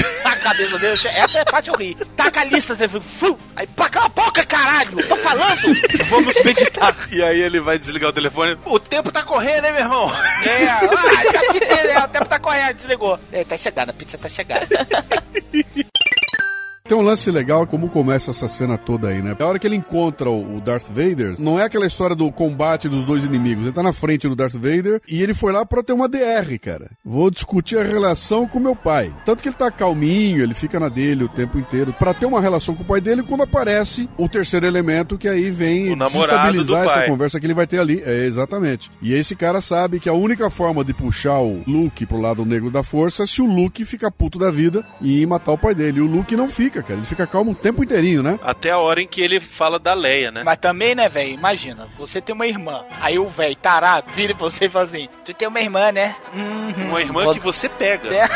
Cabeça dele. Essa é a parte eu ri. Taca a lista, você fu, aí pra cala a boca, caralho! Tô falando! Vamos meditar. E aí ele vai desligar o telefone. O tempo tá correndo, hein, meu irmão? É, ah, tá pedindo, é, o tempo tá correndo, desligou. É, tá chegando, a pizza tá chegando. *laughs* Tem um lance legal como começa essa cena toda aí, né? A hora que ele encontra o Darth Vader, não é aquela história do combate dos dois inimigos. Ele tá na frente do Darth Vader e ele foi lá pra ter uma DR, cara. Vou discutir a relação com meu pai. Tanto que ele tá calminho, ele fica na dele o tempo inteiro pra ter uma relação com o pai dele quando aparece o terceiro elemento que aí vem desestabilizar essa conversa que ele vai ter ali. É, exatamente. E esse cara sabe que a única forma de puxar o Luke pro lado negro da força é se o Luke ficar puto da vida e matar o pai dele. E o Luke não fica, cara. Ele fica calmo o tempo inteirinho, né? Até a hora em que ele fala da Leia, né? Mas também, né, velho? Imagina, você tem uma irmã. Aí o velho tarado vira pra você e fala assim: Tu tem uma irmã, né? Uhum. Uma irmã que você pega. Não,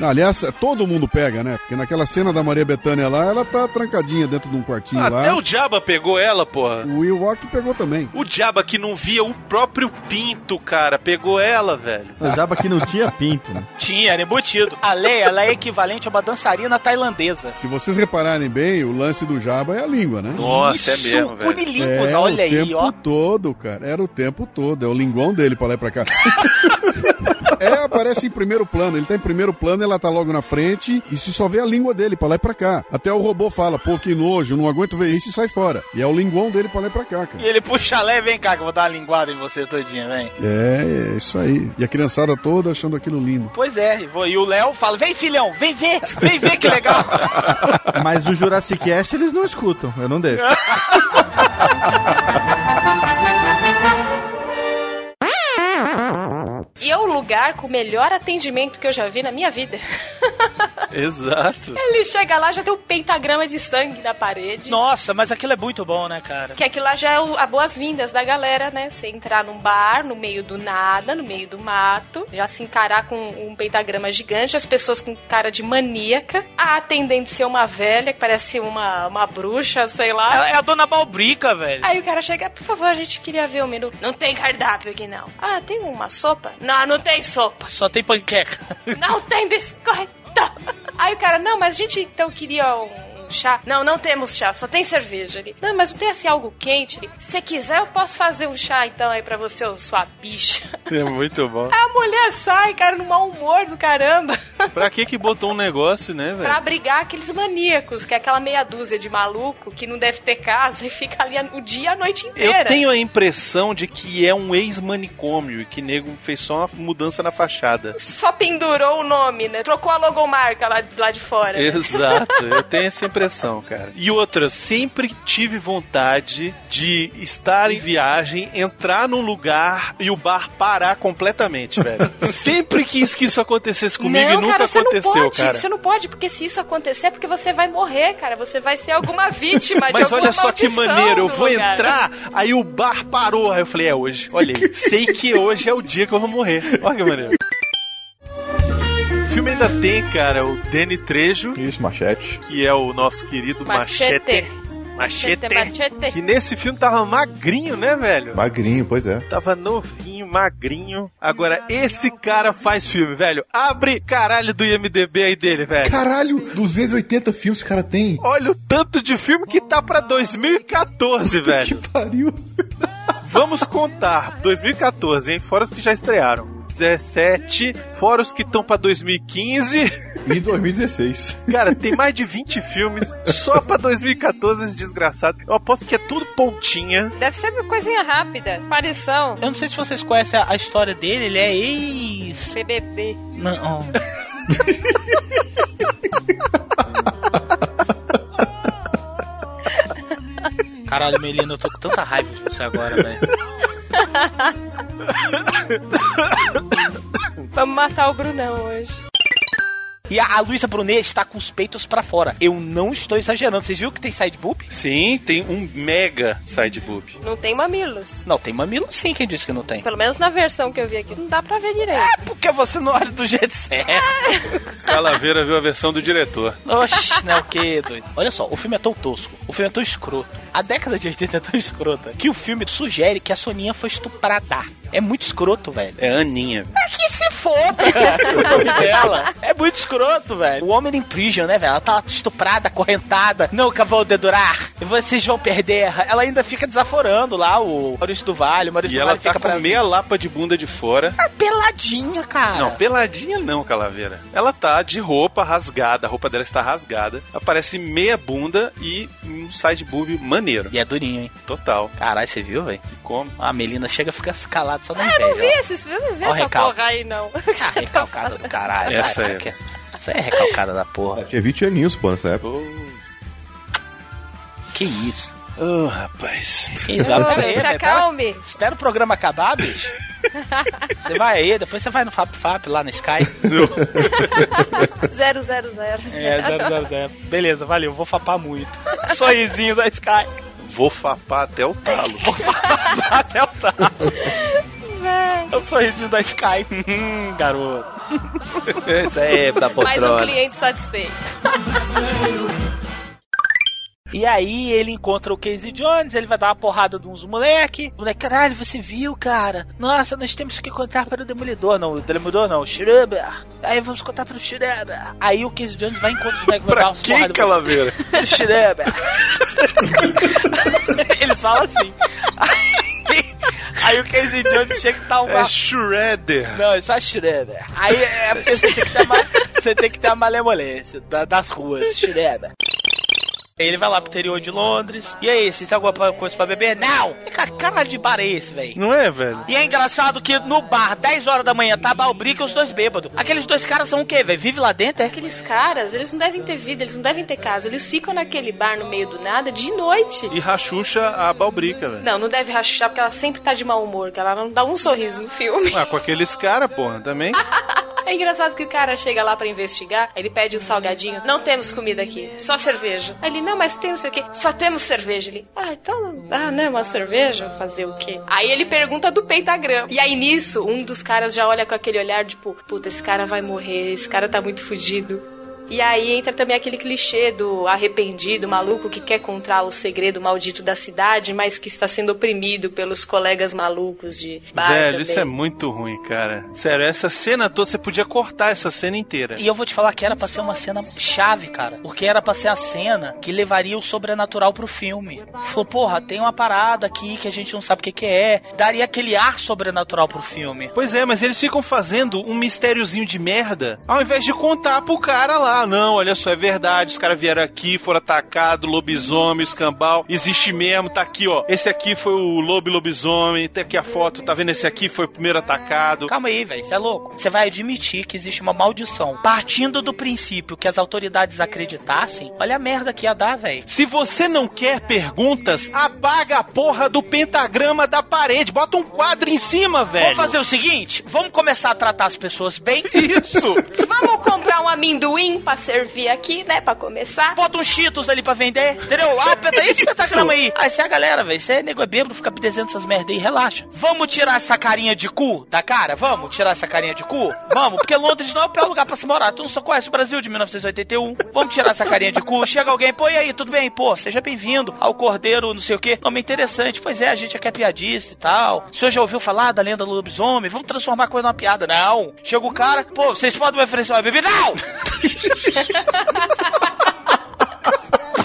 aliás, todo mundo pega, né? Porque naquela cena da Maria Bethânia lá, ela tá trancadinha dentro de um quartinho Até lá. o Jabba pegou ela, porra. O Ewok pegou também. O Jabba que não via o próprio pinto, cara, pegou ela, velho. O Jabba que não tinha pinto, né? *laughs* Tinha, era embutido. A Leia, ela é equivalente a uma dançarina tailandesa. Se vocês repararem bem, o lance do Jabba é a língua, né? Nossa, é Isso, mesmo, velho. É, olha o aí, tempo ó. todo, cara. Era o tempo todo. É o linguão dele pra lá e pra cá. *laughs* é, aparece em primeiro plano. Ele tá em primeiro plano, ela tá logo na frente e se só vê a língua dele pra lá e pra cá. Até o robô fala, pô, que nojo, não aguento ver isso e sai fora. E é o linguão dele pra lá e pra cá, cara. E ele puxa a Leia, vem cá que eu vou dar uma linguada em você todinha, vem. É, é isso aí. E a criançada toda achando aquilo lindo. Pois é, e o Léo fala: Vem, filhão, vem ver, vem ver que legal. *laughs* Mas o Jurassic Cast eles não escutam, eu não deixo. *laughs* E o lugar com o melhor atendimento que eu já vi na minha vida. *laughs* Exato. Ele chega lá, já tem um pentagrama de sangue na parede. Nossa, mas aquilo é muito bom, né, cara? Que aquilo lá já é o- a boas-vindas da galera, né? Você entrar num bar, no meio do nada, no meio do mato, já se encarar com um pentagrama gigante, as pessoas com cara de maníaca, a atendente ser uma velha, que parece uma, uma bruxa, sei lá. Ela é a dona Balbrica, velho. Aí o cara chega, por favor, a gente queria ver o menu. Não tem cardápio aqui, não. Ah, tem uma sopa? Não, não tem sopa. Só tem panqueca. Não tem biscoito. Aí o cara, não, mas a gente então queria um chá. Não, não temos chá, só tem cerveja ali. Não, mas não tem assim algo quente ali. Se quiser, eu posso fazer um chá então aí pra você, ô sua bicha. É muito bom. A mulher sai, cara, no mau humor do caramba. Pra que que botou um negócio, né, Pra velho? brigar aqueles maníacos, que é aquela meia dúzia de maluco que não deve ter casa e fica ali o dia e a noite inteira. Eu tenho a impressão de que é um ex-manicômio e que nego fez só uma mudança na fachada. Só pendurou o nome, né? Trocou a logomarca lá, lá de fora. né? Exato, eu tenho essa impressão, *laughs* cara. E outra, sempre tive vontade de estar em viagem, entrar num lugar e o bar parar completamente, velho. *laughs* sempre quis que isso acontecesse comigo não, e nunca cara, aconteceu, não pode, cara. Você não pode, porque se isso acontecer é porque você vai morrer, cara. Você vai ser alguma vítima de Mas olha só que maneiro, eu vou lugar. entrar, aí o bar parou. Aí eu falei, é hoje. Olha aí, *laughs* sei que hoje é o dia que eu vou morrer. Olha que maneiro. O filme ainda tem, cara, o Danny Trejo. Isso, Machete. Que é o nosso querido Machete. Machete. Machete. Machete. Que nesse filme tava magrinho, né, velho? Magrinho, pois é. Tava novinho, magrinho. Agora, esse cara faz filme, velho. Abre caralho do IMDB aí dele, velho. Caralho, 280 filmes esse cara tem. Olha o tanto de filme que tá pra 2014, velho. Que pariu. Vamos contar. 2014, hein? Fora os que já estrearam. 17, fora os que estão pra 2015. E 2016. Cara, tem mais de 20 filmes só pra 2014 esse desgraçado. Eu aposto que é tudo pontinha. Deve ser uma coisinha rápida. Aparição. Eu não sei se vocês conhecem a, a história dele, ele é ex. BBB. Não. *laughs* Caralho, Melina, eu tô com tanta raiva de você agora, velho. *laughs* *laughs* Vamos matar o Brunão hoje. E a, a Luísa Brunet está com os peitos pra fora. Eu não estou exagerando. Vocês viram que tem side boob? Sim, tem um mega side boob. Não tem mamilos. Não, tem mamilo sim, quem disse que não tem? Pelo menos na versão que eu vi aqui, não dá pra ver direito. É porque você não olha do jeito certo. *laughs* Calaveira viu a versão do diretor. Oxi, não é o que, doido? Olha só, o filme é tão tosco, o filme é tão escroto. A década de 80 é tão escrota que o filme sugere que a Soninha foi estuprada. É muito escroto, velho. É Aninha. É que se foda, o nome dela. É muito escroto, velho. O homem in prison, né, velho? Ela tá estuprada, acorrentada. Nunca vou dedurar. Vocês vão perder. Ela ainda fica desaforando lá o Maurício do Vale. O Maurício E do ela Vale tá fica com pra meia lapa de bunda de fora. Tá peladinha, cara. Não, peladinha não, Calaveira. Ela tá de roupa rasgada, a roupa dela está rasgada. Aparece meia bunda e um side boob maneiro. E é durinho, hein? Total. Caralho, você viu, velho? Como? A Melina chega e fica calada só na Ah, inveja. eu não vi ó. esses, eu não vi essa recalque. porra aí, não. Ah, recalcada do caralho. Essa vai, é. Essa é recalcada da porra. Tinha 20 aninhos, pô, nessa época. Que isso? Ô, rapaz. Que isso? Pera aí, Se pera- acalme. Espera o programa acabar, bicho. Você vai aí, depois você vai no Fap Fap lá no Sky. *laughs* Zero, zero, zero. É, 000. Beleza, valeu, vou fapar muito. Sorrisinho da Sky. Vou fapar até o talo. *laughs* Até o talo. *laughs* É o sorrisinho da Sky. *laughs* Hum, garoto. *laughs* Isso aí, da Mais um poltrona. cliente satisfeito. E aí ele encontra o Casey Jones, ele vai dar uma porrada de uns moleque. O moleque, caralho, você viu, cara? Nossa, nós temos que contar para o Demolidor. Não, o Demolidor não, o Schreiber. Aí vamos contar para o Schreiber. Aí o Casey Jones vai encontrar os moleques, Pra quem, porradas. Calaveira? Pro Schreiber. *laughs* Eles falam assim. Aí, aí o Casey Jones chega e dá uma... É Shredder. Não, ele só Schreiber. Aí é porque você tem que ter, ma- você tem que ter a malemolência da- das ruas, Schreiber. Aí ele vai lá pro interior de Londres. E aí, vocês têm alguma coisa pra beber? Não! Que ca- cara de bar é esse, velho? Não é, velho? E é engraçado que no bar, 10 horas da manhã, tá Balbrica e os dois bêbados. Aqueles dois caras são o quê, velho? Vive lá dentro, é? Aqueles caras, eles não devem ter vida, eles não devem ter casa. Eles ficam naquele bar no meio do nada de noite. E rachucha a balbrica, velho. Não, não deve rachar porque ela sempre tá de mau humor, que ela não dá um sorriso no filme. Ah, com aqueles caras, porra, também. *laughs* É engraçado que o cara chega lá pra investigar, ele pede um salgadinho. Não temos comida aqui, só cerveja. Aí ele, não, mas tem não sei o quê. Só temos cerveja. Ele, ah, então, ah, né, uma cerveja, fazer o quê? Aí ele pergunta do pentagrama. E aí nisso, um dos caras já olha com aquele olhar, tipo, puta, esse cara vai morrer, esse cara tá muito fudido. E aí entra também aquele clichê do arrependido, maluco que quer contar o segredo maldito da cidade, mas que está sendo oprimido pelos colegas malucos de bar Velho, também. isso é muito ruim, cara. Sério, essa cena toda, você podia cortar essa cena inteira. E eu vou te falar que era pra ser uma cena chave, cara. Porque era pra ser a cena que levaria o sobrenatural pro filme. Falou, porra, tem uma parada aqui que a gente não sabe o que, que é. Daria aquele ar sobrenatural pro filme. Pois é, mas eles ficam fazendo um mistériozinho de merda ao invés de contar pro cara lá. Não, olha só, é verdade. Os caras vieram aqui, foram atacados, lobisomem, escambau. Existe mesmo, tá aqui, ó. Esse aqui foi o lobo lobisomem. Tem aqui a foto, tá vendo? Esse aqui foi o primeiro atacado. Calma aí, velho, você é louco. Você vai admitir que existe uma maldição. Partindo do princípio que as autoridades acreditassem, olha a merda que ia dar, velho. Se você não quer perguntas, apaga a porra do pentagrama da parede. Bota um quadro em cima, velho. Vamos fazer o seguinte? Vamos começar a tratar as pessoas bem? Isso! *laughs* Vamos comprar um amendoim pra servir aqui, né? Pra começar. Bota uns cheetos ali pra vender, entendeu? Ah, *laughs* peta, esse pentagrama aí. Aí se a galera, velho, você é nego é bêbado, fica desenhando essas merda aí, relaxa. Vamos tirar essa carinha de cu da cara? Vamos tirar essa carinha de cu? Vamos, porque Londres não é o pior lugar pra se morar. Tu não só conhece o Brasil de 1981. Vamos tirar essa carinha de cu. Chega alguém, pô, e aí, tudo bem? Pô, seja bem-vindo ao Cordeiro, não sei o quê. Nome interessante. Pois é, a gente aqui é piadista e tal. O senhor já ouviu falar da lenda do lobisomem? Vamos transformar a coisa numa piada. Não. Chega o cara, pô, vocês podem me oferecer uma bebida? Não! *laughs*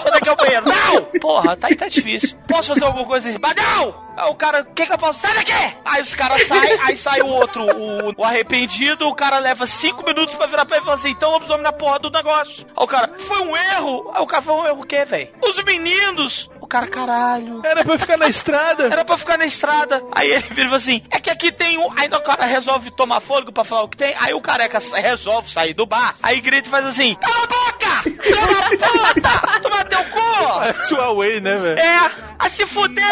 Onde é que é o banheiro? Não! Porra, tá aí tá difícil. Posso fazer alguma coisa assim? Mas não! Aí o cara, o que que eu posso? Sai daqui! Aí os caras saem, aí sai o outro, o, o arrependido, o cara leva cinco minutos pra virar pra ele e falar assim, então lobisomem na porra do negócio. Aí o cara, foi um erro? Aí o cara, foi um erro o quê, velho? Os meninos! O cara, caralho. Era pra ficar na estrada. Era pra ficar na estrada. Aí ele vira assim: é que aqui tem um. Aí o cara resolve tomar fôlego pra falar o que tem. Aí o careca resolve sair do bar. Aí grita e faz assim: cala a boca! Filha da puta! Toma teu cu! Parece o Huawei, né, velho? É! A se fuder!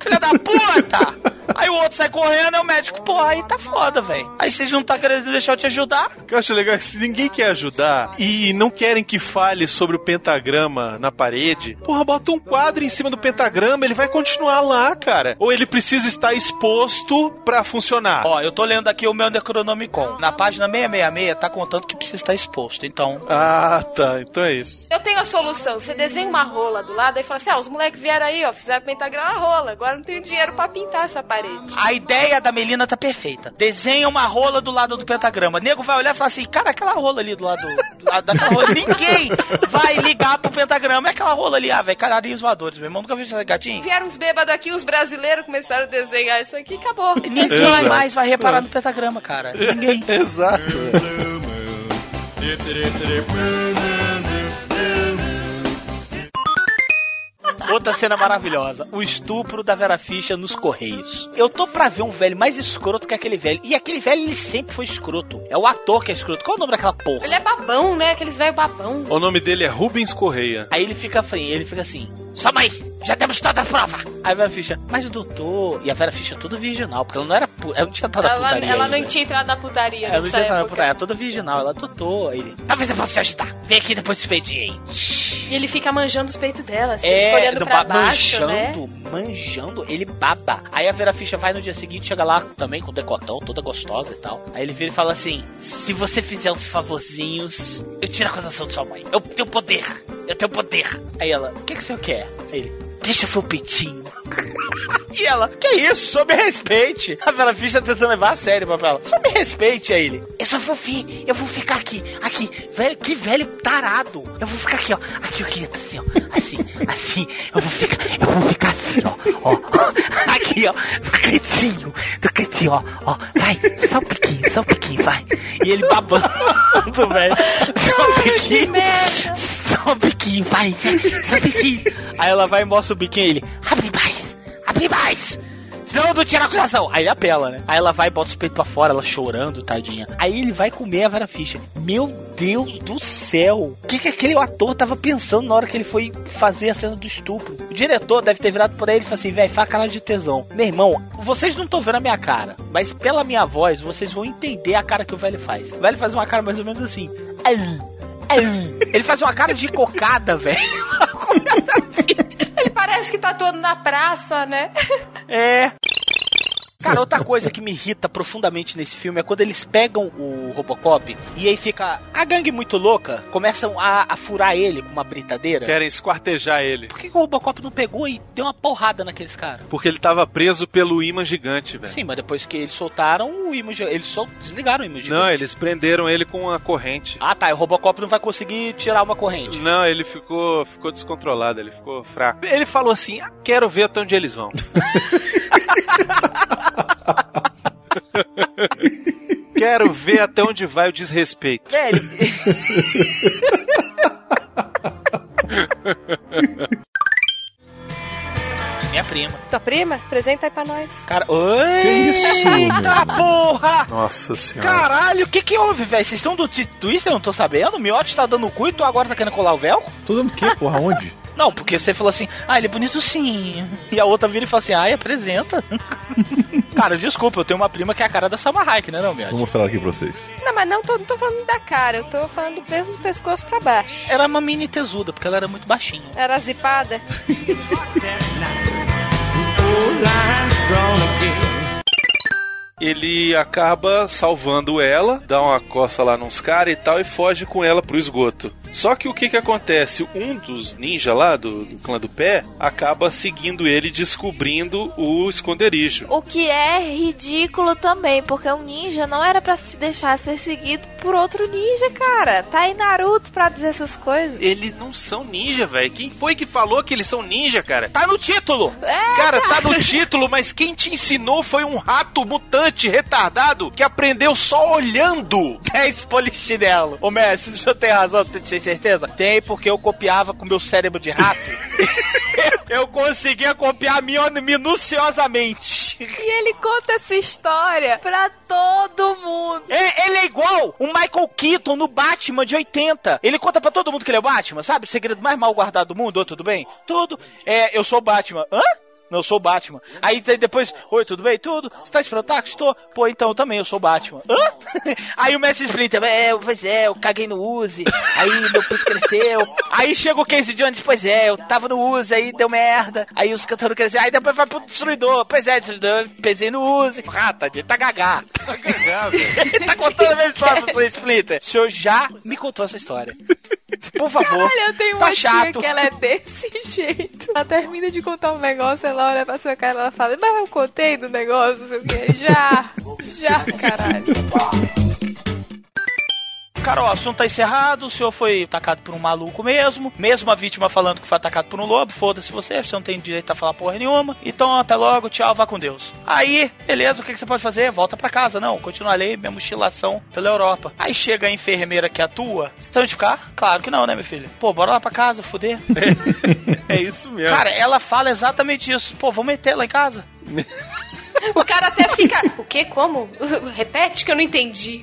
Filha da puta! Aí o outro sai correndo, é o médico, pô, aí tá foda, velho. Aí vocês não tá querendo deixar eu te ajudar? O que eu acho legal é que se ninguém quer ajudar e não querem que fale sobre o pentagrama na parede, porra, bota um quadro em cima do pentagrama, ele vai continuar lá, cara. Ou ele precisa estar exposto pra funcionar. Ó, eu tô lendo aqui o meu Necronomicon. Na página 666 tá contando que precisa estar exposto, então. Ah, tá. Então é isso. Eu tenho a solução. Você desenha uma rola do lado e fala assim: ah, os moleques vieram aí, ó, fizeram pentagrama a rola. Agora não tenho dinheiro pra pintar essa parede. A ideia da Melina tá perfeita. Desenha uma rola do lado do pentagrama. Nego vai olhar e falar assim, cara, aquela rola ali do lado, do lado daquela rola. Ninguém vai ligar pro pentagrama. É aquela rola ali, ah, velho, canarinhos voadores. Meu irmão nunca viu esse gatinho? Vieram uns bêbados aqui, os brasileiros começaram a desenhar isso aqui e acabou. Ninguém mais vai reparar no pentagrama, cara. Ninguém. *laughs* Exato. Outra cena maravilhosa. O estupro da Vera Fischer nos Correios. Eu tô pra ver um velho mais escroto que aquele velho. E aquele velho, ele sempre foi escroto. É o ator que é escroto. Qual é o nome daquela porra? Ele é babão, né? Aqueles velhos babão. O nome dele é Rubens Correia. Aí ele fica, ele fica assim: Sua mãe, já temos toda a prova. Aí a Vera Fischer, mas o doutor. E a Vera Fischer toda virginal, porque ela não era. pu- Ela não tinha entrado na Ela, putaria. ela ainda. não tinha entrado na putaria Ela não tinha entrado na putaria, ela toda virginal. Ela doutor. Aí ele, talvez eu possa te ajudar. Vem aqui depois do expediente. E ele fica manjando os peitos dela, assim, É, olhando pra ba- baixo, né? manjando, manjando, ele baba. Aí a Vera Fischer vai no dia seguinte, chega lá também com o decotão, toda gostosa e tal. Aí ele vira e fala assim: se você fizer uns favorzinhos, eu tiro a acusação de sua mãe. Eu tenho poder, eu tenho poder. Aí ela, o que, que o senhor quer? Aí ele, deixa eu ver o peitinho. E ela, que isso? Só me respeite. A Vera Fischer tá tentando levar a sério pra ela. Só me respeite aí ele. Eu só vou vir, eu vou ficar aqui, aqui. Velho, que velho tarado. Eu vou ficar aqui, ó. Aqui, aqui, assim, ó. Assim, assim. Eu vou ficar, eu vou ficar assim, ó. Ó. Aqui, ó. Do cantinho, do cantinho, ó. Ó, vai, só um pouquinho, só um pouquinho, vai. E ele babando, velho. Só um pouquinho. Só um pouquinho, vai, só pouquinho. Aí ela vai e mostra o biquinho e ele, abre mais, abre mais. Senão eu não tiro a acusação. Aí ele apela, né? Aí ela vai bota os peitos pra fora, ela chorando, tadinha. Aí ele vai comer a Vera Fischer. Meu Deus do céu! O que, que aquele ator tava pensando na hora que ele foi fazer a cena do estupro? O diretor deve ter virado por aí e falou assim: velho, faz cara de tesão. Meu irmão, vocês não estão vendo a minha cara, mas pela minha voz, vocês vão entender a cara que o velho faz. O velho faz uma cara mais ou menos assim. *laughs* Ele faz uma cara de cocada, velho. Ele parece que tá todo na praça, né? É. Cara, outra coisa que me irrita profundamente nesse filme é quando eles pegam o Robocop e aí fica a gangue muito louca, começam a, a furar ele com uma britadeira. Querem esquartejar ele. Por que, que o Robocop não pegou e deu uma porrada naqueles caras? Porque ele tava preso pelo imã gigante, velho. Sim, mas depois que eles soltaram o imã, eles só desligaram o imã gigante. Não, eles prenderam ele com a corrente. Ah, tá. O Robocop não vai conseguir tirar uma corrente. Não, ele ficou, ficou descontrolado, ele ficou fraco. Ele falou assim: ah, quero ver até onde eles vão. *laughs* quero ver até onde vai o desrespeito. Velho. Minha prima. Tua prima? Apresenta aí pra nós. Cara, oi! Que isso, *laughs* Eita porra! Nossa senhora. Caralho, o que que houve, velho? Vocês estão do Twister? Eu não tô sabendo. O Miotti tá dando cu e tu agora tá querendo colar o velcro? Tô dando o quê, porra? Onde? *laughs* Não, porque você falou assim, ah, ele é bonito sim. E a outra vira e fala assim, ai, apresenta. *laughs* cara, desculpa, eu tenho uma prima que é a cara da Salma Hayek, né, não, Miotti? Vou mostrar ela aqui pra vocês. Não, mas não tô, não tô falando da cara, eu tô falando mesmo do pescoço pra baixo. Era uma mini tesuda, porque ela era muito baixinha. Era zipada? *laughs* *laughs* Ele acaba salvando ela, dá uma coça lá nos caras e tal, e foge com ela pro esgoto. Só que o que que acontece? Um dos ninjas lá do, do clã do pé acaba seguindo ele, descobrindo o esconderijo. O que é ridículo também, porque um ninja não era pra se deixar ser seguido por outro ninja, cara. Tá aí Naruto pra dizer essas coisas. Eles não são ninja, velho. Quem foi que falou que eles são ninja, cara? Tá no título! É, Cara, tá no título, mas quem te ensinou foi um rato mutante retardado que aprendeu só olhando. *laughs* É esse polichinelo. Ô, Messi, deixa eu ter razão, tu tem certeza? Tem, porque eu copiava com meu cérebro de rato. *laughs* eu conseguia copiar minha minuciosamente. E ele conta essa história pra todo mundo. É, ele é igual o Michael Keaton no Batman de 80. Ele conta pra todo mundo que ele é o Batman, sabe? O segredo mais mal guardado do mundo, Ô, tudo bem? Tudo. É, eu sou o Batman. Hã? Não, eu sou o Batman. Aí depois, oi, tudo bem? Tudo? Você tá esfrotaco? Estou. Pô, então também, eu sou o Batman. Hã? *laughs* Aí o Messi Splinter, é, pois é, eu caguei no Uzi, aí meu pinto cresceu. Aí chega o Casey Jones, pois é, eu tava no Uzi, aí deu merda. Aí os cantando cresceram, aí depois vai pro Destruidor. Pois é, Destruidor, eu pesei no Uzi. Ah, tadinho, tá gagá. Tá cagado, *laughs* velho. Ele tá contando a mesma história pro seu Splinter. O senhor já me contou essa história. Por favor. Caralho, eu tenho tá uma chato. tia que ela é desse *laughs* jeito. Ela termina de contar um negócio, ela olha pra sua cara e ela fala, mas eu contei do negócio, não sei o quê. Já, já, caralho. Cara, ó, o assunto tá encerrado, o senhor foi atacado por um maluco mesmo, mesmo a vítima falando que foi atacado por um lobo, foda-se você, você não tem direito a falar porra nenhuma, então até logo, tchau, vá com Deus. Aí, beleza, o que, que você pode fazer? Volta pra casa, não, continua ali, minha mochilação pela Europa. Aí chega a enfermeira que atua, você tem onde ficar? Claro que não, né, meu filho? Pô, bora lá pra casa, fuder. *laughs* É isso mesmo. Cara, ela fala exatamente isso, pô, vamos meter lá em casa. *laughs* O cara até fica. O quê? Como? *laughs* Repete que eu não entendi.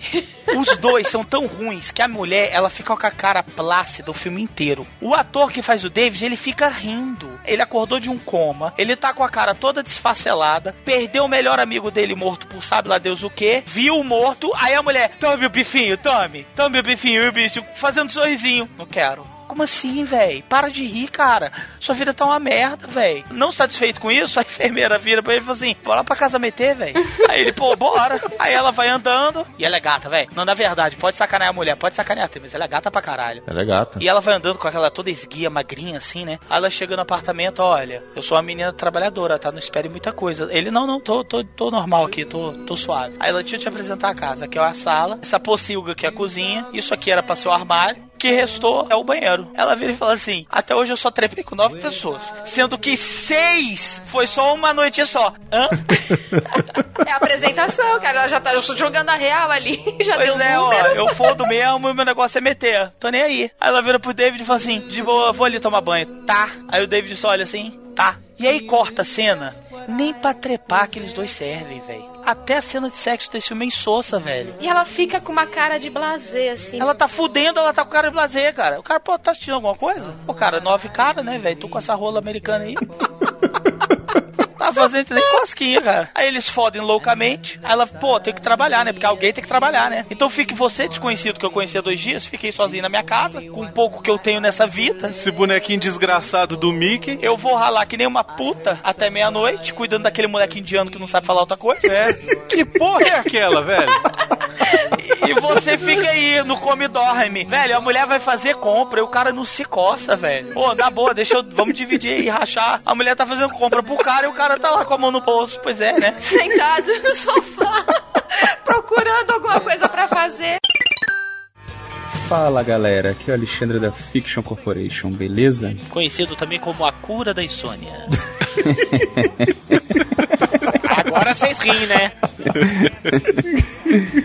Os dois são tão ruins que a mulher, ela fica com a cara plácida o filme inteiro. O ator que faz o David, ele fica rindo. Ele acordou de um coma, ele tá com a cara toda desfacelada, perdeu o melhor amigo dele morto por sabe lá Deus o quê, viu o morto, aí a mulher, tome o bifinho, tome, tome o bifinho, e o bicho fazendo sorrisinho. Não quero. Como assim, véi? Para de rir, cara. Sua vida tá uma merda, véi. Não satisfeito com isso, a enfermeira vira pra ele e fala assim: bora pra casa meter, véi. *laughs* Aí ele, pô, bora. Aí ela vai andando. E ela é gata, véi. Não, na verdade, pode sacanear a mulher, pode sacanear, mas ela é gata pra caralho. Ela é gata. E ela vai andando com aquela toda esguia, magrinha assim, né? Aí ela chega no apartamento, olha, eu sou uma menina trabalhadora, tá? Não espere muita coisa. Ele, não, não, tô, tô, tô normal aqui, tô, tô suave. Aí ela, deixa eu te apresentar a casa. Aqui é a sala, essa pocilga aqui é a cozinha, isso aqui era pra ser o armário. Que restou é o banheiro. Ela vira e fala assim: Até hoje eu só trepei com nove pessoas, sendo que seis foi só uma noite só. Hã? *laughs* É a apresentação, cara. Ela já tá jogando a real ali. *laughs* Já Pois deu é, ó, eu fodo mesmo e meu negócio é meter. Tô nem aí. Aí ela vira pro David e fala assim: De boa, vou ali tomar banho. Tá. Aí o David só olha assim: Tá. E aí corta a cena. Nem pra trepar aqueles dois servem, velho. Até a cena de sexo desse filme é insossa, velho. E ela fica com uma cara de blazer, assim. Ela tá fudendo, ela tá com cara de blazer, cara. O cara, pô, tá assistindo alguma coisa? Pô, cara, nove cara, né, velho? Tô com essa rola americana aí. *laughs* Tá fazendo nem cosquinha, cara. Aí eles fodem loucamente. Aí ela, pô, tem que trabalhar, né? Porque alguém tem que trabalhar, né? Então fique você, desconhecido que eu conheci há dois dias, fiquei sozinho na minha casa, com um pouco que eu tenho nessa vida. Esse bonequinho desgraçado do Mickey. Eu vou ralar que nem uma puta até meia-noite, cuidando daquele moleque indiano que não sabe falar outra coisa. É. Que porra é aquela, velho? *laughs* E você fica aí no come e dorme. Velho, a mulher vai fazer compra e o cara não se coça, velho. Pô, na boa, deixa eu. Vamos dividir e rachar. A mulher tá fazendo compra pro cara e o cara tá lá com a mão no bolso. Pois é, né? Sentado no sofá, procurando alguma coisa pra fazer. Fala galera, aqui é o Alexandre da Fiction Corporation, beleza? Conhecido também como a cura da insônia. *laughs* Agora vocês riem, né?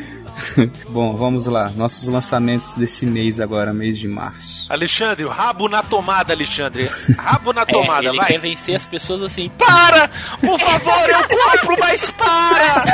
*laughs* *laughs* Bom, vamos lá. Nossos lançamentos desse mês agora, mês de março. Alexandre, o rabo na tomada, Alexandre. Rabo na *laughs* tomada, É, ele vai. quer vencer as pessoas assim. Para! *laughs* Por favor, eu compro, mas para!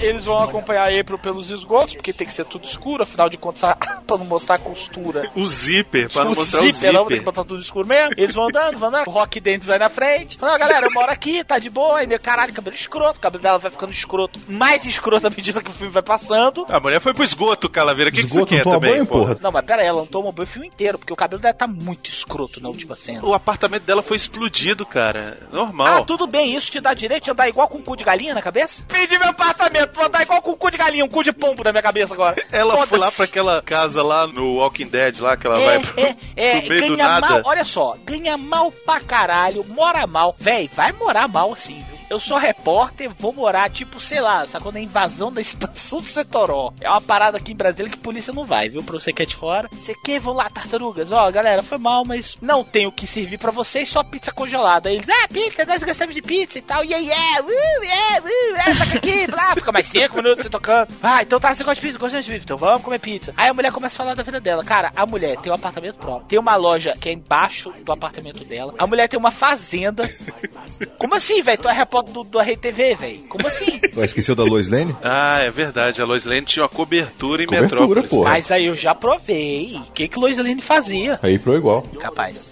Eles vão acompanhar April pelos esgotos, porque tem que ser tudo escuro, afinal de contas, *laughs* pra não mostrar a costura. O zíper, pra não o mostrar o zíper, não, tem que zíper. botar tudo escuro mesmo. Eles vão andando, vão andando. O Rock Dentes vai na frente. Fala, galera, eu moro aqui, tá de boa. Aí, caralho, cabelo escroto. O cabelo dela vai ficando escroto. Mais escroto à medida que o filme vai passando. A mulher foi pro esgoto, Calaveira. O que, que você Esgoto quer também, banho, porra? Não, mas pera aí, ela não tomou banho o filme inteiro, porque o cabelo dela tá muito escroto na última cena. O apartamento dela foi explodido, cara. Ah, Normal. tudo bem, isso te dá direito de andar igual com um cu de galinha na cabeça? Pedi meu apartamento, vou andar igual com um cu de galinha, um cu de pombo na minha cabeça agora. Ela foi lá pra aquela casa lá no Walking Dead, lá que ela vai *laughs* pro, É, é, pro meio do ganha nada. mal, olha só, ganha mal pra caralho, mora mal. Véi, vai morar mal assim, viu? Eu sou repórter, vou morar, tipo, sei lá, sabe quando é invasão da expansão do Setoró. É uma parada aqui em Brasília que a polícia não vai, viu? Pra você que é de fora. Você quer, vão lá, tartarugas. Ó, galera, foi mal, mas não tenho o que servir pra vocês, só pizza congelada. Aí Eles, ah, pizza, nós gostamos de pizza e tal. E aí, é, uh, é, uh, é, toca aqui, lá, *laughs* fica mais cinco minutos você tocando. Ah, então tá, você gosta de pizza, gosta de pizza, então vamos comer pizza. Aí a mulher começa a falar da vida dela. Cara, a mulher tem um apartamento próprio, tem uma loja que é embaixo do apartamento dela. A mulher tem uma fazenda. *laughs* Como assim, velho? Tu é repórter do, do RTV, velho? Como assim? *laughs* Ué, esqueceu da Lois Lane? Ah, é verdade. A Lois Lane tinha uma cobertura em Cobertura, Metrópolis. porra. Mas aí eu já provei. O que que Lois Lane fazia? Aí pro igual. Capaz.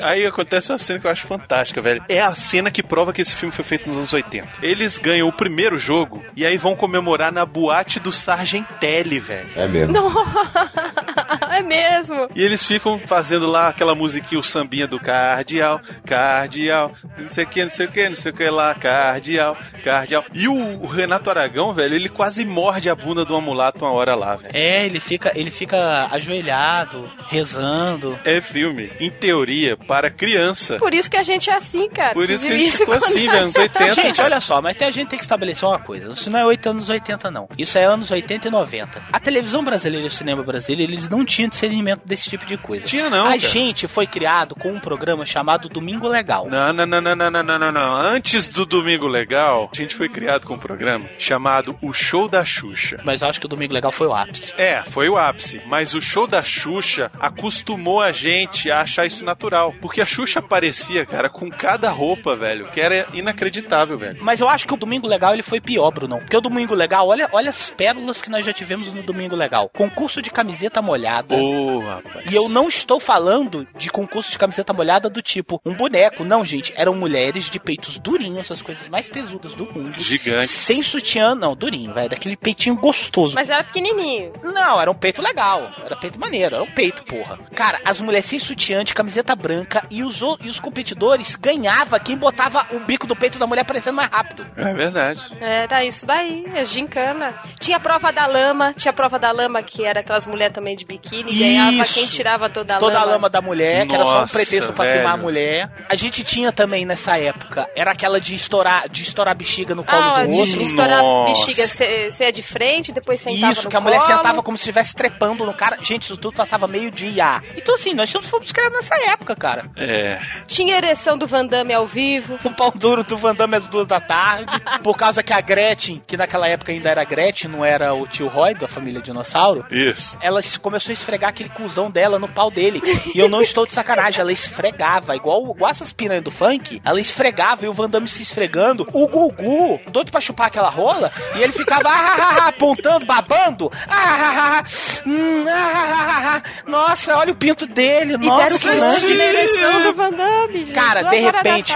Aí acontece uma cena que eu acho fantástica, velho. É a cena que prova que esse filme foi feito nos anos 80. Eles ganham o primeiro jogo e aí vão comemorar na boate do Sargentelli, velho. É mesmo. Não. *laughs* É mesmo. E eles ficam fazendo lá aquela musiquinha, o sambinha do cardeal, cardeal, não sei o que, não sei o que, não sei o que lá, cardeal, cardeal. E o, o Renato Aragão, velho, ele quase morde a bunda do amulato uma hora lá, velho. É, ele fica, ele fica ajoelhado, rezando. É filme, em teoria, para criança. Por isso que a gente é assim, cara. Por isso que a gente ficou assim, né? Anos 80. Gente, olha só, mas a gente tem que estabelecer uma coisa. Isso não é 8 anos 80, não. Isso é anos 80 e 90. A televisão brasileira e o cinema brasileiro, eles não tinham discernimento desse tipo de coisa. Tinha, não. A cara. gente foi criado com um programa chamado Domingo Legal. Não, não, não, não, não, não, não, não. Antes do Domingo Legal, a gente foi criado com um programa chamado O Show da Xuxa. Mas eu acho que o Domingo Legal foi o ápice. É, foi o ápice. Mas o Show da Xuxa acostumou a gente a achar isso natural. Porque a Xuxa aparecia, cara, com cada roupa, velho, que era inacreditável, velho. Mas eu acho que o Domingo Legal ele foi pior, Bruno. Porque o Domingo Legal, olha, olha as pérolas que nós já tivemos no Domingo Legal. Concurso de camiseta molhada. Ô, rapaz. E eu não estou falando de concurso de camiseta molhada do tipo um boneco. Não, gente. Eram mulheres de peitos durinhos, essas coisas mais tesudas do mundo. Gigantes. Sem sutiã, não, durinho, velho. Daquele peitinho gostoso. Mas era pequenininho. Não, era um peito legal. Era peito maneiro, era um peito, porra. Cara, as mulheres sem sutiã, de camiseta branca e os, e os competidores ganhava quem botava o bico do peito da mulher parecendo mais rápido. É verdade. Era isso daí, é gincana. Tinha a prova da lama, tinha a prova da lama que era aquelas mulheres também de biquíni, Isso. ganhava quem tirava toda a Toda lama. a lama da mulher, que era só um Nossa, pretexto pra velho. filmar a mulher. A gente tinha também nessa época, era aquela de estourar, de estourar a bexiga no colo Ah, do de outro. estourar a Nossa. bexiga, você é de frente, depois sentava Isso, no que a mulher colo. sentava como se estivesse trepando no cara. Gente, isso tudo passava meio dia. Então, assim, nós fomos criados nessa época, cara. É. Tinha ereção do Van Damme ao vivo. Um pau duro do Van Damme às duas da tarde. por causa que a Gretchen, que naquela época ainda era Gretchen, não era o tio Roy da família Dinossauro. Isso. Ela começou a esfregar aquele cuzão dela no pau dele. E eu não estou de sacanagem, ela esfregava, igual, igual essas piranhas do funk. Ela esfregava e o Van Damme se esfregando. O Gugu, doido pra chupar aquela rola, e ele ficava ah, ah, ah, apontando, babando. Ah, ah, ah, hum, ah, ah, ah, ah. Nossa, olha o pinto dele. E Nossa, deram close ereção do *laughs* Van Damme, gente. Cara, de repente,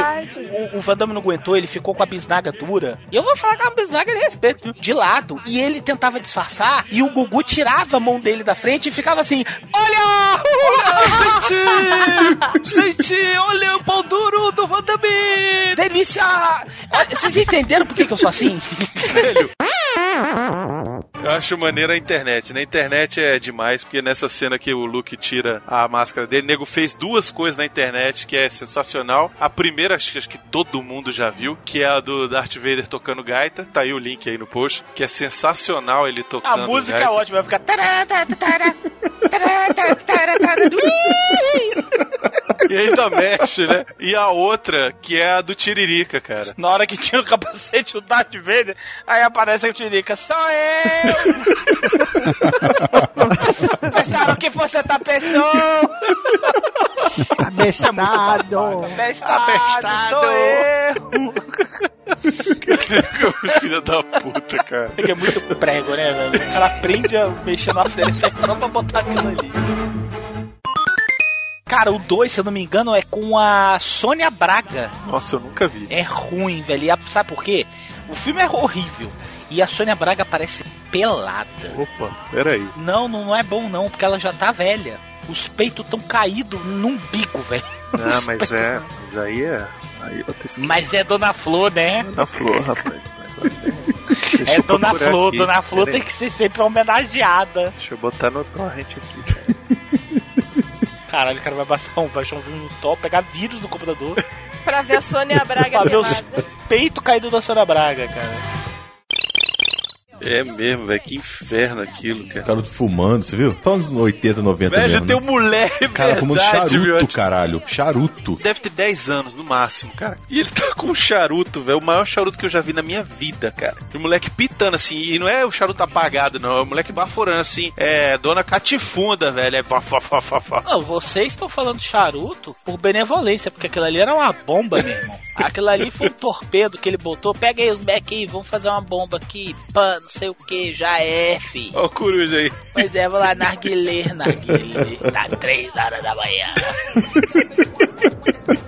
o, o Van Damme não aguentou, ele ficou com a bisnaga dura. E eu vou falar que é uma bisnaga de respeito, viu? de lado. E ele tentava disfarçar, e o Gugu tirava a mão dele da frente e ficava assim: Olha! Olha, gente! *laughs* gente, olha o pau duro do Van Damme! Delícia! Vocês entenderam por que, que eu sou assim? *laughs* Eu acho maneira a internet. Na internet é demais, porque nessa cena que o Luke tira a máscara dele, o nego fez duas coisas na internet que é sensacional. A primeira, acho que, acho que todo mundo já viu, que é a do Darth Vader tocando gaita. Tá aí o link aí no post, que é sensacional ele A tocando música é gaita. ótima, vai ficar. E ainda mexe, né? E a outra, que é a do Tiririca, cara. Na hora que tira o capacete, o Darth Vader, aí aparece o Tirica, sou eu! *laughs* Pensaram que fosse outra pessoa! Abestado. Abestado, sou eu! *laughs* Filha da puta, cara. É que é muito prego, né, velho? O cara aprende a mexer no After Effects só pra botar aquilo ali. Cara, o 2, se eu não me engano, é com a Sônia Braga. Nossa, eu nunca vi. É ruim, velho. E sabe por quê? O filme é horrível. E a Sônia Braga parece pelada. Opa, peraí. Não, não é bom não, porque ela já tá velha. Os peitos tão caídos num bico, velho. Ah, mas é. Mas aí é. Aí eu tenho Mas é Dona Flor, né? Dona Flor, rapaz. Deixa É Dona Flor. aqui. Dona Flor Peraí. tem que ser sempre homenageada. Deixa eu botar no torrent aqui. Caralho, o cara vai baixar um, baixar um no top, pegar vírus no computador. Pra ver a Sônia Braga *laughs* pra ver os peitos caídos da Sônia Braga, cara. É mesmo, velho. Que inferno aquilo, cara. Cara fumando, você viu? Só uns 80, 90 Velho, mesmo. tem né? um moleque, Cara fumando charuto, viu? caralho. Charuto. Deve ter 10 anos no máximo, cara. E ele tá com um charuto, velho. O maior charuto que eu já vi na minha vida, cara. E o moleque pitando assim. E não é o charuto apagado, não. É o moleque baforando assim. É Dona Catifunda, velho. É fá, fá, fá, fá, fá. Não, vocês estão falando charuto por benevolência, porque aquilo ali era uma bomba, meu irmão. Aquilo ali foi um torpedo que ele botou. Pega aí os Mac aí, vamos fazer uma bomba aqui. Pã, não sei o que, já é, fi. Ó o coruja aí. Pois é, vou lá narguilê, narguilê. *laughs* Tá três horas da manhã.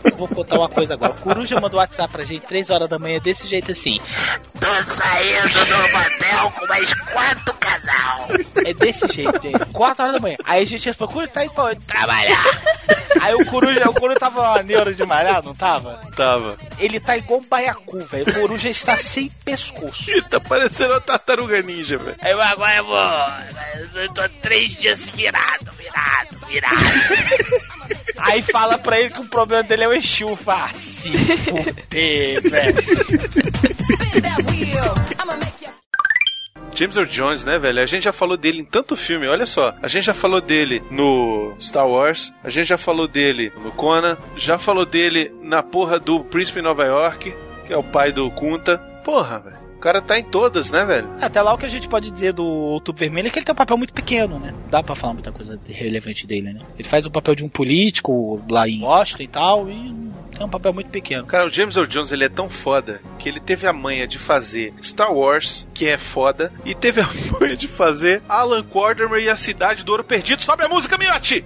*laughs* Vou contar uma coisa agora. O Coruja mandou WhatsApp pra gente 3 horas da manhã desse jeito assim. Tô saindo do motel com mais quatro casal. É desse jeito, gente. 4 horas da manhã. Aí a gente respondeu, Coruja tá indo pra onde? Trabalhar. Aí o Coruja, o Coruja tava uma neura de malhar, não tava? Tava. Ele tá igual um baiacu, velho. O Coruja está sem pescoço. Ih, tá parecendo uma tartaruga ninja, velho. Eu agora eu vou. Eu tô três dias virado, virado, virado. *laughs* Aí fala pra ele que o problema dele é o Exu. "Ah, se fuder, velho. James Earl Jones, né, velho? A gente já falou dele em tanto filme, olha só. A gente já falou dele no Star Wars, a gente já falou dele no Conan, já falou dele na porra do Príncipe Nova York, que é o pai do Kunta. Porra, velho. O cara tá em todas, né, velho? Até lá o que a gente pode dizer do Outubro Vermelho é que ele tem um papel muito pequeno, né? Dá pra falar muita coisa relevante dele, né? Ele faz o papel de um político lá em Washington e tal, e tem um papel muito pequeno. Cara, o James Earl Jones ele é tão foda que ele teve a manha de fazer Star Wars, que é foda, e teve a *laughs* manha de fazer Alan Quarterman e a Cidade do Ouro Perdido. Sobe a música, Miotti!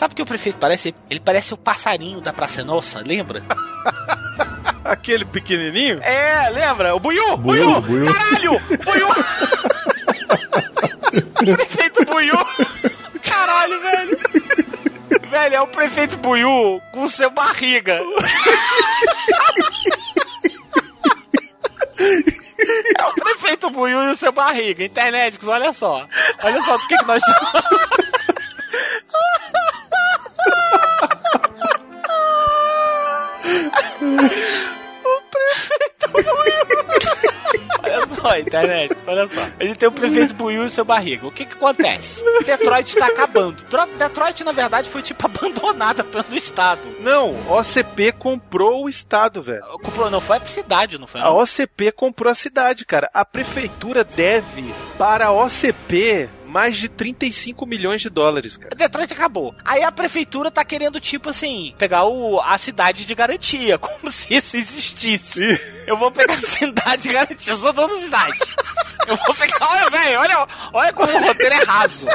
Sabe o que o prefeito parece? Ele parece o passarinho da Praça Nossa, lembra? *laughs* Aquele pequenininho? É, lembra? O Buiu! Buiu, Buiu! Caralho! Buiu! *laughs* prefeito Buiu! Caralho, velho! Velho, é o prefeito Buiu com seu barriga. É o prefeito Buiu e o seu barriga. Internéticos, olha só. Olha só do que, que nós o prefeito Buiu. Olha só, internet, olha só. A gente tem o prefeito Buiu e seu barriga. O que que acontece? Detroit tá acabando. Tro- Detroit, na verdade, foi tipo *laughs* abandonada pelo Estado. Não, OCP comprou o estado, velho. Comprou, não foi a cidade, não foi? A OCP comprou a cidade, cara. A prefeitura deve para a OCP mais de 35 milhões de dólares, cara. Detroit acabou. Aí a prefeitura tá querendo, tipo assim, pegar o, a cidade de garantia, *laughs* como se isso existisse. Eu vou pegar a cidade de garantia, eu sou dono da cidade. Eu vou pegar, olha, velho, olha, olha como o roteiro é raso.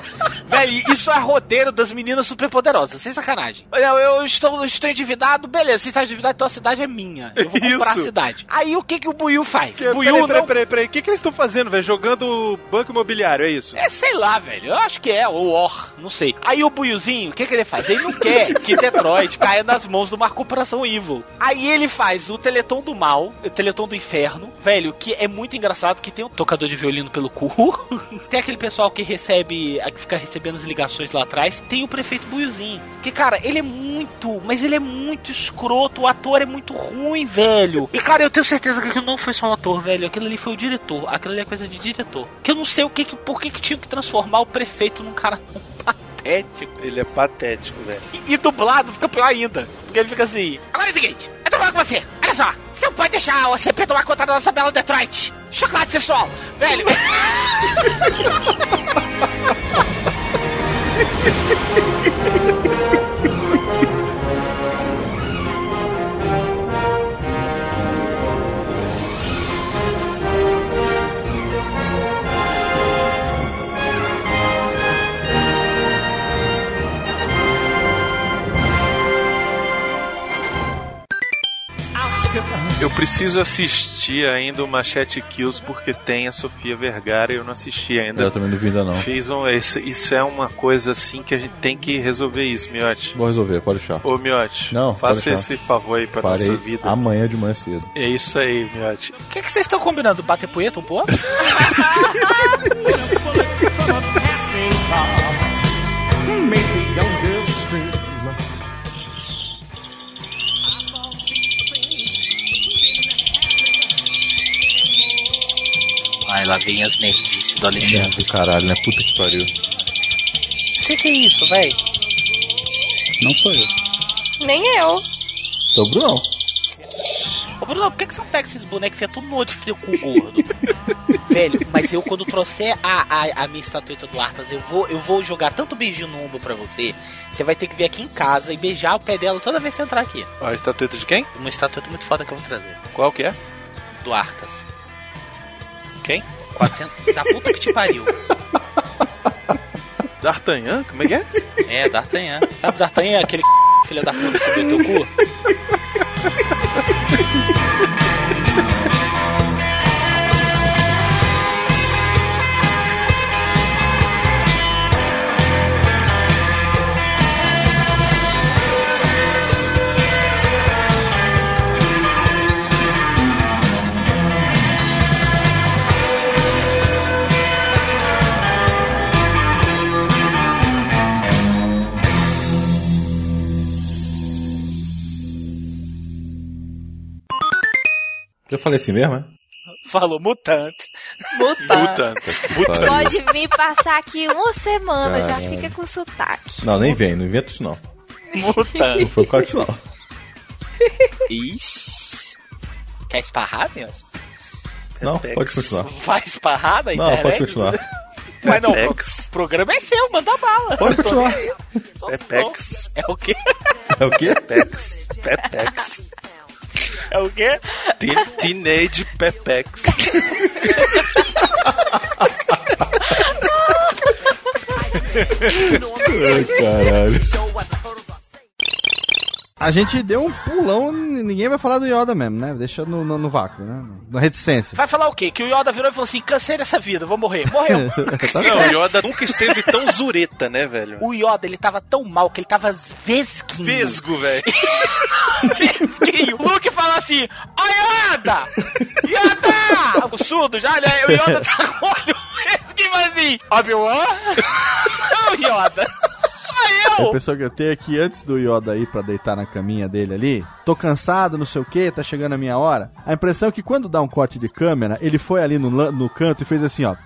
Velho, isso é roteiro das meninas superpoderosas, sem sacanagem. Olha, eu estou, estou endividado, beleza, você está endividado, então a cidade é minha. Eu vou comprar Isso. a cidade. Aí o que que o Buiu faz? Peraí, Buiu peraí, não... peraí, peraí. O que, que eles estão fazendo, velho? Jogando banco imobiliário, é isso? É, sei lá, velho. Eu acho que é, ou War, não sei. Aí o Buiuzinho, o que, que ele faz? Ele não quer que Detroit caia nas mãos de uma corporação evil. Aí ele faz o Teleton do Mal, Teleton do Inferno, velho, que é muito engraçado, que tem um tocador de violino pelo cu. *laughs* tem aquele pessoal que recebe, que fica recebendo as ligações lá atrás. Tem o prefeito Buiuzinho. Que, cara, ele é muito, mas ele é muito escroto. O ator é muito ruim, velho. E, cara, eu tenho certeza que aquilo não foi só um ator, velho. Aquilo ali foi o diretor. Aquilo ali é coisa de diretor. Que eu não sei o que, que por que, que tinha que transformar o prefeito num cara tão *laughs* patético. Ele é patético, velho. E, e dublado fica pior ainda. Porque ele fica assim. Agora é o seguinte, eu tô falando com você. Olha só, você não pode deixar a OCP tomar conta da nossa bela Detroit. Chocolate sensual, velho. *laughs* preciso assistir ainda o Machete Kills porque tem a Sofia Vergara e eu não assisti ainda. Eu também não vi ainda não. Fiz um, isso, isso é uma coisa assim que a gente tem que resolver isso, Miotti. Vou resolver, pode deixar. Ô, Miotti, Não, faça esse favor aí pra Farei nossa vida. amanhã de manhã cedo. É isso aí, Miotti. O que, que vocês estão combinando? Bater punheta um pro *laughs* *laughs* lá vem as nerdices do Alexandre. Do caralho, né? Puta que pariu. O que, que é isso, velho? Não sou eu. Nem eu. Então, Brunão. Ô, Bruno, por que, que você não pega esses bonecos e enfia tudo no outro teu cu gordo? *laughs* Velho, mas eu quando trouxer a, a, a minha estatueta do Arthas, eu vou, eu vou jogar tanto beijinho no ombro pra você. Você vai ter que vir aqui em casa e beijar o pé dela toda vez que você entrar aqui. A estatueta de quem? Uma estatueta muito foda que eu vou trazer. Qual que é? Do Arthas. Quem? 400. da puta que te pariu. D'Artagnan? Como é que é? É, D'Artagnan. Sabe D'Artagnan? Aquele *laughs* filho da puta que comeu teu cu? *laughs* Eu falei assim mesmo, é? Falou mutante. Mutante. Mutante. Pode vir passar aqui uma semana, já Caralho. fica com sotaque. Não, nem vem, não inventa isso não. Não Mutante. foi por causa disso não. Ixi. Quer esparrar, meu? Não, pode continuar. Vai esparrar na Não, internet? pode continuar. Mas não, o programa é seu, manda bala. Pode continuar. Pepex. É o quê? É o quê? Pepex. Pepex. É o quê? Teen- Teenage Pepex. Ai, caralho. A gente deu um pulão, ninguém vai falar do Yoda mesmo, né? Deixa no, no, no vácuo, né? Na reticência. Vai falar o quê? Que o Yoda virou e falou assim: cansei dessa vida, vou morrer. Morreu. *laughs* Tá Não, o Yoda nunca esteve tão zureta, né, velho? o Yoda, ele tava tão mal que ele tava vesguinho. Vesgo, *laughs* velho. vesguinho. O Luke fala assim: Ô Yoda! Yoda! O surdo já, né? O Yoda tá com o olho *laughs* vesguinho, mas assim: Obi-Wan? Não, Yoda. Aí A eu. impressão que eu tenho é que antes do Yoda ir pra deitar na caminha dele ali, tô cansado, não sei o que, tá chegando a minha hora. A impressão é que quando dá um corte de câmera, ele foi ali no, no canto e fez assim, ó. *laughs*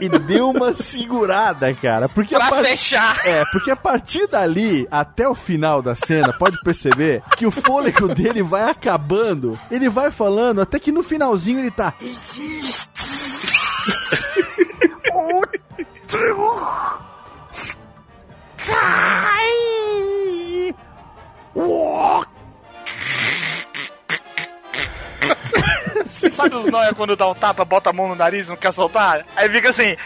e deu uma segurada, cara. Porque Pra a par- fechar. É, porque a partir dali até o final da cena, pode perceber que o fôlego dele vai acabando. Ele vai falando até que no finalzinho ele tá. Sky Walk. Sabe os nóia quando dá um tapa, bota a mão no nariz não quer soltar? Aí fica assim: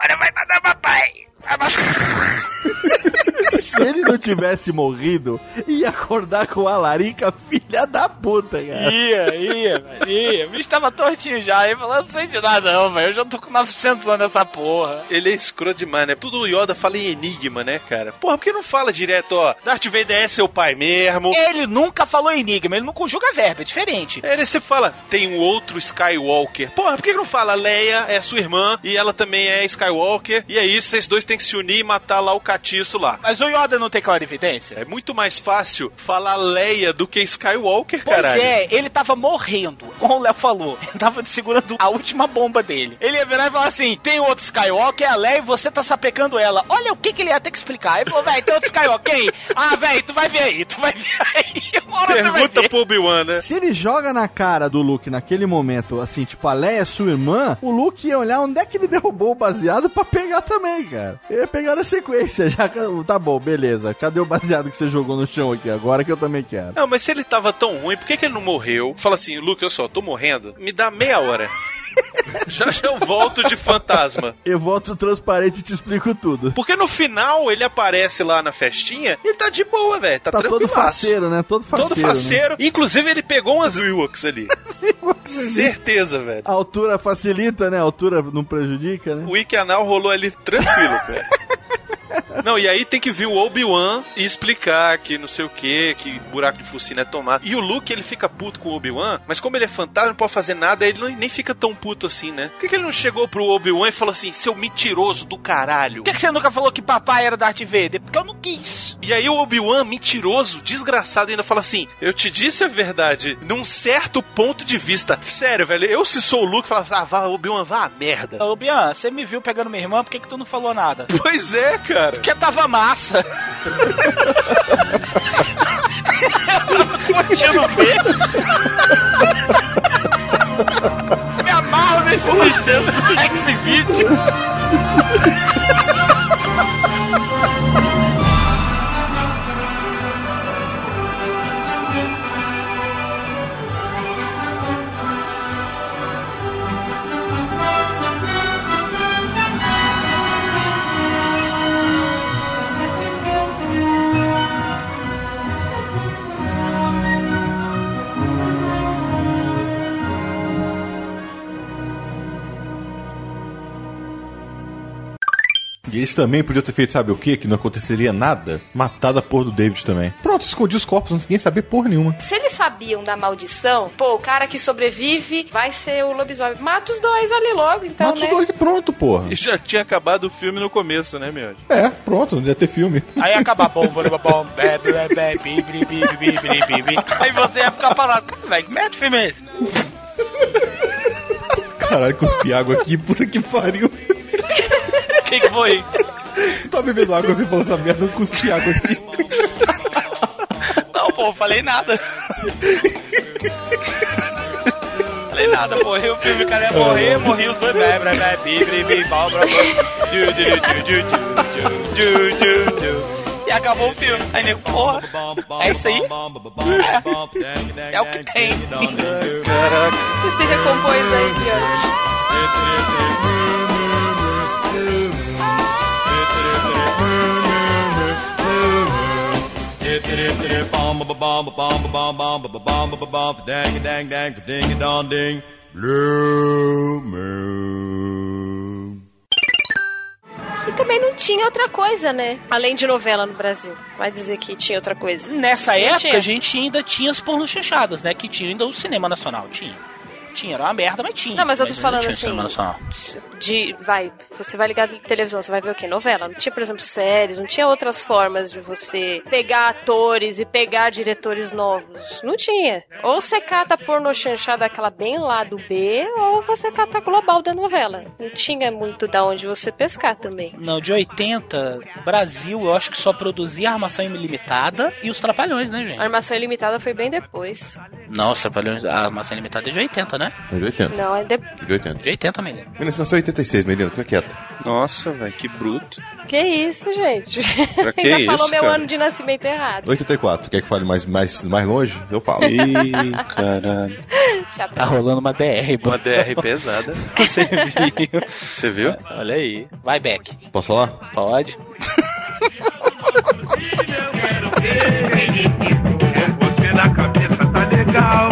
Olha, vai matar papai. Matar. *laughs* Se ele não tivesse morrido, ia acordar com a larica filha da puta, cara. Ia, ia, ia. O bicho tava tortinho já. Aí falou: Não sei de nada, não, velho. Eu já tô com 900 anos nessa porra. Ele é escroto demais, né? Tudo o Yoda fala em enigma, né, cara? Porra, por que não fala direto, ó? Darth Vader é seu pai mesmo. Ele nunca falou enigma, ele não conjuga verbo, é diferente. Ele você fala, tem um outro Skywalker. Porra, por que não fala Leia é sua irmã e ela também é Skywalker? E é isso, vocês dois têm que se unir e matar lá o catiço lá. Mas o Yoda não tem clarividência? É muito mais fácil falar Leia do que Skywalker, Pois caralho. é, ele tava morrendo, como o Léo falou. *laughs* Ele tava segurando a última bomba dele. Ele ia virar e falar assim: tem outro Skywalker, é a Leia, e você tá sapecando ela. Olha o que, que ele ia ter que explicar. Ele falou, velho, tem outro Skywalker. Quem? *laughs* Ah, velho, tu vai ver aí, tu vai ver aí. *laughs* Uma hora Pergunta pro Obi-Wan, né? Se ele joga na cara do Luke naquele momento, assim, tipo, a Leia é sua irmã, o Luke ia olhar onde é que ele derrubou o baseado pra pegar também, cara. Ia pegar na sequência, já. Tá bom, beleza. Cadê o baseado que você jogou no chão aqui agora que eu também quero? Não, mas se ele tava tão ruim, por que, que ele não morreu? Fala assim, Luke, eu só tô morrendo, me dá meia hora. *laughs* já já eu volto de fantasma. Eu volto transparente e te explico tudo. Porque no final ele aparece lá na festinha e ele tá de boa, velho. Tá, Tá todo faceiro, né? Todo faceiro. Todo faceiro. Inclusive, ele pegou umas Ewoks ali. *laughs* Certeza, velho. A altura facilita, né? A altura não prejudica, né? O Wiki Anal rolou ali tranquilo, *laughs* velho. Não, e aí tem que vir o Obi-Wan e explicar que não sei o que, que buraco de focinho é tomado. E o Luke, ele fica puto com o Obi-Wan, mas como ele é fantasma, não pode fazer nada, ele não- nem fica tão puto assim, né? Por que, que ele não chegou pro Obi-Wan e falou assim, seu mentiroso do caralho? Por que, que você nunca falou que papai era Darth Vader? Porque eu não quis. E aí o Obi-Wan, mentiroso, desgraçado, ainda fala assim: Eu te disse a verdade, num certo ponto de vista. Sério, velho, eu se sou o Luke, falava assim, ah, vá, Obi-Wan, vá a merda. Ô, Bian, você me viu pegando minha irmã, por que, que tu não falou nada? Pois é, cara cara? Porque tava massa. *laughs* Continua Me amarro nesse licença do X-Video. *laughs* E eles também podiam ter feito, sabe o quê? Que não aconteceria nada? Matado a porra do David também. Pronto, escondi os corpos, ninguém sabia porra nenhuma. Se eles sabiam da maldição, pô, o cara que sobrevive vai ser o lobisomem. Mata os dois ali logo, então, Mata né? os dois e pronto, porra. E já tinha acabado o filme no começo, né, meu? É, pronto, não ia ter filme. Aí acaba bom, bom. Aí você ia ficar parado. Velho, que merda de filme é esse? Caralho, cuspi água aqui, puta que pariu que, que foi? tá bebendo água, você falou essa merda, eu cuspi água aqui. Não, pô, falei nada. falei nada, morreu o filme, o cara ia morrer, morri os dois. Blé, blé, blé, bi, bi, bi, bal, blá, blá. Ju, ju, ju, ju. E acabou o filme. Aí nego, porra, é isso aí? É, é o que tem. Você se recompôs aí, Piotr. *laughs* E também não tinha outra coisa, né? Além de novela no Brasil. Vai dizer que tinha outra coisa. Nessa Não época, tinha. a gente ainda tinha as chanchadas, né? Que tinha ainda o cinema nacional. Tinha. Tinha, era uma merda, mas tinha. Não, mas eu tô ainda falando assim, cinema nacional. de vai, você vai ligar televisão, você vai ver o quê? Novela. Não tinha, por exemplo, séries, não tinha outras formas de você pegar atores e pegar diretores novos. Não tinha. Ou você cata porno chanchada aquela bem lá do B, ou você cata a global da novela. Não tinha muito da onde você pescar também. Não, de 80, Brasil, eu acho que só produzia armação ilimitada e os trapalhões, né, gente? A armação ilimitada foi bem depois. Não, os trapalhões, a armação ilimitada é de 80, né? É de 80. Não, é de... De 80. De 80, menino. Menina, você nasceu em 86, Melina, fica quieta. Nossa, velho, que bruto. Que isso, gente? Pra *laughs* que Ainda falou isso, meu cara? ano de nascimento errado. 84, quer que fale mais, mais, mais longe? Eu falo. Ih, caralho. *laughs* Chapéu. Tá rolando uma DR, Uma DR pesada. Você viu? Você viu? Olha aí. Vai, Beck. Posso falar? Pode. Você na cabeça tá legal.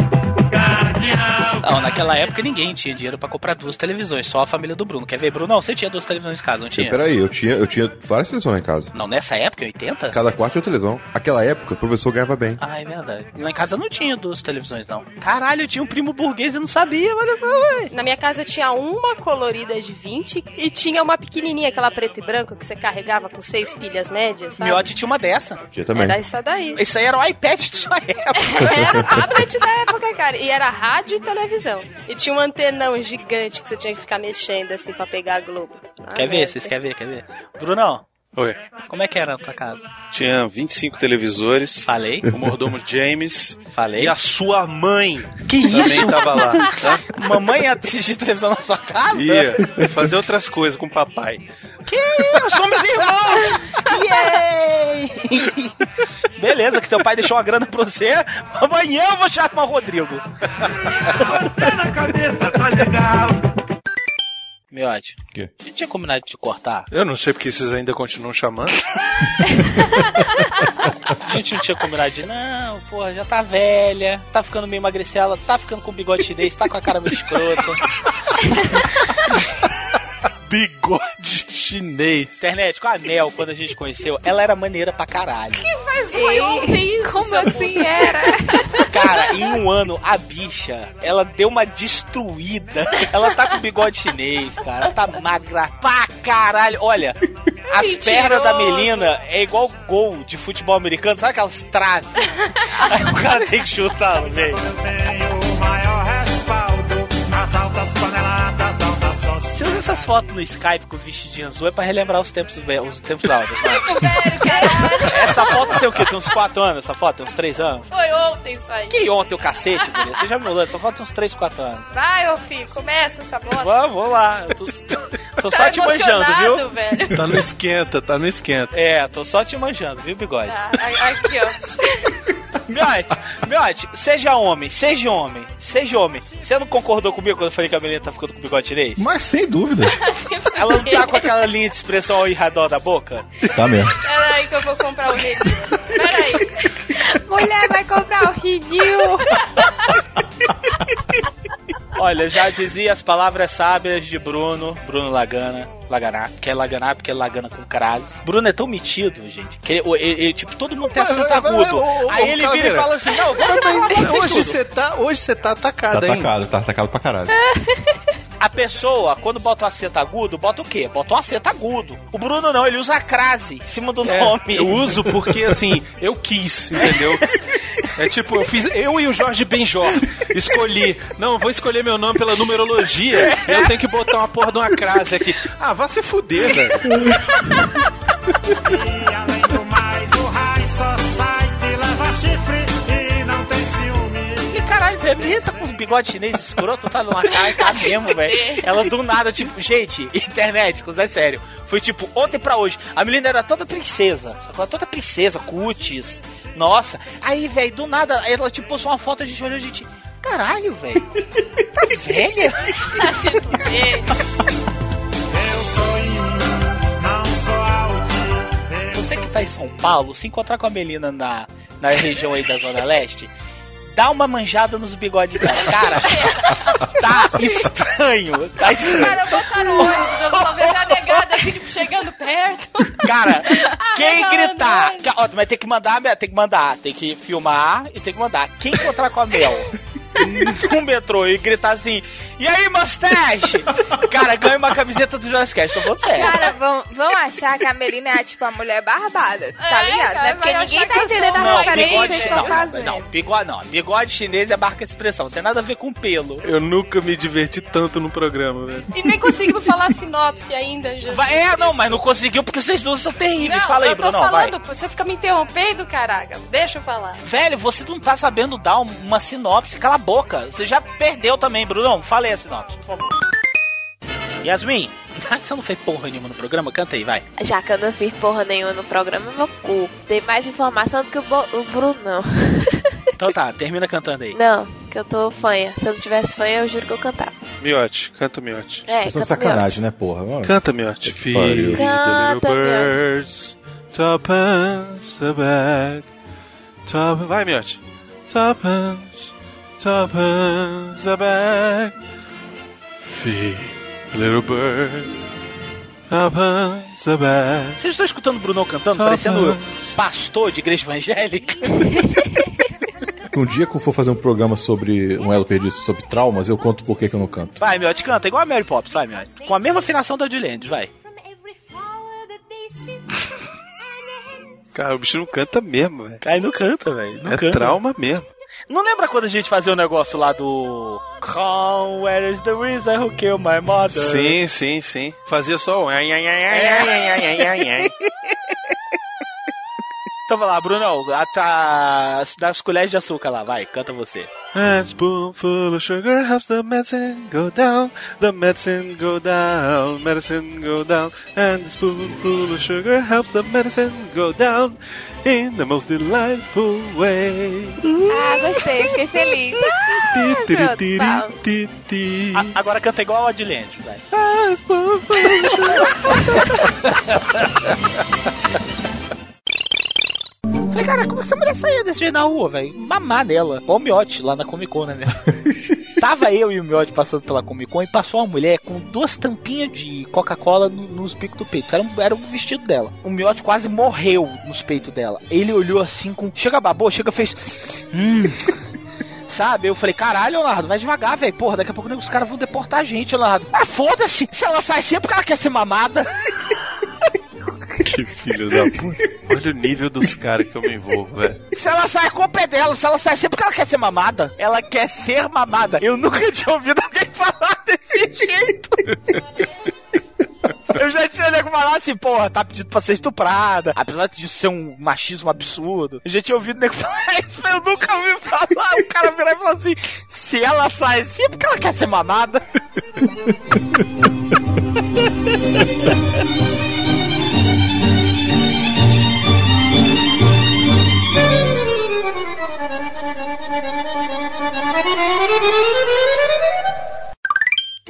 Não, naquela época ninguém tinha dinheiro pra comprar duas televisões, só a família do Bruno. Quer ver, Bruno? Não, você tinha duas televisões em casa, não tinha? Peraí, eu tinha, eu tinha várias televisões lá em casa. Não, nessa época, em 80? Cada quarto tinha televisão. Aquela época, o professor ganhava bem. Ah, é verdade. Lá em casa não tinha duas televisões, não. Caralho, eu tinha um primo burguês e não sabia, olha só, velho. Na minha casa tinha uma colorida de 20 e tinha uma pequenininha, aquela preto e branco, que você carregava com seis pilhas médias, sabe? Miotti tinha uma dessa. Tinha também. Era essa daí. Isso aí era o iPad de sua *laughs* época. Era o tablet da época, cara. E era rádio e televisão. E tinha um antenão gigante que você tinha que ficar mexendo assim pra pegar a Globo. Ah, Quer ver? Vocês querem ver? Quer ver? Brunão, Oi. como é que era na tua casa? Tinha 25 televisores. Falei. O mordomo James. Falei. E a sua mãe. Que também isso? tava lá. Tá? *laughs* Mamãe ia assistir televisão na sua casa? Ia fazer outras coisas com o papai. Que isso? Somos irmãos! Yay! Beleza, que teu pai deixou uma grana pra você. Amanhã eu vou chamar o Rodrigo. Na cabeça tá legal. Miote, quê? a gente tinha combinado de te cortar? Eu não sei porque vocês ainda continuam chamando. *laughs* *laughs* A gente não tinha combinado de, não, porra, já tá velha, tá ficando meio magricela, tá ficando com bigode chinês, tá com a cara meio escrota. *laughs* Bigode *laughs* chinês. Internet, com a Mel, quando a gente conheceu, ela era maneira pra caralho. Mas foi ontem isso. Como assim era? *laughs* Cara, em um ano, a bicha, ela deu uma destruída. Ela tá com bigode chinês, cara. Ela tá magra pra caralho. Olha, as Mentiroso. pernas da Melina é igual gol de futebol americano. Sabe aquelas traves? Aí o cara tem que chutar, velho. maior respaldo nas altas foto no Skype com o vestidinho azul é pra relembrar os tempos, os tempos áureos. Essa foto tem o quê? Tem uns 4 anos essa foto? Tem uns 3 anos? Foi ontem isso aí. Que ontem o cacete, guria? Você já me olhou? Essa foto tem uns 3, 4 anos. Vai, ô filho, começa essa bosta. Vamos, vamos lá. Eu tô, tô Tá só te manjando, viu? velho. Tá no esquenta, tá no esquenta. É, tô só te manjando, viu, bigode? Tá, aqui, ó. Miote, Miote, seja homem, seja homem, seja homem. Você não concordou comigo quando eu falei que a menina tá ficando com o bigode chinês? Mas sem dúvida. *laughs* Ela não tá com aquela linha de expressão ao redor da boca? Tá mesmo. Peraí que eu vou comprar o Renil. Peraí. Mulher vai comprar o Rinil. *laughs* Olha, eu já dizia as palavras sábias de Bruno, Bruno Lagana, Laganá, que é Laganá porque é Lagana com crase. Bruno é tão metido, gente, que ele, ele- ele- tipo, todo mundo tem assunto agudo. Aí ele vira e fala assim, não, vamos Mas, hoje hoje você tá, hoje você tá Tá atacado, hein? atacado, tá atacado pra caralho. *laughs* A pessoa, quando bota um acento agudo, bota o quê? Bota um acento agudo. O Bruno não, ele usa a crase em cima do É, nome. eu uso porque, assim, eu quis, entendeu? É tipo, eu fiz. Eu e o Jorge Benjor escolhi. Não, vou escolher meu nome pela numerologia. e eu tenho que botar uma porra de uma crase aqui. Ah, vá se fuder, velho. *laughs* Que caralho, velho, a menina tá com os bigodes chineses escroto, tá numa *laughs* cara, tá mesmo, velho. Ela do nada, tipo, gente, internet, coisa é sério. Foi tipo, ontem pra hoje, a menina era toda princesa, sacou? Toda princesa, cutis, nossa. Aí, velho, do nada, ela tipo postou uma foto, a gente olhou, a gente, caralho, velho, tá velha? *laughs* Tá se fuder. Eu sou não sou out. Você que tá em São Paulo, se encontrar com a Melina na, na região aí da Zona Leste, dá uma manjada nos bigodes dela. Cara, *laughs* tá estranho. Tá estranho. Cara, botaram o ônibus, eu só vejo a negada assim, tipo, chegando perto. Cara, *laughs* quem Arregando gritar, ó, mas tem que mandar, tem que mandar, tem que filmar e tem que mandar. Quem encontrar com a Mel *laughs* no metrô e gritar assim, e aí, mustache? Cara, ganha uma camiseta do Jurassic Cast, tô falando sério. Cara, vão, vão achar que a Melina é tipo a mulher barbada, tá É, ligado? cara, né? Porque vai ninguém tá entendendo a Não, referência que não, fazendo. não, bigode, não, bigode chinês é marca de expressão, não tem nada a ver com pelo. Eu nunca me diverti tanto no programa, velho. E nem conseguimos falar sinopse ainda, Jesus. Vai- é, não, mas não conseguiu porque vocês duas são terríveis. Não, Fala aí, eu tô Bruno, vai. falando, você fica me interrompendo, caraca. Deixa eu falar. Velho, você não tá sabendo dar um- uma sinopse, cala a boca. Você já perdeu também, Brunão. Fala aí a sinopse, por favor. Yasmin, *laughs* você não fez porra nenhuma no programa? Canta aí, vai. Já que eu não fiz porra nenhuma no programa, meu cu. Tem mais informação do que o, Bo o Brunão. *laughs* Então tá, termina cantando aí. Não, que eu tô fanha. Se eu não tivesse fanha, eu juro que eu cantava. Miote, canta Miote. É, canta de sacanagem, né, porra? Ó, Canta Miote. Pariu. Feed the little Canta, birds, a bag. Tup... Vai, Miote. Feed the little a bag. Vocês estão escutando o Brunão cantando, parecendo pastor de igreja evangélica? Um dia que eu for fazer um programa sobre um elo perdido sobre traumas, eu conto por que que eu não canto. Vai, Miote, canta, igual a Mary Poppins, vai, Miote. Com a mesma afinação da Juliane, vai. *laughs* Cara, o bicho não canta mesmo, velho. Aí não canta, velho. É canta. trauma mesmo. Não lembra quando a gente fazia o um negócio lá do. Come, where is the Reason who killed my mother? Sim, sim, sim. Fazia só um. então vai lá, Bruno, Atrás das colheres de açúcar lá, vai, canta você. A spoonful of sugar helps the medicine go down. The medicine go down, medicine go down. And the spoonful of sugar helps the medicine go down in the most delightful way. Ah, gostei, fiquei feliz. *laughs* Ah, tiri, tiri. A- agora canta igual a Adilene, vai. A spoonful *laughs* Falei, cara, como essa mulher saía desse jeito na rua, velho? Mamar nela. Igual o Miote lá na Comic Con, né? *laughs* Tava eu e o Miote passando pela Comic Con e passou uma mulher com duas tampinhas de Coca-Cola no- nos picos do peito. Era, um, era o vestido dela. O Miote quase morreu nos peitos dela. Ele olhou assim com. Chega babou, chega fez. Hum. *laughs* Sabe? Eu falei, caralho, Leonardo, vai devagar, velho. Porra, daqui a pouco os caras vão deportar a gente, Leonardo. Ah, foda-se! Se ela sai sempre porque ela quer ser mamada. *laughs* Que filho da puta. Olha o nível dos caras que eu me envolvo, velho. Se ela sai, a culpa é dela. Se ela sai sempre porque ela quer ser mamada. Ela quer ser mamada. Eu nunca tinha ouvido alguém falar desse jeito. Eu já tinha nego falar assim, porra, tá pedindo pra ser estuprada. Apesar de ser um machismo absurdo. Eu já tinha ouvido nego falar isso, mas eu nunca ouvi falar. O cara virar e falar assim: se ela sai assim é porque ela quer ser mamada. *laughs*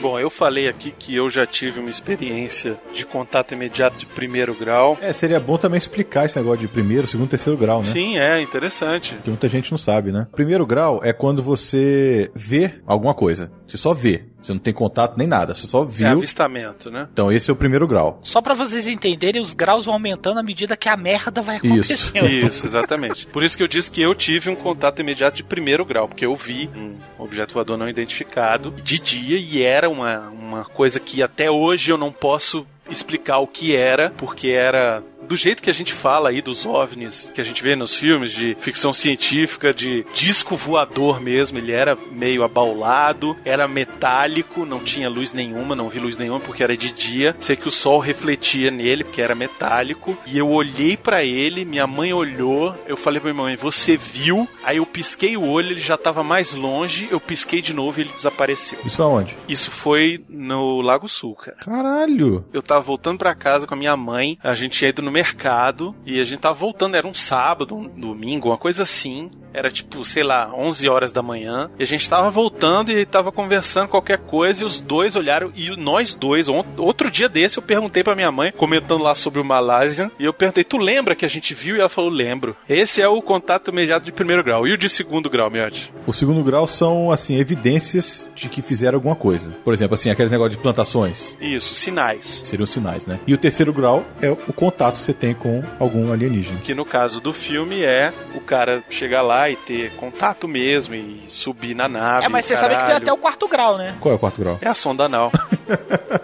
Bom, eu falei aqui que eu já tive uma experiência de contato imediato de primeiro grau. É, seria bom também explicar esse negócio de primeiro, segundo, terceiro grau, né? Sim, é interessante. Que muita gente não sabe, né? Primeiro grau é quando você vê alguma coisa. Você só vê. Você não tem contato nem nada. Você só É viu. avistamento, né? Então esse é o primeiro grau. Só pra vocês entenderem, os graus vão aumentando à medida que a merda vai Isso. acontecendo. *laughs* Isso, exatamente. Por isso que eu disse que eu tive um contato imediato de primeiro grau, porque eu vi um objeto voador não identificado de dia e era uma, uma coisa que até hoje eu não posso explicar o que era, porque era do jeito que a gente fala aí dos OVNIs, que a gente vê nos filmes de ficção científica, de disco voador mesmo, ele era meio abaulado, era metálico, não tinha luz nenhuma, não vi luz nenhuma porque era de dia. Sei que o sol refletia nele porque era metálico, e eu olhei pra ele, minha mãe olhou, eu falei pra minha mãe: "Você viu?" Aí eu pisquei o olho, ele já tava mais longe, eu pisquei de novo e ele desapareceu. Isso aonde? Isso foi no Lago Sul, cara. Caralho! Eu tava voltando pra casa com a minha mãe, a gente tinha ido no mercado e a gente tava voltando, era um sábado, um domingo, uma coisa assim. Era tipo, sei lá, 11 horas da manhã. E a gente tava voltando e tava conversando qualquer coisa e os dois olharam e nós dois, outro dia desse eu perguntei pra minha mãe, comentando lá sobre o Malásia, e eu perguntei: "Tu lembra que a gente viu?" E ela falou: "Lembro". Esse é o contato imediato de primeiro grau. E o de segundo grau, Miotti? O segundo grau são, assim, evidências de que fizeram alguma coisa. Por exemplo, assim, aqueles negócios de plantações. Isso, sinais. Seriam sinais, né? E o terceiro grau é o contato você tem com algum alienígena. Que no caso do filme é o cara chegar lá e ter contato mesmo e subir na nave. É, mas você sabe que tem até o quarto grau, né? Qual é o quarto grau? É a sonda anal. *laughs*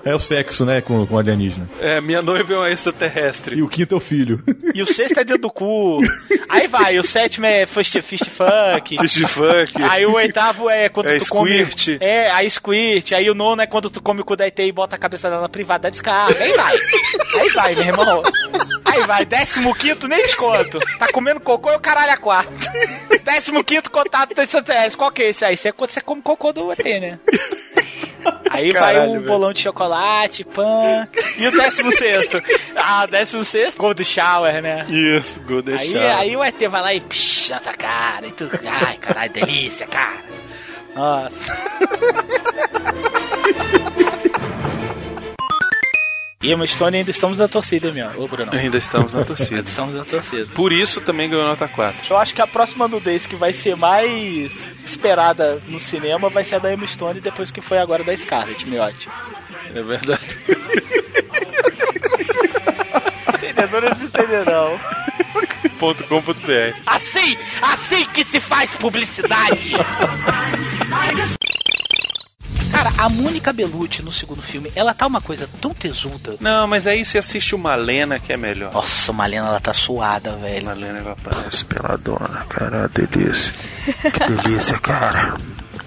É o sexo, né, com, com alienígena. é, minha noiva é uma extraterrestre. E o quinto é o filho. E o sexto é dentro do cu. Aí vai, o sétimo é fist, fist funk. Fist funk. Aí o oitavo é quando É tu come. squirt. É, aí squirt. Aí o nono é quando tu come o cu da ET e bota a cabeça dela na privada da descarga. Aí vai. Aí vai, meu irmão. Aí vai, décimo quinto, nem desconto. Tá comendo cocô e o caralho a. Décimo quinto contato do extraterrestre. Qual que é esse aí? Você, você come cocô do ET, né? Aí vai Caralho, um velho. bolão de chocolate, pã. E o décimo sexto? Ah, décimo sexto? Gold shower, né? Isso, Golden Aí, Shower. aí o ET vai lá e psh, na tua cara e tu. Ai, caralho, delícia, cara. Nossa. E Emma Stone ainda estamos na torcida, meu. Ô, Bruno. Ainda estamos na *laughs* torcida. Ainda estamos na torcida. Por isso também ganhou nota 4. Eu acho que a próxima nudez que vai ser mais esperada no cinema vai ser a da Emma Stone depois que foi agora da Scarlett, Miotti. É verdade. *laughs* Entendedores entenderão. .com.br Assim, assim que se faz publicidade. *laughs* Cara, a Mônica Bellucci no segundo filme, ela tá uma coisa tão tesuda. Não, mas aí você assiste o Malena que é melhor. Nossa, Malena, ela tá suada, velho. Malena, ela parece peladona, cara. Delícia. Que delícia, cara.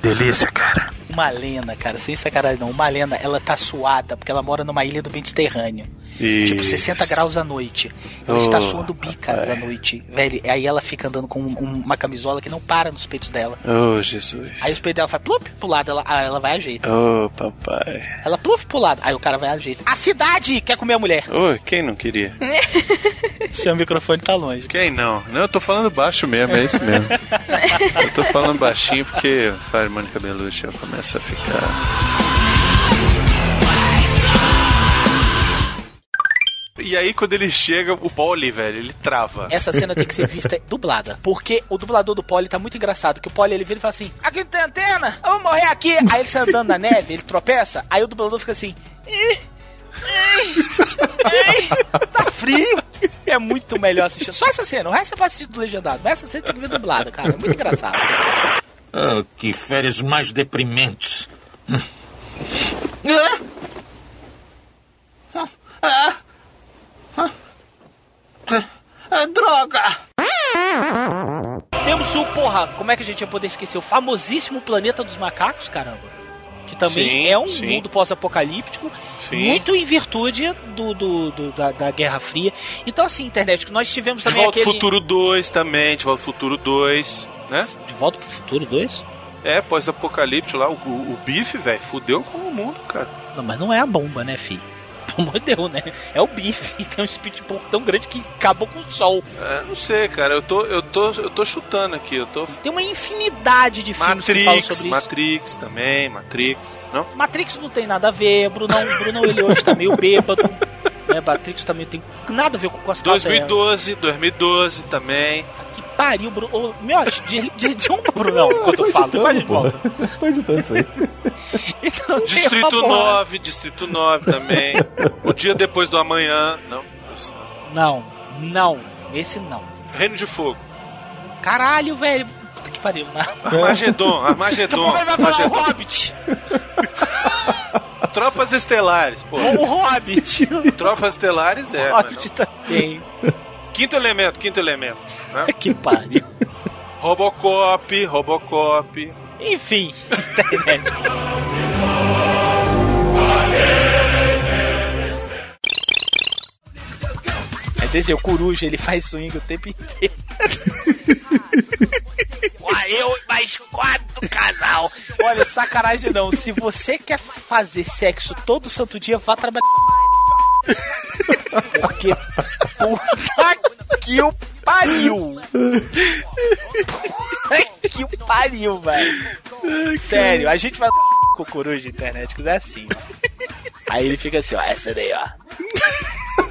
Delícia, cara. Malena, cara, sem sacanagem não. Malena, ela tá suada porque ela mora numa ilha do Mediterrâneo. Isso. Tipo, 60 graus à noite. Ela Oh, está suando bicas rapaz. à noite. Velho, aí ela fica andando com um- uma camisola que não para nos peitos dela. Oh, Jesus. Aí os peitos dela faz plup pro lado, ela, ah, ela vai a jeito. Oh, papai. Ela pluf pro lado, aí o cara vai a jeito. A cidade quer comer a mulher. Oi, quem não queria? *laughs* Seu microfone tá longe. Quem não? Não, eu tô falando baixo mesmo, é isso mesmo. *laughs* eu tô falando baixinho porque faz Mônica Bellucci, ela começa a ficar. E aí, quando ele chega, o Polly, velho, ele trava. Essa cena tem que ser vista *laughs* dublada. Porque o dublador do Polly tá muito engraçado. Que o Polly ele vira e fala assim: Aqui não tem antena, eu vou morrer aqui. Aí ele sai andando na neve, ele tropeça. Aí o dublador fica assim: "Ih, ih, ih, Tá frio. É muito melhor assistir. Só essa cena, o resto você pode assistir do legendado. Mas essa cena tem que ver dublada, cara. É muito engraçado. Ah, que férias mais deprimentes. Hum. Ah! Ah! Ah! Ah, droga! Temos o, porra, como é que a gente ia poder esquecer? O famosíssimo planeta dos macacos, caramba. que também Sim, é um sim. mundo pós-apocalíptico, muito em virtude do, do- do- da, da Guerra Fria. Então, assim, internet, que nós tivemos De também Volta ao aquele... Futuro 2 também, De Volta ao Futuro 2, né? De Volta pro Futuro 2? É, pós-apocalíptico lá, o, o, o bife, velho, fudeu com o mundo, cara. Não, mas não é a bomba, né, filho? *laughs* Amor de Deus, né? É o bife, *laughs* que é um speed pouco tão grande que acabou com o sol. É, não sei, cara, eu tô, eu tô, eu tô chutando aqui, eu tô... Tem uma infinidade de filmes que falam Matrix, sobre isso. Matrix também, Matrix, não? Matrix não tem nada a ver, Brunão, Brunão ele hoje tá meio bêbado. *laughs* Né, Matrix também tem nada a ver com com as 2012, 2012 também. Que pariu, Bruno. Ô, Miote, de, de, de onde, Brunão, *laughs* quando eu falo? De volta. Tô editando isso aí. *laughs* Então, Distrito uma porrada. 9, Distrito 9 também. o dia depois do amanhã, não? Isso. Não, não, esse não. Reino de Fogo. Caralho, velho. Puta que pariu. Armagedon, Armagedon. Como ele vai falar o Armagedon. Hobbit? *laughs* Tropas Estelares, pô. O Hobbit. Tropas Estelares é. Hobbit mas também. não. Quinto elemento, quinto elemento. Né? *laughs* que pariu. Robocop, Robocop. Enfim, internet. Aí tem assim, o coruja, ele faz swing o tempo inteiro. *laughs* Eu mais quatro casal. Olha, sacanagem não. Se você quer fazer sexo todo santo dia, vá trabalhar. Porque. Puta que o pariu! Puta que o pariu, velho! Sério, a gente vai com coruja internet, que é assim. Aí ele fica assim, ó, essa daí, ó.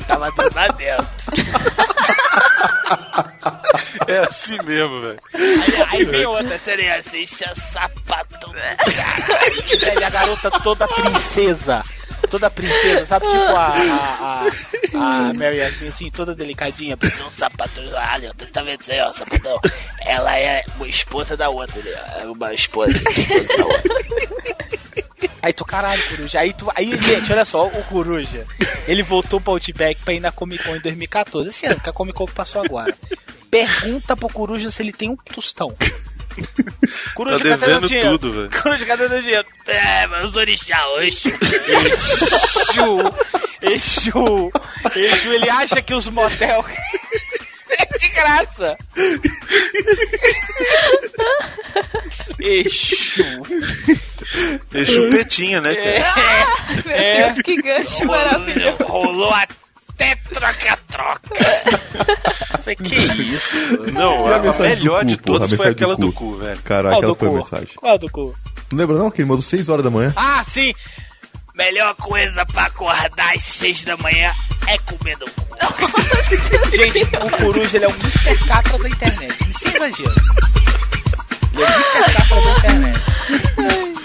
Tava dando lá dentro. *laughs* É assim mesmo, velho. Aí, aí vem outra, seria assim, seu sapato. Caralho, velho, a garota toda princesa. Toda princesa, sabe? Tipo a, a, a, a Mary Yasmin, assim, toda delicadinha. Precisa um sapato. Olha, tu tá vendo isso aí, ó, sapatão? Ela é uma esposa da outra, né? É uma esposa, esposa da outra. Aí tu, caralho, Coruja. Aí tu, aí, gente, olha só, o Coruja, ele voltou pro Outback pra ir na Comic Con em 2014. Esse ano, que a Comic Con passou agora. Pergunta pro Coruja se ele tem um tostão. Coruja, Tá cadê devendo dinheiro? tudo, velho. Coruja, cadê meu dinheiro? É, mas os orixá hoje. Exu, Exu, Exu, ele acha que os motel é *laughs* de graça. Exu. É chupetinha, né, cara? É, é. Que gancho maravilhoso. Rolou até troca-troca. Falei, que isso? Não, a, a melhor de cu, porra, todas a foi aquela do do cu. cu, velho. Caralho, Qual aquela foi a cu? mensagem. Qual do cu? Não lembra não? Que ele mandou 6 horas da manhã. Ah, sim! Melhor coisa pra acordar às seis da manhã é comer no cu. *laughs* Gente, o Coruja ele é um Mr. Catra da internet. Sem exagero. Ele é o Mr. Catra da internet.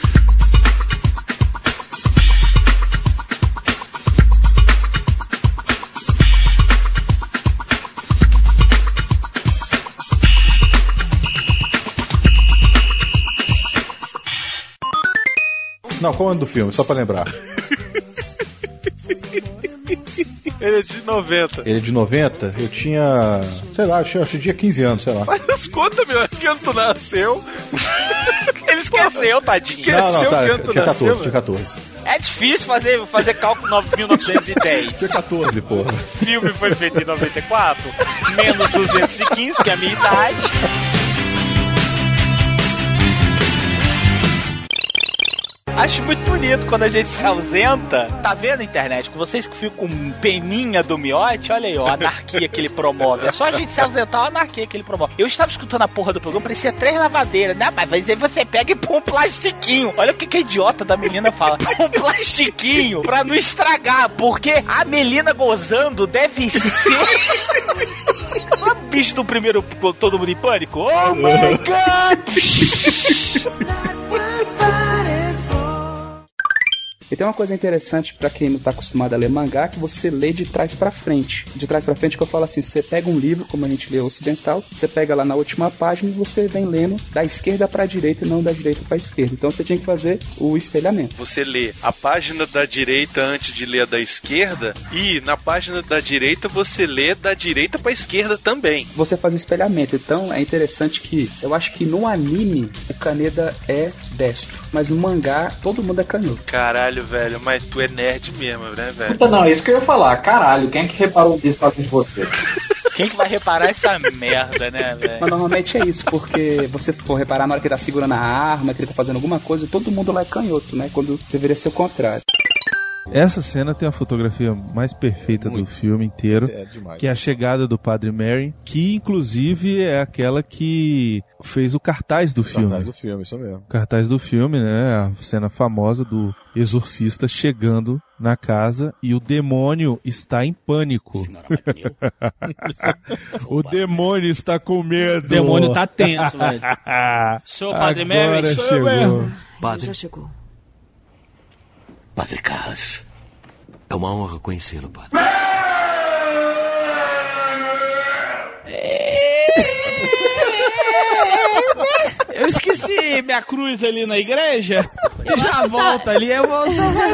Não, qual é o ano do filme? Só pra lembrar. *laughs* Ele é de 90. Ele é de 90, eu tinha. Sei lá, acho que tinha 15 anos, sei lá. Mas conta, meu, que ano tu nasceu? Ele esqueceu, tadinho. Não, não, Esqueceu tá. Tinha 14, nasceu, tinha 14. É difícil fazer, fazer cálculo 9- 1910. Tinha 14, porra. O filme foi feito em 94, menos 215, que é a minha idade. Acho muito bonito quando a gente se ausenta. Tá vendo internet? Com vocês que ficam com peninha do miote, olha aí, ó, a anarquia que ele promove. É só a gente se ausentar, a anarquia que ele promove. Eu estava escutando a porra do programa, parecia três lavadeiras. Não, mas aí você pega e põe um plastiquinho. Olha o que, que a idiota da menina fala. *laughs* Põe um plastiquinho pra não estragar, porque a Melina gozando deve ser. *laughs* O bicho do primeiro Todo Mundo em Pânico? Oh my god! *laughs* E tem uma coisa interessante pra quem não tá acostumado a ler mangá, que você lê de trás pra frente. De trás pra frente que eu falo assim, você pega um livro, como a gente lê ocidental, você pega lá na última página e você vem lendo da esquerda pra direita e não da direita pra esquerda. Então você tinha que fazer o espelhamento. Você lê a página da direita antes de ler a da esquerda e na página da direita você lê da direita pra esquerda também. Você faz o espelhamento. Então é interessante que eu acho que no anime o Kaneda é destro. Mas no mangá, todo mundo é canhoto. Caralho, velho, mas tu é nerd mesmo, né, velho? Puta, não, é isso que eu ia falar. Caralho, quem é que reparou disso além de você? *laughs* Quem que vai reparar essa merda, né, velho? Mas normalmente é isso, porque você for reparar na hora que ele tá segurando a arma, que ele tá fazendo alguma coisa, todo mundo lá é canhoto, né? Quando deveria ser o contrário. Essa cena tem a fotografia mais perfeita do filme inteiro, É demais. que é a chegada do Padre Mary, que inclusive é aquela que fez o cartaz do filme. Cartaz do filme, isso mesmo. O cartaz do filme, né? A cena famosa do exorcista chegando na casa e o demônio está em pânico. *laughs* o demônio está com medo. O demônio tá tenso, *laughs* velho. Sou o Padre Mary, Agora sou eu chegou. mesmo. Padre. Já chegou. Padre Carras. É uma honra conhecê-lo, padre. Eu esqueci minha cruz ali na igreja. E já que volta tá- ali. Eu vou,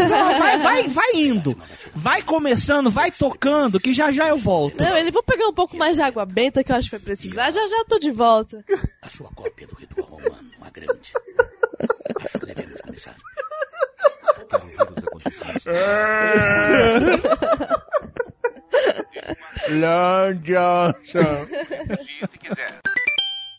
vai, vai, vai indo. Vai começando, vai tocando, que já já eu volto. Não, ele vou pegar um pouco mais de água benta que eu acho que vai precisar. Já já eu tô de volta. A sua cópia do ritual romano, uma grande. Acho que devemos começar. Ouvir os acontecimentos. *laughs* Long Johnson.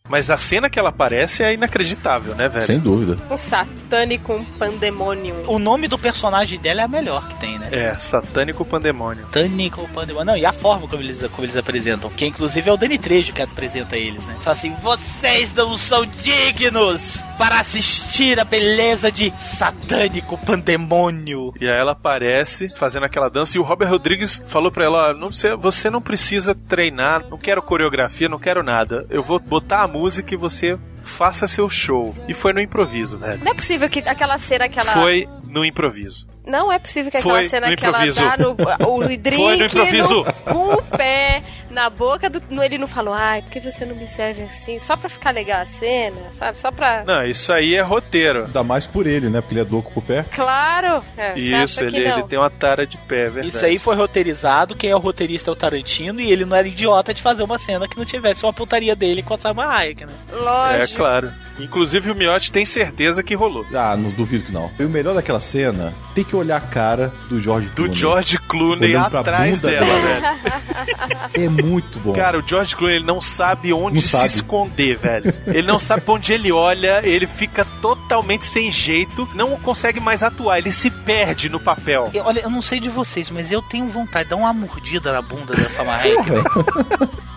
Mas a cena que ela aparece é inacreditável, né, velho? Sem dúvida. Um satânico pandemônio. O nome do personagem dela é a melhor que tem, né? É, Satânico Pandemônio. Satânico Pandemônio. Não, e a forma como eles, como eles apresentam. Que inclusive é o Dani Trejo que apresenta eles, né? Fala assim: vocês não são dignos para assistir a beleza de Satânico Pandemônio. E aí ela aparece fazendo aquela dança e o Robert Rodrigues falou pra ela: ó, não, você, você não precisa treinar, não quero coreografia, não quero nada. Eu vou botar a música e você faça seu show. E foi no improviso, velho. Não é possível que aquela cena que ela. Foi no improviso. Não é possível que aquela Foi cena que ela dá no, o drink *laughs* Foi no improviso. no- com o pé na boca do. Ele não falou, ai, por que você não me serve assim? Só pra ficar legal a cena, sabe? Só pra. Não, isso aí é roteiro. Ainda mais por ele, né? Porque ele é louco pro pé. Claro! É, Isso, ele, ele tem uma tara de pé, é verdade. Isso aí foi roteirizado, quem é o roteirista é o Tarantino, e ele não era idiota de fazer uma cena que não tivesse uma putaria dele com a Salma Hayek, né? É Lógico. claro. Inclusive o Miotti tem certeza que rolou. Ah, não duvido que não. E o melhor daquela cena, tem que olhar a cara do George Do Clooney. George Clooney Olhando pra atrás bunda dela, dela. velho. É muito bom. Cara, o George Clooney ele não sabe onde Não se sabe. esconder, velho. Ele não sabe pra onde ele olha, ele fica totalmente sem jeito, não consegue mais atuar, ele se perde no papel. Eu- olha, eu não sei de vocês, mas eu tenho vontade de dar uma mordida na bunda dessa *laughs* Hayek, velho.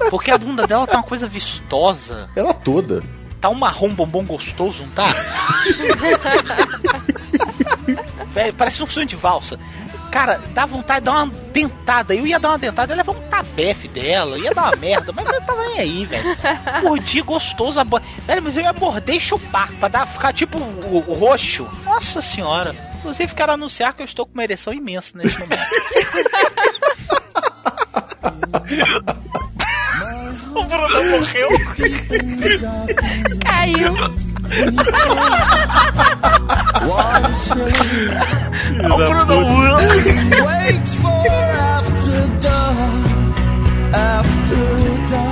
Porque a bunda dela tá uma coisa vistosa. Ela toda. Tá um marrom bombom gostoso, não tá? *laughs* Velho, parece um sonho de valsa. Cara, dá vontade de dar uma dentada. Eu ia dar uma dentada, ia levar um tabefe dela, ia dar uma merda, mas eu tava nem aí, velho. Mordi gostoso a bo... Velho, mas eu ia morder e chupar, pra dar, ficar tipo o, o roxo. Nossa senhora. Inclusive, quero anunciar que eu estou com uma ereção imensa nesse momento. *laughs* o Bruno morreu. *laughs* Caiu. Open the wheel. Waits for after dark. After dark.